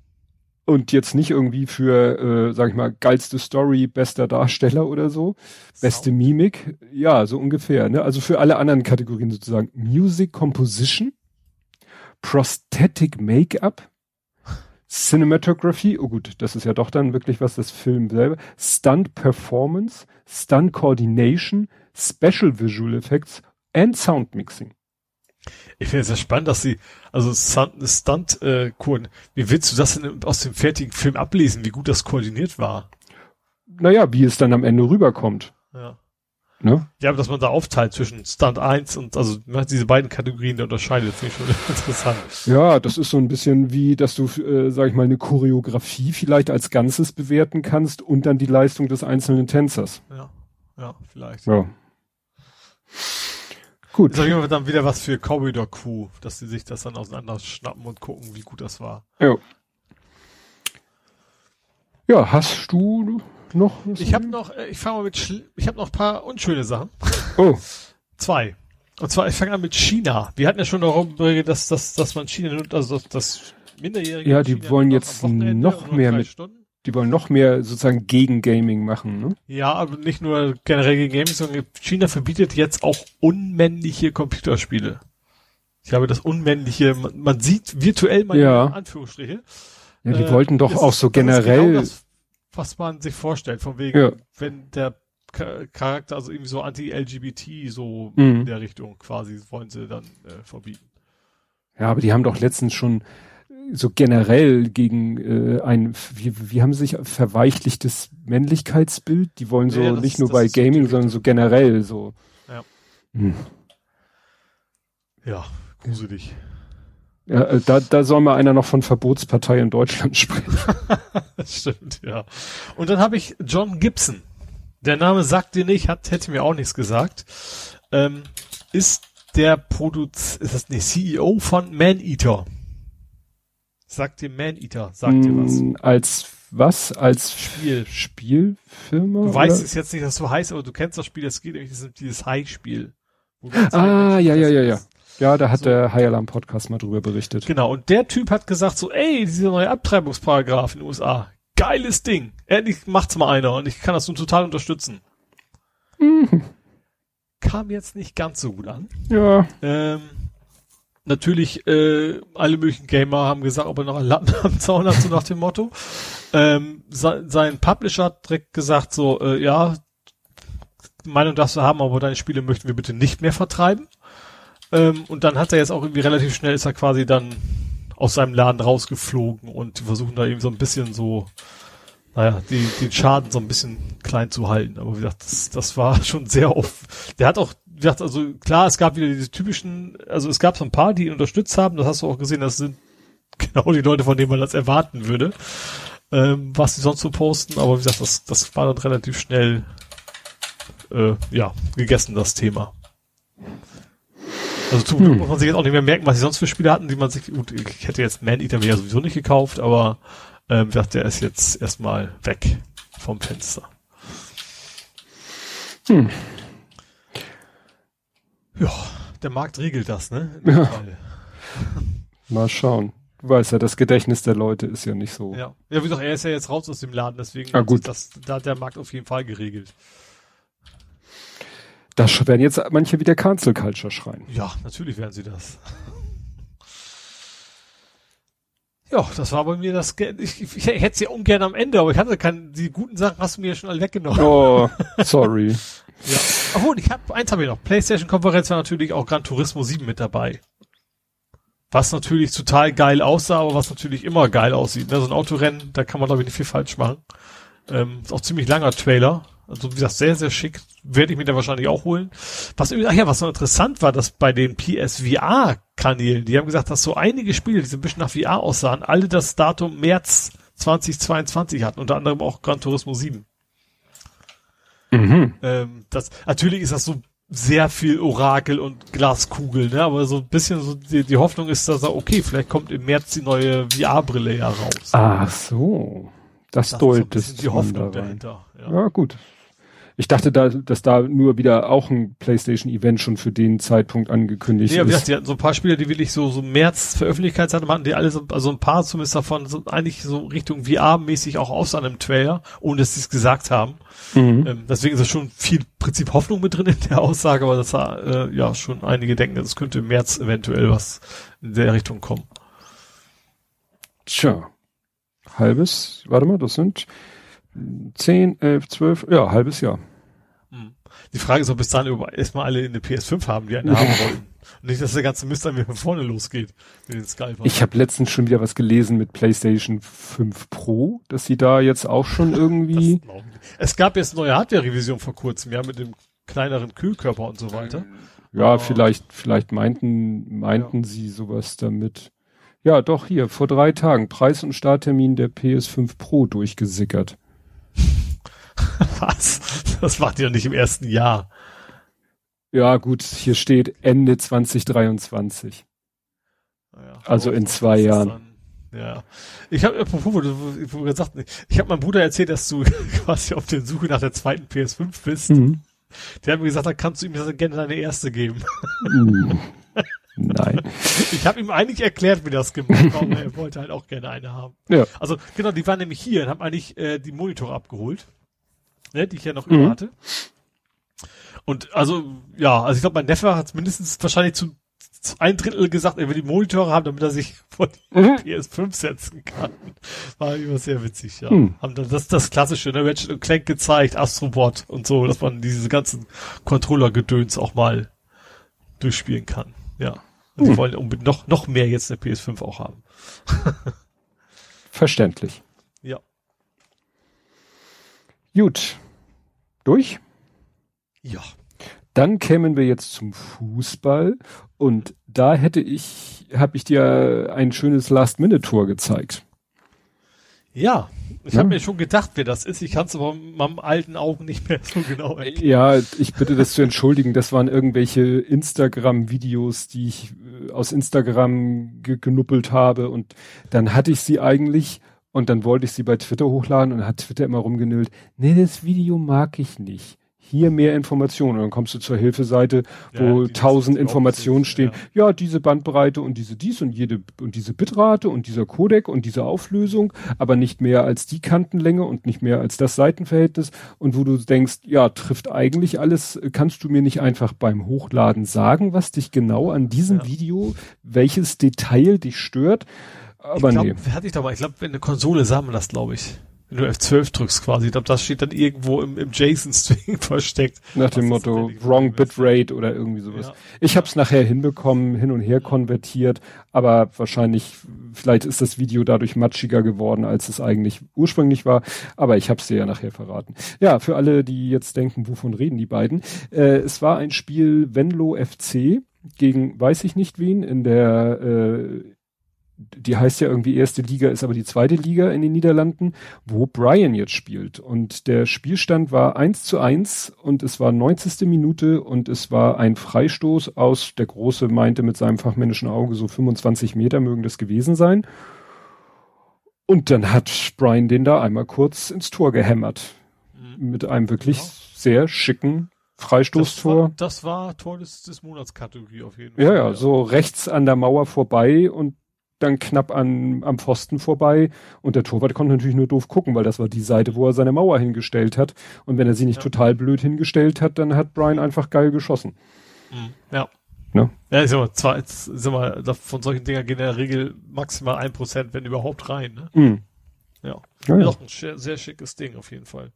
und jetzt nicht irgendwie für, äh, sag ich mal, geilste Story, bester Darsteller oder so, beste Mimik, ja, so ungefähr. Ne? Also für alle anderen Kategorien sozusagen Music Composition, Prosthetic Make-up, Cinematography, oh gut, das ist ja doch dann wirklich was, das Film selber, Stunt Performance, Stunt Coordination, Special Visual Effects and Sound Mixing. Ich finde es sehr spannend, dass sie, also Stunt, Stunt äh, wie willst du das denn aus dem fertigen Film ablesen, wie gut das koordiniert war? Naja, wie es dann am Ende rüberkommt. Ja. Ne? Ja, aber dass man da aufteilt zwischen Stunt 1 und also diese beiden Kategorien der unterscheidet, finde ich schon <laughs> interessant. Ja, das ist so ein bisschen wie, dass du, äh, sag ich mal, eine Choreografie vielleicht als Ganzes bewerten kannst und dann die Leistung des einzelnen Tänzers. Ja, ja, vielleicht. Ja. Gut. Ist auf dann wieder was für Corridor Crew, dass sie sich das dann auseinanderschnappen und gucken, wie gut das war. Ja. Ja, hast du noch? Ich habe noch, äh, ich fange mal mit, Schli ich habe noch ein paar unschöne Sachen. Oh. Zwei. Und zwar, ich fange an mit China. Wir hatten ja schon darüber, dass, dass, dass man China, also das, das Minderjährige. Ja, die China wollen jetzt noch mehr mit. Stunden die wollen noch mehr sozusagen gegen Gaming machen, ne? Ja, aber nicht nur generell gegen Gaming, sondern China verbietet jetzt auch unmännliche Computerspiele. Ich habe das unmännliche, man, man sieht virtuell mal ja. Anführungsstriche. Ja, die äh, wollten doch auch so generell. Genau das, was man sich vorstellt, von wegen, ja. wenn der Charakter, also irgendwie so anti-LGBT, so mhm. in der Richtung quasi, wollen sie dann äh, verbieten. Ja, aber die haben doch letztens schon so generell gegen äh, ein, wie, wie haben sie sich verweichlichtes Männlichkeitsbild? Die wollen so ja, nicht nur bei Gaming, so sondern so generell so. Ja. Hm. Ja, gruselig. Ja, äh, da, da soll mal einer noch von Verbotspartei in Deutschland <laughs> sprechen. <laughs> das stimmt, ja. Und dann habe ich John Gibson. Der Name sagt dir nicht, hat, hätte mir auch nichts gesagt. Ähm, ist der Produz, ist das nicht CEO von Maneater. Sagt dir Man-Eater, sagt dir was. Mm, als was? Als Spiel. Spielfirma? Du weißt es jetzt nicht, dass so heißt, aber du kennst das Spiel, das geht nämlich, das ist dieses High-Spiel. Ah, ja, ja, ja, ja. Ja, da hat so. der High Alarm Podcast mal drüber berichtet. Genau, und der Typ hat gesagt so, ey, dieser neue Abtreibungsparagraf in den USA, geiles Ding. Endlich macht's mal einer und ich kann das nun total unterstützen. Mhm. Kam jetzt nicht ganz so gut an. Ja. Ähm, natürlich äh, alle möglichen Gamer haben gesagt, ob er noch einen Lappen <laughs> am Zaun hat, so nach dem Motto. Ähm, se sein Publisher hat direkt gesagt, so, äh, ja, Meinung darfst du haben, aber deine Spiele möchten wir bitte nicht mehr vertreiben. Ähm, und dann hat er jetzt auch irgendwie relativ schnell ist er quasi dann aus seinem Laden rausgeflogen und versuchen da eben so ein bisschen so, naja, die, den Schaden so ein bisschen klein zu halten. Aber wie gesagt, das, das war <laughs> schon sehr oft. Der hat auch wie gesagt, also klar, es gab wieder diese typischen, also es gab so ein paar, die ihn unterstützt haben, das hast du auch gesehen, das sind <laughs> genau die Leute, von denen man das erwarten würde, ähm, was sie sonst so posten, aber wie gesagt, das, das war dann relativ schnell, äh, ja, gegessen, das Thema. Also zum Glück hm. muss man sich jetzt auch nicht mehr merken, was sie sonst für Spiele hatten, die man sich, gut, ich hätte jetzt Man Eater mir ja sowieso nicht gekauft, aber ähm, wie der ist jetzt erstmal weg vom Fenster. Hm. Ja, der Markt regelt das, ne? Ja. Mal schauen. Du weißt ja, das Gedächtnis der Leute ist ja nicht so. Ja, ja wie gesagt, er ist ja jetzt raus aus dem Laden, deswegen ah, gut. Das, da hat der Markt auf jeden Fall geregelt. Da werden jetzt manche wieder Cancel Culture schreien. Ja, natürlich werden sie das. Ja, das war bei mir das. Ich, ich, ich hätte es ja ungern am Ende, aber ich hatte keine. Die guten Sachen hast du mir ja schon alle weggenommen. Oh, <laughs> sorry. ja. Obwohl, ich hab, eins habe ich noch. PlayStation-Konferenz war natürlich auch Gran Turismo 7 mit dabei. Was natürlich total geil aussah, aber was natürlich immer geil aussieht. Ne? So ein Autorennen, da kann man glaube ich nicht viel falsch machen. Ähm, ist auch ziemlich langer Trailer. Also wie gesagt, sehr, sehr schick. Werde ich mir dann wahrscheinlich auch holen. Was ach ja, was noch interessant war, dass bei den PSVR-Kanälen, die haben gesagt, dass so einige Spiele, die so ein bisschen nach VR aussahen, alle das Datum März 2022 hatten, unter anderem auch Gran Turismo 7. Mhm. Ähm, das, natürlich ist das so sehr viel Orakel und Glaskugel, ne? aber so ein bisschen so die, die Hoffnung ist, dass er, okay, vielleicht kommt im März die neue VR-Brille ja raus. Ach so. Das, das deutet so die Hoffnung dahinter. Ja. ja. gut. Ich dachte, da, dass da nur wieder auch ein PlayStation-Event schon für den Zeitpunkt angekündigt nee, ist. Ja, die hatten so ein paar Spiele, die wirklich so, so März Veröffentlichkeitsdatum hatten, die alle so, also ein paar zumindest davon so eigentlich so Richtung VR-mäßig auch aus einem Trailer, ohne dass sie es gesagt haben. Mhm. Ähm, deswegen ist da schon viel Prinzip Hoffnung mit drin in der Aussage, aber das äh, ja schon einige denken, es könnte im März eventuell was in der Richtung kommen. Tja. Halbes, warte mal, das sind 10, 11, 12, ja, halbes Jahr. Hm. Die Frage ist, ob bis dann erstmal alle eine PS5 haben, die eine haben <laughs> wollen. Und nicht, dass der ganze Mist dann wieder von vorne losgeht mit den Skype. Ich habe letztens schon wieder was gelesen mit PlayStation 5 Pro, dass sie da jetzt auch schon <laughs> irgendwie. es gab jetzt neue Hardware-Revision vor kurzem, ja, mit dem kleineren Kühlkörper und so weiter. Ja, oh. vielleicht, vielleicht meinten, meinten ja. sie sowas damit. Ja, doch, hier, vor drei Tagen, Preis- und Starttermin der PS5 Pro durchgesickert. <laughs> Was? Das macht ihr nicht im ersten Jahr. Ja, gut, hier steht Ende 2023. Ja, also in zwei Jahren. Dann, ja. Ich habe, gesagt ich habe meinem Bruder erzählt, dass du <laughs> quasi auf der Suche nach der zweiten PS5 bist. Mhm. Der hat mir gesagt, dann kannst du ihm gerne deine erste geben. Mhm. <laughs> Nein. <laughs> Ich habe ihm eigentlich erklärt, wie das gemacht war, aber er wollte halt auch gerne eine haben. Ja. Also genau, die waren nämlich hier und haben eigentlich äh, die Monitore abgeholt, ne, die ich ja noch mhm. über hatte. Und also, ja, also ich glaube, mein Neffe hat mindestens wahrscheinlich zu, zu ein Drittel gesagt, er will die Monitore haben, damit er sich <laughs> vor die mhm. PS5 setzen kann. War immer sehr witzig, ja. Mhm. Haben dann das, das klassische, ne, Ratchet und Clank gezeigt, Astrobot und so, dass man diese ganzen Controller-Gedöns auch mal durchspielen kann. Ja. Und hm. die wollen noch, noch mehr jetzt eine PS5 auch haben. Verständlich. <laughs> Ja. Gut. Durch? Ja. Dann kämen wir jetzt zum Fußball und da hätte ich, habe ich dir ein schönes Last-Minute-Tor gezeigt. Ja, ich ja. habe mir schon gedacht, wer das ist. Ich kann es aber mit meinem alten Augen nicht mehr so genau erkennen. Ja, ich bitte das zu entschuldigen. Das waren irgendwelche Instagram-Videos, die ich äh, aus Instagram ge genuppelt habe und dann hatte ich sie eigentlich und dann wollte ich sie bei Twitter hochladen und hat Twitter immer rumgenüllt. Nee, das Video mag ich nicht hier mehr Informationen. Und dann kommst du zur Hilfeseite, wo ja, tausend Informationen stehen. Ja. ja. diese Bandbreite und diese dies und jede und diese Bitrate und dieser Codec und diese Auflösung, aber nicht mehr als die Kantenlänge und nicht mehr als das Seitenverhältnis. Und wo du denkst, ja, trifft eigentlich alles. Kannst du mir nicht einfach beim Hochladen sagen, was dich genau an diesem ja. Video, welches Detail dich stört? Aber ich glaub, nee. Hatte ich doch mal. Ich glaube, in der Konsole sah man das, glaube ich wenn du F12 drückst quasi. Ich glaube, das steht dann irgendwo im, im JSON-String <laughs> versteckt. Nach dem Motto Wrong Bitrate oder irgendwie sowas. Ja. Ich habe es nachher hinbekommen, hin und her konvertiert, aber wahrscheinlich, vielleicht ist das Video dadurch matschiger geworden, als es eigentlich ursprünglich war. Aber ich habe es dir ja nachher verraten. Ja, für alle, die jetzt denken, wovon reden die beiden. Äh, es war ein Spiel Venlo FC gegen weiß ich nicht wen in der äh, die heißt ja irgendwie erste Liga, ist aber die zweite Liga in den Niederlanden, wo Brian jetzt spielt. Und der Spielstand war eins zu eins und es war 90. Minute und es war ein Freistoß aus, der Große meinte mit seinem fachmännischen Auge so 25 Meter mögen das gewesen sein. Und dann hat Brian den da einmal kurz ins Tor gehämmert. Mhm. Mit einem wirklich ja. sehr schicken Freistoßtor. Das war, das war Tor des, des Monatskategorie auf jeden Fall. Ja, ja, so rechts an der Mauer vorbei und dann knapp an, am Pfosten vorbei und der Torwart konnte natürlich nur doof gucken, weil das war die Seite, wo er seine Mauer hingestellt hat. Und wenn er sie nicht ja. total blöd hingestellt hat, dann hat Brian einfach geil geschossen. Mhm. Ja. Ne? Ja, ich sag mal, zwar, ich sag mal, von solchen Dingern gehen in der Regel maximal ein Prozent, wenn überhaupt rein, ne? Mhm. Ja. ja, ja. Auch ein sehr schickes Ding auf jeden Fall.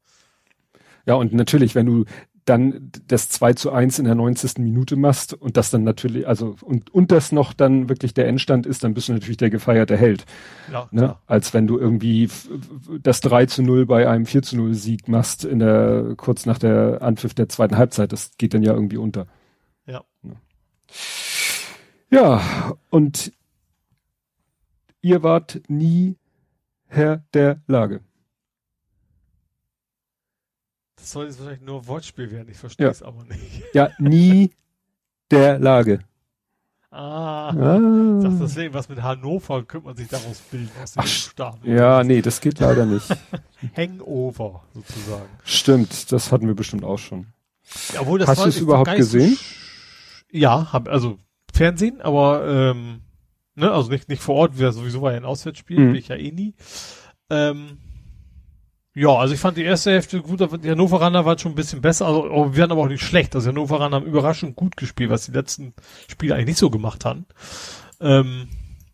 Ja, und natürlich, wenn du dann das 2 zu 1 in der 90. Minute machst und das dann natürlich, also und, und das noch dann wirklich der Endstand ist, dann bist du natürlich der gefeierte Held. Ja, ne? Ja. Als wenn du irgendwie das 3 zu 0 bei einem 4 zu 0 Sieg machst in der, kurz nach der Anpfiff der zweiten Halbzeit. Das geht dann ja irgendwie unter. Ja. Ja, und ihr wart nie Herr der Lage. Das soll jetzt wahrscheinlich nur Wortspiel werden, ich verstehe ja. es aber nicht. <laughs> Ja, nie der Lage. Ah, ah. Dachte deswegen, was mit Hannover könnte man sich daraus bilden. Aus Ach, Stadion. Ja, nee, das geht leider nicht. <laughs> Hangover, sozusagen. Stimmt, das hatten wir bestimmt auch schon. Ja, obwohl, das Hast du es überhaupt gesehen? ja, hab, also Fernsehen, aber ähm, ne, also nicht, nicht vor Ort, wir sowieso war ja ein Auswärtsspiel, mhm. bin ich ja eh nie. Ähm, ja, also ich fand die erste Hälfte gut, die Hannoveraner waren schon ein bisschen besser, also wir waren aber auch nicht schlecht. Also die Hannoveraner haben überraschend gut gespielt, was die letzten Spiele eigentlich nicht so gemacht haben. Ähm,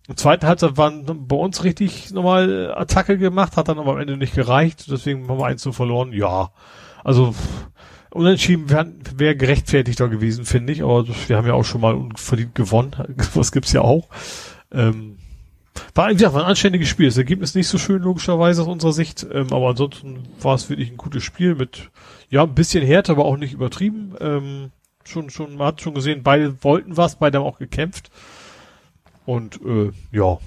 Im zweiten Halbzeit waren bei uns richtig normal Attacke gemacht, hat dann aber am Ende nicht gereicht, deswegen haben wir eins so verloren. Ja, also unentschieden wäre wär gerechtfertigter gewesen, finde ich, aber wir haben ja auch schon mal unverdient gewonnen, <laughs> was gibt's ja auch. Ähm, war, wie gesagt, war ein anständiges Spiel. Das Ergebnis nicht so schön, logischerweise aus unserer Sicht. Ähm, aber ansonsten war es wirklich ein gutes Spiel mit, ja, ein bisschen härter, aber auch nicht übertrieben. Ähm, schon, schon, man hat schon gesehen, beide wollten was, beide haben auch gekämpft. Und, äh, ja,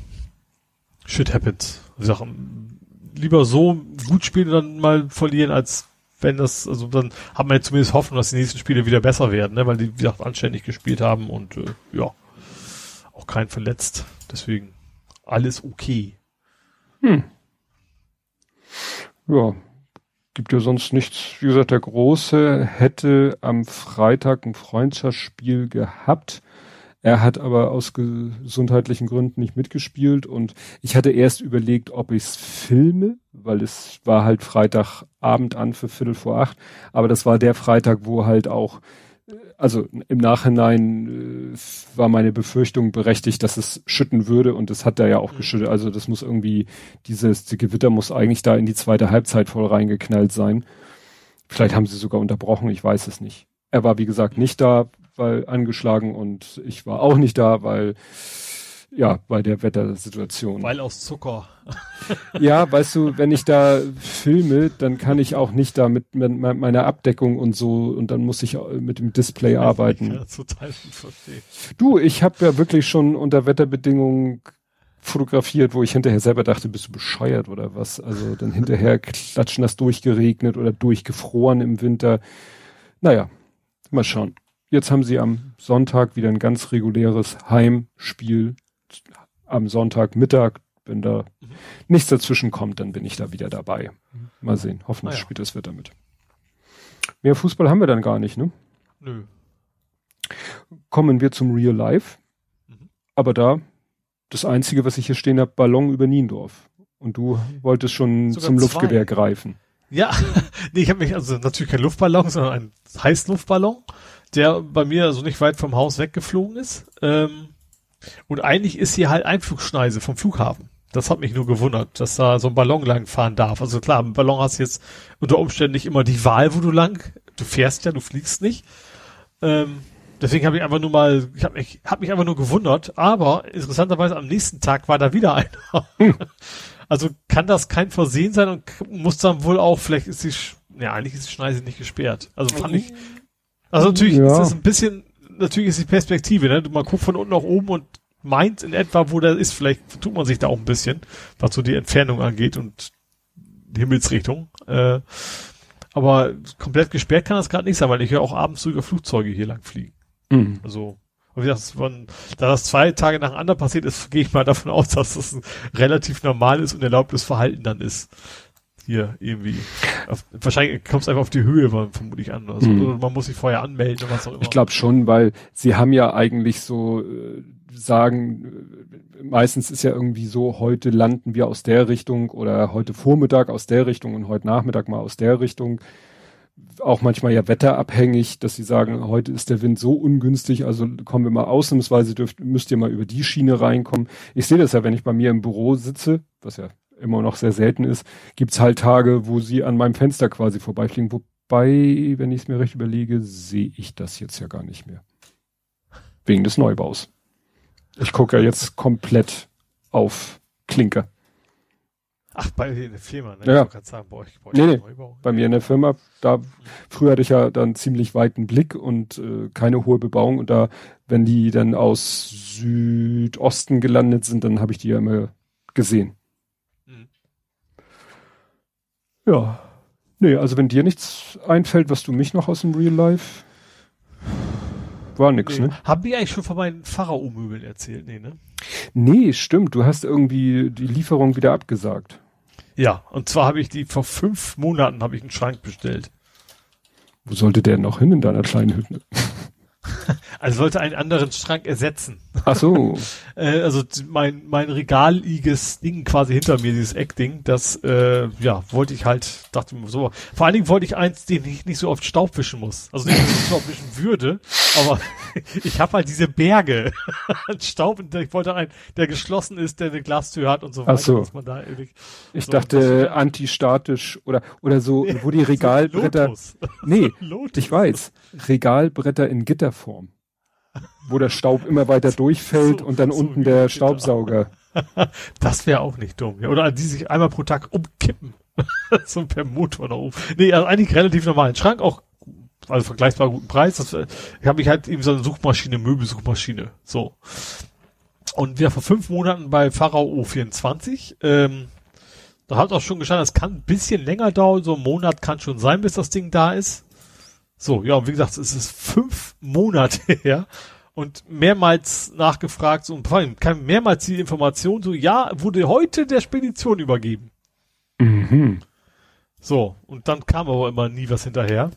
shit happens. Sachen, lieber so gut spielen und dann mal verlieren, als wenn das, also dann haben wir ja zumindest Hoffnung, dass die nächsten Spiele wieder besser werden, ne, weil die, wie gesagt, anständig gespielt haben und, äh, ja, auch kein verletzt. Deswegen alles okay. Hm. Ja, gibt ja sonst nichts. Wie gesagt, der Große hätte am Freitag ein Freundschaftsspiel gehabt. Er hat aber aus gesundheitlichen Gründen nicht mitgespielt und ich hatte erst überlegt, ob ich es filme, weil es war halt Freitagabend an für Viertel vor acht. Aber das war der Freitag, wo halt auch also im Nachhinein äh, war meine Befürchtung berechtigt, dass es schütten würde und es hat da ja auch mhm. geschüttet. Also das muss irgendwie, dieses die Gewitter muss eigentlich da in die zweite Halbzeit voll reingeknallt sein. Vielleicht haben sie sogar unterbrochen, ich weiß es nicht. Er war wie gesagt nicht da, weil angeschlagen und ich war auch nicht da, weil ja, bei der Wettersituation. Weil aus Zucker. <laughs> ja, weißt du, wenn ich da filme, dann kann ich auch nicht da mit, mit meiner Abdeckung und so und dann muss ich mit dem Display ja, arbeiten. Total. Du, ich habe ja wirklich schon unter Wetterbedingungen fotografiert, wo ich hinterher selber dachte, bist du bescheuert oder was? Also dann hinterher klatschen das durchgeregnet oder durchgefroren im Winter. Naja, mal schauen. Jetzt haben sie am Sonntag wieder ein ganz reguläres Heimspiel am Sonntagmittag, wenn da mhm. nichts dazwischen kommt, dann bin ich da wieder dabei. Mal sehen. Hoffentlich ah, ja. spielt das Wetter mit. Mehr Fußball haben wir dann gar nicht, ne? Nö. Kommen wir zum Real Life. Mhm. Aber da, das Einzige, was ich hier stehen habe, Ballon über Niendorf. Und du wolltest schon Sogar zum zwei. Luftgewehr greifen. Ja, <laughs> nee, ich habe mich, also natürlich kein Luftballon, sondern ein Heißluftballon, der bei mir so nicht weit vom Haus weggeflogen ist. Ähm, und eigentlich ist hier halt Einflugschneise vom Flughafen. Das hat mich nur gewundert, dass da so ein Ballon lang fahren darf. Also klar, ein Ballon hast jetzt unter Umständen nicht immer die Wahl, wo du lang. Du fährst ja, du fliegst nicht. Ähm, deswegen habe ich einfach nur mal, ich habe mich, hab mich einfach nur gewundert. Aber interessanterweise am nächsten Tag war da wieder einer. <laughs> also kann das kein Versehen sein und muss dann wohl auch, vielleicht ist die, ja eigentlich ist die Schneise nicht gesperrt. Also fand ich, also natürlich ja. ist das ein bisschen natürlich ist die Perspektive, ne? Man guckt von unten nach oben und meint in etwa, wo der ist. Vielleicht tut man sich da auch ein bisschen, was so die Entfernung angeht und die Himmelsrichtung. Äh, aber komplett gesperrt kann das gerade nicht sein, weil ich ja auch abends sogar Flugzeuge hier lang fliegen. Mhm. Also, wie gesagt, von, da das zwei Tage nacheinander passiert ist, gehe ich mal davon aus, dass das ein relativ normales und erlaubtes Verhalten dann ist hier irgendwie. Auf, wahrscheinlich kommt es einfach auf die Höhe vermutlich an. Also, mhm. Man muss sich vorher anmelden oder was auch immer. Ich glaube schon, weil sie haben ja eigentlich so äh, sagen, äh, meistens ist ja irgendwie so, heute landen wir aus der Richtung oder heute Vormittag aus der Richtung und heute Nachmittag mal aus der Richtung. Auch manchmal ja wetterabhängig, dass sie sagen, heute ist der Wind so ungünstig, also kommen wir mal ausnahmsweise, dürft, müsst ihr mal über die Schiene reinkommen. Ich sehe das ja, wenn ich bei mir im Büro sitze, was ja immer noch sehr selten ist, gibt's halt Tage, wo sie an meinem Fenster quasi vorbeifliegen. Wobei, wenn ich es mir recht überlege, sehe ich das jetzt ja gar nicht mehr. Wegen des Neubaus. Ich gucke ja jetzt komplett auf Klinker. Ach, bei dir in der Firma, ne? Ja. Ich sagen, boah, ich, boah, nee, nee. Bei mir in der Firma, da früher hatte ich ja dann ziemlich weiten Blick und äh, keine hohe Bebauung und da, wenn die dann aus Südosten gelandet sind, dann habe ich die ja immer gesehen. Ja. Nee, also wenn dir nichts einfällt, was du mich noch aus dem Real Life war nix, Nee. ne? Haben wir eigentlich schon von meinen Pharao-Möbeln erzählt? Nee, ne? Nee, stimmt. Du hast irgendwie die Lieferung wieder abgesagt. Ja, und zwar habe ich die vor fünf Monaten habe ich einen Schrank bestellt. Wo sollte der noch hin in deiner kleinen Hütte? <laughs> Also wollte einen anderen Schrank ersetzen. Ach so. <laughs> Äh, also mein, mein regaliges Ding quasi hinter mir, dieses Eckding, das, äh, ja, wollte ich halt, dachte mir so. Vor allen Dingen wollte ich eins, den ich nicht so oft Staub wischen muss. Also nicht, dass ich Staub wischen würde, aber <laughs> ich habe halt diese Berge <laughs> an Staub und ich wollte einen, der geschlossen ist, der eine Glastür hat und so Ach weiter, so. dass man da irgendwie, Ich So, dachte antistatisch oder oder so, wo die Regalbretter. Lotus. Nee, Lotus. ich weiß. Regalbretter in Gitterform. Wo der Staub immer weiter durchfällt so- und dann so unten der. Staubsauger. <laughs> Das wäre auch nicht dumm. Ja. Oder die sich einmal pro Tag umkippen. <laughs> so per Motor da oben. Nee, also eigentlich relativ normalen Schrank, auch also vergleichbar guten Preis. Das, äh, ich habe mich halt eben so eine Suchmaschine, Möbelsuchmaschine. So. Und wir vor fünf Monaten bei Pharao O24. Ähm, da hat auch schon gestanden, es kann ein bisschen länger dauern, so ein Monat kann schon sein, bis das Ding da ist. So, ja, und wie gesagt, es ist fünf Monate <laughs> her und mehrmals nachgefragt, so, und vor allem kam mehrmals die Information, so, ja, wurde heute der Spedition übergeben. Mhm. So, und dann kam aber immer nie was hinterher.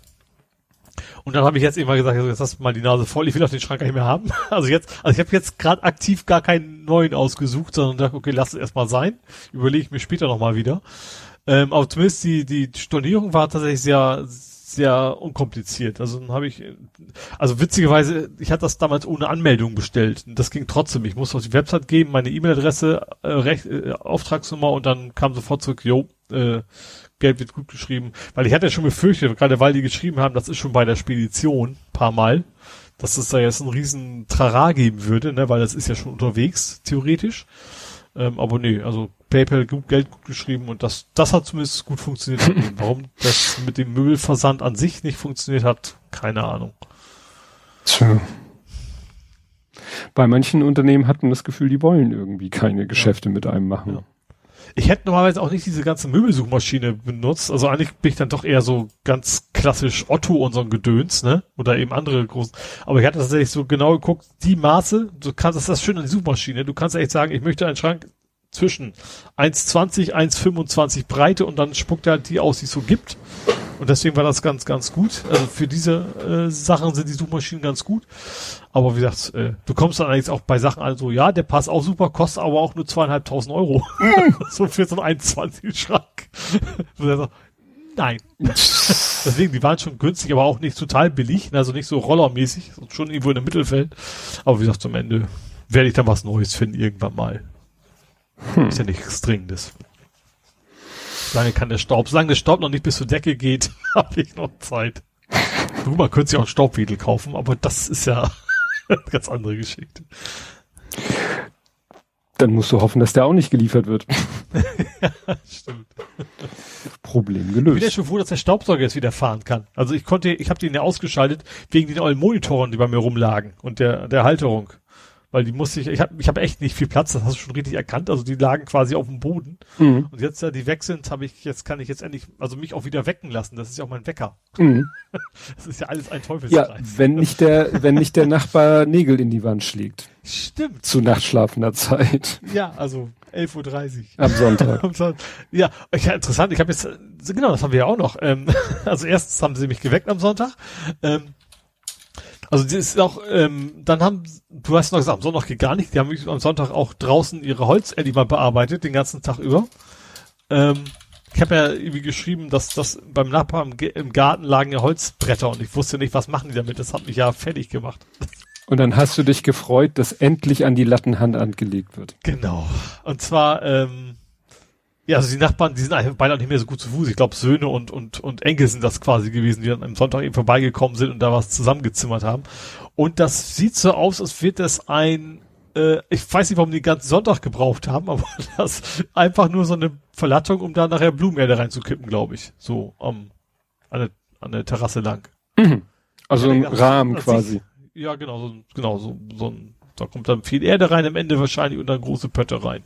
Und dann habe ich jetzt immer gesagt, also jetzt hast du mal die Nase voll, ich will auch den Schrank gar nicht mehr haben. <laughs> Also jetzt, also ich habe jetzt gerade aktiv gar keinen neuen ausgesucht, sondern dachte, okay, lass es erstmal sein. Überlege ich mir später nochmal wieder. Ähm, aber zumindest die, die Stornierung war tatsächlich sehr, sehr unkompliziert. Also dann habe ich, also witzigerweise, ich hatte das damals ohne Anmeldung bestellt. Das ging trotzdem. Ich musste auf die Website geben, meine E-Mail-Adresse, äh, Recht, äh, Auftragsnummer und dann kam sofort zurück, jo, äh, Geld wird gut geschrieben. Weil ich hatte ja schon befürchtet, gerade weil die geschrieben haben, das ist schon bei der Spedition, paar Mal, dass es da jetzt einen riesen Trara geben würde, ne, weil das ist ja schon unterwegs, theoretisch. Ähm, aber nee, also PayPal gut Geld gut geschrieben und das, das hat zumindest gut funktioniert. <laughs> Warum das mit dem Möbelversand an sich nicht funktioniert hat, keine Ahnung. Tja. Bei manchen Unternehmen hat man das Gefühl, die wollen irgendwie keine Geschäfte mit einem machen. Ja. Ich hätte normalerweise auch nicht diese ganze Möbelsuchmaschine benutzt. Also eigentlich bin ich dann doch eher so ganz klassisch Otto und so ein Gedöns, ne? Oder eben andere großen. Aber ich hatte tatsächlich so genau geguckt, die Maße, du kannst, das ist das schön an die Suchmaschine. Du kannst echt sagen, ich möchte einen Schrank zwischen 1,20, 1,25 Breite und dann spuckt er halt die aus, die es so gibt. Und deswegen war das ganz, ganz gut. Also für diese äh, Sachen sind die Suchmaschinen ganz gut. Aber wie gesagt, äh, du kommst dann eigentlich auch bei Sachen an, so, ja, der passt auch super, kostet aber auch nur zweieinhalbtausend Euro. <laughs> so für so einen 21 Schrank. <laughs> Und er sagt, Nein. <laughs> Deswegen, die waren schon günstig, aber auch nicht total billig, also nicht so rollermäßig, schon irgendwo in der Mittelfeld. Aber wie gesagt, zum Ende werde ich dann was Neues finden, irgendwann mal. Ist ja nichts Dringendes. Solange kann der Staub, solange der Staub noch nicht bis zur Decke geht, <laughs> habe ich noch Zeit. Du, man könnte sich auch einen Staubwedel kaufen, aber das ist ja eine <laughs> ganz andere Geschichte. Dann musst du hoffen, dass der auch nicht geliefert wird. <laughs> Stimmt. Problem Ich bin ja gelöst. schon froh, dass der Staubsauger jetzt wieder fahren kann. Also ich konnte, ich habe den ja ausgeschaltet wegen den ollen Monitoren, die bei mir rumlagen und der der Halterung. Weil die musste ich, ich habe ich hab echt nicht viel Platz, das hast du schon richtig erkannt. Also die lagen quasi auf dem Boden. Mhm. Und jetzt, da die weg sind, habe ich, jetzt kann ich jetzt endlich, also mich auch wieder wecken lassen. Das ist ja auch mein Wecker. Mhm. <laughs> Das ist ja alles ein Ja, Teufelskreis. wenn nicht der, wenn nicht der Nachbar Nägel in die Wand schlägt. Stimmt. Zu nachtschlafender Zeit. Ja, also 11.30 Uhr. Am Sonntag. <laughs> Am Sonntag. Ja, ja, interessant. Ich habe jetzt, genau, das haben wir ja auch noch. Ähm, <laughs> also erstens haben sie mich geweckt am Sonntag. Ähm, also das ist auch, ähm, dann haben, du hast noch gesagt, am Sonntag geht gar nicht. Die haben mich am Sonntag auch draußen ihre Holzerdi mal bearbeitet, den ganzen Tag über. Ähm, ich habe ja irgendwie geschrieben, dass das beim Nachbarn im Garten lagen ja Holzbretter und ich wusste nicht, was machen die damit. Das hat mich ja fertig gemacht. Und dann hast du dich gefreut, dass endlich an die Lattenhand angelegt wird. Genau. Und zwar, ähm, ja, also die Nachbarn, die sind einfach beide auch nicht mehr so gut zu Fuß. Ich glaube, Söhne und, und, und Enkel sind das quasi gewesen, die dann am Sonntag eben vorbeigekommen sind und da was zusammengezimmert haben. Und das sieht so aus, als wird das ein, äh, ich weiß nicht, warum die den ganzen Sonntag gebraucht haben, <laughs> aber das einfach nur so eine Verlattung, um da nachher Blumenerde reinzukippen, glaube ich. So am, an, der, an der Terrasse lang. Also Ja, ein Rahmen quasi. Ja, genau, so, genau, so, so ein, da kommt dann viel Erde rein am Ende wahrscheinlich und dann große Pötte rein.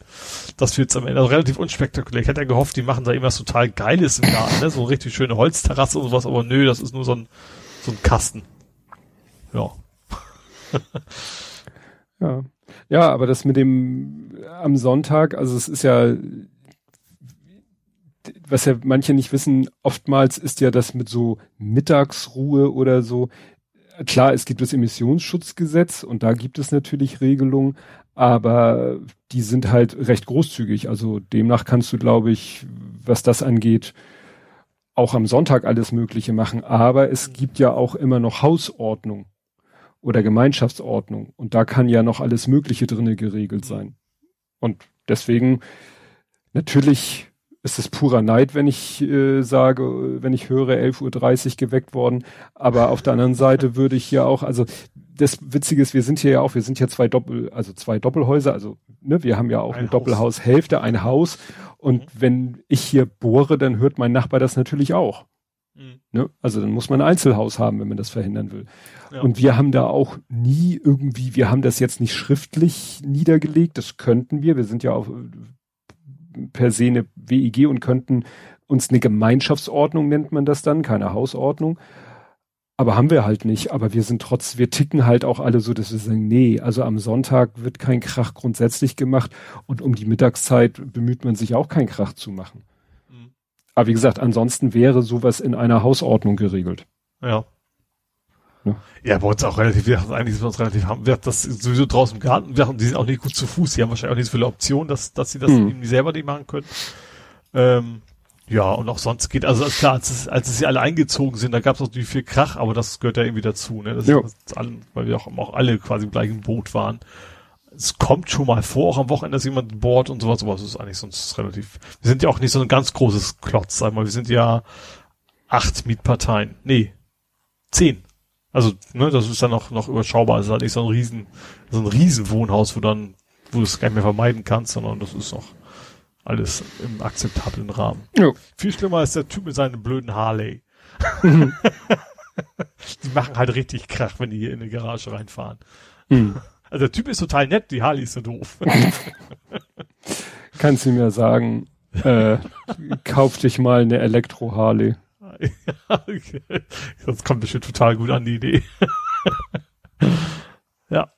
Das wird's am Ende. Also relativ unspektakulär. Ich hätte ja gehofft, die machen da irgendwas total Geiles im Garten, ne? So eine richtig schöne Holzterrasse und sowas, aber nö, das ist nur so ein, so ein Kasten. Ja. <laughs> ja. Ja, aber das mit dem am Sonntag, also es ist ja, was ja manche nicht wissen, oftmals ist ja das mit so Mittagsruhe oder so. Klar, es gibt das Emissionsschutzgesetz und da gibt es natürlich Regelungen, aber die sind halt recht großzügig. Also demnach kannst du, glaube ich, was das angeht, auch am Sonntag alles Mögliche machen. Aber es gibt ja auch immer noch Hausordnung oder Gemeinschaftsordnung. Und da kann ja noch alles Mögliche drinne geregelt sein. Und deswegen, natürlich ist es purer Neid, wenn ich äh, sage, wenn ich höre, 11.30 Uhr geweckt worden. Aber auf der anderen Seite würde ich ja auch, also das Witzige ist, wir sind hier ja auch, wir sind hier zwei Doppel, also zwei Doppelhäuser, also ne, wir haben ja auch ein eine Haus. Doppelhaushälfte, ein Haus. Und mhm. wenn ich hier bohre, dann hört mein Nachbar das natürlich auch. Mhm. Ne? Also dann muss man ein Einzelhaus haben, wenn man das verhindern will. Ja. Und wir haben da auch nie irgendwie, wir haben das jetzt nicht schriftlich niedergelegt, das könnten wir, wir sind ja auch per se eine WEG und könnten uns eine Gemeinschaftsordnung nennt man das dann, keine Hausordnung. Aber haben wir halt nicht. Aber wir sind trotz, wir ticken halt auch alle so, dass wir sagen, nee, also am Sonntag wird kein Krach grundsätzlich gemacht und um die Mittagszeit bemüht man sich auch kein Krach zu machen. Aber wie gesagt, ansonsten wäre sowas in einer Hausordnung geregelt. Ja. Ja, ja bei uns auch relativ, wir eigentlich sind wir uns relativ, haben wir das sowieso draußen im Garten, wir, die sind auch nicht gut zu Fuß, die haben wahrscheinlich auch nicht so viele Optionen, dass, dass sie das hm. irgendwie selber nicht machen können. Ähm, ja, und auch sonst geht, also klar, als, es, als es sie alle eingezogen sind, da gab es natürlich viel Krach, aber das gehört ja irgendwie dazu, ne? Das, ja. ist allen, weil wir auch, auch alle quasi im gleichen Boot waren es kommt schon mal vor, auch am Wochenende, dass jemand bohrt und sowas, aber es ist eigentlich sonst relativ, wir sind ja auch nicht so ein ganz großes Klotz, sag mal, wir sind ja acht Mietparteien, nee, zehn. Also, ne, das ist dann noch, noch überschaubar, es ist halt nicht so ein riesen, so ein riesen Wohnhaus, wo dann, wo du es gar nicht mehr vermeiden kannst, sondern das ist noch alles im akzeptablen Rahmen. Ja. Viel schlimmer ist der Typ mit seinem blöden Harley. Mhm. <laughs> die machen halt richtig Krach, wenn die hier in die Garage reinfahren. Mhm. <laughs> Also der Typ ist total nett, die Harley ist so doof. <laughs> Kannst du mir sagen, äh, kauf dich mal eine Elektro-Harley. Ja. <laughs> Das kommt bestimmt total gut an die Idee. <laughs> ja.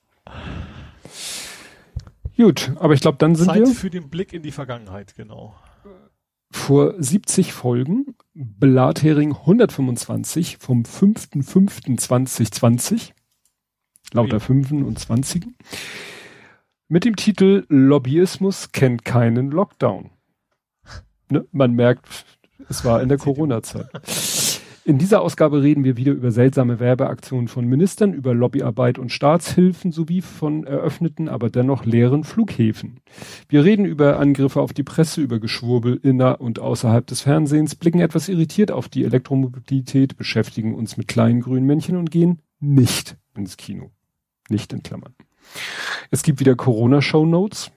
Gut, aber ich glaube, dann sind Zeit wir. für den Blick in die Vergangenheit, genau. Vor 70 Folgen, Blathering 125 vom 5.5.2020 lauter Fünfen und Zwanzigen, mit dem Titel Lobbyismus kennt keinen Lockdown. Ne? Man merkt, es war in der Corona-Zeit. In dieser Ausgabe reden wir wieder über seltsame Werbeaktionen von Ministern, über Lobbyarbeit und Staatshilfen sowie von eröffneten, aber dennoch leeren Flughäfen. Wir reden über Angriffe auf die Presse, über Geschwurbel inner und außerhalb des Fernsehens, blicken etwas irritiert auf die Elektromobilität, beschäftigen uns mit kleinen grünen Männchen und gehen nicht ins Kino. Nicht in Klammern. Es gibt wieder Corona-Show Notes.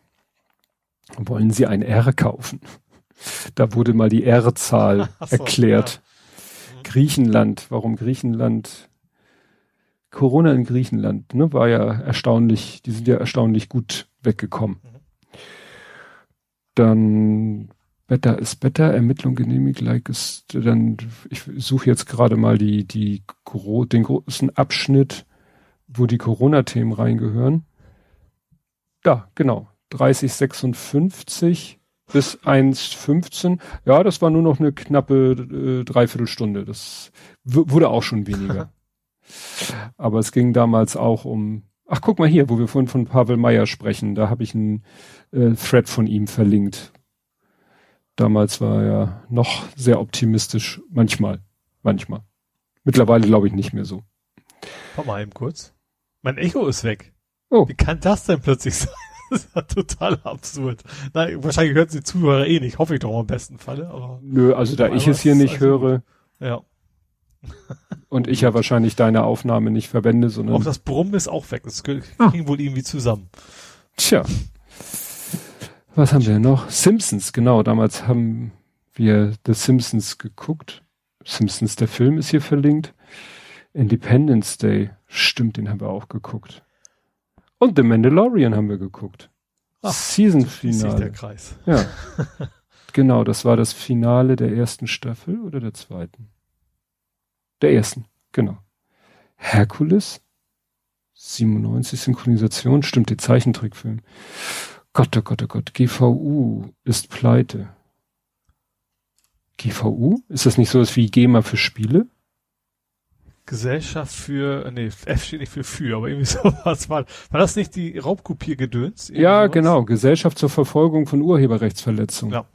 Wollen Sie ein R kaufen? Da wurde mal die R-Zahl <laughs> so, erklärt. Ja. Mhm. Griechenland, warum Griechenland? Corona in Griechenland, ne, war ja erstaunlich, die sind ja erstaunlich gut weggekommen. Mhm. Dann Better ist better, Ermittlung genehmigt, like ist, dann, ich suche jetzt gerade mal die, die, den großen Abschnitt wo die Corona-Themen reingehören. Da, genau. 3056 bis 1,15. Ja, das war nur noch eine knappe äh, Dreiviertelstunde. Das wurde auch schon weniger. <laughs> Aber es ging damals auch um. Ach, guck mal hier, wo wir vorhin von Pavel Meyer sprechen. Da habe ich einen äh, Thread von ihm verlinkt. Damals war er noch sehr optimistisch. Manchmal. Manchmal. Mittlerweile glaube ich nicht mehr so. Komm mal eben kurz. Mein Echo ist weg. Oh. Wie kann das denn plötzlich <laughs> sein? Das ist ja total absurd. Nein, wahrscheinlich hören sie Zuhörer eh nicht. Hoffe ich doch im besten Falle. Aber Nö, also da ich es hier nicht also, höre. Ja. und ich ja <laughs> wahrscheinlich deine Aufnahme nicht verwende, sondern. Auch das Brummen ist auch weg. Das ging ah. wohl irgendwie zusammen. Tja. Was haben wir noch? Simpsons, genau. Damals haben wir The Simpsons geguckt. Simpsons, der Film ist hier verlinkt. Independence Day. Stimmt, den haben wir auch geguckt. Und The Mandalorian haben wir geguckt. Ach, Season Finale. der Kreis. Ja. <laughs> genau, das war das Finale der ersten Staffel oder der zweiten? Der ersten, genau. Herkules, 97 Synchronisation, stimmt, die Zeichentrickfilm. Gott, oh Gott, oh Gott, GVU ist pleite. GVU? Ist das nicht so was wie GEMA für Spiele? Gesellschaft für, nee, F steht nicht für für, aber irgendwie <laughs> sowas war. War das nicht die Raubkopiergedöns? Ja, sowas? genau. Gesellschaft zur Verfolgung von Urheberrechtsverletzungen. Ja.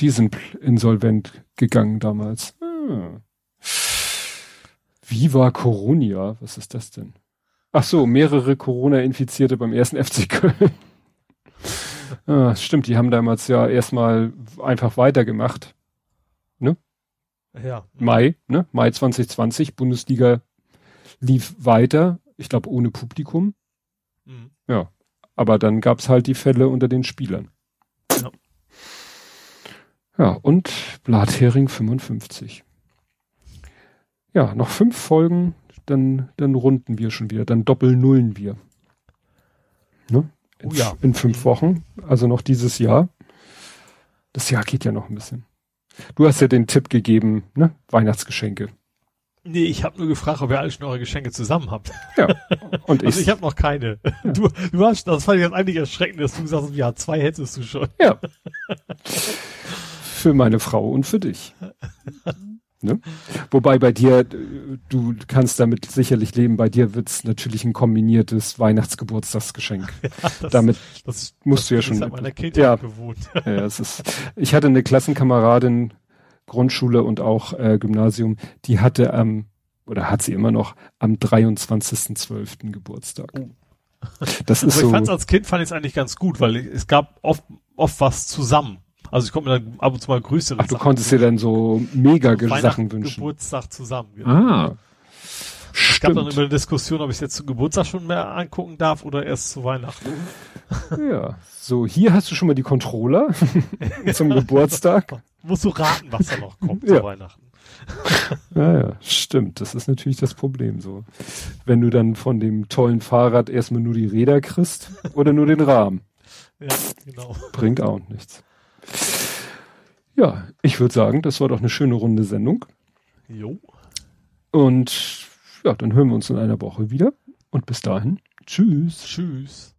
Die sind insolvent gegangen damals. Hm. Viva Coronia, was ist das denn? Ach so, mehrere Corona-Infizierte beim ersten <laughs> FC Köln. ah, stimmt, die haben damals ja erstmal einfach weitergemacht. Ja. Mai, ne? Mai 2020, Bundesliga lief weiter, ich glaube ohne Publikum. Mhm. Ja. Aber dann gab's halt die Fälle unter den Spielern. Ja. Ja, und Blathering 55. Ja, noch fünf Folgen, dann, dann runden wir schon wieder, dann doppelnullen wir. Ne? In, oh ja. in fünf Wochen, also noch dieses Jahr. Das Jahr geht ja noch ein bisschen. Du hast ja den Tipp gegeben, ne? Weihnachtsgeschenke. Nee, ich habe nur gefragt, ob ihr alle schon eure Geschenke zusammen habt. Ja. <laughs> Und ich. Also ich habe noch keine. Ja. Du, du hast, das fand ich jetzt eigentlich erschreckend, dass du gesagt hast, ja, zwei hättest du schon. Ja. für meine Frau und für dich. <laughs> Ne? Wobei bei dir, du kannst damit sicherlich leben, bei dir wird's natürlich ein kombiniertes Weihnachtsgeburtstagsgeschenk. <laughs> Ja, das, damit das, musst das, du ja schon. Das meiner Kindheit ja, gewohnt. <laughs> ja, es ist, ich hatte eine Klassenkameradin, Grundschule und auch äh, Gymnasium, die hatte am, ähm, oder hat sie immer noch, am 23.12. Geburtstag. Oh. Das ist Aber ich so. fand's als Kind fand ich es eigentlich ganz gut, weil es gab oft, oft was zusammen. Also ich konnte mir dann ab und zu mal größere Ach, du Sachen konntest dir dann so mega Sachen wünschen. Geburtstag zusammen. Genau. Ah. Es gab dann immer eine Diskussion, ob ich es jetzt zum Geburtstag schon mehr angucken darf oder erst zu Weihnachten. Ja, so hier hast du schon mal die Controller <laughs> zum Geburtstag. <laughs> Musst du raten, was da noch kommt ja. zu Weihnachten. Ja, ja, stimmt. Das ist natürlich das Problem so. Wenn du dann von dem tollen Fahrrad erstmal nur die Räder kriegst oder nur den Rahmen. Ja, genau. Bringt auch nichts. Ja, ich würde sagen, das war doch eine schöne runde Sendung. Jo. Und ja, dann hören wir uns in einer Woche wieder. Und bis dahin, tschüss. Tschüss.